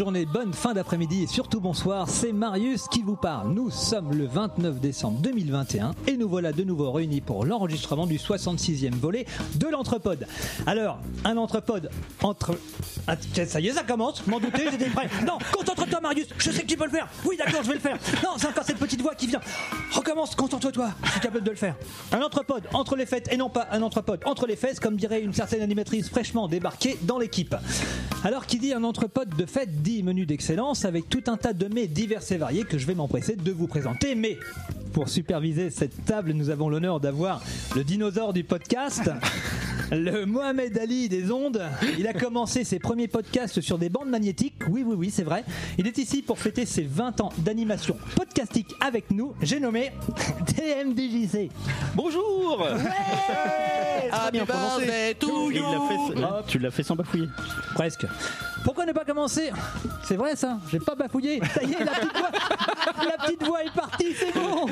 journée, bonne fin d'après-midi et surtout bonsoir. C'est Marius qui vous parle. Nous sommes le 29 décembre 2021 et nous voilà de nouveau réunis pour l'enregistrement du 66e volet de l'Entrepode. Alors, un Entrepode entre. Ah, ça y est, ça commence. M'en doutais, j'étais prêt. Non, concentre-toi, Marius. Je sais que tu peux le faire. Oui, d'accord, je vais le faire. Non, c'est encore cette petite voix qui vient. Recommence, concentre-toi. Je suis capable de le faire. Un Entrepode entre les fêtes et non pas un Entrepode entre les fesses, comme dirait une certaine animatrice fraîchement débarquée dans l'équipe. Alors, qui dit un Entrepode de fête dit menu d'excellence avec tout un tas de mets divers et variés que je vais m'empresser de vous présenter. Mais pour superviser cette table, nous avons l'honneur d'avoir le dinosaure du podcast. Le Mohamed Ali des ondes, il a commencé ses premiers podcasts sur des bandes magnétiques. Oui, oui, oui, c'est vrai. Il est ici pour fêter ses 20 ans d'animation podcastique avec nous. J'ai nommé TMDJC. Bonjour Ah, bien prononcé. Et il l'a fait- Hop. tu l'as fait sans bafouiller. Presque. Pourquoi ne pas commencer? C'est vrai ça, j'ai pas bafouillé. Ça y est, la petite voix, la petite voix est partie, c'est bon.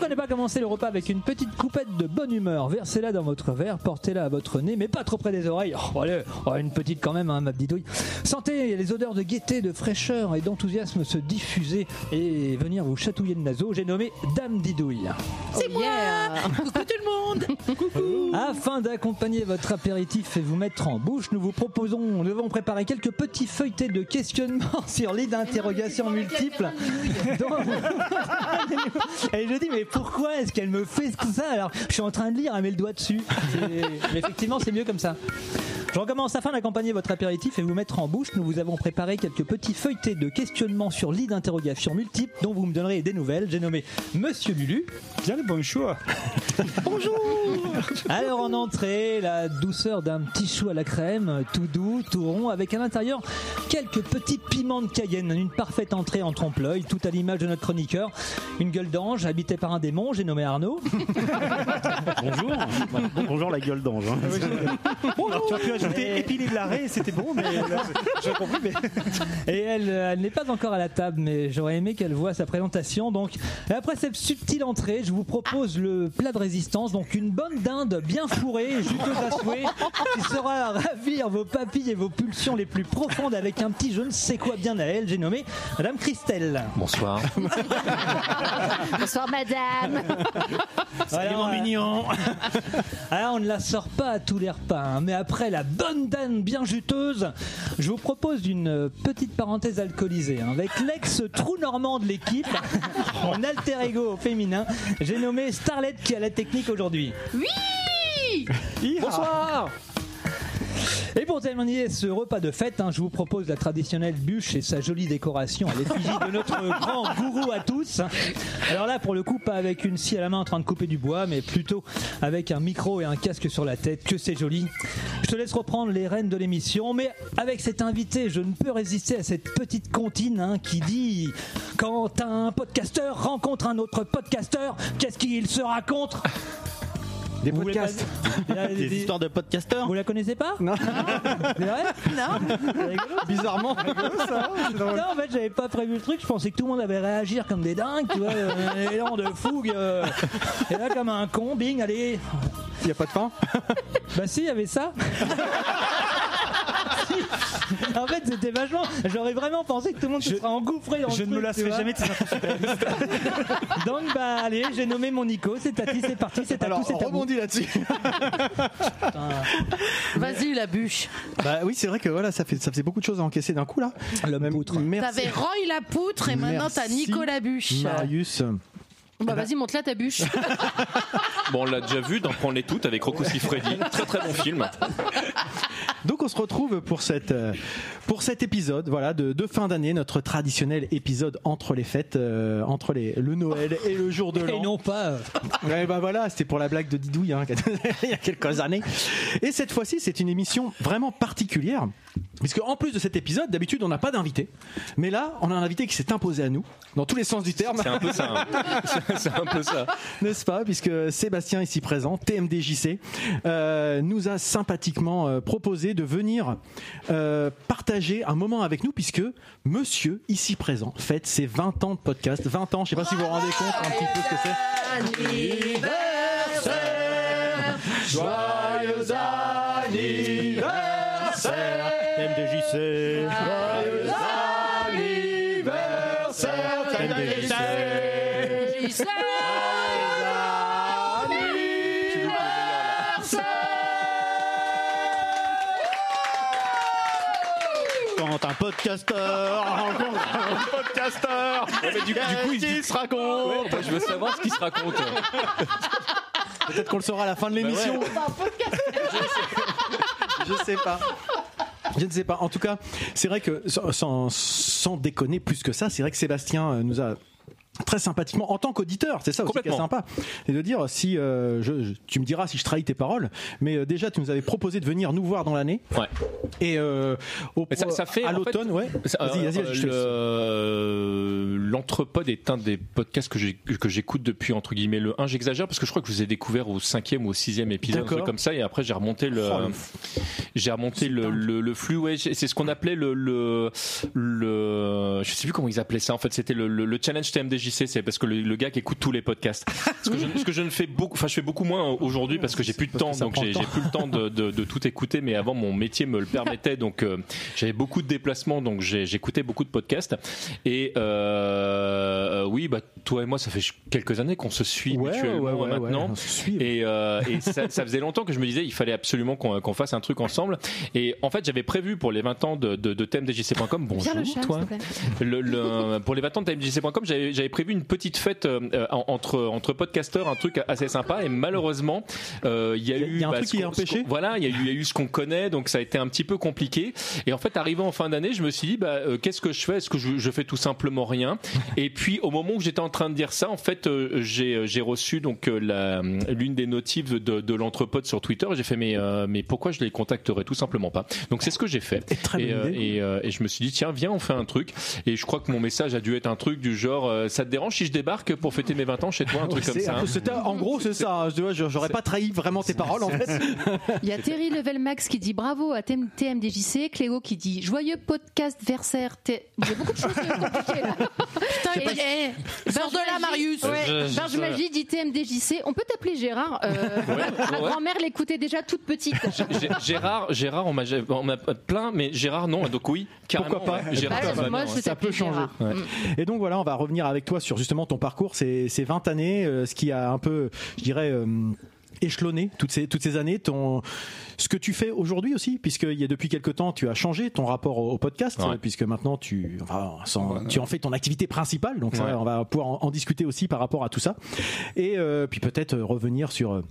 Pourquoi ne pas commencer le repas avec une petite coupette de bonne humeur? Versez-la dans votre verre, portez-la à votre nez, mais pas trop près des oreilles. Oh, allez, oh, une petite quand même, hein, ma petite douille. Sentez les odeurs de gaieté, de fraîcheur et d'enthousiasme se diffuser et venir vous chatouiller le naseau. J'ai nommé Dame Didouille. C'est moi Coucou tout le monde Afin d'accompagner votre apéritif et vous mettre en bouche, nous vous proposons, nous avons préparé quelques petits feuilletés de questionnements sur les d'interrogations multiples. dont- et je dis, mais pourquoi est-ce qu'elle me fait ça Alors, je suis en train de lire, elle met le doigt dessus. C'est- Effectivement, c'est mieux comme ça. Je recommence afin d'accompagner votre apéritif et vous mettre en bouche. Nous vous avons préparé quelques petits feuilletés de questionnements sur lit d'interrogations multiples dont vous me donnerez des nouvelles. J'ai nommé Monsieur Lulu. Bien le bon choix. Alors en entrée, la douceur d'un petit chou à la crème, tout doux, tout rond, avec à l'intérieur quelques petits piments de Cayenne, une parfaite entrée en trompe-l'œil, tout à l'image de notre chroniqueur. Une gueule d'ange habitée par un démon, j'ai nommé Arnaud. Bonjour. Bonjour la gueule d'ange. hein. Alors, tu as pu ajouter épilé de l'arrêt, c'était bon, mais là, j'ai compris. Mais... Et elle, euh, elle n'est pas encore à la table, mais j'aurais aimé qu'elle voie sa présentation. Donc, après cette subtile entrée, je vous propose le plat de résistance. Donc, une bonne dinde bien fourrée, juteuse à souhait, qui saura ravir vos papilles et vos pulsions les plus profondes avec un petit je ne sais quoi bien à elle. J'ai nommé Madame Christelle. Bonsoir. Bonsoir madame Voilà, mon on- mignon. Alors, on ne la sort pas à tous les repas, hein, mais après la bonne dame bien juteuse, je vous propose une euh, petite parenthèse alcoolisée. hein, avec l'ex-trou normand de l'équipe, en alter ego au féminin, j'ai nommé Starlet qui a la technique aujourd'hui. Oui Bonsoir et pour terminer ce repas de fête, hein, je vous propose la traditionnelle bûche et sa jolie décoration à l'effigie de notre grand gourou à tous. Alors là, pour le coup, pas avec une scie à la main en train de couper du bois, mais plutôt avec un micro et un casque sur la tête. Que c'est joli. Je te laisse reprendre les rênes de l'émission, mais avec cet invité, je ne peux résister à cette petite comptine hein, qui dit quand un podcasteur rencontre un autre podcasteur, qu'est-ce qu'il se raconte? Des Vous voulez pas- podcasts. Des des- histoires de podcasteurs. Vous la connaissez pas Non. C'est vrai Non C'est rigolo. Bizarrement. Non, en fait, j'avais pas prévu le truc. Je pensais que tout le monde allait réagir comme des dingues, tu vois, un élan de fougue. euh. Et là, comme un con, bing, allez. Il n'y a pas de fin. Bah si, il y avait ça. En fait, c'était vachement. J'aurais vraiment pensé que tout le monde se Je- serait engouffré dans Je le ne me lasserai jamais de ces infos. Donc, bah, allez, j'ai nommé mon Nico. C'est Tati, c'est parti, c'est à Alors, tout, c'est on à vous. rebondit là-dessus. Vas-y la bûche Bah oui, c'est vrai que voilà, ça, fait, ça faisait beaucoup de choses à encaisser d'un coup là. L'homme Même- poutre. Merci. T'avais Roy la poutre et maintenant t'as Merci, Nicolas Bûche Marius. Bah vas-y monte là ta bûche Bon, on l'a déjà vu dans Prends les toutes avec Rocco Siffredi. Très très bon film. Donc on se retrouve pour cette euh, pour cet épisode voilà de, de fin d'année notre traditionnel épisode entre les fêtes euh, entre les le Noël et le jour de Et l'an. non pas. euh, Ouais, bah voilà, c'était pour la blague de Didouille hein, il y a quelques années. Et cette fois-ci, c'est une émission vraiment particulière. Puisque en plus de cet épisode, d'habitude on n'a pas d'invité, mais là on a un invité qui s'est imposé à nous, dans tous les sens du terme, C'est un peu ça. hein. C'est- un peu ça. n'est-ce pas Puisque Sébastien ici présent, TMDJC, euh, nous a sympathiquement euh, de venir euh, partager un moment avec nous, puisque Monsieur ici présent fête ses 20 ans de podcast, 20 ans, je sais pas si vous vous rendez compte un petit peu ce que c'est. Anniversaire. Joyeux anniversaire. MDJC. Quand un podcasteur rencontre un podcasteur, du, du coup, il se dit- qui se raconte. Ouais, moi, je veux savoir ce qui se raconte. Peut-être qu'on le saura à la fin de l'émission. Je sais pas. Je ne sais pas. En tout cas, c'est vrai que sans, sans- sans déconner plus que ça, c'est vrai que Sébastien euh, nous a très sympathiquement en tant qu'auditeur, c'est ça aussi qui est sympa, et de dire si euh, je, je- tu me diras si je trahis tes paroles, mais euh, déjà tu nous avais proposé de venir nous voir dans l'année Ouais. et euh, au, ça- ça fait, à en fait, l'automne, ouais. Laisse. le- L'Entrepode est un des podcasts que j'écoute depuis entre guillemets le 1. J'exagère parce que je crois que je vous ai découvert au cinquième ou au sixième épisode, un comme ça, et après j'ai remonté le, Oh, j'ai remonté le, le, le flux. Ouais, c'est ce qu'on appelait le, le, le, je sais plus comment ils appelaient ça. En fait, c'était le, le, le C'est parce que le, le gars qui écoute tous les podcasts. Ce que je, ce que je ne fais beaucoup, enfin, je fais beaucoup moins aujourd'hui parce que j'ai plus de temps, donc j'ai plus le temps de, de, de tout écouter. Mais avant, mon métier me le permettait, donc euh, j'avais beaucoup de déplacements, donc j'écoutais beaucoup de podcasts. Et euh, oui, bah toi et moi, ça fait quelques années qu'on se suit Ouais, mutuellement ouais, ouais, ouais, maintenant. suit. Et, euh, et ça, ça faisait longtemps que je me disais il fallait absolument qu'on fasse un truc ensemble. Et en fait, j'avais prévu pour les 20 ans de, de, de TMDJC.com. Bonjour, le chat, toi. Le, le- pour les 20 ans de TMDJC.com, j'avais j'avais prévu une petite fête euh, entre entre podcasteurs, un truc assez sympa. Et malheureusement, euh, il y a Il y a- eu il y a un bah, truc qui est empêché Voilà, il y a eu il y a eu ce qu'on connaît, donc ça a été un petit peu compliqué. Et en fait, arrivant en fin d'année, je me suis dit bah euh, qu'est-ce que je fais? Est-ce que je, je fais tout simplement rien? Et puis au moment où j'étais en train de dire ça, en fait, j'ai reçu donc l'une des notifs de, de l'entrepôt sur Twitter. Et j'ai fait mais mais pourquoi je les contacterais tout simplement pas? Donc c'est ce que j'ai fait. Et très Et, bonne idée. et, et je me suis dit tiens viens on fait un truc et je crois que mon message a dû être un truc du genre ça te dérange si je débarque pour fêter mes 20 ans chez toi un truc comme ça hein c'était- en gros, c'est ça. Je- je- J'aurais pas trahi vraiment tes paroles en fait. Il y a Terry Level Max qui dit bravo à TM- TMDJC, Cléo qui dit joyeux podcast versaire. T- Il y a beaucoup de choses compliquées là. Putain, Et- de là, Marius. Ouais. Je- je- Barge Magie dit TMDJC. On peut t'appeler Gérard. Euh, Ma ouais. grand-mère l'écoutait déjà toute petite. Gé- Gérard, Gérard, on m'a plein, mais Gérard non, donc oui, carrément. Pourquoi pas ouais. Gérard, Bah, moi, je. Ça peut changer. Et donc voilà, on va revenir avec toi sur justement ton parcours, ces, ces 20 années, euh, ce qui a un peu, je dirais, euh, échelonné toutes ces, toutes ces années, ton, ce que tu fais aujourd'hui aussi, puisqu'il y a depuis quelque temps, tu as changé ton rapport au, au podcast, Ouais. euh, puisque maintenant tu, enfin, sans- tu en fais ton activité principale, donc ça, on va pouvoir en, en discuter aussi par rapport à tout ça. Et euh, puis peut-être revenir sur...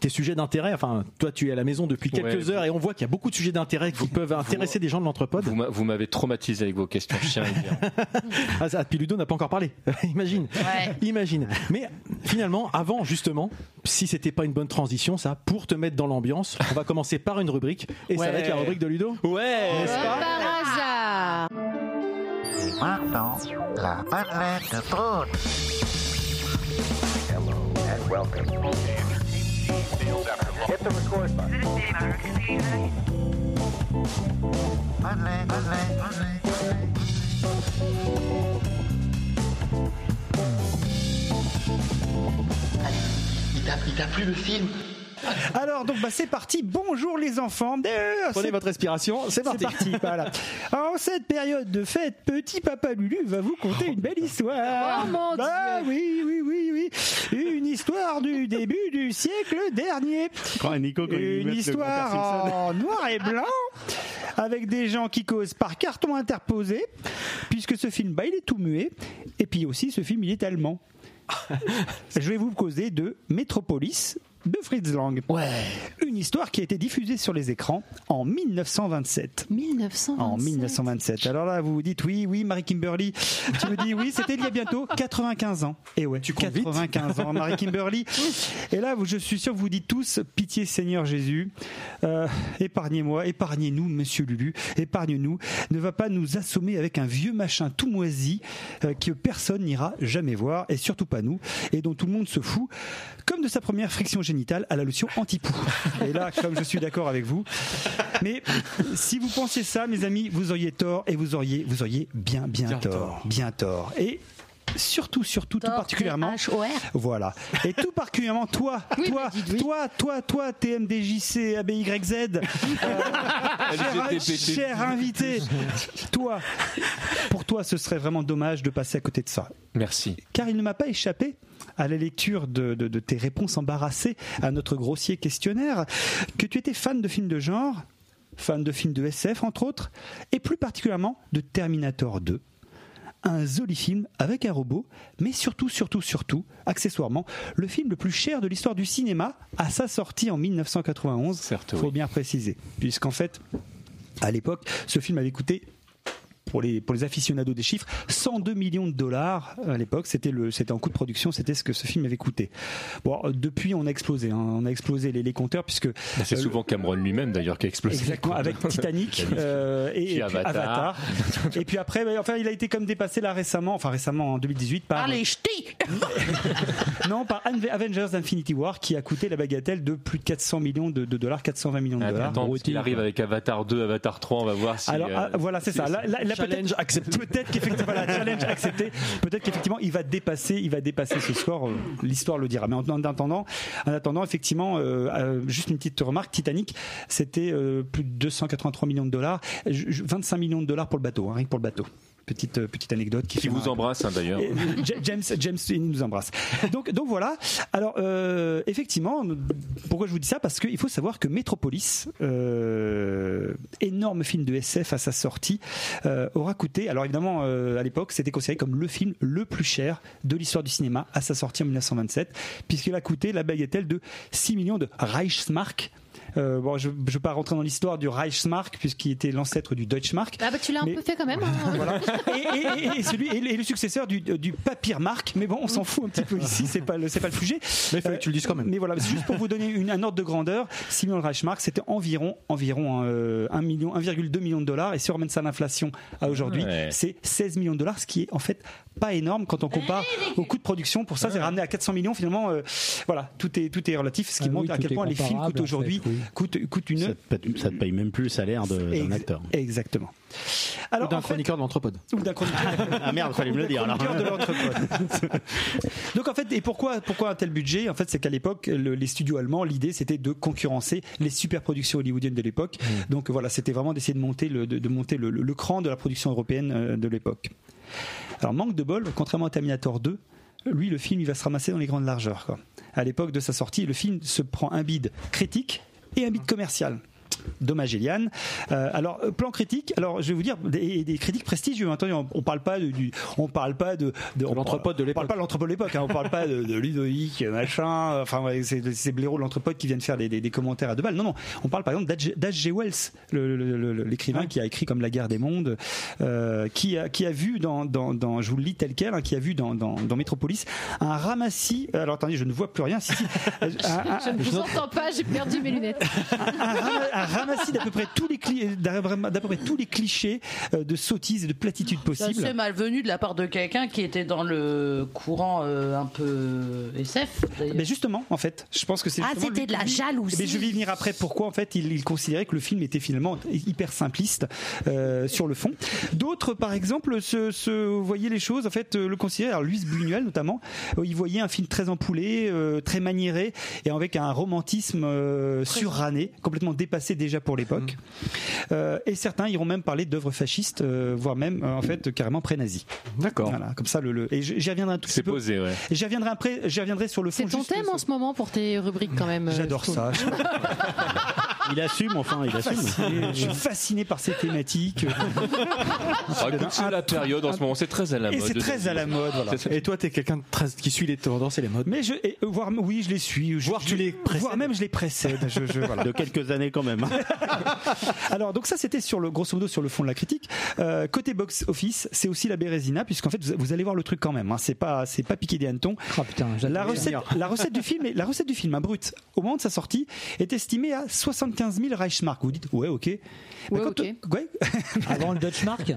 tes sujets d'intérêt, enfin, toi tu es à la maison depuis quelques Ouais. heures et on voit qu'il y a beaucoup de sujets d'intérêt qui peuvent intéresser des gens de l'entrepode. Vous m'a- Vous m'avez traumatisé avec vos questions, dire. Ah, ça, puis Ludo n'a pas encore parlé. Imagine. Ouais. Imagine. Mais finalement, avant justement, si c'était pas une bonne transition, ça, pour te mettre dans l'ambiance, on va commencer par une rubrique. Et ça va être la rubrique de Ludo. Ouais Comme par hasard. Maintenant, la madeleine Il t'a, il t'a plu le film? Alors donc bah, c'est parti. Bonjour les enfants. Euh, Prenez c'est- votre respiration, c'est C'est parti. parti, voilà. En cette période de fête, petit papa Lulu va vous conter une belle histoire. Oh, mon Ah oui, oui, oui, oui. Une histoire du début du siècle dernier. Quand Nico, quand il Une histoire en noir et blanc avec des gens qui causent par carton interposé puisque ce film bah, il est tout muet et puis aussi ce film il est allemand. Je vais vous causer de Metropolis de Fritz Lang. Ouais. Une histoire qui a été diffusée sur les écrans en 1927. 1927. En 1927. Alors là, vous vous dites oui, oui, Marie Kimberly. Tu me dis oui, c'était il y a bientôt 95 ans. Et ouais, Tu comptes vite. 95 ans, Marie Kimberly. Et là, je suis sûr que vous dites tous pitié Seigneur Jésus, euh, épargnez-moi, épargnez-nous, Monsieur Lulu, épargne-nous. Ne va pas nous assommer avec un vieux machin tout moisi euh, que personne n'ira jamais voir et surtout pas nous et dont tout le monde se fout, comme de sa première friction génitale à la lotion anti-poux. Et là, comme je suis d'accord avec vous, mais si vous pensiez ça, mes amis, vous auriez tort et vous auriez, vous auriez bien, bien, Bien tort, tort. bien tort. Et surtout, surtout, tout particulièrement. T-H-O-R. Voilà. Et tout particulièrement toi, Oui, toi, oui. toi, toi, toi, TMDJC, ABYZ, euh, cher, cher invité, toi, pour toi, ce serait vraiment dommage de passer à côté de ça. Merci. Car il ne m'a pas échappé à la lecture de, de- de tes réponses embarrassées à notre grossier questionnaire que tu étais fan de films de genre, fan de films de SF entre autres, et plus particulièrement de Terminator 2. Un joli film avec un robot, mais surtout, surtout, surtout, accessoirement, le film le plus cher de l'histoire du cinéma à sa sortie en 1991. Certes, faut oui. bien préciser, puisqu'en fait, à l'époque, ce film avait coûté pour les, pour les aficionados des chiffres, 102 millions de dollars à l'époque. C'était le, c'était en coût de production, c'était ce que ce film avait coûté. Bon, euh, depuis, on a explosé, hein. on a explosé les, les compteurs puisque C'est Euh, souvent Cameron lui-même d'ailleurs qui a explosé. Exactement, avec Titanic euh, et, Puis et puis Avatar. Avatar. Et puis après, bah, enfin, il a été comme dépassé là récemment, enfin récemment en 2018 par Allez, ch'ti non par Ave- Avengers Infinity War qui a coûté la bagatelle de plus de 400 millions de, de dollars, 420 millions de Attends, dollars. attends, qu'il arrive avec Avatar 2, Avatar 3, on va voir si. Alors euh, ah, voilà, c'est ça. Challenge peut-être- accepté. Peut-être qu'effectivement, voilà, challenge accepté. Peut-être qu'effectivement, il va dépasser, il va dépasser ce score. euh, L'histoire le dira. Mais en, en attendant, en attendant, effectivement, euh, euh, juste une petite remarque. Titanic, c'était euh, plus de 283 millions de dollars, Je- je- 25 millions de dollars pour le bateau, hein, rien que pour le bateau. Petite euh, petite anecdote qui, vous embrasse hein, d'ailleurs. Euh, Ja- James, James, il nous embrasse. Donc, donc voilà. Alors, euh, effectivement, pourquoi je vous dis ça? Parce qu'il faut savoir que Metropolis, euh, énorme film de SF à sa sortie, euh, aura coûté. Alors évidemment, à l'époque, c'était considéré comme le film le plus cher de l'histoire du cinéma à sa sortie en 1927, puisqu'il a coûté la bagatelle de 6 millions de Reichsmark. Euh, bon, je ne vais pas rentrer dans l'histoire du Reichsmark puisqu'il était l'ancêtre du Deutschmark. Ah bah tu l'as un Mais- peu fait quand même. hein. Voilà. Et, et- et- et celui, et le successeur du, du Papiermark, mais bon, on s'en fout un petit peu ici, c'est pas le, c'est pas le sujet. Mais il fallait que tu le dises quand même. Mais voilà, c'est juste pour vous donner une, un ordre de grandeur, 6 millions de Reichsmark, c'était environ, environ euh, 1 million, 1,2 million de dollars, et si on ramène ça à l'inflation à aujourd'hui, Ouais. c'est 16 millions de dollars, ce qui est en fait pas énorme quand on compare au coût de production. Pour ça, c'est ramené à 400 millions finalement. euh, voilà, tout est tout est relatif, ce qui Ah oui, montre à quel point les films coûtent en aujourd'hui, fait, oui. Coûtent une Ça te, paye, ça te paye même plus le salaire d'un acteur. Exactement. Ou Alors, d'un chroniqueur de l'anthropode. ou d'un chroniqueur. Ah merde, fallait me le dire alors. Chroniqueur de. Donc en fait, et pourquoi, pourquoi un tel budget? En fait, c'est qu'à l'époque, le- les studios allemands, l'idée c'était de concurrencer les super productions hollywoodiennes de l'époque. Donc voilà, c'était vraiment d'essayer de monter le, de, de monter le, le- le cran de la production européenne euh, de l'époque. Alors manque de bol, contrairement à Terminator 2, lui le film il va se ramasser dans les grandes largeurs. Quoi. À l'époque de sa sortie, le film se prend un bide critique et un bide commercial. Dommage Eliane. Euh, alors euh, plan critique. Alors je vais vous dire des, des critiques prestigieux. Attendez, on, on parle pas de, du, on parle pas de, de, de parle- On parle l'époque. pas de l'époque. Hein, on parle pas de, de Ludovic machin. Enfin ouais, c'est c'est blaireaux de l'anthropode qui viennent faire des, des- des commentaires à deux balles. Non non. On parle par exemple d'H- d'H.G. Wells, l'écrivain qui a écrit comme La Guerre des mondes, euh, qui a qui a vu dans, dans, dans je vous le lis tel quel, hein, qui a vu dans, dans, dans Métropolis un ramassis. Alors attendez, je ne vois plus rien. Si, si. Un- un- Je ne vous entends pas, j'ai perdu mes lunettes. un, rama- un ramassis d'à peu près tous les d'à peu près tous les clichés euh, de sottises et de platitudes C'est possibles. assez malvenu de la part de quelqu'un qui était dans le courant euh, un peu SF. d'ailleurs. Mais justement, en fait, je pense que c'est Ah, c'était de la jalousie. Mais je vais y venir après. Pourquoi en fait il, il considérait que le film était finalement hyper simpliste euh, sur le fond. D'autres, par exemple, se, se voyaient les choses en fait euh, le considéraient. Alors Luis Buñuel notamment, euh, il voyait un film très empoulé, euh, très maniéré et avec un romantisme euh, suranné, complètement dépassé déjà pour l'époque. Euh, et certains iront même parler d'œuvres fascistes, euh, voire même euh, en fait carrément pré-nazis. D'accord. Voilà, comme ça le, le- et j'y reviendrai un tout petit C'est peu. posé, ouais. Et J'y reviendrai après. J'y reviendrai sur le fond. C'est ton thème en ce moment pour tes rubriques quand même. J'adore ça. Il assume, enfin, il assume. fasciné, je suis fasciné par ces thématiques. Ah, écoute, c'est la période en ce moment, c'est très à la Et mode. c'est très à la mode. Voilà. Et toi, t'es quelqu'un de très- qui suit les tendances et les modes. Mais je, et, euh, voire, oui, je les suis. Je, Voire tu les précèdes. Voire même je les précède. Je, je- voilà. De quelques années quand même. Alors donc ça c'était sur le grosso modo sur le fond de la critique. Euh, côté box office, c'est aussi la Bérésina puisqu'en fait vous, vous allez voir le truc quand même. Hein, c'est pas c'est pas piqué des hannetons. Oh putain. La recette, la recette du film, est- la recette du film, hein, brut, au moment de sa sortie, est estimée à 75 000 Reichsmark. Vous dites, ouais, ok. Mais Ouais, quand ok. on- ouais. Avant le Dutch Mark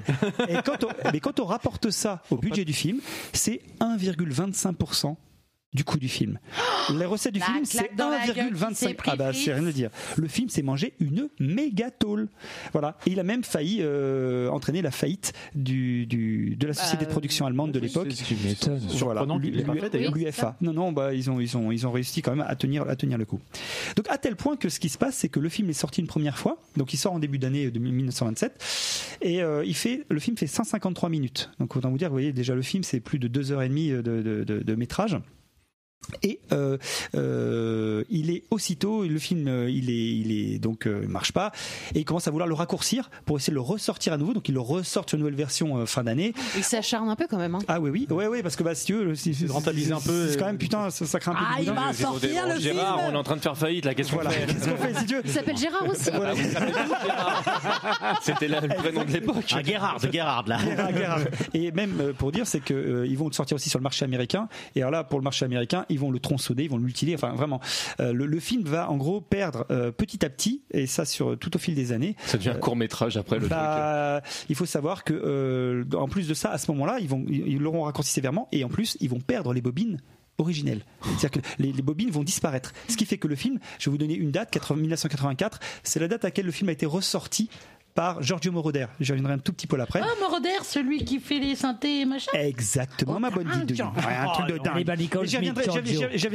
Et quand on, mais quand on rapporte ça au budget du film, c'est 1,25% du coût du film. Les recettes du La film, c'est claque dans la gueule qui s'est 1,25. pris Ah bah c'est rien à dire. Le film s'est mangé une méga tôle. Voilà. Et il a même failli euh, entraîner la faillite du, du- de la société de production allemande de l'époque. Voilà. Oui, L'UFA. Non, non, bah, ils ont, ils ont, ils ont réussi quand même à tenir, à tenir le coup. Donc, à tel point que ce qui se passe, c'est que le film est sorti une première fois. Donc, il sort en début d'année de 1927. Et euh, il fait, le film fait 153 minutes. Donc, autant vous dire, vous voyez, déjà, le film, c'est plus de deux heures et demie de, de- de- de métrage. Et euh, euh, il est aussitôt, le film, euh, il est, il est donc euh, il marche pas, et il commence à vouloir le raccourcir pour essayer de le ressortir à nouveau. Donc il le ressort sur une nouvelle version euh, fin d'année. Il s'acharne un peu quand même. hein. Ah oui, oui, ouais, ouais, parce que bah, si tu veux, c'est rentabiliser un peu, C'est quand même putain, ça, ça craint un peu. Ah, il va sortir le Gérard, film on est en train de faire faillite là, qu'est-ce qu'on Voilà, fait qu'est-ce qu'on fait si tu veux Il s'appelle Gérard aussi. Ah s'appelle Gérard. C'était là le prénom de l'époque. Ah, Gerhard, Gerhard, là. Et même euh, pour dire, c'est que euh, ils vont le sortir aussi sur le marché américain. Et alors là, pour le marché américain, ils vont le tronçonner, ils vont le mutiler. Enfin, vraiment, Euh, le, le film va en gros perdre euh, petit à petit, et ça sur tout au fil des années. Ça devient un court métrage après le truc. Bah, il faut savoir que euh, en plus de ça, à ce moment-là, ils vont, ils l'auront raccourci sévèrement, et en plus, ils vont perdre les bobines originelles. C'est-à-dire que les, les bobines vont disparaître. Ce qui fait que le film, je vais vous donner une date, 80 1984, c'est la date à laquelle le film a été ressorti par Giorgio Moroder. Je reviendrai un tout petit peu après. Ah, Moroder, celui qui fait les synthés et machin. Exactement, ma bonne dingue. vie. Ouais, un truc de dingue. les Nicole Mais J'y reviendrai, j'y j'y.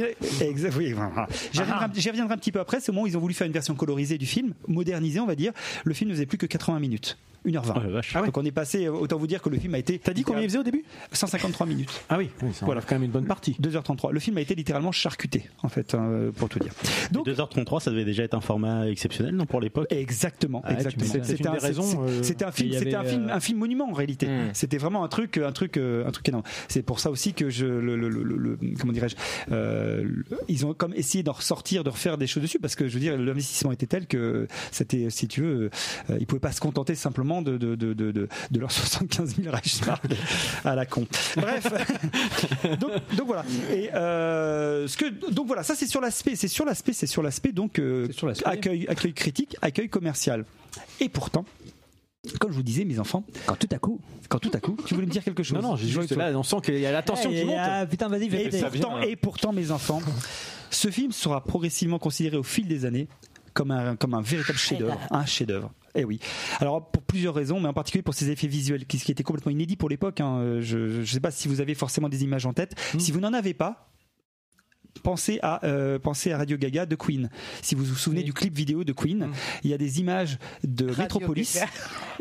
J'y j'y reviendrai un petit peu après. C'est au moment où ils ont voulu faire une version colorisée du film, modernisée, on va dire. Le film ne faisait plus que 80 minutes. 1h20. Oh, vache. Donc on est passé, autant vous dire que le film a été. T'as dit combien il faisait au début? 153 minutes. Ah oui, oui ça Voilà. quand même une bonne partie. 2h33. Le film a été littéralement charcuté, en fait, hein, pour tout dire. Donc, 2h33, ça devait déjà être un format exceptionnel, non, pour l'époque? Exactement, Ah, exactement. une des un, euh, c'était un film, c'était un film, euh, un film monument en réalité. Mm. C'était vraiment un truc, un truc, euh, un truc énorme. C'est pour ça aussi que je, le, le- le- le- comment dirais-je, euh, ils ont comme essayé d'en ressortir, de refaire des choses dessus, parce que je veux dire, l'investissement était tel que c'était, si tu veux, euh, ils pouvaient pas se contenter simplement de de de de, de, de leurs 75 000 Reichsmark à la con. Bref, donc, donc voilà. Et euh, ce que, donc voilà, ça c'est sur l'aspect, c'est sur l'aspect, c'est sur l'aspect donc euh, sur accueil, accueil critique, accueil commercial. Et pourtant, comme je vous disais, mes enfants, Quand tout à coup. quand tout à coup, tu voulais me dire quelque chose Non, non, j'ai juste là, on sent qu'il y a la tension qui Eh, monte. ah, putain, vas-y, et pourtant, vient, hein. et pourtant, mes enfants, ce film sera progressivement considéré au fil des années comme un, comme un véritable chef-d'œuvre, un chef-d'œuvre. Eh oui. Alors pour plusieurs raisons, mais en particulier pour ses effets visuels, qui, ce qui était complètement inédit pour l'époque. hein. Euh, Je ne sais pas si vous avez forcément des images en tête. Hmm. Si vous n'en avez pas. Pensez à, euh, pensez à Radio Gaga de Queen. Si vous vous souvenez Oui. du clip vidéo de Queen, il y a des images de Radio Métropolis. Gaga.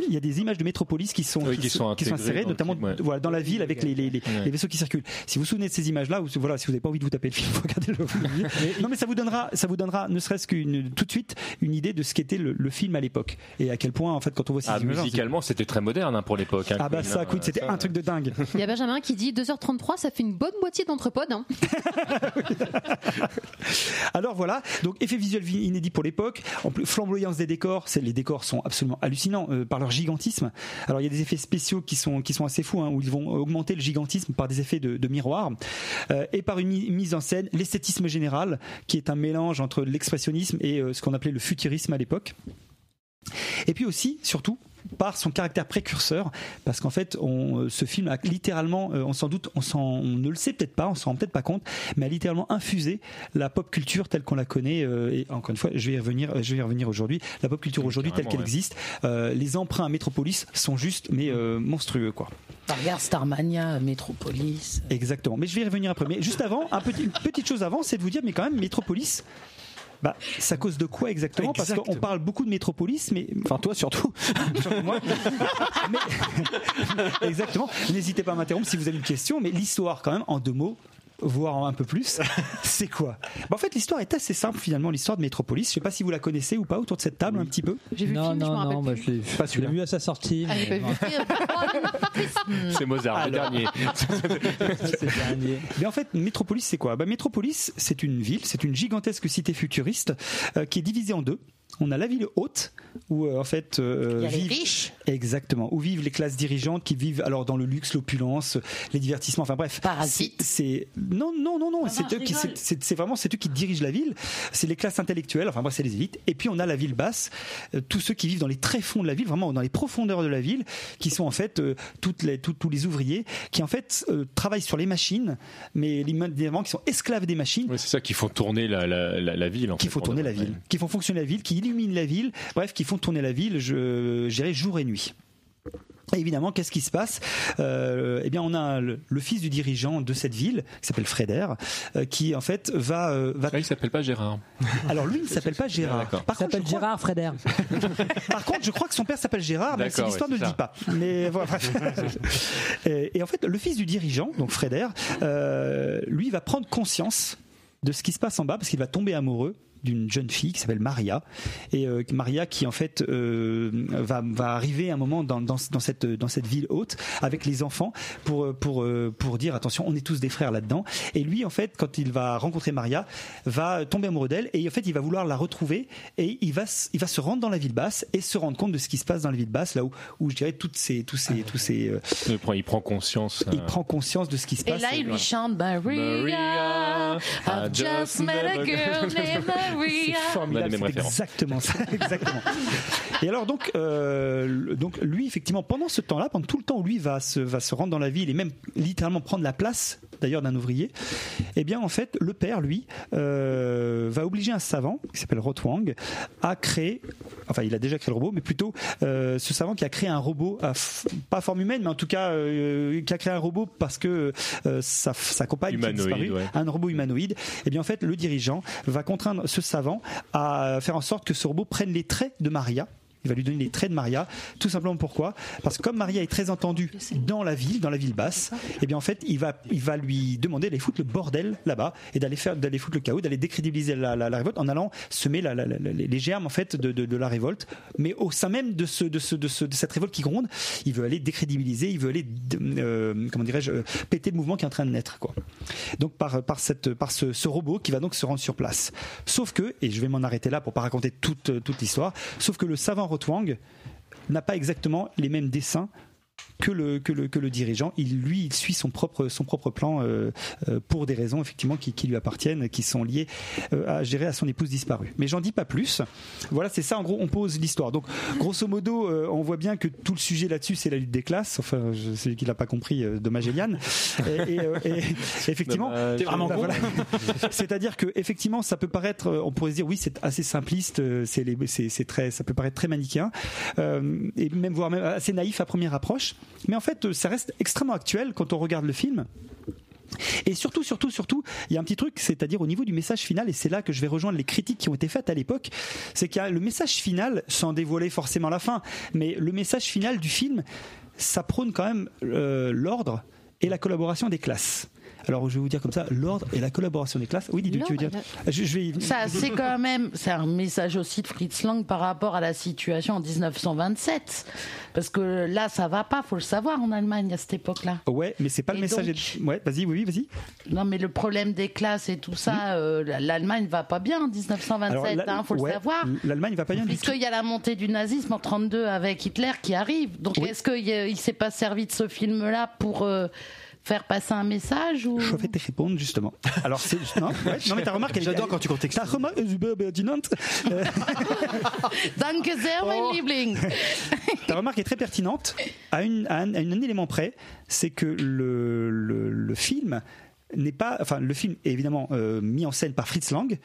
Il y a des images de Métropolis qui sont, Oui, qui sont insérées, le notamment clip, ouais. voilà, dans la ville avec les, les, les- Ouais. les vaisseaux qui circulent. Si vous vous souvenez de ces images-là, ou voilà, si vous n'avez pas envie de vous taper le film, regardez-le. non, mais ça vous donnera, ça vous donnera, ne serait-ce qu'une tout de suite, une idée de ce qu'était le, le film à l'époque et à quel point, en fait, quand on voit ces Ah, images, musicalement, c'était très moderne hein, pour l'époque. hein, ah bah Queen, ça, hein, Queen, c'était un truc de dingue. Il y a Benjamin qui dit 2h33, ça fait une bonne moitié d'entrepode. Hein. Alors voilà, donc effet visuel vi- inédit pour l'époque. En plus, flamboyance des décors, les décors sont absolument hallucinants euh, par leur gigantisme. Alors il y a des effets spéciaux qui sont qui sont assez fous, hein, où ils vont augmenter le gigantisme par des effets de, miroir euh, et par une mi- mise en scène, l'esthétisme général, qui est un mélange entre l'expressionnisme et euh, ce qu'on appelait le futurisme à l'époque. Et puis aussi, surtout, par son caractère précurseur, parce qu'en fait, on, euh, ce film a littéralement, euh, on s'en doute, on, s'en- on ne le sait peut-être pas, on s'en rend peut-être pas compte, mais a littéralement infusé la pop culture telle qu'on la connaît. euh, et encore une fois, je vais y revenir, je vais y revenir aujourd'hui. La pop culture aujourd'hui telle qu'elle ouais. existe, euh, les emprunts à Metropolis sont juste, mais euh, monstrueux, quoi. Bah, regarde Starmania, Metropolis. Exactement. Mais je vais y revenir après. Mais juste avant, un petit, une petite chose avant, c'est de vous dire, mais quand même, Metropolis. Bah, ça cause de quoi exactement Parce qu'on parle beaucoup de Métropolis, mais Enfin, toi surtout. Surtout moi. Mais- exactement. N'hésitez pas à m'interrompre si vous avez une question, mais l'histoire, quand même, en deux mots, voire en un peu plus, c'est quoi Bah, En fait, l'histoire est assez simple finalement, l'histoire de Métropolis. Je sais pas si vous la connaissez ou pas autour de cette table un petit peu. J'ai vu le Non, film, je non, non, bah, je l'ai Pas vu à sa sortie. Ah, mais vu. C'est Mozart, le dernier. c'est le dernier. Mais en fait, Métropolis, c'est quoi? Bah, Métropolis, c'est une ville, c'est une gigantesque cité futuriste euh, qui est divisée en deux. On a la ville haute où euh, en fait euh, Il y a les vivent riches. exactement où vivent les classes dirigeantes qui vivent alors dans le luxe, l'opulence, les divertissements. Enfin bref, Parasites. c'est c'est- non non non non, Ah c'est non, eux qui c'est- vraiment c'est eux qui dirigent la ville. C'est les classes intellectuelles. Enfin bref, c'est les élites. Et puis on a la ville basse, euh, tous ceux qui vivent dans les tréfonds de la ville, vraiment dans les profondeurs de la ville, qui sont en fait euh, toutes les tous, tous les ouvriers qui en fait euh, travaillent sur les machines, mais les évidemment qui sont esclaves des machines Oui, c'est ça qui font tourner la, la, la, la ville. En qui fait, font tourner la ville, qui font fonctionner la ville, qui illuminent la ville, bref, qui font tourner la ville, je dirais jour et nuit. Et évidemment, qu'est-ce qui se passe? Euh, Eh bien, on a le, le fils du dirigeant de cette ville, qui s'appelle Frédère, euh, qui en fait va. euh, va... Ah, il s'appelle pas Gérard. Alors lui, il ne s'appelle pas Gérard. Ah. Par contre, s'appelle je crois- Gérard Frédère. par contre, je crois que son père s'appelle Gérard, mais c'est l'histoire ouais, ne le dit pas. Mais voilà. et, et en fait, le fils du dirigeant, donc Frédère, euh, lui va prendre conscience de ce qui se passe en bas parce qu'il va tomber amoureux d'une jeune fille qui s'appelle Maria. Et euh, Maria qui en fait euh, va, va arriver un moment dans, dans, dans cette dans cette ville haute avec les enfants pour pour euh, pour dire attention on est tous des frères là-dedans. Et lui en fait quand il va rencontrer Maria va tomber amoureux d'elle et en fait il va vouloir la retrouver et il va il va se rendre dans la ville basse et se rendre compte de ce qui se passe dans la ville basse là où où je dirais toutes ces tous ces tous ces euh, Il prend, il prend conscience. il euh, prend conscience de ce qui se Et passe. là, il lui chante Maria, Maria, I've just met a girl named Maria. On a formidable, c'est exactement ça, exactement. Et alors donc, euh, donc lui effectivement pendant ce temps-là, pendant tout le temps où lui va se va se rendre dans la ville et même littéralement prendre la place d'ailleurs d'un ouvrier, eh bien en fait le père lui euh, va obliger un savant qui s'appelle Rotwang à créer, enfin il a déjà créé le robot, mais plutôt euh, ce savant qui a créé un robot à pas forme humaine, mais en tout cas euh, qui a créé un robot parce que euh, sa, sa compagne qui a disparu, ouais. un robot humanoïde, et bien en fait le dirigeant va contraindre ce savant à faire en sorte que ce robot prenne les traits de Maria. Il va lui donner les traits de Maria, tout simplement pourquoi? Parce que comme Maria est très entendue dans la ville, dans la ville basse, et bien en fait, il va, il va lui demander d'aller foutre le bordel là-bas et d'aller faire, d'aller foutre le chaos, d'aller décrédibiliser la, la- la révolte en allant semer la- les germes en fait de, de- de la révolte. Mais au sein même de ce, de ce, de ce, de cette révolte qui gronde, il veut aller décrédibiliser, il veut aller, euh, comment dirais-je, euh, péter le mouvement qui est en train de naître, quoi. Donc par, par, cette, par ce, ce robot qui va donc se rendre sur place. Sauf que, et je vais m'en arrêter là pour pas raconter toute, toute l'histoire, sauf que le savant Rotwang n'a pas exactement les mêmes dessins que le, que le, que le dirigeant. Il, lui, il suit son propre, son propre plan euh, euh, pour des raisons effectivement qui, qui lui appartiennent, qui sont liées euh, à gérer à son épouse disparue. Mais j'en dis pas plus. Voilà, c'est ça en gros, on pose l'histoire. Donc, grosso modo, euh, on voit bien que tout le sujet là-dessus, c'est la lutte des classes. Enfin, je, celui qui l'a pas compris, euh, dommage Eliane. Et, et, euh, et effectivement, vraiment Bah, voilà. C'est-à-dire que effectivement, ça peut paraître, on pourrait se dire oui, c'est assez simpliste, c'est les- c'est c'est très, ça peut paraître très manichéen euh, et même voire même assez naïf à première approche. Mais en fait, euh, ça reste extrêmement actuel quand on regarde le film. Et surtout, surtout, surtout, il y a un petit truc, c'est-à-dire au niveau du message final, et c'est là que je vais rejoindre les critiques qui ont été faites à l'époque, c'est qu'il y a le message final, sans dévoiler forcément la fin, mais le message final du film, ça prône quand même euh, l'ordre et la collaboration des classes. Alors je vais vous dire comme ça, l'ordre et la collaboration des classes. Oui, dis tu veux dire je, je vais... Ça, c'est quand même, c'est un message aussi de Fritz Lang par rapport à la situation en 1927. Parce que là, ça va pas, faut le savoir en Allemagne à cette époque-là. Ouais, mais c'est pas le message. donc Ouais, vas-y, oui, vas-y. Non, mais le problème des classes et tout ça, euh, l'Allemagne va pas bien en 1927, la- hein, faut ouais, le savoir. L'Allemagne va pas bien. Puisqu'il y a la montée du nazisme en 32 avec Hitler qui arrive. Donc Oui. est-ce qu'il il s'est pas servi de ce film-là pour euh, faire passer un message ou... Je vais te répondre justement. Alors c'est non, ouais, non mais ta remarque, elle- J'adore quand tu contextualises. Ta remarque, est super pertinente. Euh, Danke sehr, mein Oh. Liebling. Ta remarque est très pertinente à, une, à, un, à un élément près, c'est que le, le, le film n'est pas, enfin le film est évidemment euh, mis en scène par Fritz Lang,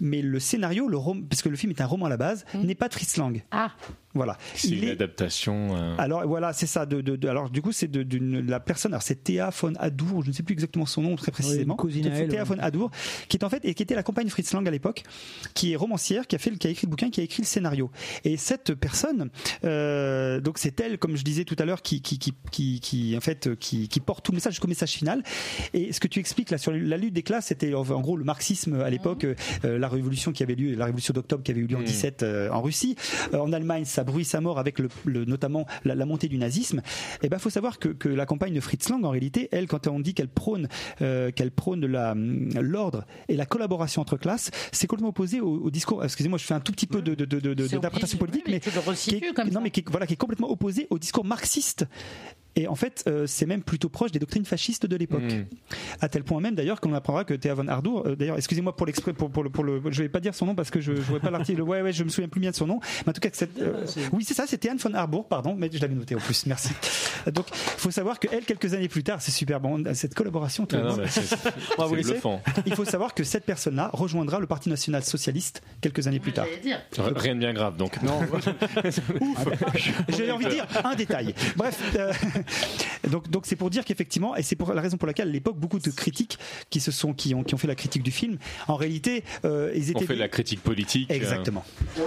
mais le scénario, le rom- parce que le film est un roman à la base, n'est pas de Fritz Lang. Ah, Voilà. C'est une est- adaptation. euh, alors voilà, c'est ça. De, de- de- alors du coup, c'est de, d'une la personne. Alors c'est Théa von Adour, je ne sais plus exactement son nom très précisément. une cousine à C'est elle, Théa ouais. von Adour, qui est en fait et qui était la compagne de Fritz Lang à l'époque, qui est romancière, qui a fait, le- qui a écrit le bouquin, qui a écrit le scénario. Et cette personne, euh, donc c'est elle, comme je disais tout à l'heure, qui qui qui qui, qui, en fait qui, qui porte tout le message jusqu'au message final. Et ce que tu expliques là sur la lutte des classes, c'était en gros le marxisme à l'époque, euh, la révolution qui avait lieu, la révolution d'octobre qui avait eu lieu en Mhm. 17 euh, en Russie, Euh, en Allemagne, ça bruit sa mort avec le, le- notamment la, la montée du nazisme. Et ben, faut savoir que, que la campagne de Fritz Lang, en réalité, elle, quand on dit qu'elle prône, euh, qu'elle prône la, l'ordre et la collaboration entre classes, c'est complètement opposé au, au discours. Excusez-moi, je fais un tout petit peu de, de, d'interprétation politique, oui, mais qui est- non, mais qui est, voilà, qui est complètement opposé au discours marxiste. Et en fait, euh, c'est même plutôt proche des doctrines fascistes de l'époque. Mm. À tel point même d'ailleurs qu'on apprendra que Théa von Hardour, euh, d'ailleurs, excusez-moi pour l'exprès, pour, pour le, pour le, je vais pas dire son nom parce que je, je vois pas l'article. Ouais, ouais, je me souviens plus bien de son nom. Mais en tout cas, cette, euh, oui, c'est ça, c'était Anne von Harbour, pardon, mais je l'avais noté en plus. Merci. Donc, faut savoir que elle, quelques années plus tard, c'est super bon, cette collaboration. tout Ah le non, va vous laisser. bluffant. Il faut savoir que cette personne-là rejoindra le Parti national socialiste quelques années plus tard. J'allais dire. Rien de bien grave donc. Non. J'ai envie de dire un détail. Bref, euh, donc donc c'est pour dire qu'effectivement, et c'est pour la raison pour laquelle à l'époque beaucoup de critiques qui se sont qui ont qui ont fait la critique du film, en réalité, euh, ils étaient fait la critique politique. euh, exactement.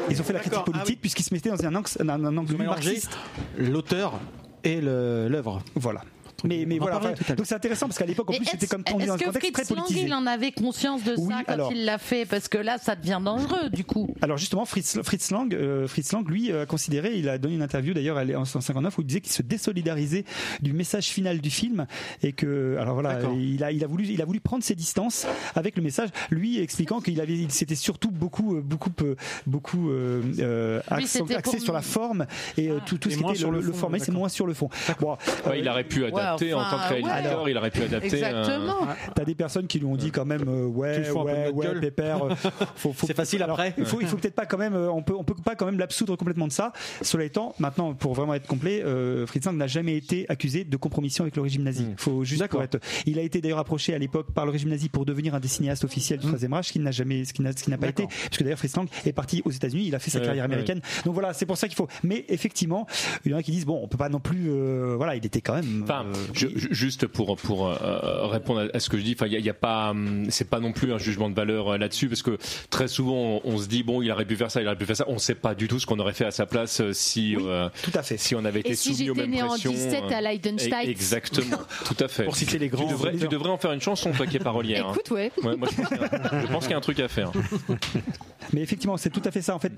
Ils ont fait la critique ah politique oui. puisqu'ils se mettaient dans un angle, un, un angle marxiste. l'auteur et l'œuvre. Voilà. Mais, mais voilà, enfin, donc c'est intéressant parce qu'à l'époque en Mais plus c'était comme on est dans un est-ce que contexte très Fritz Lang, politisé. il en avait conscience de Oui, ça quand alors- il l'a fait? Parce que là, ça devient dangereux, du coup. Alors justement, Fritz, Fritz Lang, euh, Fritz Lang, lui, a considéré, il a donné une interview d'ailleurs elle est en 1959 où il disait qu'il se désolidarisait du message final du film et que, alors voilà, il a, il a voulu, il a voulu prendre ses distances avec le message, lui expliquant qu'il avait, il s'était surtout beaucoup, euh, beaucoup, euh, beaucoup euh, euh, accent- axé pour- sur la forme et euh, tout, tout Et ce qui était sur le, le le fond, format, c'est moins sur le fond. Bon, Ouais, il aurait pu adapter en enfin, tant que réalisateur, ouais. il aurait pu adapter. un- Exactement. T'as des personnes qui lui ont dit quand même euh, ouais ouais ouais gueule. pépère euh, faut, faut- C'est facile alors, après. il faut il faut peut-être pas quand même euh, on peut on peut pas quand même l'absoudre complètement de ça cela étant maintenant pour vraiment être complet euh, Fritz Lang n'a jamais été accusé de compromission avec le régime nazi faut juste pour être il a été d'ailleurs approché à l'époque par le régime nazi pour devenir un des cinéastes officiels du troisième Reich ce qui n'a jamais ce qui n'a ce qui n'a pas été parce que d'ailleurs Fritz Lang est parti aux États-Unis il a fait sa carrière américaine donc voilà c'est pour ça qu'il faut mais effectivement il y en a qui disent bon on peut pas non plus euh, voilà il était quand même Enfin, euh, je- je- juste pour pour euh, répondre à- ce que je dis, enfin, il y, a- il y a pas, hum, c'est pas non plus un jugement de valeur euh, là-dessus, parce que très souvent on, on se dit bon, il aurait pu faire ça, il aurait pu faire ça, on sait pas du tout ce qu'on aurait fait à sa place euh, si Oui, euh, tout à fait si on avait été Et si soumis aux mêmes né en pressions. 17 à euh, Leidenstein Exactement, tout à fait. Pour citer les Tu grands. devrais, tu devrais en faire une chanson, toi qui es parolière. hein. Écoute, ouais. Ouais, moi, je pense qu'il y a- je pense qu'il y a un truc à faire. Mais effectivement, c'est tout à fait ça. En fait,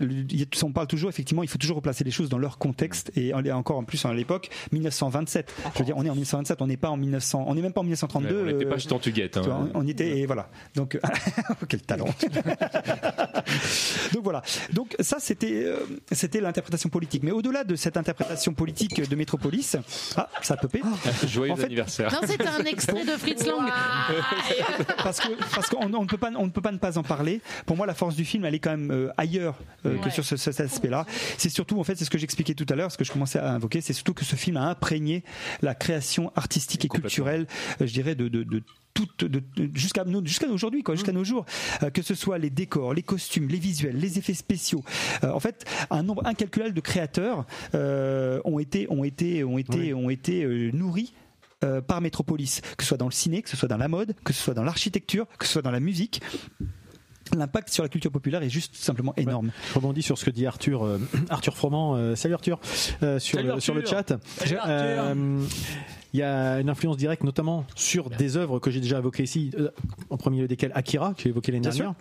on parle toujours, effectivement, il faut toujours replacer les choses dans leur contexte. Et on est encore en plus à l'époque 1927. Je veux dire, on est en 1927, on n'est pas en 1900, on n'est même pas en 1932. on n'était euh, pas chez Tantuguette. hein. vois, on on était et voilà. Donc quel talent. Donc voilà. Donc ça c'était euh, c'était l'interprétation politique. Mais au-delà de cette interprétation politique de Métropolis, ah ça a popé. Joyeux En fait- anniversaire. Non, c'était un extrait de Fritz Lang. parce que parce qu'on on ne peut pas on ne peut pas ne pas en parler. Pour moi, la force du film, elle est quand même euh, ailleurs euh, que sur ce, cet aspect-là. C'est surtout en fait, c'est ce que j'expliquais tout à l'heure, ce que je commençais à invoquer, c'est surtout que ce film a imprégné la création artistique et culturelle, euh, je dirais de, de, de toute- de- de- jusqu'à aujourd'hui quoi jusqu'à nos jours Euh, que ce soit les décors les costumes les visuels les effets spéciaux Euh, en fait un nombre incalculable de créateurs euh, ont été ont été ont été ont été euh, nourris euh, par Metropolis, que ce soit dans le ciné, que ce soit dans la mode, que ce soit dans l'architecture, que ce soit dans la musique. L'impact sur la culture populaire est juste simplement énorme. Je rebondis sur ce que dit Arthur, euh, Arthur Froment. Euh, salut Arthur, Euh, sur, Salut le, sur le Arthur. chat. Il y a une influence directe, notamment sur des œuvres que j'ai déjà évoquées ici, euh, en premier lieu desquelles Akira, que j'ai évoqué l'année dernière.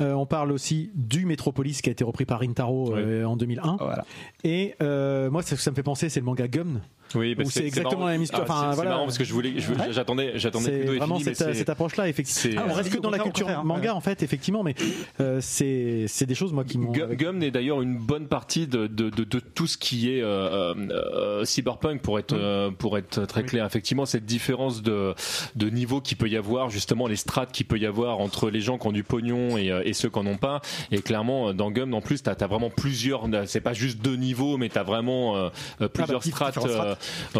Euh, on parle aussi du Metropolis qui a été repris par Rintaro euh, en 2001. Voilà. Et moi, ce que ça me fait penser, c'est le manga Gum. Oui, bah, c'est exactement la même histoire. Ah, Enfin, voilà. marrant parce que je voulais, j'attendais, j'attendais vraiment fini, cette, cette approche-là, effectivement. Ah, on reste que dans la culture manga, ouais. en fait, effectivement, mais euh, c'est c'est des choses, moi, qui m'ont. Gum est d'ailleurs une bonne partie de, de, de, de tout ce qui est euh, euh, euh, cyberpunk pour être euh, pour être très clair. Effectivement, cette différence de de niveau qu'il peut y avoir, justement les strates qu'il peut y avoir entre les gens qui ont du pognon et, euh, et ceux qui en ont pas. Et clairement, euh, dans Gum, en plus, t'as as vraiment plusieurs. C'est pas juste deux niveaux, mais t'as vraiment euh, euh, plusieurs strates, euh,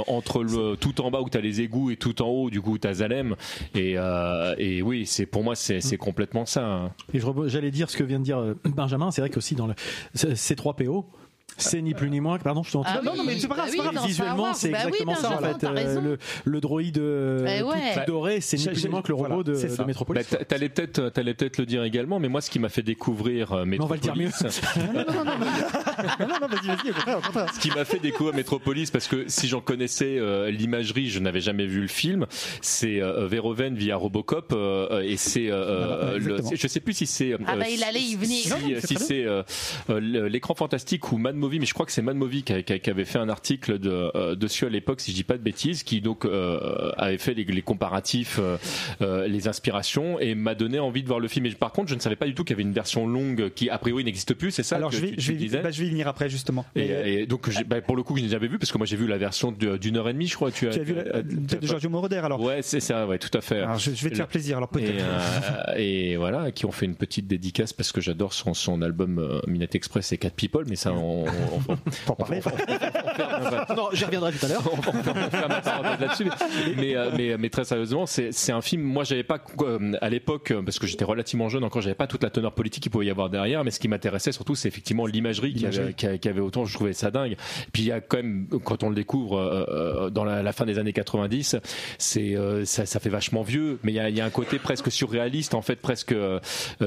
entre le tout en bas où t'as les égouts et tout en haut, du coup, t'as Zalem. Et euh, et oui, c'est pour moi, c'est c'est complètement ça. hein. Et j'allais dire ce que vient de dire euh, Benjamin, c'est vrai qu'aussi dans le C3PO, C'est ni plus ni moins que. Pardon, je t'entends. Ah non, non, mais oui, c'est pas grave, bah c'est pas oui, grave. dans Visuellement, Wars, c'est bah oui, exactement ça en fait. Euh, le, le droïde euh, tout- ouais. tout doré, c'est ni plus ni moins que le voilà, robot de, c'est de ça. Metropolis. Bah, t'a- T'allais peut-être, t'allais peut-être le dire également, mais moi, ce qui m'a fait découvrir euh, Mais on va le dire mieux. Metropolis, Non, non, non, non, non, non, non, vas-y, vas-y, au contraire, au contraire. ce qui m'a fait découvrir Metropolis, parce que si j'en connaissais euh, l'imagerie, je n'avais jamais vu le film. C'est euh, Verhoeven via Robocop, euh, et c'est, euh, Voilà, le- exactement. c'est- je sais plus si c'est. Ah euh, bah, il allait y venir. Si, Non, non, c'est euh, euh, l'écran fantastique ou Mad Mais je crois que c'est Mad Movie qui, qui avait fait un article de, euh, dessus à l'époque, si je dis pas de bêtises, qui donc euh, avait fait les, les comparatifs, euh, euh, les inspirations, et m'a donné envie de voir le film. Et par contre, je ne savais pas du tout qu'il y avait une version longue qui a priori n'existe plus. C'est ça Alors, que je vais, tu, je tu vais, disais bah, je vais y venir après, justement. et, euh, et donc bah, pour le coup, je n'ai jamais vu parce que moi j'ai vu la version d'une heure et demie, je crois. Tu as, tu as vu la- euh, peut-être de Giorgio Moroder, alors. Ouais, c'est ça, ouais, tout à fait. Alors, je, je vais te faire plaisir, alors Et, peut-être. euh, et voilà, qui ont fait une petite dédicace parce que j'adore son, son album euh, Minute Express et Cat People, mais ça, on, on, on, Pour parler. Non, j'y reviendrai tout à l'heure. on là-dessus. Mais, euh, mais, mais très sérieusement, c'est c'est un film. Moi, j'avais pas euh, à l'époque parce que j'étais relativement jeune encore, j'avais pas toute la teneur politique qu'il pouvait y avoir derrière. Mais ce qui m'intéressait surtout, c'est effectivement l'imagerie qui avait, qui avait- qui avait autant. Je trouvais ça dingue. Puis il y a quand même, quand on le découvre euh, dans la, la fin des années 90, c'est euh, ça, ça fait vachement vieux. Mais il y a, il y a un côté presque surréaliste, en fait, presque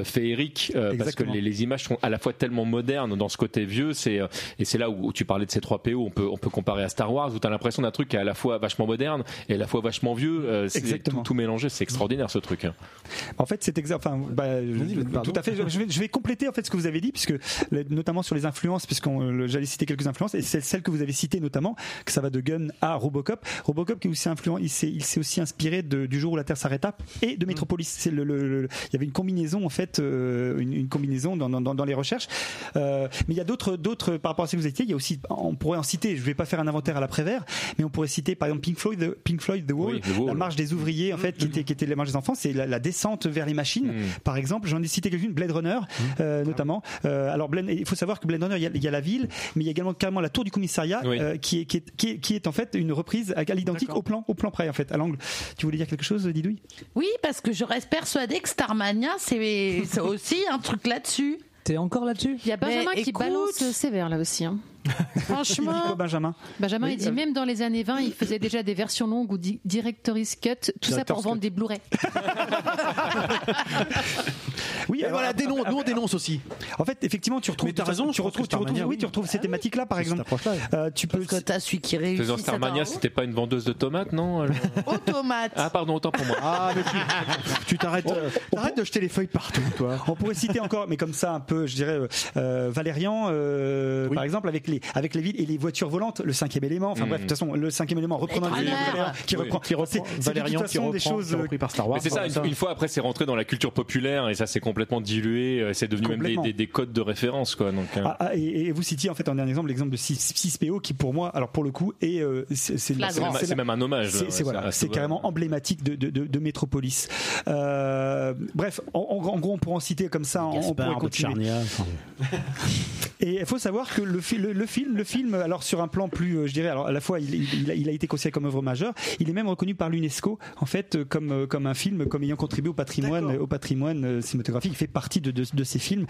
féerique, euh, parce que les, les images sont à la fois tellement modernes dans ce côté vieux. C'est euh, et c'est là où, où tu parlais de ces trois PO. On peut on peut comparer à Star Wars où tu as l'impression d'un truc qui est à la fois vachement moderne et à la fois vachement vieux. Euh, c'est Exactement. tout, tout mélangé. C'est extraordinaire ce truc. hein. En fait, c'est exact. Enfin, bah, tout à fait. Je vais, je vais compléter en fait ce que vous avez dit, puisque notamment sur les influences, puisque j'allais citer quelques influences, et c'est celle que vous avez citée notamment, que ça va de Gun à Robocop. Robocop qui est aussi influent, il s'est, il s'est aussi inspiré de, du jour où la Terre s'arrêta et de Metropolis. C'est le, le- le- il y avait une combinaison en fait, euh, une, une combinaison dans, dans, dans- dans les recherches. Euh, mais il y a d'autres, d'autres par rapport à ce que vous dit. Il y a aussi, on pourrait en citer. Je vais pas faire un inventaire à l'après-vert, mais on pourrait citer par exemple Pink Floyd, The, Pink Floyd, The Wall, Oui, The Wall. la marche des ouvriers en fait, qui était, qui était la marche des enfants. C'est la, la descente vers les machines. Mm. Par exemple, j'en ai cité quelques-unes, Blade Runner euh, notamment. Euh, alors Blade- il faut savoir que Blade Runner, il y, a, il y a la ville, mais il y a également carrément la tour du commissariat Oui. euh, qui, est, qui, est, qui, est, qui est en fait une reprise à à l'identique au plan, au plan près en fait, à l'angle. Tu voulais dire quelque chose, Didouille? Oui, parce que je reste persuadée que Starmania, c'est c'est aussi un truc là-dessus. T'es encore là-dessus? Il y a Benjamin Mais qui écoute- balance sévère là aussi. hein. Franchement, Benjamin Benjamin, Oui, il dit euh, même dans les années 20, il faisait déjà des versions longues ou di- director's cut, tout ça Director's pour vendre cut. des Blu-ray. Oui, alors, voilà, dénonce, nous on dénonce aussi. En fait, effectivement, tu retrouves, Mais t'as raison, tu retrouves, tu retrouves, oui, tu retrouves ces thématiques-là, par exemple. Euh, tu peux. parce que t'as celui qui réussit. Faisant ça Starmania, t'a- c'était pas une vendeuse de tomates, non Automate. Ah pardon, autant pour moi. Ah, mais tu tu t'arrêtes euh, t'arrêtes de jeter les feuilles partout, toi. On pourrait citer encore, mais comme ça un peu, je dirais, euh, euh, Valérian, par exemple, avec les avec les villes et les voitures volantes, le cinquième élément. Enfin Mm. bref, de toute façon, le cinquième élément reprenant les qui Oui. reprend, Qui reprend Valérian qui reprend, des choses repris par Star Wars. C'est ça, une, une fois après c'est rentré dans la culture populaire et ça s'est complètement dilué, euh, c'est devenu même des, Complètement. des- des codes de référence quoi. Donc, euh, Ah, ah, et, et vous citiez en fait en dernier exemple l'exemple de 6, PO qui pour moi, alors pour le coup, est euh, c'est même, un hommage. C'est voilà, c'est ce- carrément emblématique de, de, de, de Métropolis. Bref, en, gros, on pourrait en citer comme ça, on, pourrait continuer. Et il faut savoir que le, le, film, le film, alors sur un plan plus, euh, je dirais, alors à la fois il, a, il a été considéré comme œuvre majeure, il est même reconnu par l'UNESCO en fait euh, comme euh, comme un film, comme ayant contribué au patrimoine, au patrimoine cinématographique. Il fait partie de, de, de ces films.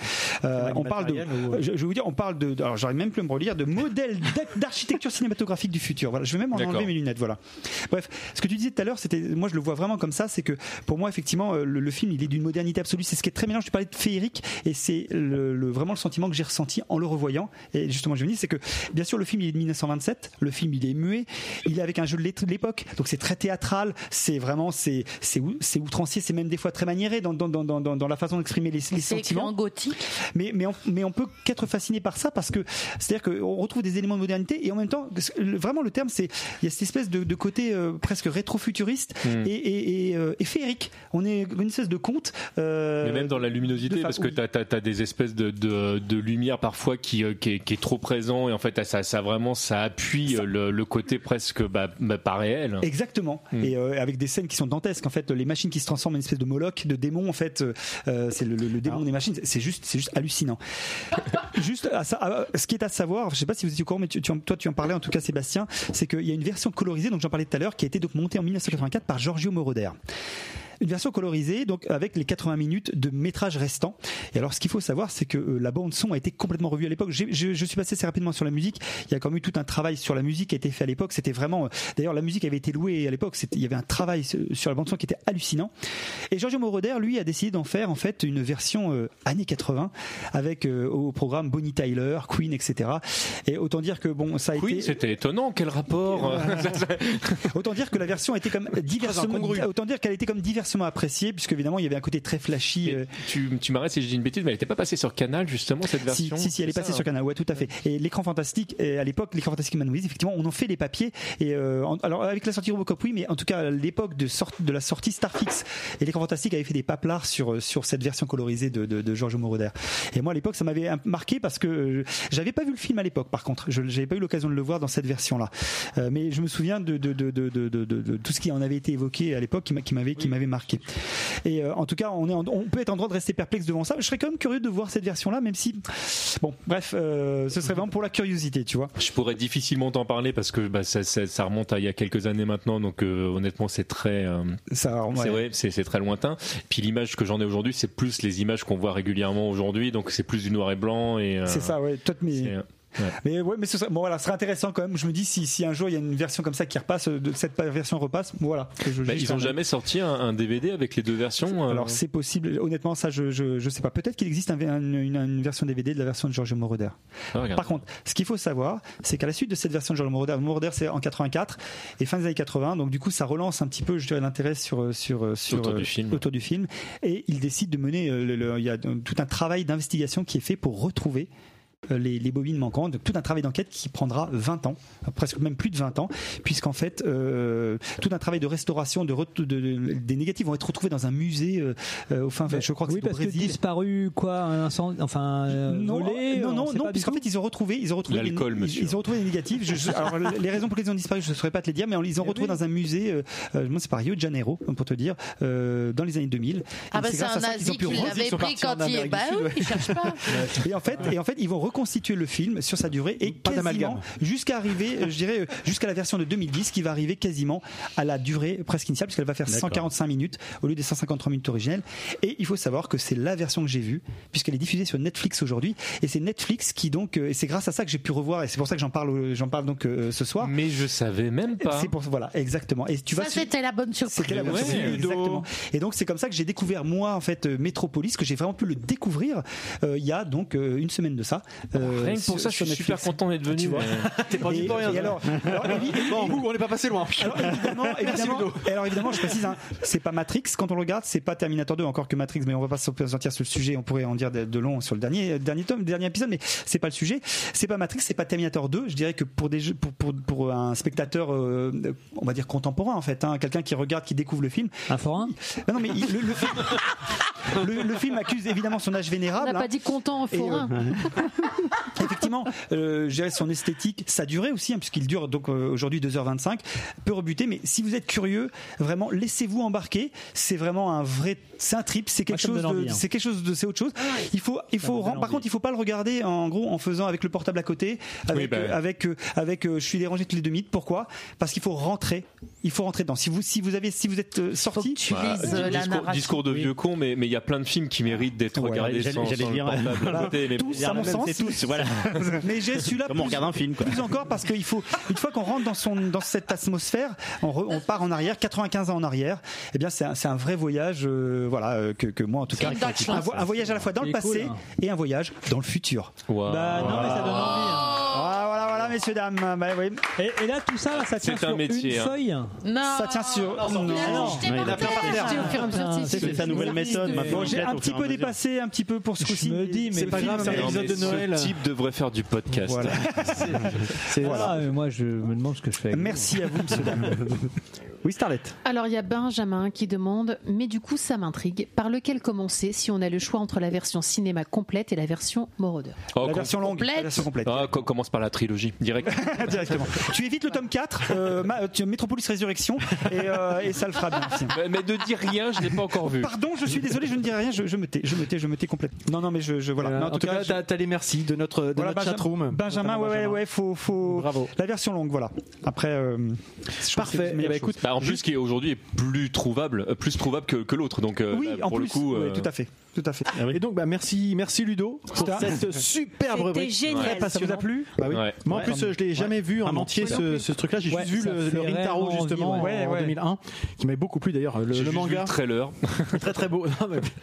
Euh, on parle de, ou- je, je vais vous dire, on parle de, alors j'arrive même plus à me relire, de modèle d'architecture cinématographique du futur. Voilà, je vais même en enlever mes lunettes. Voilà. Bref, ce que tu disais tout à l'heure, c'était, moi je le vois vraiment comme ça, c'est que pour moi effectivement le, le film il est d'une modernité absolue. C'est ce qui est très mélange. Tu parlais de féerique et c'est le, le- vraiment le sentiment que j'ai ressenti en le revoyant. Et justement, je me dis, c'est que bien sûr le film il est de 1927, le film il est muet, il est avec un jeu de l'é- de l'époque, donc c'est très théâtral, c'est vraiment c'est c'est ou- c'est outrancier, c'est même des fois très maniéré dans dans dans dans, dans la façon d'exprimer les, sentiments en gothique. mais mais on, mais on peut qu'être fasciné par ça parce que c'est à dire qu'on retrouve des éléments de modernité et en même temps le- vraiment le terme c'est il y a cette espèce de, de côté euh, presque rétro-futuriste Hmm. et, et, et, euh, et féerique on est une espèce de conte euh, Mais même dans la luminosité, parce que oui. t'as as, des espèces de, de, de lumière parfois qui, euh, qui, est, qui est trop présent et en fait ça, ça vraiment ça appuie euh, le, le côté presque bah, bah, pas réel. Exactement. Hmm. Et euh, avec des scènes qui sont dantesques. En fait, les machines qui se transforment en une espèce de Moloch, de démon. En fait, euh, c'est le, le- le démon des machines. C'est juste, c'est juste hallucinant. juste, à ça- à- ce qui est à savoir, je sais pas si vous étiez au courant, mais tu, tu en- toi, tu en parlais en tout cas, Sébastien, c'est qu'il y a une version colorisée, donc j'en parlais tout à l'heure, qui a été donc montée en 1984 par Giorgio Moroder. Une version colorisée, donc avec les 80 minutes de métrage restant. Et alors, ce qu'il faut savoir, c'est que euh, la bande son a été complètement revue à l'époque. Je, je suis passé assez rapidement sur la musique. Il y a quand même eu tout un travail sur la musique qui a été fait à l'époque. C'était vraiment. euh, D'ailleurs, la musique avait été louée à l'époque. Il y avait un travail sur la bande son qui était hallucinant. Et Giorgio Moroder, lui, a décidé d'en faire en fait une version euh, années 80 avec euh, au programme Bonnie Tyler, Queen, etc. Et autant dire que bon, ça a Oui, été. c'était étonnant. Quel rapport Autant dire que la version était comme diversement, autant dire qu'elle était comme diversement appréciée, puisque évidemment il y avait un côté très flashy. euh, Tu, tu m'arrêtes si je dis une bêtise, mais elle n'était pas passée sur Canal justement cette si, version. si, si, elle est passée ça, sur hein. Canal, ouais, tout à fait. Et l'écran fantastique, euh, à l'époque, l'écran fantastique Man Movies, effectivement, on en fait les papiers. Et euh, alors avec la sortie Robocop, oui, mais en tout cas, à l'époque de, la sortie Starfix, et l'écran fantastique avait fait des paplards sur sur cette version colorisée de, de, de Giorgio Moroder. Et moi, à l'époque, ça m'avait marqué parce que j'avais pas vu le film à l'époque. Par contre, je j'avais pas eu l'occasion de le voir dans cette version-là. Euh, mais je me souviens de de, de, de, de, de- de- de tout ce qui en avait été évoqué à l'époque, qui m'avait qui m'avait marqué. Et euh, en tout cas, on est en- on peut être en droit de rester perplexe devant ça. Je serais quand même curieux de voir cette version-là, même si bon, bref, euh, ce serait vraiment pour la curiosité, tu vois. Je pourrais difficilement t'en parler parce que bah, ça, ça- ça remonte à il y a quelques années maintenant, donc euh, honnêtement c'est très, Ça, ouais. c'est très lointain. Puis l'image que j'en ai aujourd'hui, c'est plus les images qu'on voit régulièrement aujourd'hui, donc c'est plus du noir et blanc et. C'est ça, ouais. Toi, mais, ouais. mais ouais, mais ce serait, bon, voilà, ce serait intéressant quand même. Je me dis si, si un jour il y a une version comme ça qui repasse, euh, de cette version repasse, voilà. je Bah, ils quand ont même. jamais sorti un, un DVD avec les deux versions. euh, Alors c'est possible. Honnêtement, ça, je, je, je sais pas. Peut-être qu'il existe un- un- une, une version DVD de la version de Giorgio Moroder. ah. Par contre, ce qu'il faut savoir, c'est qu'à la suite de cette version de Giorgio Moroder, Moroder c'est en 84 et fin des années 80, donc du coup ça relance un petit peu, je dirais, l'intérêt sur sur sur Autour du euh, film. autour du film, et il décide de mener, euh, le- le- il y a tout un travail d'investigation qui est fait pour retrouver euh, les, les bobines manquantes, donc tout un travail d'enquête qui prendra 20 ans, euh, presque même plus de 20 ans, puisqu'en fait, euh, tout un travail de restauration de, ret- de- de- des négatifs vont être retrouvés dans un musée euh, euh, au fin, je crois que oui, c'est au parce que Brésil. disparu, quoi, un incendie, enfin, euh, non, volé, non, on non, non, puisqu'en fait ils ont retrouvé, ils ont retrouvé les- L'alcool, ils, monsieur. ils ont retrouvé les négatifs. Je- je- alors les raisons pour lesquelles ils ont disparu, je ne saurais pas te les dire, mais ils ont Eh retrouvé oui. dans un musée. Euh, euh, moi, c'est par Rio de Janeiro, pour te dire, euh, dans les années 2000. Ah bah c'est un nazi pu qui l'avait pris quand il bah oui, il cherche pas. Et en fait, et en fait, ils vont reconstituer le film sur sa durée et Pas quasiment jusqu'à arriver, euh, je dirais, euh, jusqu'à la version de 2010 qui va arriver quasiment à la durée presque initiale puisqu'elle va faire D'accord. 145 minutes au lieu des 153 minutes originelles. Et il faut savoir que c'est la version que j'ai vue puisqu'elle est diffusée sur Netflix aujourd'hui et c'est Netflix qui donc euh, et c'est grâce à ça que j'ai pu revoir et c'est pour ça que j'en parle, j'en parle donc euh, ce soir. Mais je savais même pas. C'est pour voilà exactement. Et tu vas Ça sur- c'était la bonne surprise. c'était la bonne Ouais, surprise, exactement. Et donc c'est comme ça que j'ai découvert moi en fait Metropolis, que j'ai vraiment pu le découvrir euh, il y a donc euh, une semaine de ça. Euh, Rien que pour ça, je suis super content d'être venu. T'es pas du tout rien. et alors, alors, Bon, on n'est pas passé loin. alors, évidemment, évidemment, et alors évidemment, je précise, hein, c'est pas Matrix. Quand on le regarde, c'est pas Terminator 2 encore que Matrix, mais on va pas s'appesantir sur le sujet. On pourrait en dire de, de long sur le dernier, dernier tome, dernier épisode, mais c'est pas le sujet. C'est pas Matrix, c'est pas Terminator 2. Je dirais que pour des jeux, pour, pour, pour un spectateur, euh, on va dire contemporain en fait, hein, quelqu'un qui regarde, qui découvre le film. Un forain? Ah non, mais il- le, le film, le, le film accuse évidemment son âge On vénérable. n'a hein. pas dit content, Et, forain. Effectivement, euh, je dirais son esthétique, sa durée aussi, hein, puisqu'il dure donc euh, aujourd'hui 2h25, peut rebuter. Mais si vous êtes curieux, vraiment, laissez-vous embarquer. C'est vraiment un vrai, c'est un trip, c'est quelque ça me chose de, hein. c'est quelque chose de, c'est autre chose. Il faut, il faut, par contre, il faut pas le regarder en gros en faisant avec le portable à côté, avec, bah. euh, avec, euh, avec, euh, je suis dérangé toutes les deux minutes. Pourquoi? Parce qu'il faut rentrer. Il faut rentrer dedans. Si vous, si vous avez, si vous êtes euh, sorti. Tu Bah, lises euh, la discours, narration. discours de vieux con, mais mais il y a plein de films qui méritent d'être Ouais, regardés sans, sans le dire, portable à côté. Mais Tous, à mon sens. C'est tous, voilà. Mais j'ai celui-là Comme on plus- regarde un film, quoi. Plus encore parce qu'il faut, une fois qu'on rentre dans son, dans cette atmosphère, on, re- on part en arrière, 95 ans en arrière. Eh bien, c'est un, c'est un vrai voyage, euh, voilà, euh, que, que moi en tout C'est cas, un, vo- un voyage à la fois dans C'est le passé cool, hein. et un voyage dans le futur. Waouh. Bah non, mais ça donne envie. hein. Voilà, voilà, voilà, messieurs dames. Bah, oui. Et, et là, tout ça, là, ça tient un sur métier, une hein. feuille? Non. Ça tient sur. Non. mesure, Putain, c'est- C'est sa nouvelle méthode. Maintenant, j'ai un petit peu dépassé un petit peu pour ce Je coup-ci. me dis, mais c'est pas grave, c'est un Non, épisode de Noël. Ce type devrait faire du podcast. Voilà. C'est Voilà, euh, moi, je me demande ce que je fais. avec vous. Merci à vous, dames. Oui, Starlet. Alors il y a Benjamin qui demande, mais du coup ça m'intrigue, par lequel commencer si on a le choix entre la version cinéma complète et la version Moroder Oh, La version longue. complète. La version complète. Ah, co- commence par la trilogie. direct. Directement. tu évites le tome 4, euh, ma- tu- Metropolis Résurrection, et, euh, et ça le fera bien. Mais- Mais de dire rien, je l'ai pas encore vu. Pardon, je suis désolé, je ne dis rien, je, je me tais, je me tais, je me tais complètement. Non, non, mais je, je voilà. Voilà. Mais en, tout cas, je- t'as t'as les merci de notre, de voilà, notre Benjamin- chatroom. Benjamin, ouais, ouais, Benjamin. ouais, faut, faut. Bravo. La version longue, voilà. Après, euh, Parfait. Eh ben, chose. écoute, Bah, en plus, qui est aujourd'hui est plus trouvable, euh, plus trouvable que, que l'autre. Donc, euh, oui, bah, en pour plus, le coup, ouais, tout à fait, tout à fait. Et donc, bah, merci, merci Ludo pour C'était- cette superbe C'était rubrique. génial. Très Ça vous a plu Bah oui. Ouais. Moi, en Ouais. plus, je l'ai jamais vu en Ah non. entier ce, truc-là. J'ai Ouais, juste vu le, le Rintaro vraiment justement ouais. en Ouais, ouais. 2001, qui m'avait beaucoup plu d'ailleurs. Le, j'ai le juste vu manga, le trailer. très très beau.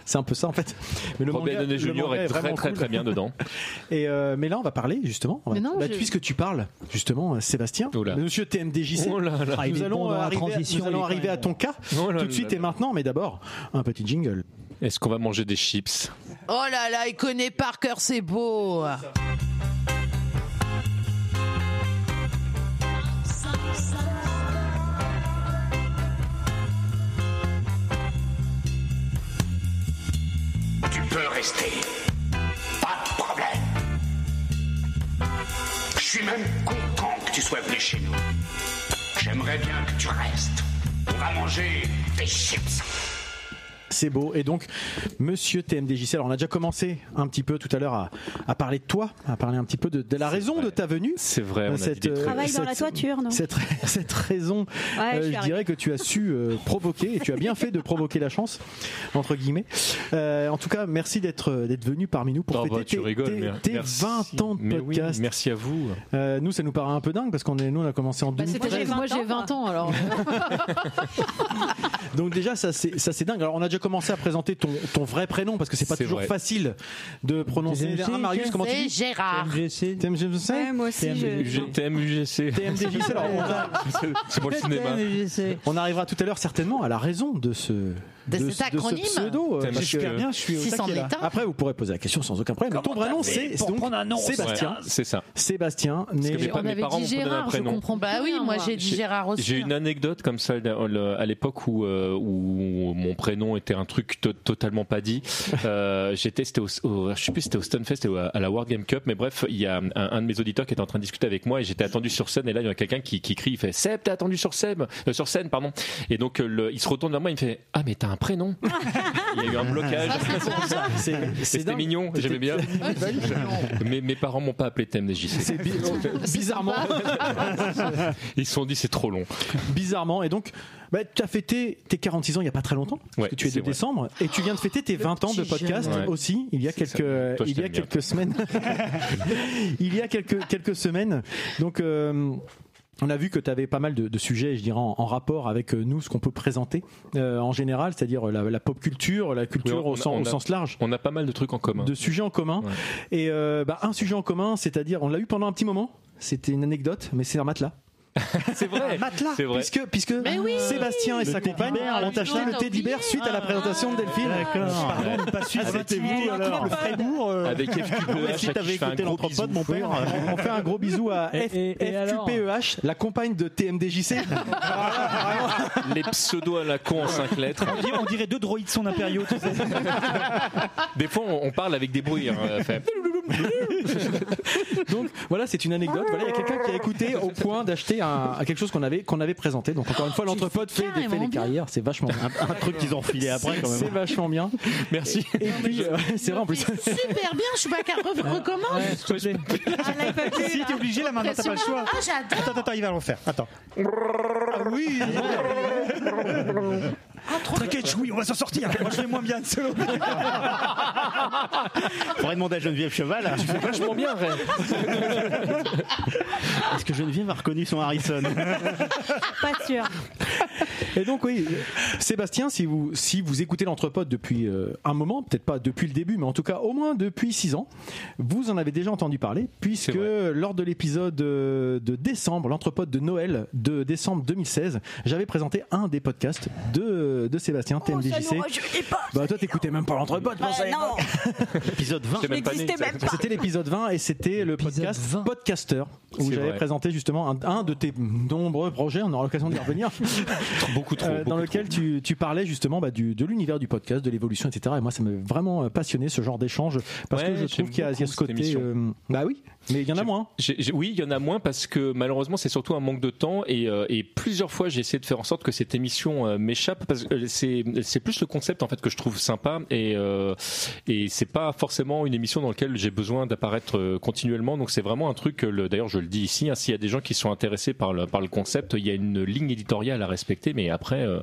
C'est un peu ça en fait. Mais le Robert manga, Downey Jr. est très très cool. très bien dedans. Et euh, mais là, on va parler justement. on va- Mais non, bah, je- Puisque tu parles justement, euh, Sébastien. Monsieur TMDJC. Oh là là. Ah, Nous allons, bon arriver, transition, nous allons arriver à ton cas Oh là tout de suite là. et maintenant, mais d'abord un petit jingle. Est-ce qu'on va manger des chips? Oh là là, il connaît par cœur, c'est beau. Tu peux rester. Suis même content que tu sois venu chez nous. J'aimerais bien que tu restes. On va manger des chips. C'est beau. Et donc, monsieur TMDJC, alors on a déjà commencé un petit peu tout à l'heure à, à parler de toi, à parler un petit peu de, de la raison vrai. de ta venue. C'est vrai, on a dit des euh, trucs. Travaille dans la toiture, non? cette, cette raison, Ouais, euh, je je dirais que tu as su euh, provoquer et tu as bien fait de provoquer la chance entre guillemets. Euh, en tout cas, merci d'être euh, venu parmi nous pour Oh, fêter bah, tu tes, rigoles, tes- mais tes merci. 20 ans de Mais oui, podcast. merci à vous. Euh, nous, ça nous paraît un peu dingue parce qu'on est nous on a commencé en Bah, c'est 2013. parce que moi j'ai 20 ans alors. Donc déjà ça c'est ça c'est dingue. Alors on a déjà commencé à présenter ton, ton vrai prénom parce que c'est pas toujours vrai. facile de prononcer. TMDJC, Hein, Marius, comment tu dis Gérard. MGC. TMDJC Ouais, moi aussi, je. UGTM, UGC. TMDJC. Alors on, va- C'est pour le cinéma. on arrivera tout à l'heure certainement à la raison de ce De cet acronyme. pseudo. euh, parce J'espère que- bien, je suis au Si taquet, là. Après, vous pourrez poser la question sans aucun problème. Mais ton vrai nom, c'est c'est donc Sébastien. Ouais, c'est ça. Sébastien, né. que mes pa- On mes avait parents dit Gérard, je comprends Bah oui, moi j'ai dit Gérard aussi. J'ai une anecdote comme ça à l'époque où, euh, où mon prénom était un truc to- totalement pas dit. Euh, J'étais, c'était au, je sais plus, c'était au Stunfest ou à, la World Game Cup, mais bref, il y a un, un de mes auditeurs qui était en train de discuter avec moi et j'étais attendu sur scène et là il y a quelqu'un qui, qui crie, il fait Seb, t'es attendu sur scène, euh, sur scène, pardon. Et donc le- il se retourne vers moi, il me fait Ah mais t'as un prénom. il y a eu un blocage. C'est C'était mignon, j'aimais bien. mais mes parents m'ont pas appelé TMDJC. C'est bi- bizarrement, Ils se sont dit c'est trop long. bizarrement. Et donc, bah, tu as fêté tes 46 ans il y a pas très longtemps, parce Ouais, que tu es de vrai. décembre, et tu viens de fêter tes 20 ans de podcast. Ouais. aussi. Il y a quelques, Toi, je il y a t'aime bien. quelques semaines. il y a quelques quelques semaines. Donc. euh, on a vu que tu avais pas mal de, de sujets, je dirais, en, en rapport avec euh, nous, ce qu'on peut présenter euh, en général, c'est-à-dire la, la pop culture, la culture Oui, au, a- sens, on au a- sens large. On a pas mal de trucs en commun. de sujets en commun. Ouais. Et euh, bah, un sujet en commun, c'est-à-dire, on l'a eu pendant un petit moment. C'était une anecdote, mais c'est un matelas. C'est vrai. matelas. C'est vrai. Puisque, puisque oui. Sébastien et Le sa teddy compagne bear, ont acheté le teddy bear suite à la présentation de Delphine. Pardon de ne pas suivre Ah, c'était vous, alors. Le euh, Avec FQPEH, si t'avais un écouté gros l'entrepôt de bisou. mon père. On fait un gros bisou à FQPEH, la compagne de TMDJC. Les pseudos à la con en 5 lettres. on, dirait, deux droïdes son impériaux. Tu sais. Des fois, on parle avec des bruits. hein, fait- Donc voilà, c'est une anecdote. Voilà, il y a quelqu'un qui a écouté au point d'acheter un, quelque chose qu'on avait, qu'on avait présenté. Donc encore une fois, l'entrepôt fait, fait carrément les bien. carrières. C'est vachement bien. Un truc qu'ils ont refilé après quand C'est même. vachement bien. Merci. Et puis, euh, c'est vrai en plus. Super bien, je suis pas qu'à re- recommence. si t'es obligé là maintenant, t'as pas le choix. Ah, j'adore. Attends, attends, il va le refaire. Attends. Ah oui. T'inquiète, oui, on va s'en sortir. Moi, je fais moins bien de solo. Faudrait demander à Geneviève Cheval. Vachement bien, Ray. Est-ce que Geneviève a reconnu son Harrison? Pas sûr. Et donc oui, Sébastien, si vous si vous écoutez l'entrepôt depuis euh, un moment, peut-être pas depuis le début, mais en tout cas au moins depuis six ans, vous en avez déjà entendu parler, puisque lors de l'épisode euh, de décembre, l'entrepôt de Noël de décembre 2016, j'avais présenté un des podcasts de de, Sébastien, Oh, TMDJC. Bah toi t'écoutais même pas l'entrepôt, Ouais, non, Épisode 20. J'étais même pas né, n'existait ça. même pas. C'était l'épisode 20 et c'était le podcast 20. Podcaster où j'avais présenté justement un, un de tes nombreux projets, on aura l'occasion d'y revenir, Beaucoup trop. euh, dans beaucoup lequel tu, tu parlais justement bah, du, de l'univers du podcast, de l'évolution, etc. Et moi ça m'a vraiment euh, passionné ce genre d'échange parce Ouais, que je trouve qu'il y a, y ce côté... euh, bah oui, mais il y en a moins. Oui, il y en a moins parce que malheureusement c'est surtout un manque de temps et, euh, et plusieurs fois j'ai essayé de faire en sorte que cette émission euh, m'échappe parce que c'est c'est plus le concept en fait que je trouve sympa et euh, et c'est pas forcément une émission dans laquelle j'ai besoin d'apparaître euh, continuellement. Donc c'est vraiment un truc que le- d'ailleurs je le dis ici hein, s'il y a des gens qui sont intéressés par le par le concept il y a une ligne éditoriale à respecter mais après euh,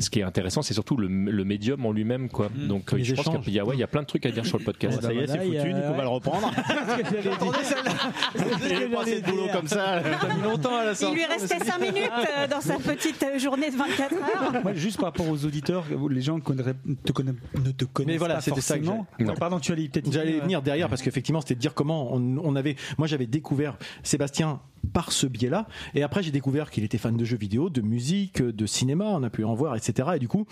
ce qui est intéressant c'est surtout le, le médium en lui-même quoi. Donc euh, Les je pense qu'il y a ouais il y a plein de trucs à dire sur le podcast. Ça y est, c'est foutu, a- Nico va le reprendre. Il est passé de boulot comme ça. T'as mis longtemps à la Il sortie. lui restait 5 minutes euh, dans sa petite euh, journée de 24 heures. Moi, juste par rapport aux auditeurs, les gens connaîtraient- te connaissent- ne te connaissent Mais voilà, pas c'était ça que Ouais, Pardon, tu allais peut-être. J'allais dire, venir derrière parce qu'effectivement c'était de dire comment on, on avait. Moi j'avais découvert Sébastien par ce biais-là et après j'ai découvert qu'il était fan de jeux vidéo, de musique, de cinéma, on a pu en voir, etc. Et du coup,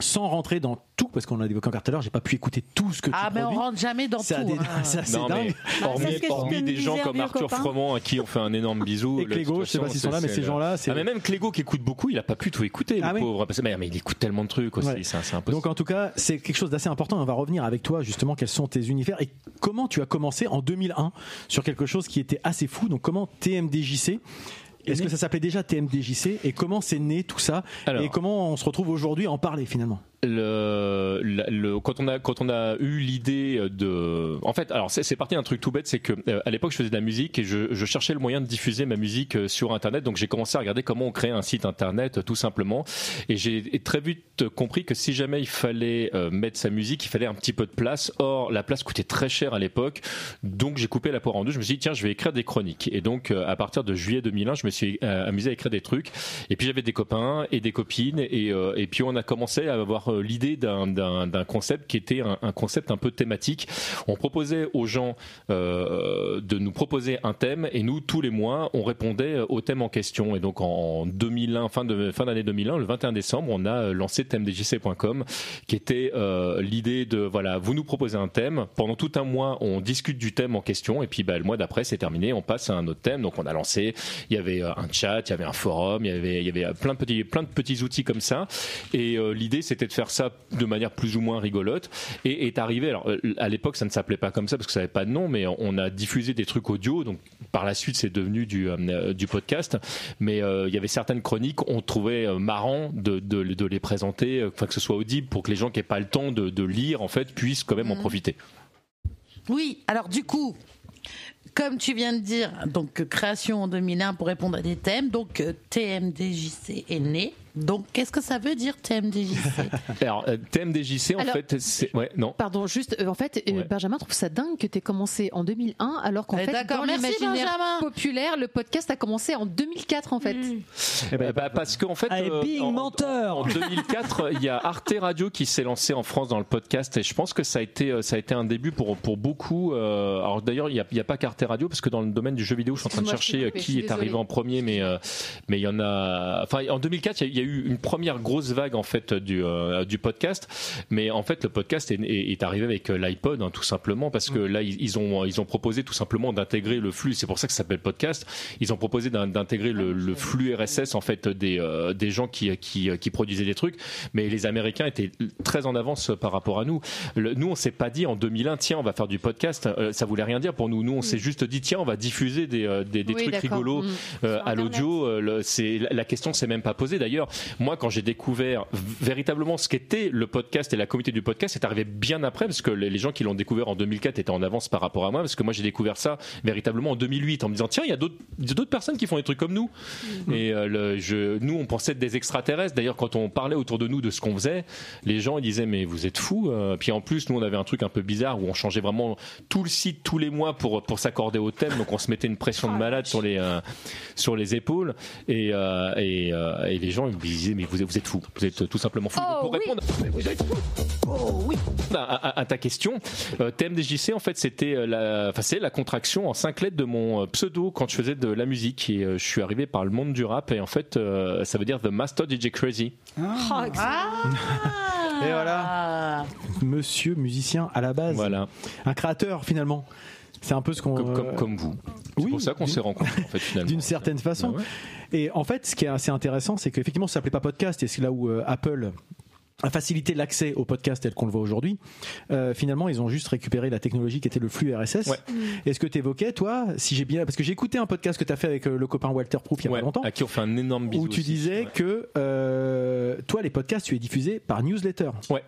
sans rentrer dans tout parce qu'on a évoqué encore tout à l'heure, j'ai pas pu écouter tout ce que Ah, tu mais on rentre jamais dans tout. hein. c'est assez Non, dingue. mais Bah, hormis, me des gens comme Arthur. Froment à qui on fait un énorme bisou. Et Clégo, je sais pas s'ils sont là, mais ces gens-là, c'est- Ah, mais même Clégo qui écoute beaucoup, il a pas pu tout écouter, Ah le oui. pauvre. Parce que- mais, mais il écoute tellement de trucs aussi, Ouais. c'est impossible. Donc en tout cas, c'est quelque chose d'assez important. On va revenir avec toi justement quels sont tes univers et comment tu as commencé en 2001 sur quelque chose qui était assez fou. Donc comment TMDJC est-ce que ça s'appelait déjà TMDJC et comment c'est né tout ça? Alors. et comment on se retrouve aujourd'hui à en parler finalement? Le, la- le- quand on a quand on a eu l'idée de en fait alors c'est parti d'un truc tout bête c'est que euh, à l'époque je faisais de la musique et je, je cherchais le moyen de diffuser ma musique euh, sur internet. Donc j'ai commencé à regarder comment on crée un site internet euh, tout simplement. Et j'ai très vite compris que si jamais il fallait euh, mettre sa musique il fallait un petit peu de place. Or la place coûtait très cher à l'époque. Donc j'ai coupé la poire en deux je me suis dit tiens je vais écrire des chroniques. Et donc à partir de juillet 2001 je me suis amusé à écrire des trucs. Et puis j'avais des copains et des copines. Et, et puis on a commencé à avoir euh, l'idée d'un- concept qui était un, concept un peu thématique. On proposait aux gens euh, de nous proposer un thème et nous tous les mois on répondait au thème en question. Et donc en 2001, fin de fin d'année 2001, le 21 décembre, on a euh, lancé thèmedjc.com qui était euh, l'idée de voilà vous nous proposez un thème. Pendant tout un mois on discute du thème en question. Et puis bah, le mois d'après c'est terminé. On passe à un autre thème. Donc on a lancé il y avait euh, un chat il y avait un forum il y avait il y avait euh, plein de petits plein de petits outils comme ça. Et euh, l'idée c'était de faire ça de manière plus ou moins rigolote. Et est arrivé alors euh, à l'époque ça ne s'appelait pas comme ça parce que ça n'avait pas de nom mais on a diffusé des trucs audio donc par la suite c'est devenu du euh, du podcast. Mais euh, il y avait certaines chroniques on trouvait euh, marrant de, de, de les présenter euh, enfin que ce soit audible pour que les gens qui n'aient pas le temps de, de lire en fait puissent quand même en profiter. Oui, alors du coup, comme tu viens de dire, donc euh, création en 2001 pour répondre à des thèmes, donc euh, TMDJC est né. Donc qu'est-ce que ça veut dire TMDJC alors euh, TMDJC en Alors- fait c'est ouais non Pardon, juste, euh, en fait, euh, Ouais. Benjamin trouve ça dingue que tu aies commencé en 2001, alors qu'en Eh, fait, dans l'imaginaire Benjamin. populaire, le podcast a commencé en 2004, en fait. Eh ben, bah, parce qu'en fait, Allez, bing, en, menteur en 2004, il y a Arte Radio qui s'est lancé en France dans le podcast et je pense que ça a été, ça a été un début pour, pour beaucoup. euh, alors d'ailleurs, il n'y a, y a pas qu'Arte Radio parce que dans le domaine du jeu vidéo, je suis en train de chercher coupé, qui est arrivé en premier, mais euh, mais il y en a. Enfin, en 2004, il y a- a eu une première grosse vague en fait du euh, du podcast, mais en fait, le podcast est, est- est arrivé avec euh, l'iPod hein, tout simplement parce que là, ils, ils ont ils ont proposé tout simplement d'intégrer le flux. C'est pour ça que ça s'appelle podcast. Ils ont proposé d'in- d'intégrer le, le flux RSS en fait des euh, des gens qui, qui qui produisaient des trucs, mais les Américains étaient très en avance par rapport à nous. Le- nous, on s'est pas dit en 2001, tiens, on va faire du podcast. Euh, ça voulait rien dire pour nous. Nous, on s'est juste dit, tiens, on va diffuser des euh, des, des Oui, trucs rigolos Mm. euh, Sur à l'audio. euh, c'est la question s'est même pas posée. D'ailleurs, moi, quand j'ai découvert véritablement ce qu'était le podcast et la communauté du podcast, c'est arrivé bien après parce que les gens qui l'ont découvert en 2004 étaient en avance par rapport à moi parce que moi j'ai découvert ça véritablement en 2008 en me disant tiens il y a d'autres personnes qui font des trucs comme nous. Et euh, le- je, nous on pensait être des extraterrestres. D'ailleurs quand on parlait autour de nous de ce qu'on faisait les gens ils disaient mais vous êtes fous euh. puis en plus nous on avait un truc un peu bizarre où on changeait vraiment tout le site tous les mois pour pour s'accorder au thème. Donc on se mettait une pression de malade sur les euh, sur les épaules. Et euh, et, euh, et les gens disiez, mais vous êtes, vous êtes fou, vous êtes tout simplement fou. Oh, pour oui. répondre, mais vous êtes fou. Oh oui. À, à- à ta question, euh, TMDJC en fait c'était euh, la, enfin c'est la contraction en cinq lettres de mon euh, pseudo quand je faisais de la musique et euh, je suis arrivé par le monde du rap et en fait euh, ça veut dire The Master DJ Crazy. Oh, excellent. Et voilà. Ah. Monsieur musicien à la base. Voilà, Un créateur finalement. C'est un peu ce qu'on. comme, comme, euh, comme vous. C'est oui, pour ça qu'on s'est rencontrés en fait finalement. D'une certaine façon. Et en fait, ce qui est assez intéressant, c'est qu'effectivement, ça s'appelait pas podcast, et c'est là où euh, Apple a facilité l'accès au podcast tel qu'on le voit aujourd'hui. Euh, finalement, ils ont juste récupéré la technologie qui était le flux RSS. Ouais. Et ce que tu évoquais, toi, si j'ai bien, parce que j'ai écouté un podcast que tu as fait avec le copain Walter Proof il y a Ouais, pas longtemps, à qui on fait un énorme bisou. où tu aussi. disais Ouais. que euh, toi, les podcasts, tu es diffusé par newsletter. Ouais.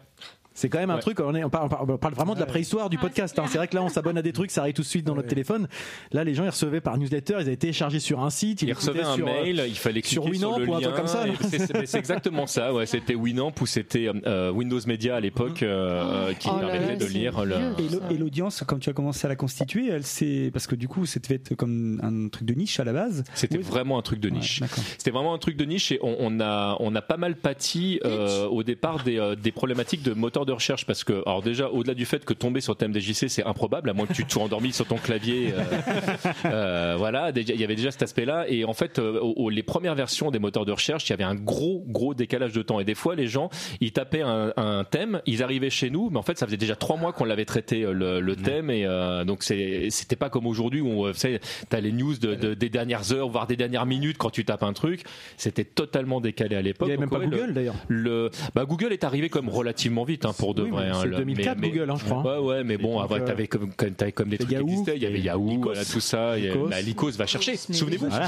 C'est quand même un Ouais. truc, on, est, on, parle, on vraiment de la préhistoire du podcast. hein. C'est vrai que là, on s'abonne à des trucs, ça arrive tout de suite dans notre téléphone. Là, les gens, ils recevaient par newsletter, ils avaient téléchargé sur un site, ils écoutaient un sur, euh, mail, il fallait cliquer sur, Winamp le ou un lien. truc comme ça, c'est- exactement ça. Ouais, c'était Winamp ou c'était euh, Windows Media à l'époque euh, qui Oh permettait là, de lire le. vieux. Et l'au- Et l'audience, quand tu as commencé à la constituer, elle s'est parce que du coup, c'était fait comme un truc de niche à la base. C'était Oui. vraiment un truc de niche. Ouais, d'accord. C'était vraiment un truc de niche et on, on a on a pas mal pâti euh, au départ des, des problématiques de moteur de recherche parce que alors déjà au-delà du fait que tomber sur TMDJC c'est improbable à moins que tu te sois endormi sur ton clavier euh, euh, voilà il y avait déjà cet aspect-là. Et en fait euh, au- au- les premières versions des moteurs de recherche il y avait un gros gros décalage de temps. Et des fois les gens ils tapaient un, un thème ils arrivaient chez nous mais en fait ça faisait déjà trois mois qu'on l'avait traité euh, le, le thème. Et euh, donc c'était pas comme aujourd'hui où tu sais t'as les news de, de- des dernières heures voire des dernières minutes quand tu tapes un truc. C'était totalement décalé à Il l'époque n'y avait même pas ouais, Google d'ailleurs. le bah Google est arrivé comme relativement vite hein, pour de Oui, vrai mais hein, c'est le- 2004 mais- mais- Google, hein, je crois. ouais ouais mais bon après euh, t'avais comme comme- t'avais comme des trucs qui Yahoo, existaient il y avait Yahoo Lycos. voilà, tout ça bah, Lycos va chercher souvenez-vous Voilà.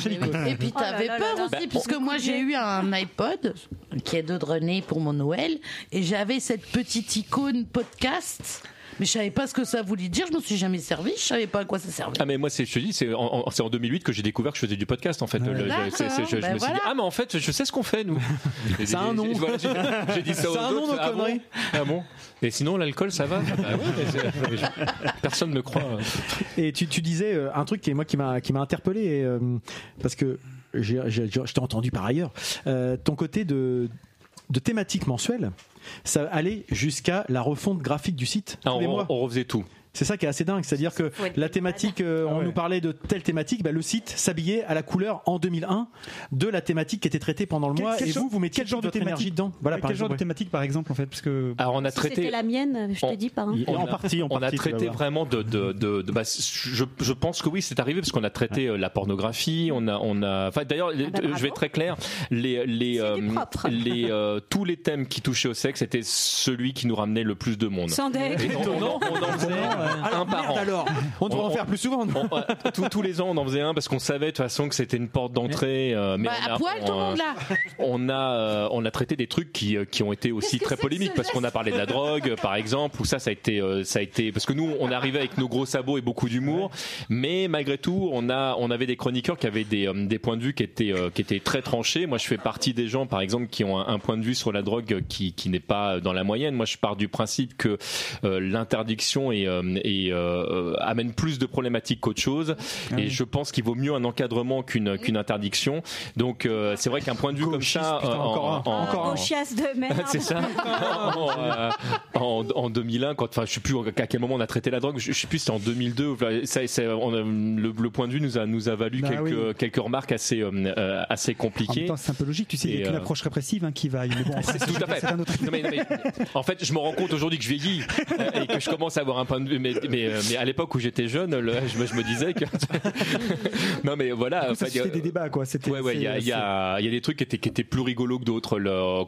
Et puis Oh t'avais là peur là là. aussi, Bah, puisque moi j'ai eu un iPod qui est de René pour mon Noël, et j'avais cette petite icône podcast, mais je savais pas ce que ça voulait dire, je m'en suis jamais servi, je savais pas à quoi ça servait. Ah mais moi c'est je te dis c'est en, en- c'est en 2008 que j'ai découvert que je faisais du podcast en fait. Le- le- D'accord, c'est- c'est- je, je ben me suis dit voilà. ah mais en fait je sais ce qu'on fait nous. Et Ça a un nom. j'ai- voilà, j'ai- J'ai dit ça aux Ça a un nom, autres. nos ah, bon conneries. ah bon Et sinon l'alcool ça va Ah ouais, mais c'est- mais je- Personne ne me croit. Et tu, tu disais euh, un truc qui est moi qui m'a qui m'a interpellé et, euh, parce que j'ai, j'ai- je t'ai entendu par ailleurs euh, ton côté de de thématique mensuelle ça allait jusqu'à la refonte graphique du site Ah, tous les on, mois. on refaisait tout. C'est ça qui est assez dingue, c'est-à-dire que la thématique, euh, on Ah ouais. nous parlait de telle thématique, bah, le site s'habillait à la couleur en 2001 de la thématique qui était traitée pendant le Quel- mois quel et vous vous mettiez quel genre de thématique dedans. Voilà, par quel genre de thématique par exemple en fait parce que Alors on a Si C'était traité. la mienne, je On- te dis pas. hein. On en a- partie, en on a partie, traité vraiment de, de, de, de- bah, je, je pense que oui, c'est arrivé parce qu'on a traité euh, la pornographie, on a, on a, enfin d'ailleurs, les- bah, euh, je vais être très clair, les, les, propre. les, euh, tous les thèmes qui touchaient au sexe étaient celui qui nous ramenait le plus de monde. Sans Et on, on on en faisait un par an. alors, on devrait On- en faire plus souvent. non On- euh, tous, tous les ans, on en faisait un parce qu'on savait de toute façon que c'était une porte d'entrée. euh, mais Bah, on a, à poil tout le on, monde là on a, euh, on a traité des trucs qui, euh, qui ont été aussi Qu'est-ce que très c'est que polémiques ce parce qu'on a parlé de la drogue, par exemple, ou ça, ça a été, euh, ça a été, parce que nous, on arrivait avec nos gros sabots et beaucoup d'humour, mais malgré tout, on a, on avait des chroniqueurs qui avaient des, euh, des points de vue qui étaient, euh, qui étaient très tranchés. Moi, je fais partie des gens, par exemple, qui ont un, un point de vue sur la drogue qui, qui n'est pas dans la moyenne. Moi, je pars du principe que euh, l'interdiction est, euh, est, euh, amène plus de problématiques qu'autre chose, et je pense qu'il vaut mieux un encadrement qu'une qu'une interdiction. Donc, euh, c'est vrai qu'un point de vue comme ça, putain, euh, en- encore un, en- encore de merde. c'est ça. en, euh, en, en 2001, quand, enfin, je sais plus à quel moment on a traité la drogue. Je, je sais plus, c'était en 2002. ou- Ça, ça- on a- le, le point de vue nous a nous a valu Bah quelques oui. quelques remarques assez euh, euh, assez en même compliquées. temps c'est un peu logique. Tu sais, il n'y Et, a qu'une euh, approche répressive hein, qui va. Bon, après, C'est tout à fait. c'est un autre. Non, mais- non, mais- en fait, je me rends compte aujourd'hui que je vieillis euh, et que je commence à avoir un point de vue. Mais, mais, euh, mais à l'époque où j'étais jeune, le- je, me, je me disais que. non, mais voilà. Ça c'était des débats quoi. C'était. Ouais, ouais, il y a, y, a, y a des trucs qui étaient, qui étaient plus rigolos que d'autres.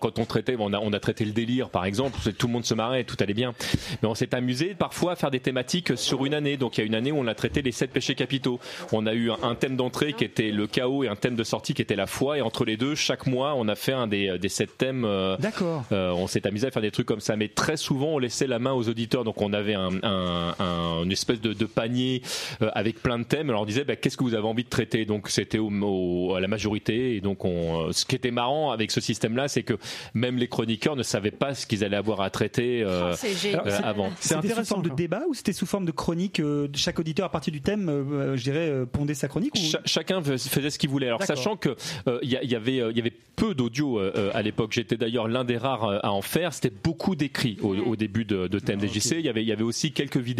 Quand on traitait, on a, on a traité le délire, par exemple, tout le monde se marrait, tout allait bien. Mais on s'est amusé parfois à faire des thématiques sur une année. Donc il y a une année où on a traité les sept péchés capitaux. On a eu un, un thème d'entrée qui était le chaos et un thème de sortie qui était la foi. Et entre les deux, chaque mois, on a fait un des, des sept thèmes. euh, D'accord. euh, on s'est amusé à faire des trucs comme ça, mais très souvent on laissait la main aux auditeurs. Donc on avait un, un- un- une espèce de, de panier euh, avec plein de thèmes. Alors on disait bah, qu'est-ce que vous avez envie de traiter? Donc c'était au, au- à la majorité. Et donc on, euh, ce qui était marrant avec ce système-là, c'est que même les chroniqueurs ne savaient pas ce qu'ils allaient avoir à traiter euh, Oh, euh, avant. C'était sous intéressant, forme de débat ou c'était sous forme de chronique euh, Chaque auditeur à partir du thème, euh, je dirais, euh, pondait sa chronique ou... Cha- chacun fais- faisait ce qu'il voulait. Alors sachant que euh, il y, avait euh, il y avait peu d'audio à l'époque. J'étais d'ailleurs l'un des rares à en faire. C'était beaucoup d'écrits au, au début de, de TMDJC. Il y avait, il y avait aussi quelques vidéos.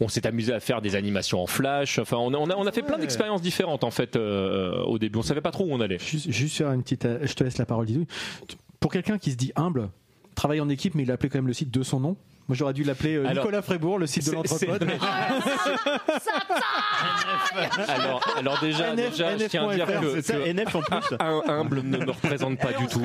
On s'est amusé à faire des animations en flash. Enfin, on a, on a, on a fait plein d'expériences différentes en fait euh, au début. On savait pas trop où on allait. Juste, juste faire une petite. euh, Je te laisse la parole, Didouille. Pour quelqu'un qui se dit humble, travaille en équipe, mais il a appelé quand même le site de son nom. Moi, j'aurais dû l'appeler euh, Alors, Nicolas Frébourg, le site de c'est- l'entrepôt. Alors, alors déjà, NF, déjà je tiens à dire que, ça, que NF en plus. un humble ne me représente pas du tout.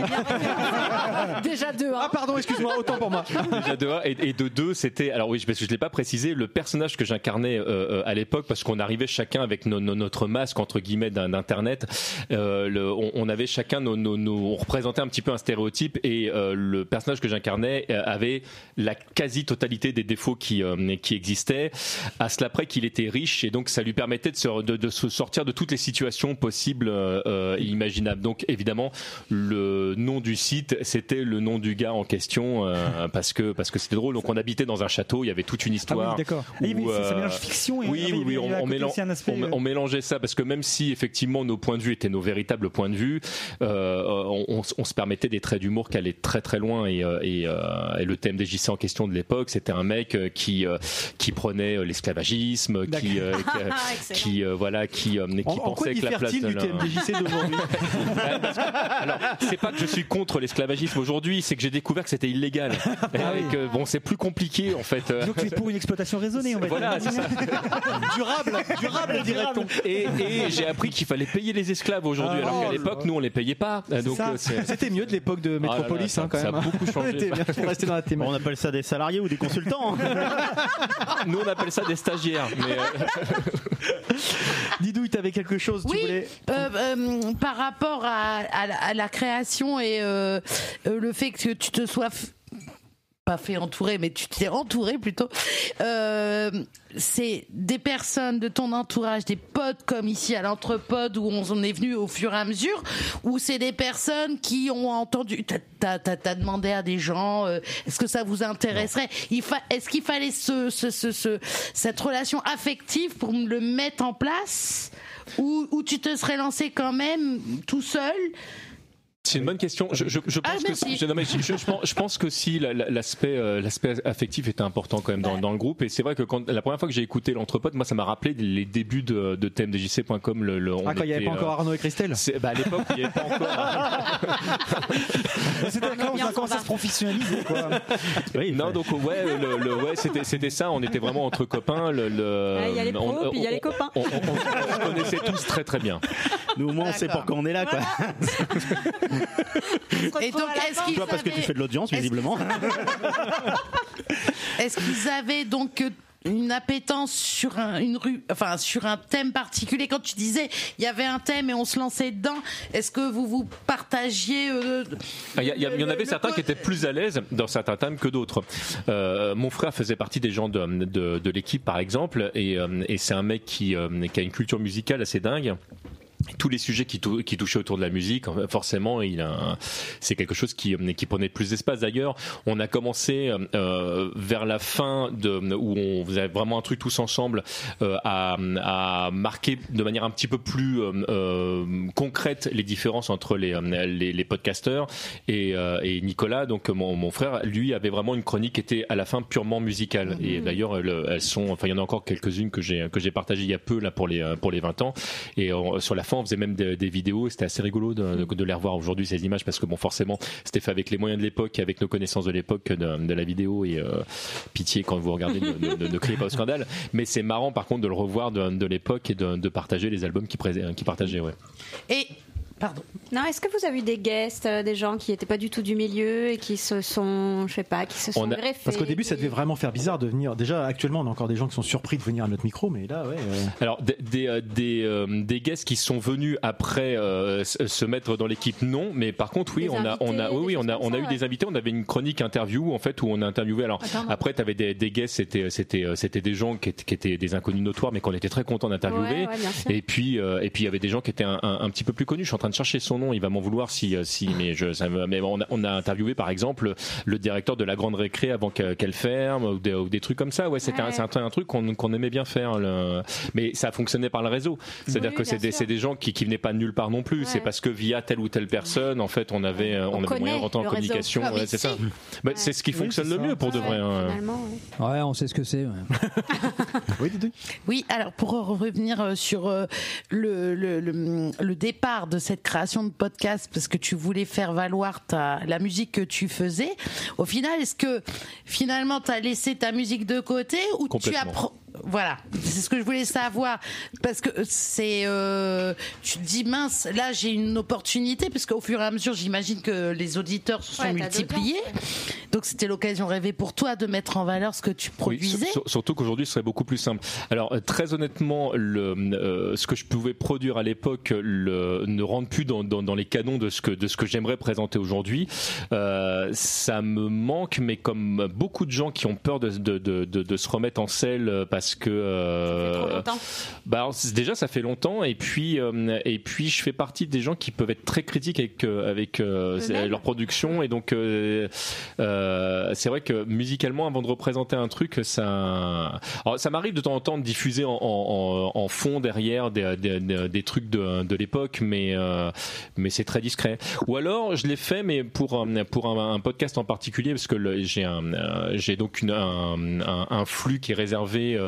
Déjà deux. hein. Ah, pardon, excuse-moi, autant pour moi. Déjà de un, et, et de deux, c'était alors oui, parce que je l'ai pas précisé, le personnage que j'incarnais euh, euh, à l'époque, parce qu'on arrivait chacun avec notre masque entre guillemets d'internet. euh, le- on, on avait chacun nos, nos- nos- on représentait un petit peu un stéréotype et euh, le personnage que j'incarnais euh, avait la quasi-totalité des défauts qui euh, qui existaient. À cela près qu'il était riche et donc ça lui permettait de se, de, de se sortir de toutes les situations possibles euh, euh, et imaginables. Donc évidemment, le nom du site, c'était le nom du gars en question euh, parce que parce que c'était drôle. Donc on habitait dans un château, il y avait toute une Ah histoire. oui, d'accord. Ah, où, ça, euh, mélange fiction et oui, oui, oui, on, aspect, euh, mélangeait ça parce que même si effectivement nos points de vue étaient nos véritables points de vue, euh, on, se permettait des traits d'humour qui allaient très très loin et, euh, et, euh, et le TMDJC en question de l'époque, c'était un mec euh, qui euh, qui prenait euh, l'esclavagisme, qui euh, qui, qui, euh, voilà, qui euh, qui En, en quoi pensait que la place de du la- TMDJC d'aujourd'hui alors, c'est pas que je suis contre l'esclavagisme aujourd'hui, c'est que j'ai découvert que c'était illégal. Ah que bon, c'est plus compliqué en fait. Donc es pour une exploitation raisonnée, on va Voilà, dire. c'est ça. Durable, durable, dirait-on. Et, et j'ai appris qu'il fallait payer les esclaves aujourd'hui, Ah, alors qu'à oh l'époque, nous, on les payait pas. Donc, c'est- C'était mieux de l'époque de Ah là là, Métropolis, ça- hein, quand ça a même. beaucoup changé. Bien pour rester dans la. On appelle ça des salariés ou des consultants. nous, on appelle ça des stagiaires. Mais, euh, Didouille, t'avais quelque chose, tu Oui, voulais euh, euh, par rapport à, à la- à la création et euh, le fait que tu te sois pas fait entourer, mais tu t'es entouré plutôt. Euh, c'est des personnes de ton entourage, des potes comme ici à l'entrepode où on en est venu au fur et à mesure, ou c'est des personnes qui ont entendu. T'as, t'as, t'as- t'as demandé à des gens, euh, est-ce que ça vous intéresserait? Est-ce qu'il fallait ce, ce, ce, ce- cette relation affective pour le mettre en place? Ou, ou tu te serais lancé quand même tout seul C'est une bonne question. Je, je, je pense Ah, que merci. je, non, mais je, pense, pense que si la- la- l'aspect euh, l'aspect affectif était important quand même dans, dans le groupe et c'est vrai que quand la première fois que j'ai écouté l'entrepote, moi ça m'a rappelé les débuts de, de TMDJC.com. Le, le- on Ah, quand il n'y avait pas encore euh, Arnaud et Christelle? c'est- bah, à l'époque, il n'y avait pas encore. C'était quand on a commencé à se professionnaliser. Quoi? Oui, non, donc ouais, le, le- ouais, c'était c'était ça. On était vraiment entre copains. Le, le- Ouais, il y a les pros, on- puis il y a les copains. On, on- on- on se connaissait tous très très bien. Nous au moins on sait pourquoi on est là quoi. Et donc, est-ce qu'ils Toi parce que tu fais de l'audience visiblement. Est-ce qu'ils avaient donc euh, une appétence sur un, une rue, enfin sur un thème particulier? Quand tu disais il y avait un thème et on se lançait dedans, est-ce que vous vous partagiez euh, Ah, Il y, a- il en avait le certains qui étaient plus à l'aise dans certains thèmes que d'autres. Euh, mon frère faisait partie des gens de, de, de l'équipe, par exemple, et, euh, et c'est un mec qui, euh, qui a une culture musicale assez dingue. Tous les sujets qui, tou- qui touchaient autour de la musique, forcément, il c'est quelque chose qui, euh, qui prenait plus d'espace. D'ailleurs, on a commencé euh, vers la fin de, où on faisait vraiment un truc tous ensemble euh, à, à marquer de manière un petit peu plus euh, euh, concrète les différences entre les, euh, les, les podcasteurs et, euh, et Nicolas, donc mon, mon frère, lui avait vraiment une chronique qui était à la fin purement musicale. Et d'ailleurs, le- elles sont, enfin, il y en a encore quelques-unes que j'ai que j'ai partagées il y a peu là pour les euh, pour les 20 ans. Et on- sur la fin, on faisait même des, des vidéos. C'était assez rigolo de, de, de les revoir aujourd'hui ces images parce que bon, forcément, c'était fait avec les moyens de l'époque, avec nos connaissances de l'époque de, de la vidéo et euh, pitié quand vous regardez, ne, ne- criez pas au scandale. Mais c'est marrant par contre de le revoir de, de l'époque et de, de partager les albums qui qui partageaient. Ouais. Et pardon. Non, est-ce que vous avez eu des guests, euh, des gens qui n'étaient pas du tout du milieu et qui se sont, je sais pas, qui se sont On a- greffés Parce qu'au début, ça devait vraiment faire bizarre de venir. Déjà, actuellement, on a encore des gens qui sont surpris de venir à notre micro, mais là, ouais. euh, Alors des des euh, des, euh, des guests qui sont venus après euh, se se mettre dans l'équipe non mais par contre oui Des on a on a invités, oui oui on a on eu des invités on avait une chronique interview en fait où on a interviewé alors Attends, non. après tu avais des, des guests c'était c'était euh, c'était des gens qui étaient, qui étaient des inconnus notoires mais qu'on était très content d'interviewer Ouais, ouais, bien sûr. et puis euh, et puis il y avait des gens qui étaient un, un- un petit peu plus connus je suis en train de chercher son nom, il va m'en vouloir si, euh, si mais, je, ça me- mais on, a, on a interviewé par exemple le directeur de la Grande Récré avant que- qu'elle ferme ou des, ou des trucs comme ça. Ouais, c'était un, c'est un, un truc qu'on qu'on aimait bien faire. le- mais ça fonctionnait par le réseau. C'est-à-dire Oui, que c'est des, gens qui, qui venaient pas de nulle part non plus. C'est Ouais. parce que via telle ou telle personne, en fait, on avait, on, On avait moyen de rentrer en communication. Ah, ouais, c'est si. ça. Bah, C'est ce qui fonctionne le mieux pour de vrai. hein. Ouais. Ouais, on sait ce que c'est. ouais. Oui, alors pour revenir euh, sur euh, le, le, le, le départ de cette création de podcast, parce que tu voulais faire valoir ta, la musique que tu faisais, au final, est-ce que finalement tu as laissé ta musique de côté ou tu as... Voilà, c'est ce que je voulais savoir. Parce que c'est euh, tu te dis mince là j'ai une opportunité parce qu'au fur et à mesure j'imagine que les auditeurs se sont Ouais, multipliés. donc c'était l'occasion rêvée pour toi de mettre en valeur ce que tu produisais. sur- surtout qu'aujourd'hui, ce serait beaucoup plus simple. Alors, euh, très honnêtement, le, euh, ce que je pouvais produire à l'époque ne rentre plus dans, dans, dans les canons de ce que, de ce que j'aimerais présenter aujourd'hui. Euh, ça me manque, mais comme beaucoup de gens qui ont peur de, de, de, de, de se remettre en selle parce que... euh, bah alors, déjà ça fait longtemps et puis euh, et puis je fais partie des gens qui peuvent être très critiques avec euh, avec euh, leur production et donc euh, euh, c'est vrai que musicalement avant de représenter un truc ça alors, ça m'arrive de temps en temps de diffuser en, en, en- fond derrière des, des, des- trucs de, de l'époque mais euh, mais c'est très discret. Ou alors je l'ai fait mais pour un, pour un, un podcast en particulier parce que j'ai un j'ai donc une, un, un, un flux qui est réservé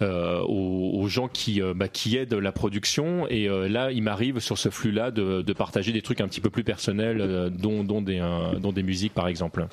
aux, aux gens qui, euh, bah, qui aident la production. Et euh, là, il m'arrive sur ce flux-là de, de partager des trucs un petit peu plus personnels, euh, dont, dont, des, euh, dont des musiques par exemple.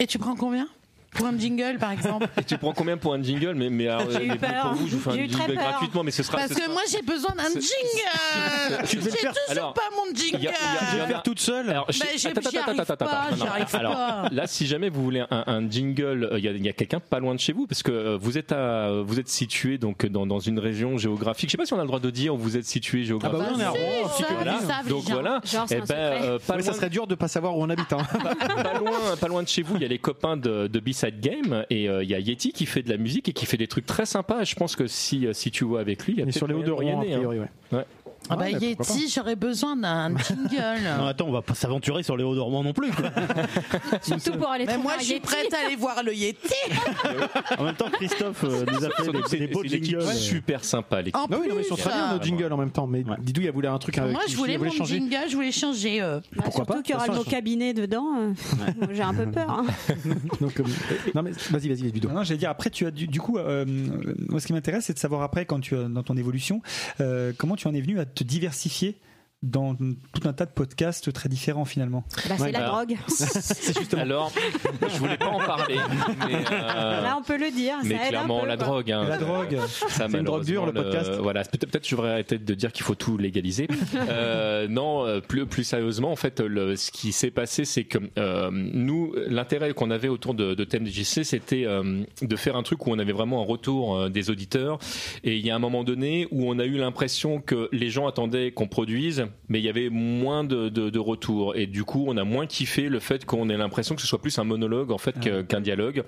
et tu prends combien? Pour un jingle par exemple Et tu prends combien pour un jingle Mais, mais, alors, J'ai eu mais peur. pour vous, je vous fais un eu très jingle peur. gratuitement, mais ce sera. Parce ce que sera- moi j'ai besoin d'un jingle. Tu J'ai toujours faire. Alors, pas mon y jingle. a- y a- Faire toute seule Alors, Bah, pas, Alors, là, si jamais vous voulez un, un jingle, euh, il y a, il y a quelqu'un pas loin de chez vous, parce que euh, vous êtes à, vous êtes situé donc dans, dans une région géographique. Je sais pas si on a le droit de dire où vous êtes situé Ah bah géographiquement. oui, on est à Rouen, Donc voilà. Eh ben, euh, pas, ça serait dur de pas savoir où on habite. hein. pas loin, pas loin de chez vous, il y a les copains de, de B-Side Game et euh, il y a Yeti qui fait de la musique et qui fait des trucs très sympas. Je pense que si euh, si tu vois avec lui, il y a peut-être sur les hauts de Rouen, a hein. priori, ouais. Ah bah Yeti, j'aurais besoin d'un Non, jingle. attends, on va pas s'aventurer sur les hauts dormants non plus. quoi. Surtout pour aller Mais trouver moi un je suis Yeti. prête à aller voir le Yeti. En même temps, Christophe euh, nous a fait Surtout des, des beaux jingles. super sympa. l'équipe. En Bah oui, non, mais ils sont plus, très bien euh, nos jingles en même temps. Mais Didou, il voulu un truc avec Moi je voulais il mon changer. jingle, je voulais changer. euh. Bah, Pourquoi surtout pas qu'il y aura De le toute mot façon, cabinet dedans. euh, J'ai un peu peur. hein. Donc, euh, non, mais vas-y, vas-y, Didou. Non, non, j'allais dire après tu as du, du coup euh, moi ce qui m'intéresse c'est de savoir après quand tu as dans ton évolution euh, comment tu en es venu à te diversifier dans tout un tas de podcasts très différents finalement. Bah, c'est la bah, drogue. Alors, je voulais pas en parler, mais, euh, Là, on peut le dire. mais ça aide clairement un peu, la quoi. drogue. hein. La drogue. Ça, une drogue dure, le podcast. Voilà, peut-être peut-être je devrais arrêter de dire qu'il faut tout légaliser. Euh, non, euh, plus plus sérieusement, en fait, le, ce qui s'est passé, c'est que euh, nous, l'intérêt qu'on avait autour de, de TMDJC, c'était euh, de faire un truc où on avait vraiment un retour euh, des auditeurs. Et il y a un moment donné où on a eu l'impression que les gens attendaient qu'on produise, mais il y avait moins de, de, de retours. Et du coup, on a moins kiffé le fait qu'on ait l'impression que ce soit plus un monologue en fait que- qu'un dialogue.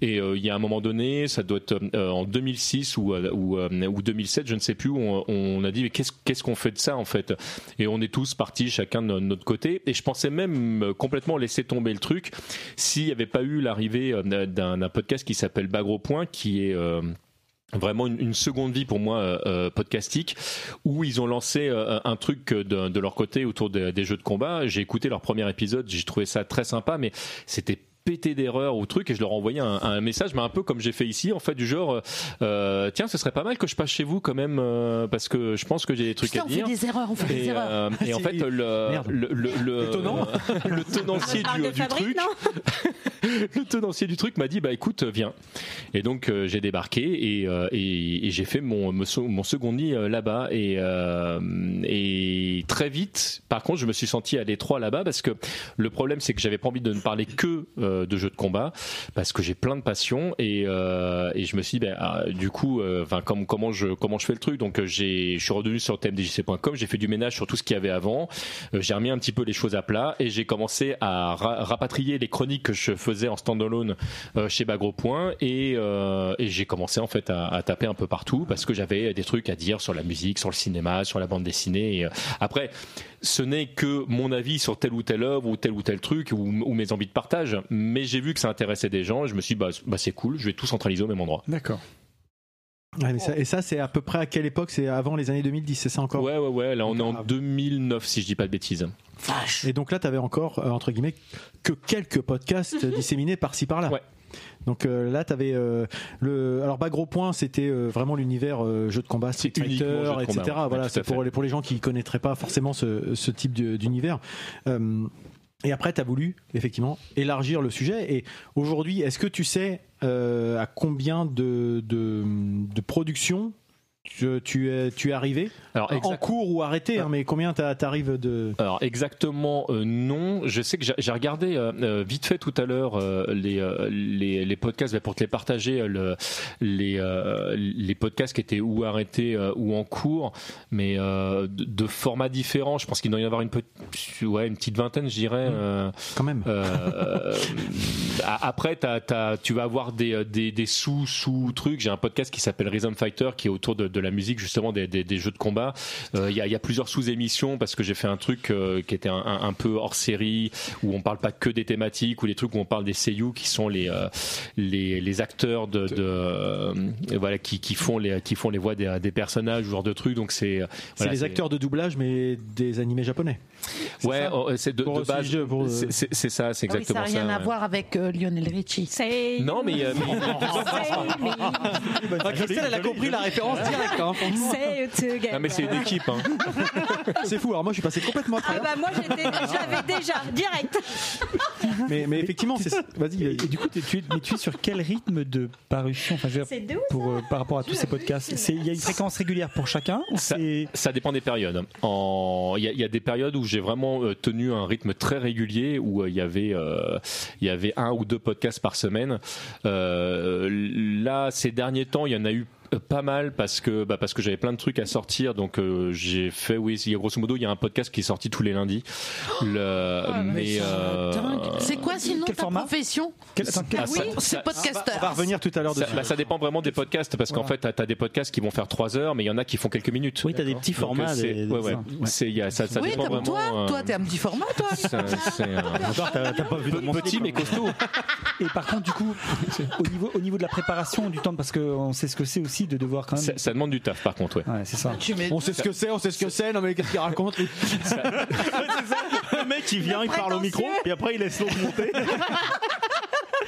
Et euh, il y a un moment donné, ça doit être euh, en 2006 ou, euh, ou, euh, ou 2007, je ne sais plus, où on, on a dit mais qu'est-ce qu'on fait de ça en fait? Et on est tous partis chacun de notre côté. Et je pensais même complètement laisser tomber le truc s'il n'y avait pas eu l'arrivée d'un podcast qui s'appelle Bagro Point, qui est vraiment une, une seconde vie pour moi euh, euh, podcastique où ils ont lancé euh, un truc de, de leur côté autour de- des jeux de combat. J'ai écouté leur premier épisode j'ai trouvé ça très sympa mais c'était pété d'erreurs ou truc et je leur envoyais un, un message mais un peu comme j'ai fait ici en fait du genre euh, tiens ce serait pas mal que je passe chez vous quand même euh, parce que je pense que j'ai des trucs Putain, à on fait dire des erreurs, on fait des et, erreurs. euh, et en C'est- fait le le le, le, Étonnant. le tenancier du, de du fabrique, truc le tenancier du truc m'a dit bah écoute viens et donc euh, j'ai débarqué et, euh, et, et j'ai fait mon mon se- mon second nid euh, là-bas et euh, et très vite par contre je me suis senti à l'étroit là-bas parce que le problème c'est que j'avais pas envie de ne parler que euh, de jeux de combat parce que j'ai plein de passion et euh, et je me suis dit ben ah, du coup euh, enfin comme comment je comment je fais le truc? Donc euh, j'ai je suis redevenu sur tmdjc.com j'ai fait du ménage sur tout ce qu'il y avait avant Euh, j'ai remis un petit peu les choses à plat et j'ai commencé à ra- rapatrier les chroniques que je faisais en standalone euh, chez Bagro Point et, euh, et j'ai commencé en fait à, à taper un peu partout parce que j'avais des trucs à dire sur la musique, sur le cinéma, sur la bande dessinée. Et, euh, après, ce n'est que mon avis sur telle ou telle œuvre ou tel ou tel truc ou, ou mes envies de partage, mais j'ai vu que ça intéressait des gens et je me suis dit bah, bah, c'est cool, je vais tout centraliser au même endroit. D'accord. Ouais, mais ça- et ça, c'est à peu près à quelle époque? C'est avant les années 2010, c'est ça encore? Ouais ouais ouais, là on est en Grave. 2009 si je dis pas de bêtises. Et donc là, tu avais encore, euh, entre guillemets, que quelques podcasts disséminés par-ci par-là. Ouais. Donc euh, là, tu avais le. Alors, bas gros point, c'était euh, vraiment l'univers euh, jeu de combat, Street Fighter, etc. ouais, voilà, c'est pour pour les gens qui connaîtraient pas forcément ce, ce type d'univers. Euh, et après, tu as voulu, effectivement, élargir le sujet. Et aujourd'hui, est-ce que tu sais euh, à combien de, de, de productions tu, tu es, tu es arrivé Alors, En cours ou arrêté, hein, mais combien tu arrives de. Alors exactement euh, non. Je sais que j'ai- regardé euh, euh, vite fait tout à l'heure euh, les, les les podcasts bah, pour te les partager le, les les podcasts qui étaient ou arrêtés ou en cours, mais de, de formats différents. Je pense qu'il doit y en avoir une petite ouais une petite vingtaine, je dirais. euh, Quand même. après, tu vas avoir des, des, des sous sous trucs. J'ai un podcast qui s'appelle Rhythm Fighter qui est autour de, de la musique justement des, des, des jeux de combat. Euh, Il y, a, il y a plusieurs sous émissions parce que j'ai fait un truc euh, qui était un, un, un peu hors série où on parle pas que des thématiques ou les trucs où on parle des seiyuu qui sont les euh, les, les acteurs de, de voilà qui, qui font les qui font les voix des, des personnages, ce genre de trucs. Donc c'est C'est voilà, les acteurs de doublage, mais des animés japonais. Ouais, oh, c'est de, base. euh, c'est- ça, c'est Ah oui, exactement ça n'a rien ça. à ouais. voir avec euh, Lionel Richie. C'est. Non, mais, euh, mais- Ah, Christelle, elle a compris la référence directe. hein. Non, mais c'est une équipe. Hein. C'est fou. Alors moi, je suis passé complètement à Ah bah moi l'avais déjà, direct. Mais, mais effectivement, c'est. Vas-y. Et du coup, tu es, mais tu es sur quel rythme de parution? Enfin, je veux dire, C'est de ouf, pour, euh, par rapport à tous ces podcasts Il y a une fréquence régulière pour chacun ou Ça, dépend des périodes. Il y, y a des périodes où j'ai vraiment euh, tenu un rythme très régulier, où euh, il y avait euh, il y avait un ou deux podcasts par semaine. Là, ces derniers temps, il y en a eu pas mal parce que bah parce que j'avais plein de trucs à sortir donc euh, j'ai fait oui il y a grosso modo il y a un podcast qui est sorti tous les lundis le mais euh. C'est quoi sinon quel ta format profession Quel- attends, quel- Ah oui, c'est podcasteur. On va revenir tout à l'heure ça, bah, ça dépend vraiment des podcasts parce qu'en fait t'as as des podcasts qui vont faire 3 heures mais il y en a qui font quelques minutes Oui, t'as des petits formats. euh, c'est- des- des- ouais, ouais. y a- ça, ça oui, dépend comme toi. vraiment, euh, Toi, t'es un petit format, toi. petit mais costaud Et par contre, du coup, au niveau, au niveau de la préparation du temps, parce qu'on sait ce que c'est aussi de devoir quand même. ça, ça demande du taf par contre ouais Ouais, c'est ça. On sait ce que c'est, on sait ce que c'est. Non mais qu'est-ce qu'il raconte lui Le mec, il vient, il parle au micro, puis après, il laisse l'autre monter.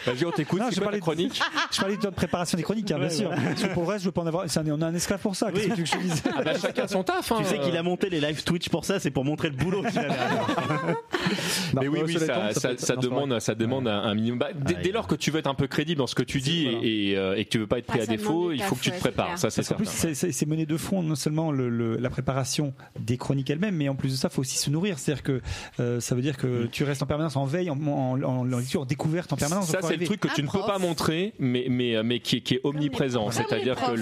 vas-y on t'écoute je parlais ta chronique Je parlais de de préparation des chroniques, hein, bien Ouais, sûr. ouais. Parce que pour le reste, je veux pas en avoir. c'est un- on a un esclave pour ça. Qu'est-ce que tu veux que je te dise ah bah chacun son taf hein. Tu sais qu'il a monté les live Twitch pour ça, c'est pour montrer le boulot qu'il a derrière. mais oui, oui, ça, demande, ça demande un, un minimum. Bah, dès, Ah, dès il- lors que tu veux être un peu crédible dans ce que tu dis voilà. et, et, euh, et que tu veux pas être pris Ah, à ça demande défaut, du il faut taf, que tu te ouais, c'est prépares. clair. Ça, c'est Parce qu'en plus, c'est- c'est c'est mené de front non seulement le- le- la préparation des chroniques elles-mêmes, mais en plus de ça, il faut aussi se nourrir. C'est-à-dire que euh, ça veut dire que tu restes en permanence en veille, en, en, en- en lecture découverte en permanence. Ça, c'est le truc que tu ne peux pas montrer, mais, mais, mais qui, est- qui est omniprésent. Les C'est-à-dire que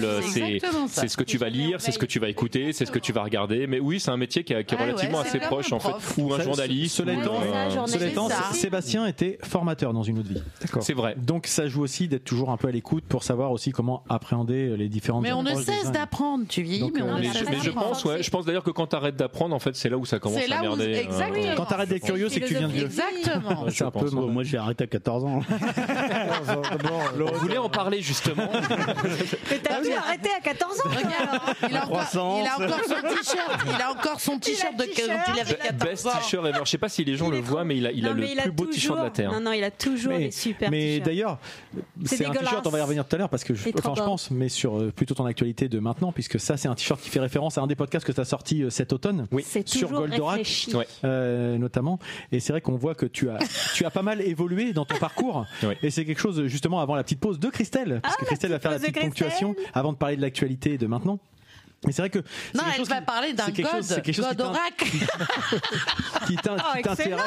c'est ce que tu vas lire, c'est ce que tu vas écouter, c'est ce que tu vas regarder. Mais oui, c'est un métier qui, est- qui est Ah ouais, relativement assez proche, en fait. Ou un journaliste. Cela étant, euh. Sébastien était formateur dans une autre vie. C'est vrai. Donc ça joue aussi d'être toujours un peu à l'écoute pour savoir aussi comment appréhender les différentes. Mais on ne cesse d'apprendre, tu vis, Donc, mais on euh, ne Mais, cesse je, mais je d'apprendre. pense, ouais, je pense d'ailleurs que quand tu arrêtes d'apprendre, en fait, c'est là où ça commence à merder. euh, exactement. Quand t'arrêtes d'être curieux, c'est que tu viens de vieux. Exactement. Moi, j'ai arrêté à 14 ans. On voulait en parler justement. Mais t'as tout arrêté à 14 ans. Regarde, il a, encore, il a encore son t-shirt. Il a encore son t-shirt de quand il avait 14 Best ans. t-shirt ever. Je sais pas si les gens le voient, mais il a, il a Non, le plus beau t-shirt de la Terre. Non, non, il a toujours Mais, des super mais d'ailleurs, C'est un t-shirt, on va y revenir tout à l'heure parce que je, enfin, je pense, mais sur euh, plutôt ton actualité de maintenant, puisque ça c'est un t-shirt qui fait référence à un des podcasts que tu as sorti euh, cet automne, c'est sur Goldorak. euh, notamment. Et c'est vrai qu'on voit que tu as, tu as pas mal évolué dans ton parcours. Et c'est quelque chose justement avant la petite pause de Christelle, parce Ah, que Christelle va faire la petite ponctuation avant de parler de l'actualité de maintenant. Mais c'est vrai que Non, elle va qui- parler d'un code, chose- quelque oracle. qui t'in- qui t'intéresse.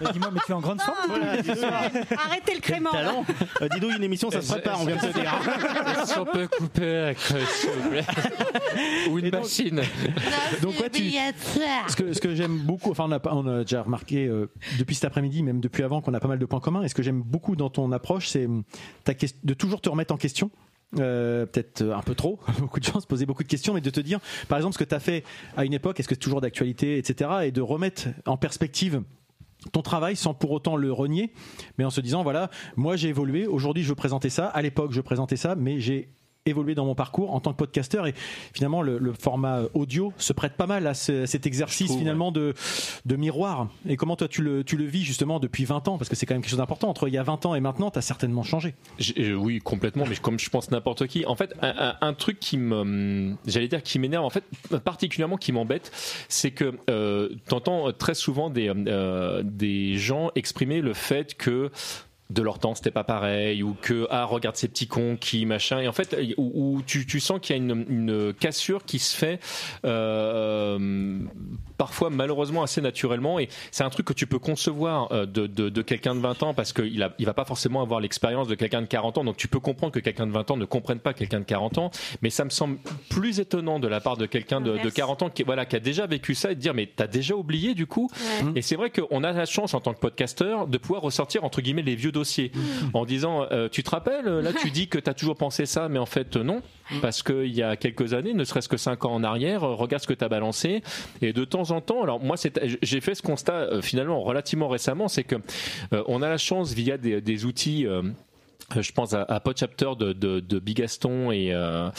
Mais Dis-moi, mais tu es en grande forme Voilà, Arrêtez le crément. Euh, dis donc, une émission, ça se prépare, on vient de se dire. Si on peut couper crème, s'il vous plaît. Ou une machine. Donc, ouais, tu- Ce que, ce que j'aime beaucoup, enfin on a, pas- on a déjà remarqué euh, depuis cet après-midi, même depuis avant, qu'on a pas mal de points communs. Et ce que j'aime beaucoup dans ton approche, c'est hum, de toujours te remettre en question. Euh, peut-être euh, un peu trop, beaucoup de gens se posaient beaucoup de questions, mais de te dire, par exemple, ce que tu as fait à une époque, est-ce que c'est toujours d'actualité, etc. Et de remettre en perspective ton travail sans pour autant le renier, mais en se disant, voilà, moi j'ai évolué, aujourd'hui je veux présenter ça, à l'époque je présentais ça, mais j'ai évolué dans mon parcours en tant que podcasteur et finalement le, le format audio se prête pas mal à ce- cet exercice trouve, finalement de, de miroir. Et comment toi tu le, tu le vis justement depuis 20 ans? Parce que c'est quand même quelque chose d'important. Entre il y a 20 ans et maintenant tu as certainement changé. Euh, oui, complètement, mais comme je pense n'importe qui. En fait, un, un- un truc qui me, j'allais dire qui m'énerve, en fait, particulièrement qui m'embête, c'est que euh, t'entends très souvent des, euh, des gens exprimer le fait que de leur temps c'était pas pareil ou que ah regarde ces petits cons qui machin. Et en fait où, tu sens qu'il y a une, une cassure qui se fait euh, parfois malheureusement assez naturellement. Et c'est un truc que tu peux concevoir euh, de, de, de quelqu'un de 20 ans parce qu'il a, il va pas forcément avoir l'expérience de quelqu'un de 40 ans. Donc tu peux comprendre que quelqu'un de 20 ans ne comprenne pas quelqu'un de 40 ans. Mais ça me semble plus étonnant de la part de quelqu'un de, de Merci. 40 ans qui, voilà, qui a déjà vécu ça et de dire mais t'as déjà oublié du coup Ouais. et c'est vrai qu'on a la chance en tant que podcasteur de pouvoir ressortir entre guillemets les vieux dossiers. En disant euh, tu te rappelles là tu dis que t'as toujours pensé ça mais en fait euh, non parce qu'il y a quelques années ne serait-ce que 5 ans en arrière euh, regarde ce que t'as balancé. Et de temps en temps alors moi j'ai fait ce constat euh, finalement relativement récemment c'est que euh, on a la chance via des, des outils euh, je pense à, à Podchapter de, de, de Bigaston et, euh,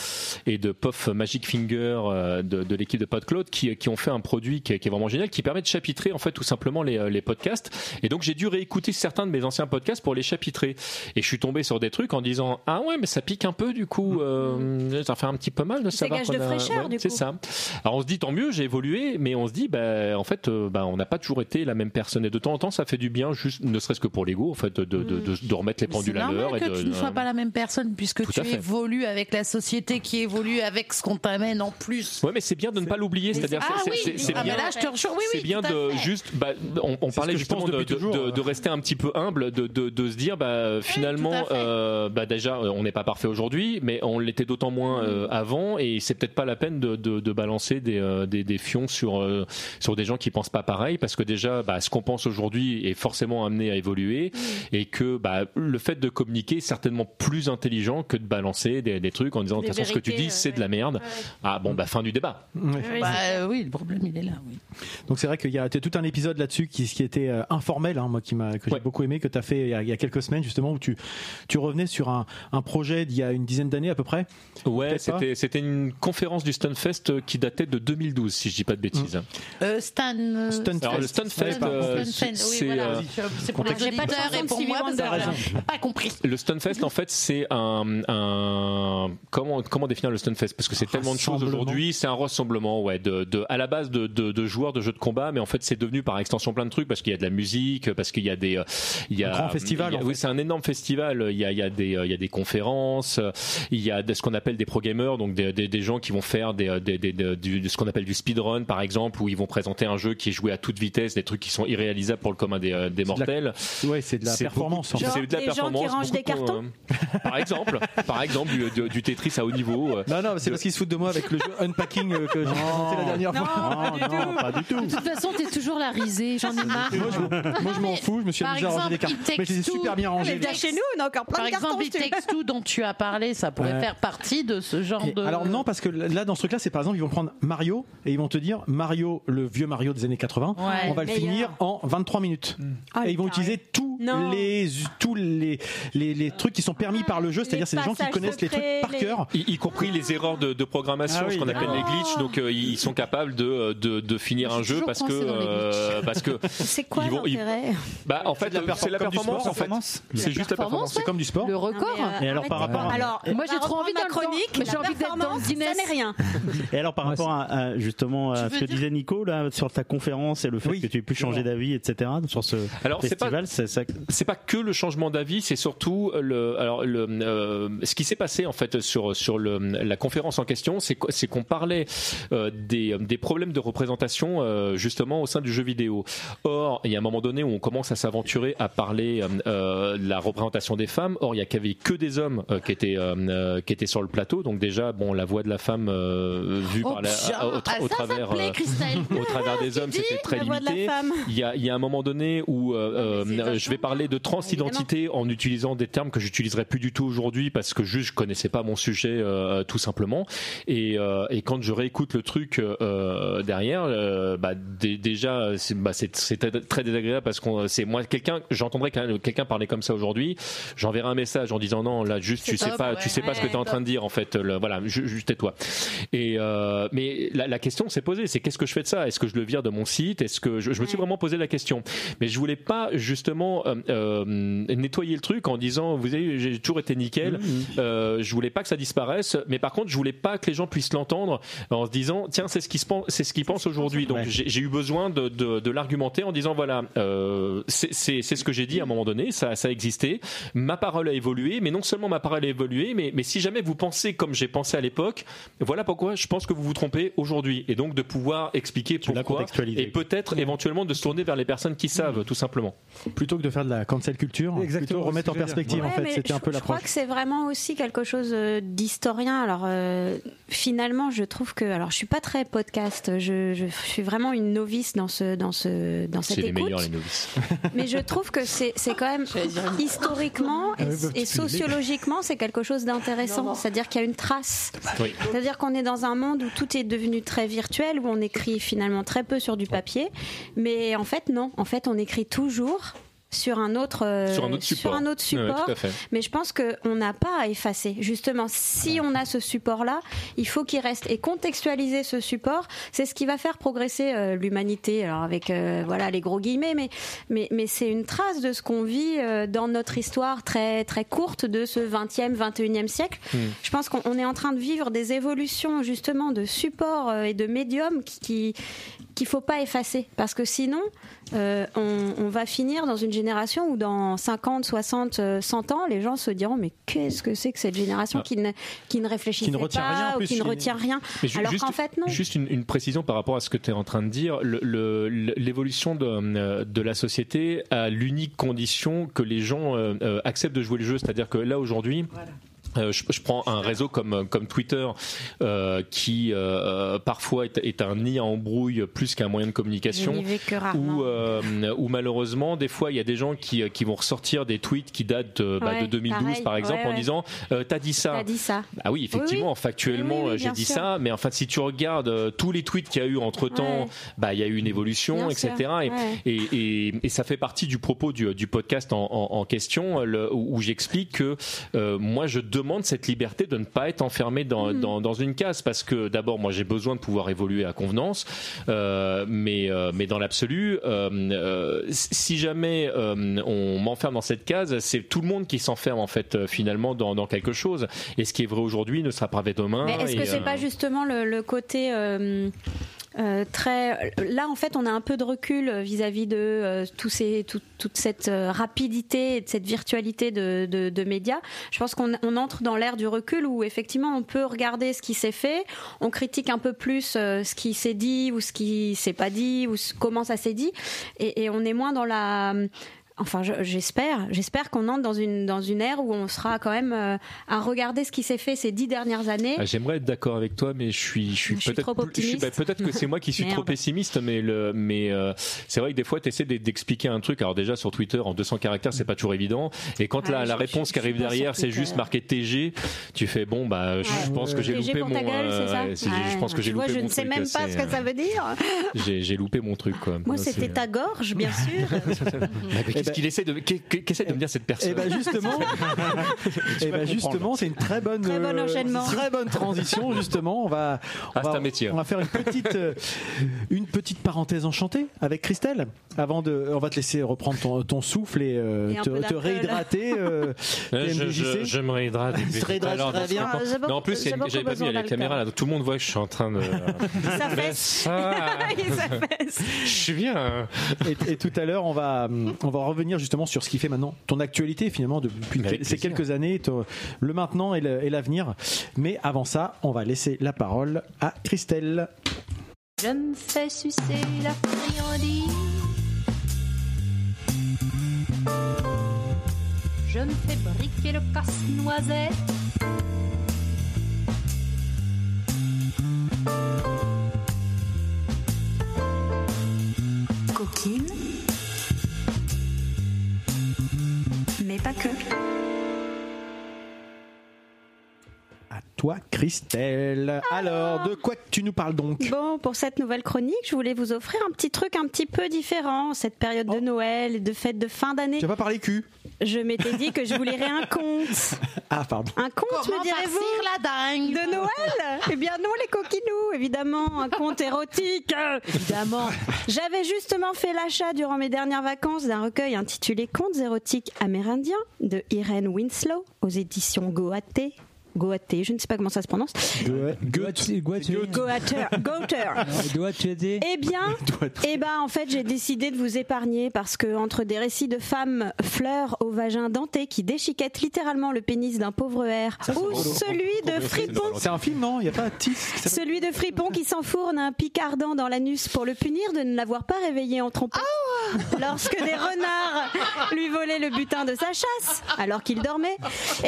et de Puff Magic Finger euh, de, de l'équipe de PodCloud qui, qui ont fait un produit qui est, qui est vraiment génial, qui permet de chapitrer en fait tout simplement les, euh, les podcasts. Et donc j'ai dû réécouter certains de mes anciens podcasts pour les chapitrer. Et je suis tombé sur des trucs en disant ah ouais mais ça pique un peu du coup, euh, ça fait un petit peu mal de C'est savoir gage qu'on de a- fraîcheur, ouais, C'est ça. Alors on se dit tant mieux, j'ai évolué, mais on se dit bah en fait euh, bah, on n'a pas toujours été la même personne. Et de temps en temps ça fait du bien, juste ne serait-ce que pour l'ego en fait de, de, de, de- de remettre les pendules à l'heure. Que tu ne sois pas la même personne puisque tu évolues avec la société qui évolue avec ce qu'on t'amène en plus. Ouais, mais c'est bien de ne pas l'oublier. C'est-à-dire, Ah c'est- oui, c'est- c'est ah, bien. là je te rejoins. Oui, oui, c'est bien de juste. Bah, on, parlait justement pense de, de- toujours, de- de rester un petit peu humble, de, de, de se dire, bah, finalement, euh, bah, déjà, euh, on n'est pas parfait aujourd'hui, mais on l'était d'autant moins euh, avant, et c'est peut-être pas la peine de, de, de balancer des, euh, des, des fions sur, euh, sur des gens qui pensent pas pareil, parce que déjà, bah, ce qu'on pense aujourd'hui est forcément amené à évoluer, et que bah, le fait de communiquer certainement plus intelligent que de balancer des, des trucs en disant, de toute façon, ce que tu dis, c'est de la merde. Ah bon, bah, fin du débat. Ouais. Bah, euh, oui, le problème il est là. Oui. donc c'est vrai qu'il y a tout un épisode là-dessus qui, qui était euh, informel hein, moi qui m'a que j'ai Ouais. beaucoup aimé que tu as fait il y, a, il y a quelques semaines justement où tu tu revenais sur un, un projet d'il y a une dizaine d'années à peu près Ouais, c'était c'était une conférence du Stunfest euh, qui datait de 2012, si je dis pas de bêtises. Euh, Stan. euh, Stunfest. Alors le Stunfest, euh, Stunfest, oui, c'est voilà. euh, C'est pour les J'ai pas de auditeurs et pour moi pas compris. le Stunfest en fait c'est un, un comment comment définir le Stunfest? Parce que c'est tellement de choses aujourd'hui c'est un rassemblement ouais de, de à la base de, de, de joueurs de jeux de combat mais en fait c'est devenu par extension plein de trucs parce qu'il y a de la musique parce qu'il y a des euh, il y a Un grand festival, a- en oui c'est un énorme festival il y a il y a des euh, il y a des conférences euh, il y a de- ce qu'on appelle des pro gamers donc des, des, des gens qui vont faire des, des, des- des- du, de ce qu'on appelle du speedrun par exemple où ils vont présenter un jeu qui est joué à toute vitesse des trucs qui sont irréalisables pour le commun des, euh, des de la- mortels. Ouais c'est de la performance beaucoup- c'est de la des gens qui performance, beaucoup des cartons euh, par exemple, par exemple du, du- du Tetris à haut niveau. euh. non non c'est parce qu'ils se foutent de moi avec le jeu unpacking euh, que j'ai présenté la dernière fois Non, non, pas du tout. De toute façon, t'es toujours la risée, j'en ai marre. moi je, moi, je m'en fous je me suis Par amusé à ranger des exemple, cartes il mais je les ai super bien rangés Mais chez nous, on a encore plein Par de cartons. exemple. It Takes Two dont tu as parlé, ça pourrait Ouais. faire partie de ce genre Et de. Alors non parce que là dans ce truc là c'est par exemple ils vont prendre Mario et ils vont te dire Mario le vieux Mario des années 80 Ouais. on va le finir en 23 minutes Ah, et ils vont utiliser tous les tous les, les les trucs qui sont permis par le jeu c'est-à-dire c'est des gens qui connaissent les trucs par les- cœur Y, y compris les erreurs de, de programmation, Ah oui, ce qu'on appelle les glitches. Donc euh, ils sont capables de, de, de finir un jeu toujours parce que euh, parce que C'est quoi Ils vont- ils- l'intérêt bah en fait euh, c'est la performance en fait. C'est juste la performance. c'est comme du sport Le record. Euh, Et alors, par rapport Alors, Moi, j'ai trop envie dans- chronique. mais j'ai envie d'être dans Guinness. Ça n'est rien. Et alors par rapport à, justement à ce que disait Nico là sur ta conférence et le fait que tu aies pu changer d'avis etc sur ce Alors c'est pas festival c'est ça c'est pas que le changement d'avis, c'est surtout coup, le, alors le, euh, ce qui s'est passé en fait sur sur le, la conférence en question, c'est qu'- c'est qu'on parlait euh, des, des problèmes de représentation euh, justement au sein du jeu vidéo. Or, il y a un moment donné où on commence à s'aventurer à parler euh, euh, de la représentation des femmes. Or, il y a que des hommes euh, qui étaient euh, euh, qui étaient sur le plateau. Donc déjà, bon, la voix de la femme euh, vue Oh, par la, au, tra- Ah, ça, travers plaît, euh, au travers des hommes, c'était très de limité. Il y a, il y a un moment donné où euh, euh, je vais parler de transidentité en utilisant des termes que j'utiliserai plus du tout aujourd'hui parce que juste je connaissais pas mon sujet euh, tout simplement. Et, euh, et quand je réécoute le truc euh, derrière, euh, bah, dé- déjà c'est bah, très- désagréable parce qu'on c'est moi quelqu'un j'entendrais quelqu'un parler comme ça aujourd'hui, j'enverrai un message en disant non là juste tu C'est sais top, pas ouais. tu sais pas ce que tu es en train de dire en fait le- voilà ju- juste tais-toi. Et euh, mais la, la question s'est posée, c'est qu'est-ce que je fais de ça? Est-ce que je le vire de mon site? Est-ce que je, je me suis vraiment posé la question Mais je voulais pas justement euh, euh, nettoyer le truc en disant vous avez j'ai toujours été nickel. Euh, je voulais pas que ça disparaisse, mais par contre je voulais pas que les gens puissent l'entendre en se disant tiens c'est ce se pensent, c'est ce qu'ils pensent aujourd'hui. Donc Ouais. j'ai eu besoin de, de, de l'argumenter en disant voilà euh, c'est ce que j'ai dit à un moment donné, ça ça a existé. Ma parole a évolué, mais non seulement ma parole a évolué, mais mais si jamais vous pensez comme j'ai pensé à l'époque, voilà pourquoi je pense que vous vous trompez aujourd'hui et donc de pouvoir expliquer Tu pourquoi et peut-être éventuellement de se tourner vers les personnes qui savent tout simplement. Plutôt que de faire de la cancel culture, Exactement, plutôt remettre en c'est en fait. C'était un je- crois que c'est vraiment aussi quelque chose euh, d'historien. Alors euh, finalement, je trouve que alors je suis pas très podcast. Je, je suis vraiment une novice dans ce dans ce dans cette C'est les écoute. meilleurs les novices. Mais je trouve que c'est c'est quand même historiquement et, Ah bah, et les sociologiquement c'est quelque chose d'intéressant. C'est-à-dire qu'il y a une trace. Oui. C'est-à-dire qu'on est dans un monde où tout est devenu très virtuel, où on écrit finalement très peu sur du papier. Mais en fait, non. En fait, on écrit toujours sur un autre, euh, Sur un autre support. un autre ouais, support. Mais je pense qu'on n'a pas à effacer. Justement, si on a ce support-là, il faut qu'il reste. Et contextualiser ce support, c'est ce qui va faire progresser euh, l'humanité. Alors avec euh, voilà les gros guillemets, mais mais, mais c'est une trace de ce qu'on vit dans notre histoire très très courte de ce 20e, 21e siècle. Je pense qu'on on est en train de vivre des évolutions justement de supports euh, et de médiums qui, qui qu'il faut pas effacer. Parce que sinon euh, on, on va finir dans une génération où dans 50, 60, euh, 100 ans les gens se diront mais qu'est-ce que c'est que cette génération qui ne qui ne Qui ne retient pas rien, en ou plus, qui ne retient rien. Mais ju- alors juste- qu'en fait non. Juste une, une précision par rapport à ce que tu es en train de dire. Le- le- le- L'évolution de, euh, de la société a l'unique condition que les gens euh, euh, acceptent de jouer le jeu. C'est-à-dire que là, aujourd'hui, euh, je, je prends un réseau comme, comme Twitter euh, qui euh, parfois est, est un nid à embrouille plus qu'un moyen de communication. Ou euh, où malheureusement des fois il y a des gens qui, qui vont ressortir des tweets qui datent de, bah, Ouais, de 2012 pareil. par exemple Ouais, en disant euh, t'as dit ça dit ça ah oui, effectivement, Oui, oui. factuellement, Oui, euh, j'ai dit sûr. ça, mais enfin, si tu regardes tous les tweets qu'il y a eu entre temps, bah, il y a eu une évolution, Bien etc. Et, et, et- et ça fait partie du propos du, du podcast en, en- en question, le- où j'explique que euh, moi, je demande cette liberté de ne pas être enfermé dans, Mhm. dans, dans une case, parce que d'abord, moi, j'ai besoin de pouvoir évoluer à convenance, euh, mais, euh, mais dans l'absolu, euh, si jamais on m'enferme dans cette case, c'est tout le monde qui s'enferme en fait finalement dans, dans quelque chose. Et ce qui est vrai aujourd'hui ne sera pas vrai demain. Mais est-ce que c'est pas justement le, le côté euh, euh, très là en fait on a un peu de recul vis-à-vis de euh, tous ces tout- toute cette euh, rapidité et de cette virtualité de, de, de médias. Je pense qu'on on entre dans l'ère du recul où effectivement on peut regarder ce qui s'est fait, on critique un peu plus euh, ce qui s'est dit ou ce qui s'est pas dit ou comment ça s'est dit et, et on est moins dans la Enfin, je- j'espère, j'espère qu'on entre dans une dans une ère où on sera quand même euh, à regarder ce qui s'est fait ces dix dernières années. Ah, J'aimerais être d'accord avec toi, mais je suis, je suis Je suis peut-être, bah, optimiste. peut-être que c'est moi qui suis trop pessimiste, mais le, mais euh, c'est vrai que des fois, tu essaies d'expliquer un truc. Alors déjà sur Twitter, en 200 caractères, c'est pas toujours évident. Et quand Ah, la, la réponse qui arrive derrière, c'est juste marqué TG, tu fais bon, bah, je pense que j'ai loupé pour mon. ta gueule, c'est ça ouais, c'est- Je pense que j'ai tu vois, loupé je mon ne sais même pas ce que ça veut dire. euh, J'ai, j'ai loupé mon truc, quoi. Moi, c'était ta gorge, bien sûr. Qu'est-ce ben- qu'il essaie de, qu'essaie de me dire cette personne Et ben justement, et ben justement, c'est une très bonne, Très bon euh, enchaînement. très bonne transition. Justement, on va, on Ah, c'est va, un métier. on va faire une petite, euh, une petite parenthèse enchantée avec Christelle. Avant de, on va te laisser reprendre ton, ton souffle et, euh, Et te, réhydrater. Euh, je, je, je me réhydrate. Se réhydrate Alors, très bien. Mais en plus, j'avais pas vu il y a la caméra là, donc tout le monde voit que je suis en train de. Ça fait. ça, je suis bien. Et, et tout à l'heure, on va, on va revenir justement sur ce qui fait maintenant ton actualité finalement depuis ces quelques années, ton- le maintenant et le- et l'avenir. Mais avant ça, on va laisser la parole à Christelle. Je me fais sucer la friandise. Je me fais briquer le casse-noisette. Coquine. Mais pas que. À toi, Christelle. Alors, de quoi tu nous parles donc Bon, pour cette nouvelle chronique, je voulais vous offrir un petit truc un petit peu différent en cette période de Noël et de fête de fin d'année. Tu vas pas parler cul Je m'étais dit que je vous lirais un conte. Ah, pardon. Un conte, Comment me direz-vous la dingue De Noël Eh bien non, les coquinous, évidemment, un conte érotique. Évidemment. J'avais justement fait l'achat durant mes dernières vacances d'un recueil intitulé Contes érotiques amérindiens de Irene Winslow aux éditions Goaté. Goaté, je ne sais pas comment ça se prononce. Goethe. Goater. Goater. Doit tu aider Eh bien, eh ben, en fait, j'ai décidé de vous épargner parce que entre des récits de femmes fleurs au vagin denté qui déchiquettent littéralement le pénis d'un pauvre air, ou celui de fripon C'est un film, non? Il n'y a pas celui de Fripon qui s'enfourne un picardant dans l'anus pour le punir de ne l'avoir pas réveillé en trompette. Lorsque des renards lui volaient le butin de sa chasse alors qu'il dormait.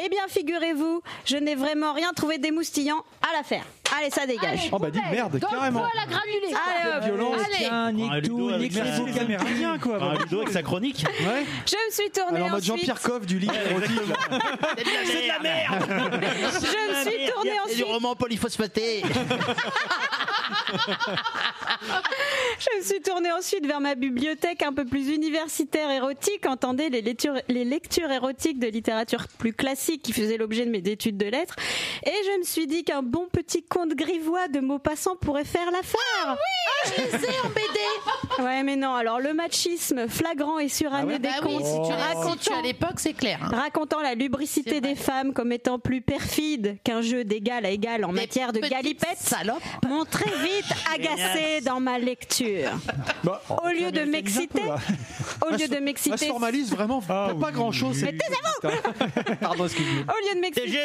Eh bien, figurez-vous, je n'ai vraiment rien trouvé d'émoustillant à l'affaire. Allez, ça dégage. Oh bah dis merde, carrément. Donne-toi la granulée. Allez, hop. Violence. Allez. Tiens, nique Ludo tout, avec nique sa- les. Américains, quoi. Un Ludo avec sa chronique. Ouais. Je me suis tournée Alors en mode ensuite. Jean-Pierre Coff du livre érotique. là. C'est de la merde Je me suis tournée ensuite. roman polyphosphaté Je me suis tournée ensuite vers ma bibliothèque un peu plus universitaire érotique, entendez les lectures, les lectures érotiques de littérature plus classique qui faisaient l'objet de mes études de lettres. Et je me suis dit qu'un bon petit conte grivois de Maupassant pourrait faire l'affaire. Ah oui, je les ai en BD. Ouais, mais non. Alors le machisme flagrant et suranné des Bah oui, contes si tu, racontant- si tu à l'époque, c'est clair. hein. racontant la lubricité des femmes comme étant plus perfide qu'un jeu d'égal à égal en Des matière de galipette m'ont très vite agacé dans ma lecture. Bah, Au lieu de m'exciter, au lieu de m'exciter, se formalise vraiment Ah pas, grand chose. Mais taisez-vous Pardon, excuse-moi. Au lieu de m'exciter,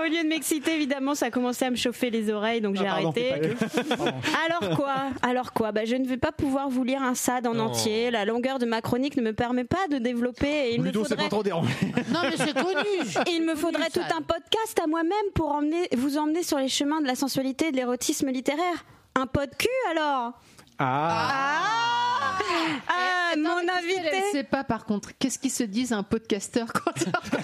au lieu de m'exciter, évidemment, ça a commencé à me chauffer les oreilles, donc j'ai Ah, pardon, arrêté. Alors quoi? Alors quoi? Bah, Je ne vais pas pouvoir vous lire un SAD en entier. La longueur de ma chronique ne me permet pas de développer. Et il me c'est faudrait, pas trop dérangé. Non, mais c'est connu. il me faudrait tout un podcast à moi-même pour emmener, vous emmener sur les chemins de la sensualité et de l'érotisme littéraire. Un pod cul alors? Ah, Ah, Attends, mon invité Elle sait pas par contre. Qu'est-ce qu'ils se disent un podcasteur quand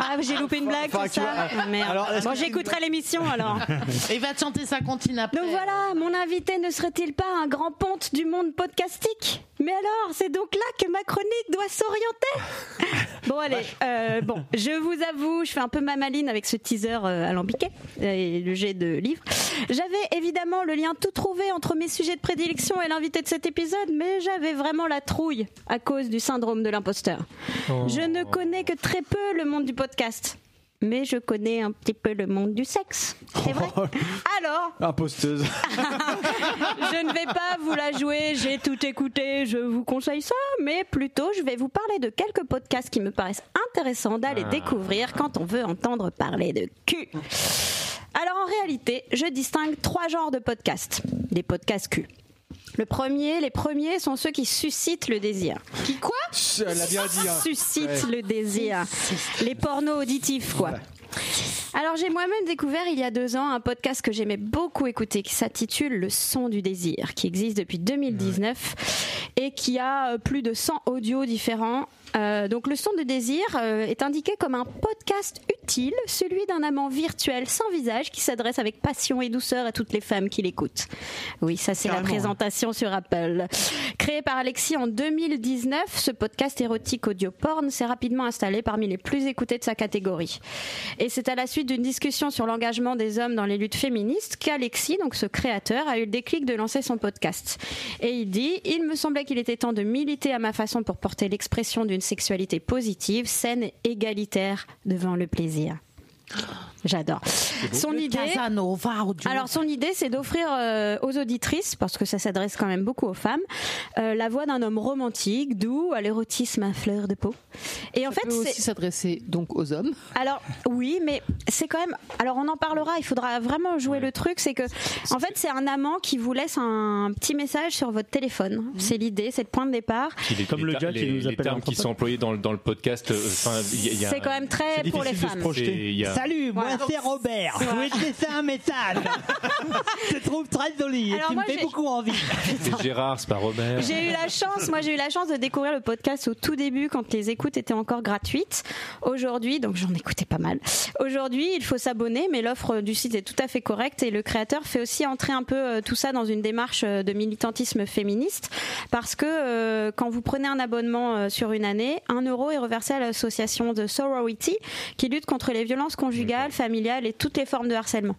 Ah, j'ai loupé une blague, Enfin, c'est ça Merde. alors, Bon, que- j'écouterai l'émission alors. Il va te chanter sa comptine après. Donc voilà, mon invité ne serait-il pas un grand ponte du monde podcastique? Mais alors, c'est donc là que ma chronique doit s'orienter Bon allez, euh, bon, je vous avoue, je fais un peu ma maline avec ce teaser euh, alambiqué et le jet de livre. J'avais évidemment le lien tout trouvé entre mes sujets de prédilection et l'invité de cet épisode, mais j'avais vraiment la trouille à cause du syndrome de l'imposteur. Je ne connais que très peu le monde du podcast. Mais je connais un petit peu le monde du sexe. C'est vrai. Alors, imposteuse. je ne vais pas vous la jouer, j'ai tout écouté, je vous conseille ça, mais plutôt je vais vous parler de quelques podcasts qui me paraissent intéressants d'aller découvrir quand on veut entendre parler de cul. Alors en réalité, je distingue trois genres de podcasts. Des podcasts cul. Le premier, les premiers sont ceux qui suscitent le désir. Qui quoi Elle a bien dit. hein. Suscitent le désir. Les pornos auditifs, quoi. Alors j'ai moi-même découvert il y a deux ans un podcast que j'aimais beaucoup écouter qui s'intitule Le son du désir, qui existe depuis 2019 et qui a euh, plus de 100 audios différents. Euh, donc le son du désir euh, est indiqué comme un podcast utile, celui d'un amant virtuel sans visage qui s'adresse avec passion et douceur à toutes les femmes qui l'écoutent. Oui, ça c'est la Carrément, sur Apple. Créé par Alexis en 2019, ce podcast érotique audio porn s'est rapidement installé parmi les plus écoutés de sa catégorie. Et c'est à la suite d'une discussion sur l'engagement des hommes dans les luttes féministes qu'Alexis, donc ce créateur, a eu le déclic de lancer son podcast. Et il dit Il me semblait qu'il était temps de militer à ma façon pour porter l'expression d'une sexualité positive, saine égalitaire devant le plaisir. J'adore. Son Le idée. Casanova audio. Alors son idée, c'est d'offrir euh, aux auditrices, parce que ça s'adresse quand même beaucoup aux femmes, euh, la voix d'un homme romantique, doux, à l'érotisme à fleur de peau. Et en fait, peut c'est aussi s'adresser donc aux hommes. alors oui, mais c'est quand même. Alors on en parlera. Il faudra vraiment jouer le truc. C'est que en fait, c'est un amant qui vous laisse un petit message sur votre téléphone. C'est l'idée, c'est le point de départ. Les- Comme les le gars qui les- nous les appelle termes un qui sont employés dans, le- dans le podcast. euh, C'est quand même très pour les femmes. projeter. c'est- il y a- Salut, moi Voilà. c'est Robert. Je voulais te laisser un message. Je te trouve très joli et Alors tu moi, me fais j'ai- beaucoup envie. C'est Gérard, c'est pas Robert. J'ai eu la chance, moi j'ai eu la chance de découvrir le podcast au tout début quand les écoutes étaient encore gratuites. Aujourd'hui, donc j'en écoutais pas mal. Aujourd'hui, il faut s'abonner, mais l'offre du site est tout à fait correcte et le créateur fait aussi entrer un peu euh, tout ça dans une démarche euh, de militantisme féministe parce que euh, quand vous prenez un abonnement euh, sur une année, un euro est reversé à l'association de Sorority qui lutte contre les violences conjugales, familiales et toutes les formes de harcèlement.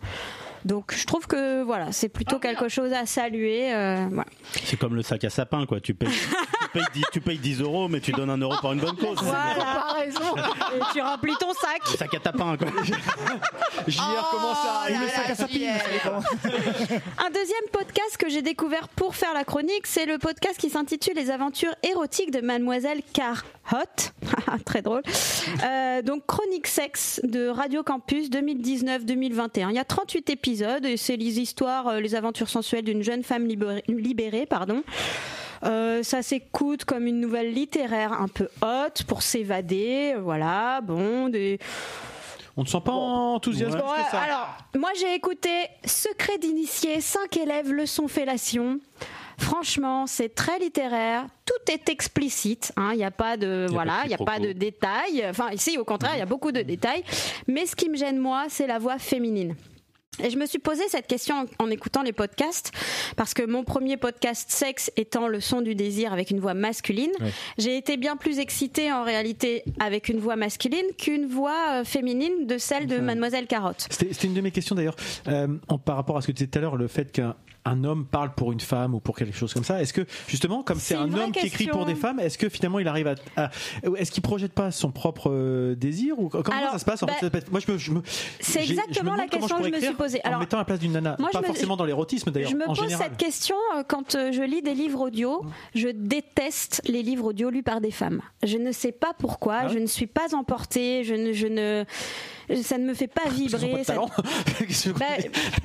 Donc je trouve que voilà, c'est plutôt quelque chose à saluer. euh, voilà. C'est comme le sac à sapin, quoi. Tu payes, payes, 10, tu payes 10 euros, mais tu donnes un euro pour une bonne cause. Voilà. Et tu remplis ton sac. Le sac à tapin, quoi. JR commence à arriver. là là, JR. Un deuxième podcast que j'ai découvert pour faire la chronique, c'est le podcast qui s'intitule Les aventures érotiques de Mademoiselle Car Hot. Très drôle. Euh, donc chronique sexe de Radio Campus 2019-2021. Il y a 38 épisodes et c'est les histoires, euh, les aventures sensuelles d'une jeune femme libérée, libérée, pardon. Euh, ça s'écoute comme une nouvelle littéraire un peu haute pour s'évader, voilà, bon, des, On ne sent pas enthousiaste Ouais, plus que ça. alors, moi j'ai écouté Secret d'initié, 5 élèves, leçon fellation. Franchement, c'est très littéraire. Tout est explicite. hein, Il n'y a pas de a voilà, il a pas de détails. Enfin, ici, au contraire, il y a beaucoup de détails. Mais ce qui me gêne moi, c'est la voix féminine. Et je me suis posé cette question en, en écoutant les podcasts, parce que mon premier podcast sexe étant le son du désir avec une voix masculine, Ouais. j'ai été bien plus excitée en réalité avec une voix masculine qu'une voix euh, féminine de celle de Mademoiselle Carotte. C'était c'était une de mes questions d'ailleurs, euh, en- par rapport à ce que tu disais tout à l'heure, le fait qu'un un homme parle pour une femme ou pour quelque chose comme ça. Est-ce que justement, comme c'est un homme qui écrit pour des femmes, est-ce que finalement il arrive à, à- est-ce qu'il projette pas son propre euh, désir ou comment Alors, ça se passe en bah, fait, Moi, je me, je me- C'est exactement me la question que je me suis posée. En Alors, me mettant à la place d'une nana, moi, pas me- forcément dans l'érotisme d'ailleurs, Je me en pose général. cette question euh, quand euh, je lis des livres audio. Je déteste les livres audio lus par des femmes. Je ne sais pas pourquoi. Ah ouais je ne suis pas emportée. Je ne, je ne, ça ne me fait pas vibrer. ça- Bah,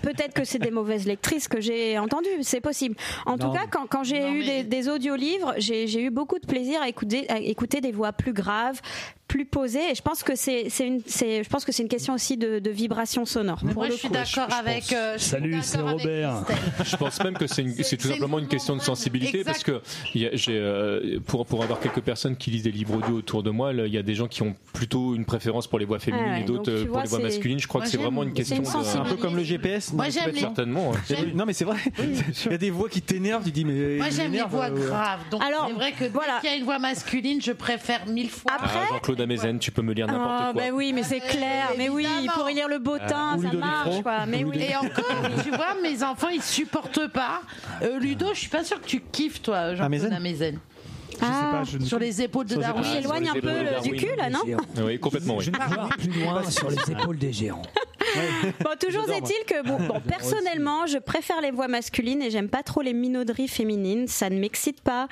Peut-être que c'est des mauvaises lectrices que j'ai entendues, c'est possible. En Non, tout cas, quand, quand j'ai eu mais- des, des audiolivres, j'ai j'ai eu beaucoup de plaisir à écouter, à écouter des voix plus graves, plus posées. Et je pense que c'est c'est une, c'est- je pense que c'est une question aussi de, de vibration sonore. pour Moi, le je suis coup. d'accord avec. euh, Salut, d'accord c'est Robert. Je pense même que c'est une- c'est tout simplement une question de sensibilité Exact. parce que il y a- j'ai, euh, pour, pour avoir quelques personnes qui lisent des livres audio autour de moi, il y a des gens qui ont plutôt une préférence pour les voix féminines Ah ouais, et d'autres euh, pour vois, les voix c'est- masculines. Je crois Moi, que c'est vraiment une question une de. C'est un peu comme le GPS. Moi, j'aime Certainement. Non mais c'est vrai. Il y a des voix qui t'énervent. Tu dis mais. Moi, j'aime les voix graves. Donc, Alors, c'est vrai que dès voilà. qu'il y a une voix masculine, je préfère mille fois. Après- Ah, Amezen, tu peux me lire n'importe Ah, quoi. bah oui, mais c'est clair. Mais oui, pour y lire le bottin, Ou ça Ludo marche, quoi. Mais Ou oui. Et encore, tu vois, mes enfants, ils supportent pas. Euh, Ludo, je suis pas sûre que tu kiffes, toi, Jean-Claude Amezen. Je sais pas, je ne Sur les épaules de Darwin. Il s'éloigne un peu le- du cul, là, non Oui, complètement. oui. je ne vais pas plus loin sur les épaules des géants. Bon, toujours est-il que, bon, bon, personnellement, je préfère les voix masculines et j'aime pas trop les minauderies féminines. Ça ne m'excite pas.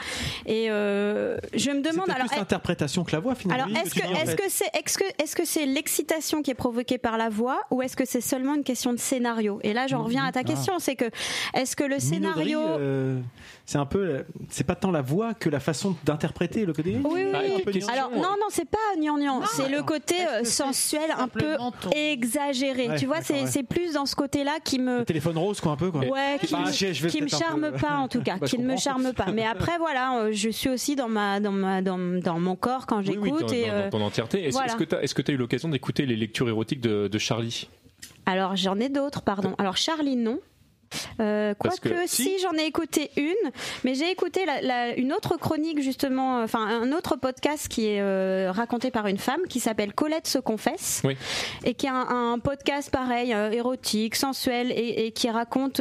Et euh, je me demande alors. plus l'interprétation que la voix finalement. Alors, est-ce que est-ce que c'est est-ce que est-ce que c'est l'excitation qui est provoquée par la voix ou est-ce que c'est seulement une question de scénario? Et là, j'en reviens à ta question, c'est que est-ce que le scénario euh, c'est un peu, c'est pas tant la voix que la façon d'interpréter le côté. Oui, oui, Bah, Alors, non, non, c'est pas gnangnan. C'est le côté euh, sensuel, un peu exagéré. Ouais, tu vois, c'est plus dans ce côté-là qui me. Le téléphone rose quoi un peu quoi. Ouais, qui, Bah, me- je- je vais qui me charme peu- pas en tout cas, Bah, qui ne me charme pas. Mais après voilà, euh, je suis aussi dans ma dans ma dans, dans mon corps quand j'écoute oui, dans, et dans- euh, dans ton entièreté. Est-ce voilà. est-ce que tu as, est-ce que t'as eu l'occasion d'écouter les lectures érotiques de, de Charlie? Alors j'en ai d'autres, pardon. Alors Charlie non. Euh, Quoique, que- si, j'en ai écouté une, mais j'ai écouté la- la- une autre chronique justement, euh, enfin un autre podcast qui est euh, raconté par une femme qui s'appelle Colette se confesse Oui. et qui est un, un podcast pareil, euh, érotique, sensuel et, et qui raconte